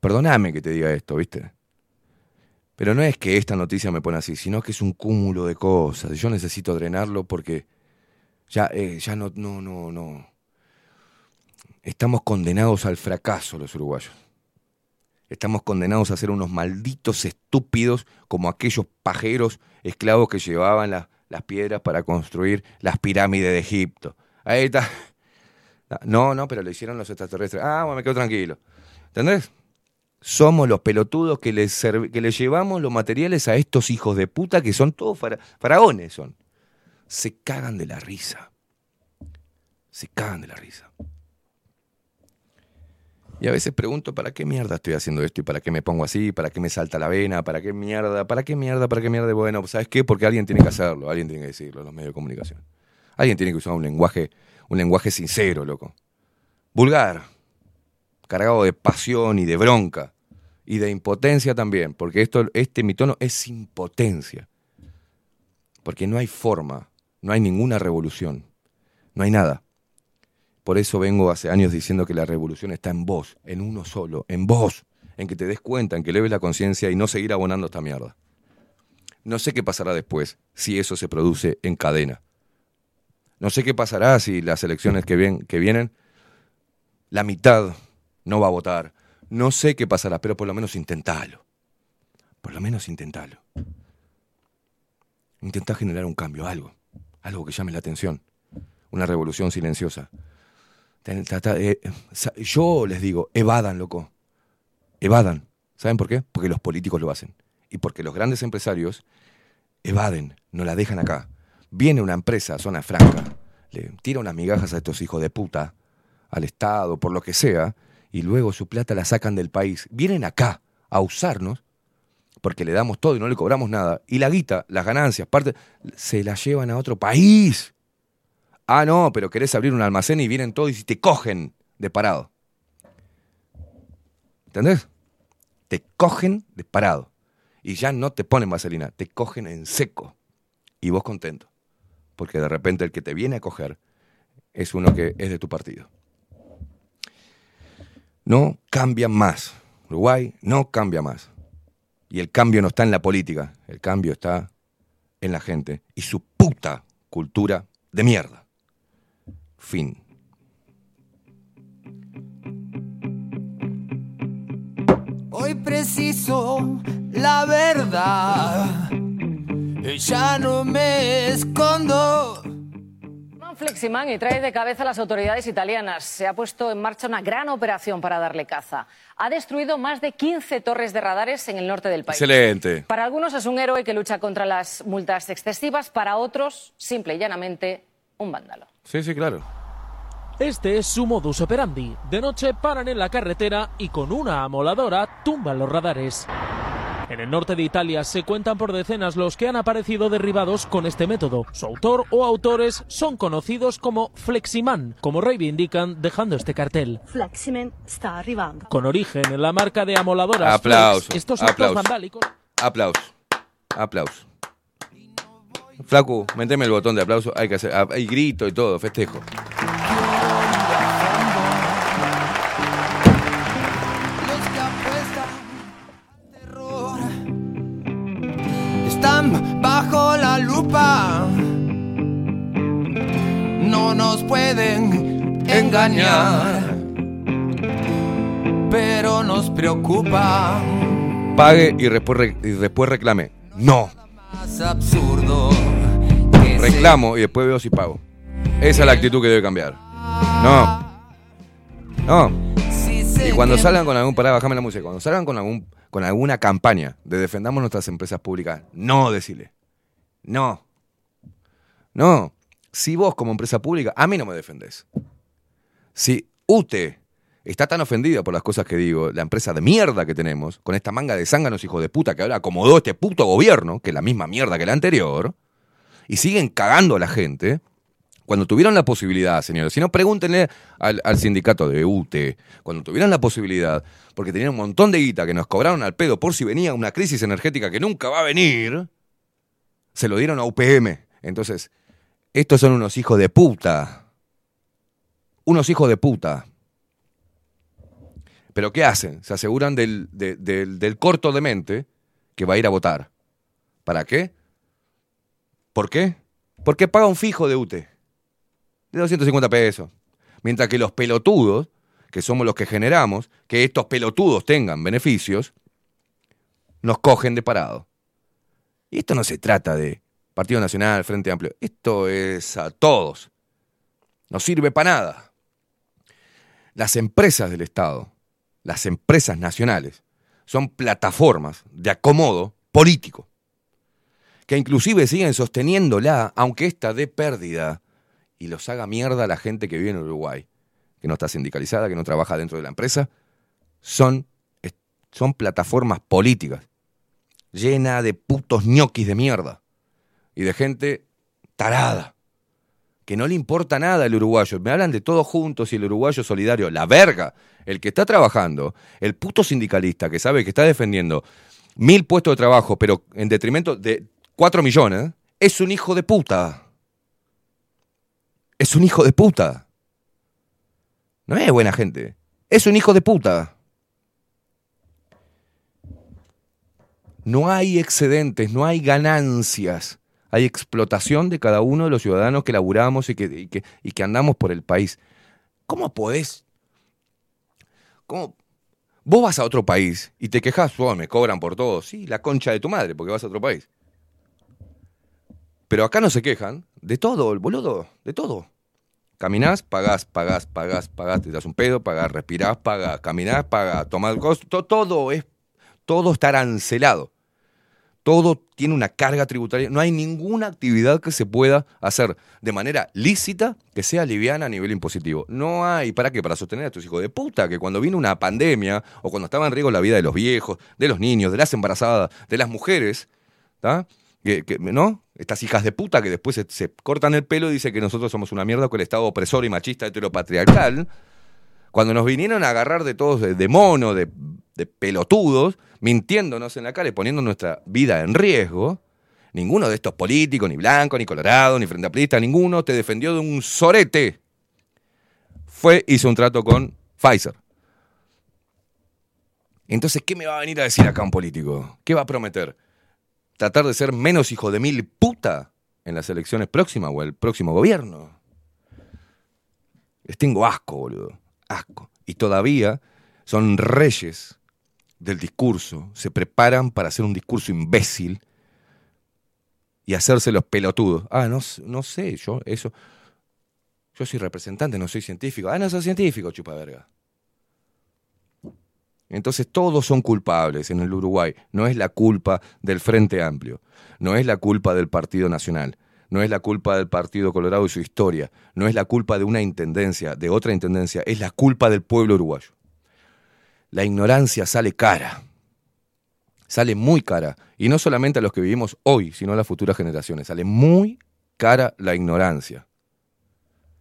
Perdóname que te diga esto, ¿viste? Pero no es que esta noticia me pone así, sino que es un cúmulo de cosas. Yo necesito drenarlo porque ya, eh, ya no, no, no, no. Estamos condenados al fracaso los uruguayos. Estamos condenados a ser unos malditos estúpidos como aquellos pajeros esclavos que llevaban la- las piedras para construir las pirámides de Egipto. Ahí está. No, no, pero lo hicieron los extraterrestres. Ah, bueno, me quedo tranquilo. ¿Entendés? Somos los pelotudos que les, que les llevamos los materiales a estos hijos de puta que son todos fara- faraones. Son. Se cagan de la risa. Se cagan de la risa. Y a veces pregunto, ¿para qué mierda estoy haciendo esto? ¿Y para qué me pongo así? ¿Para qué me salta la vena? ¿Para qué mierda? ¿Para qué mierda? ¿Para qué mierda? Bueno, ¿sabes qué? Porque alguien tiene que hacerlo, alguien tiene que decirlo los medios de comunicación. Alguien tiene que usar un lenguaje, un lenguaje sincero, loco. Vulgar, cargado de pasión y de bronca. Y de impotencia también, porque esto, este mi tono es impotencia. Porque no hay forma, no hay ninguna revolución, no hay nada. Por eso vengo hace años diciendo que la revolución está en vos, en uno solo, en vos, en que te des cuenta, en que leves la conciencia y no seguir abonando esta mierda. No sé qué pasará después si eso se produce en cadena. No sé qué pasará si las elecciones que, que vienen, la mitad no va a votar. No sé qué pasará, pero por lo menos intentalo. Por lo menos intentalo. Intentá generar un cambio, algo. Algo que llame la atención. Una revolución silenciosa. Eh, yo les digo, evadan, loco. Evadan. ¿Saben por qué? Porque los políticos lo hacen. Y porque los grandes empresarios evaden, no la dejan acá. Viene una empresa zona franca, le tira unas migajas a estos hijos de puta, al Estado, por lo que sea, y luego su plata la sacan del país. Vienen acá a usarnos porque le damos todo y no le cobramos nada. Y la guita, las ganancias, parte, se la llevan a otro país. Ah, no, pero querés abrir un almacén y vienen todos y te cogen de parado. ¿Entendés? Te cogen de parado. Y ya no te ponen vaselina, te cogen en seco. Y vos contento. Porque de repente el que te viene a coger es uno que es de tu partido. No cambia más. Uruguay no cambia más. Y el cambio no está en la política, el cambio está en la gente y su puta cultura de mierda. Fin. Hoy preciso la verdad. Ya no me escondo. Fleximan y trae de cabeza a las autoridades italianas. Se ha puesto en marcha una gran operación para darle caza. Ha destruido más de 15 torres de radares en el norte del país. Excelente. Para algunos es un héroe que lucha contra las multas excesivas, para otros, simple y llanamente, un vándalo. Sí, sí, claro. Este es su modus operandi. De noche paran en la carretera y con una amoladora tumban los radares. En el norte de Italia se cuentan por decenas los que han aparecido derribados con este método. Su autor o autores son conocidos como Fleximan, como reivindican dejando este cartel. Fleximan está arribando. Con origen en la marca de amoladoras Aplauso, Flex, estos actos aplauso. vandálicos Aplauso. Aplauso. Flaco, meteme el botón de aplauso. Hay que hacer. Hay grito y todo, festejo. Están bajo la lupa. No nos pueden engañar. Pero nos preocupa. Pague y después, re- y después reclame. No. Más absurdo. Reclamo y después veo si pago. Esa es la actitud que debe cambiar. No. No. Y cuando salgan con algún. Pará, bajame la música. Cuando salgan con, algún, con alguna campaña de defendamos nuestras empresas públicas, no decirle. No. No. Si vos, como empresa pública, a mí no me defendés. Si UTE está tan ofendida por las cosas que digo, la empresa de mierda que tenemos, con esta manga de zánganos hijos de puta que ahora acomodó este puto gobierno, que es la misma mierda que la anterior, y siguen cagando a la gente, cuando tuvieron la posibilidad, señores, si no, pregúntenle al, sindicato de UTE, cuando tuvieron la posibilidad, porque tenían un montón de guita que nos cobraron al pedo por si venía una crisis energética que nunca va a venir, se lo dieron a UPM. Entonces, estos son unos hijos de puta. Unos hijos de puta. Pero ¿qué hacen? Se aseguran del, de- del, del corto de mente que va a ir a votar. ¿Para qué? ¿Por qué? Porque paga un fijo de UTE. De 250 pesos. Mientras que los pelotudos, que somos los que generamos, que estos pelotudos tengan beneficios, nos cogen de parado. Y esto no se trata de Partido Nacional, Frente Amplio. Esto es a todos. No sirve para nada. Las empresas del Estado, las empresas nacionales, son plataformas de acomodo político, que inclusive siguen sosteniéndola, aunque ésta dé pérdida y los haga mierda a la gente que vive en Uruguay, que no está sindicalizada, que no trabaja dentro de la empresa, son, son plataformas políticas, llena de putos ñoquis de mierda y de gente tarada, que no le importa nada al uruguayo. Me hablan de todos juntos y el uruguayo solidario, la verga, el que está trabajando, el puto sindicalista que sabe que está defendiendo mil puestos de trabajo, pero en detrimento de cuatro millones, es un hijo de puta. Es un hijo de puta. No es buena gente. Es un hijo de puta. No hay excedentes, no hay ganancias. Hay explotación de cada uno de los ciudadanos que laburamos y que, andamos por el país. ¿Cómo podés? ¿Cómo? Vos vas a otro país y te quejas, oh, me cobran por todo. Sí, la concha de tu madre, porque vas a otro país. Pero acá no se quejan de todo, el boludo, de todo. Caminás, pagás, pagás, pagás, pagás, te das un pedo, pagás, respirás, pagás, caminás, pagás, tomás cosas, to- todo es, todo está arancelado. Todo tiene una carga tributaria. No hay ninguna actividad que se pueda hacer de manera lícita que sea liviana a nivel impositivo. No hay. ¿Para qué? Para sostener a estos hijos de puta que cuando vino una pandemia o cuando estaba en riesgo la vida de los viejos, de los niños, de las embarazadas, de las mujeres, ¿tá? Que, ¿no? Estas hijas de puta que después se, cortan el pelo y dicen que nosotros somos una mierda con el Estado opresor y machista heteropatriarcal. Cuando nos vinieron a agarrar de todos, de, mono, de, pelotudos, mintiéndonos en la cara y poniendo nuestra vida en riesgo, ninguno de estos políticos, ni blanco, ni colorado, ni frente amplista, ninguno te defendió de un sorete. Fue, hizo un trato con Pfizer. Entonces, ¿qué me va a venir a decir acá un político? ¿Qué va a prometer? ¿Tratar de ser menos hijo de mil puta en las elecciones próximas o el próximo gobierno? Les tengo asco, boludo. Asco. Y todavía son reyes del discurso. Se preparan para hacer un discurso imbécil y hacerse los pelotudos. Ah, no, no sé, yo eso. Yo soy representante, no soy científico. Ah, no soy científico, chupa verga. Entonces todos son culpables en el Uruguay. No es la culpa del Frente Amplio, no es la culpa del Partido Nacional, no es la culpa del Partido Colorado y su historia, no es la culpa de una intendencia, de otra intendencia, es la culpa del pueblo uruguayo. La ignorancia sale cara, sale muy cara, y no solamente a los que vivimos hoy, sino a las futuras generaciones, sale muy cara la ignorancia.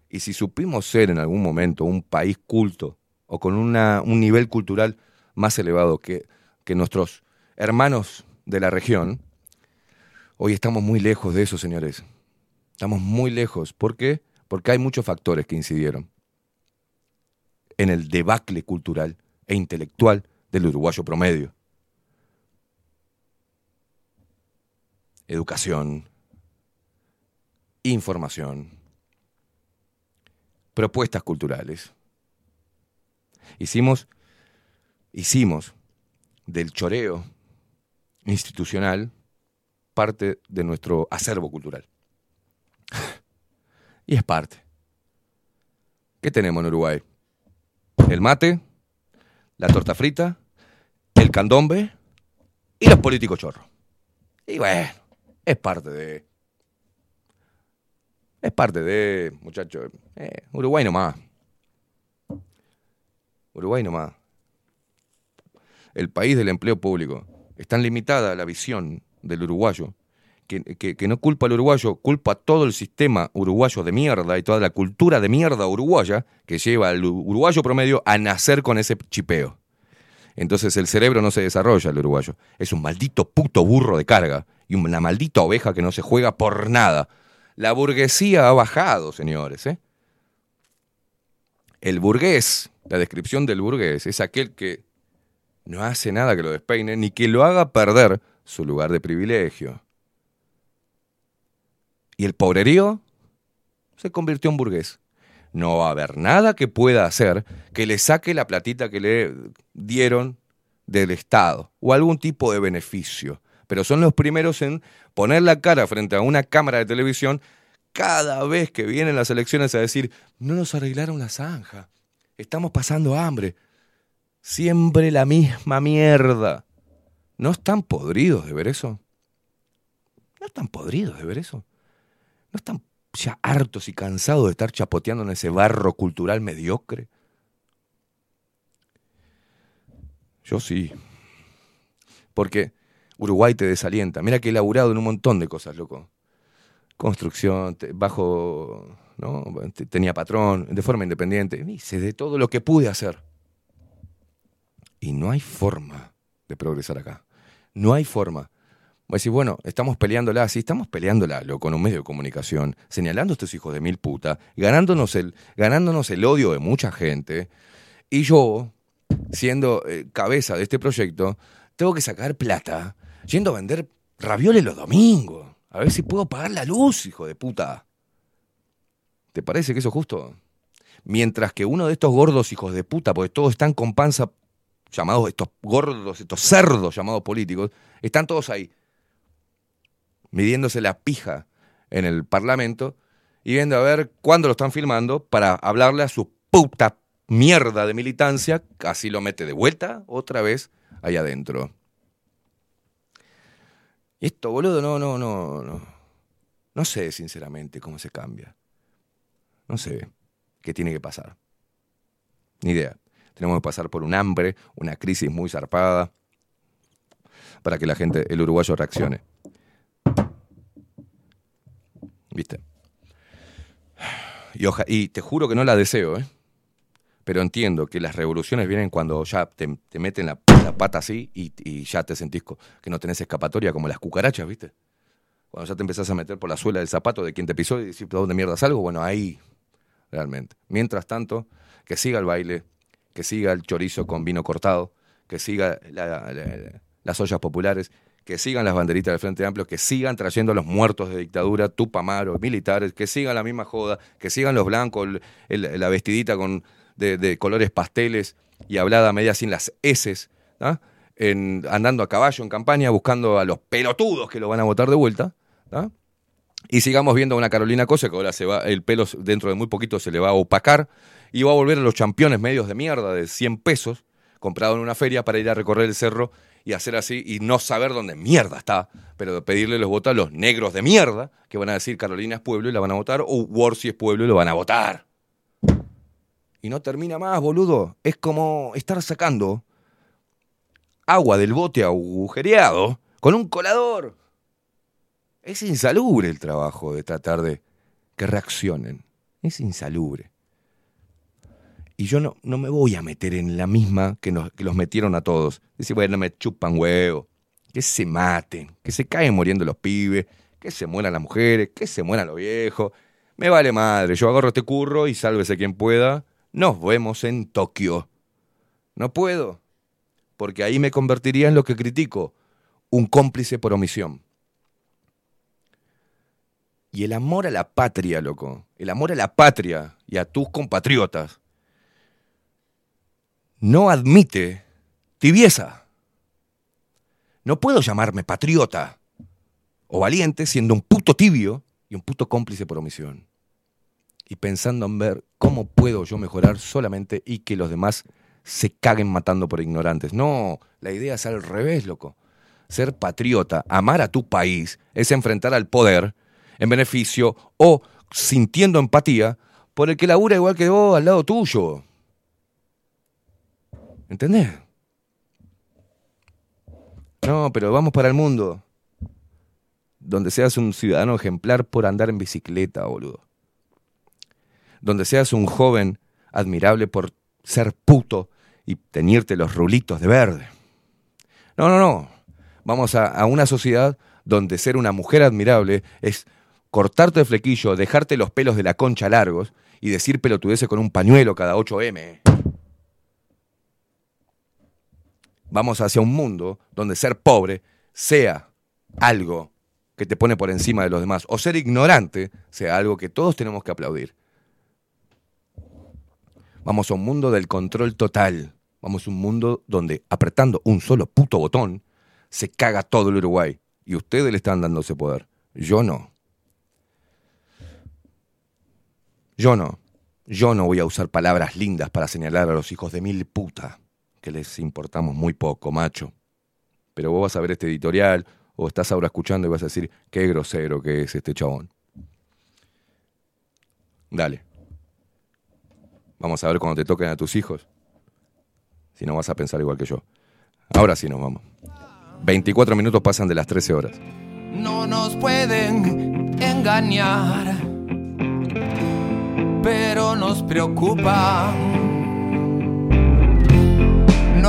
Y si supimos ser en algún momento un país culto o con un nivel cultural más elevado que, que nuestros hermanos de la región, hoy estamos muy lejos de eso, señores. Estamos muy lejos. ¿Por qué? Porque hay muchos factores que incidieron en el debacle cultural e intelectual del uruguayo promedio. Educación, información, propuestas culturales. Hicimos, hicimos del choreo institucional parte de nuestro acervo cultural. y es parte. ¿Qué tenemos en Uruguay? El mate, la torta frita, el candombe y los políticos chorros. Y bueno, es parte de... Es parte de, muchachos, eh, Uruguay nomás. Uruguay nomás. El país del empleo público. Es tan limitada la visión del uruguayo que, que- no culpa al uruguayo, culpa a todo el sistema uruguayo de mierda y toda la cultura de mierda uruguaya que lleva al uruguayo promedio a nacer con ese chipeo. Entonces el cerebro no se desarrolla el uruguayo. Es un maldito puto burro de carga y una maldita oveja que no se juega por nada. La burguesía ha bajado, señores. ¿eh? El burgués, la descripción del burgués, es aquel que no hace nada que lo despeine ni que lo haga perder su lugar de privilegio. Y el pobrerío se convirtió en burgués. No va a haber nada que pueda hacer que le saque la platita que le dieron del Estado o algún tipo de beneficio. Pero son los primeros en poner la cara frente a una cámara de televisión cada vez que vienen las elecciones a decir, no nos arreglaron la zanja, estamos pasando hambre. Siempre la misma mierda. ¿No están podridos de ver eso? ¿No están podridos de ver eso? ¿No están ya hartos y cansados de estar chapoteando en ese barro cultural mediocre? Yo sí. Porque Uruguay te desalienta. Mira que he laburado en un montón de cosas, loco. Construcción, bajo, ¿no? Te- Tenía patrón, de forma independiente. Hice de todo lo que pude hacer. Y no hay forma de progresar acá. No hay forma. Voy a decir, bueno, estamos peleándola, sí, estamos peleándola, loco, en un medio de comunicación, señalando a estos hijos de mil puta, ganándonos el, ganándonos el odio de mucha gente. Y yo, siendo eh, cabeza de este proyecto, tengo que sacar plata yendo a vender ravioles los domingos. A ver si puedo pagar la luz, hijo de puta. ¿Te parece que eso es justo? Mientras que uno de estos gordos hijos de puta, porque todos están con panza, llamados estos gordos, estos cerdos llamados políticos, están todos ahí, midiéndose la pija en el Parlamento y viendo a ver cuándo lo están filmando para hablarle a su puta mierda de militancia, casi lo mete de vuelta otra vez ahí adentro. Esto, boludo, no, no, no, no. No sé, sinceramente, cómo se cambia. No sé qué tiene que pasar. Ni idea. Tenemos que pasar por un hambre, una crisis muy zarpada, para que la gente, el uruguayo, reaccione. ¿Viste? Y, te juro que no la deseo, ¿eh? Pero entiendo que las revoluciones vienen cuando ya te, te meten la, pata así y, ya te sentís que no tenés escapatoria como las cucarachas, ¿viste? Cuando ya te empezás a meter por la suela del zapato de quien te pisó y decís, ¿de dónde mierda salgo? Bueno, ahí, realmente. Mientras tanto, que siga el baile, que siga el chorizo con vino cortado, que siga la- la- las ollas populares, que sigan las banderitas del Frente Amplio, que sigan trayendo a los muertos de dictadura, Tupamaro, militares, que sigan la misma joda, que sigan los blancos, la vestidita con, de, colores pasteles y hablada media sin las heces, ¿ah? andando a caballo en campaña, buscando a los pelotudos que lo van a votar de vuelta. ¿ah? Y sigamos viendo a una Carolina Cosa que ahora se va, el pelo dentro de muy poquito se le va a opacar va a volver a los championes medios de mierda de 100 pesos comprado en una feria para ir a recorrer el cerro y hacer así y no saber dónde mierda está, pero pedirle los votos a los negros de mierda que van a decir Carolina es pueblo y la van a votar o Warsi es pueblo y lo van a votar. Y no termina más, boludo. Es como estar sacando agua del bote agujereado con un colador. Es insalubre el trabajo de tratar de que reaccionen. Es insalubre. Y yo no, no me voy a meter en la misma que, nos, que los metieron a todos. Decir, bueno, me chupan huevo. Que se maten, que se caen muriendo los pibes, que se mueran las mujeres, que se mueran los viejos. Me vale madre, yo agarro este curro y sálvese quien pueda. Nos vemos en Tokio. No puedo, porque ahí me convertiría en lo que critico, un cómplice por omisión. Y el amor a la patria, loco, el amor a la patria y a tus compatriotas, no admite tibieza. No puedo llamarme patriota o valiente siendo un puto tibio y un puto cómplice por omisión. Y pensando en ver cómo puedo yo mejorar solamente y que los demás se caguen matando por ignorantes. No, la idea es al revés, loco. Ser patriota, amar a tu país, es enfrentar al poder en beneficio o sintiendo empatía por el que labura igual que vos al lado tuyo. ¿Entendés? No, pero vamos para el mundo. Donde seas un ciudadano ejemplar por andar en bicicleta, boludo. Donde seas un joven admirable por ser puto y teñirte los rulitos de verde. No, no, no. Vamos a, una sociedad donde ser una mujer admirable es cortarte el flequillo, dejarte los pelos de la concha largos y decir pelotudeces con un pañuelo cada 8M. Vamos hacia un mundo donde ser pobre sea algo que te pone por encima de los demás, o ser ignorante sea algo que todos tenemos que aplaudir. Vamos a un mundo del control total. Vamos a un mundo donde apretando un solo puto botón se caga todo el Uruguay. Y ustedes le están dando ese poder. Yo no. Yo no. Yo no voy a usar palabras lindas para señalar a los hijos de mil puta, que les importamos muy poco, macho. Pero vos vas a ver este editorial, o estás ahora escuchando y vas a decir, qué grosero que es este chabón. Dale. Vamos a ver cuando te toquen a tus hijos. Si no vas a pensar igual que yo. Ahora sí nos vamos. 24 minutos pasan de las 13 horas. No nos pueden engañar, pero nos preocupa.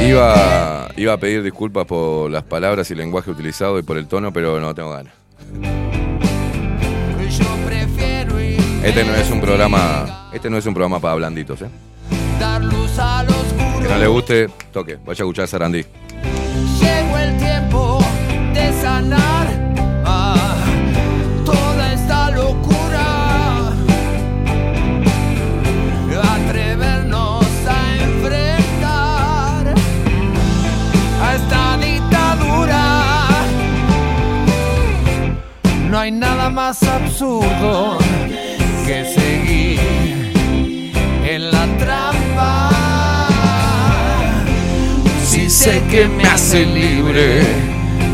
Iba, iba a pedir disculpas por las palabras y lenguaje utilizado y por el tono, pero no tengo ganas. Este no es un programa Este no es un programa para blanditos, ¿eh? Que no le guste, toque. Vaya a escuchar Sarandí. Llegó el tiempo de sanar más absurdo que seguir en la trampa. Si sé que me hace libre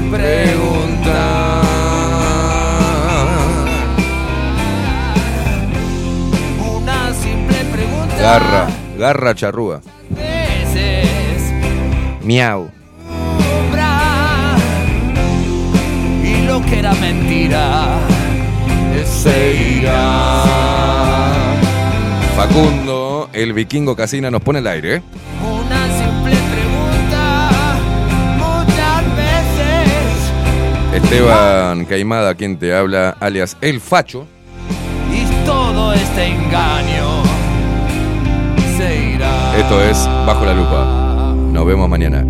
preguntar. Una simple pregunta. Garra, garra charrúa. Miau. Y lo que era mentira se irá. Facundo, el vikingo Casina nos pone el aire, ¿eh? Una simple pregunta. Muchas veces. Esteban Caimada, quien te habla, alias El Facho. Y todo este engaño se irá. Esto es Bajo la Lupa. Nos vemos mañana.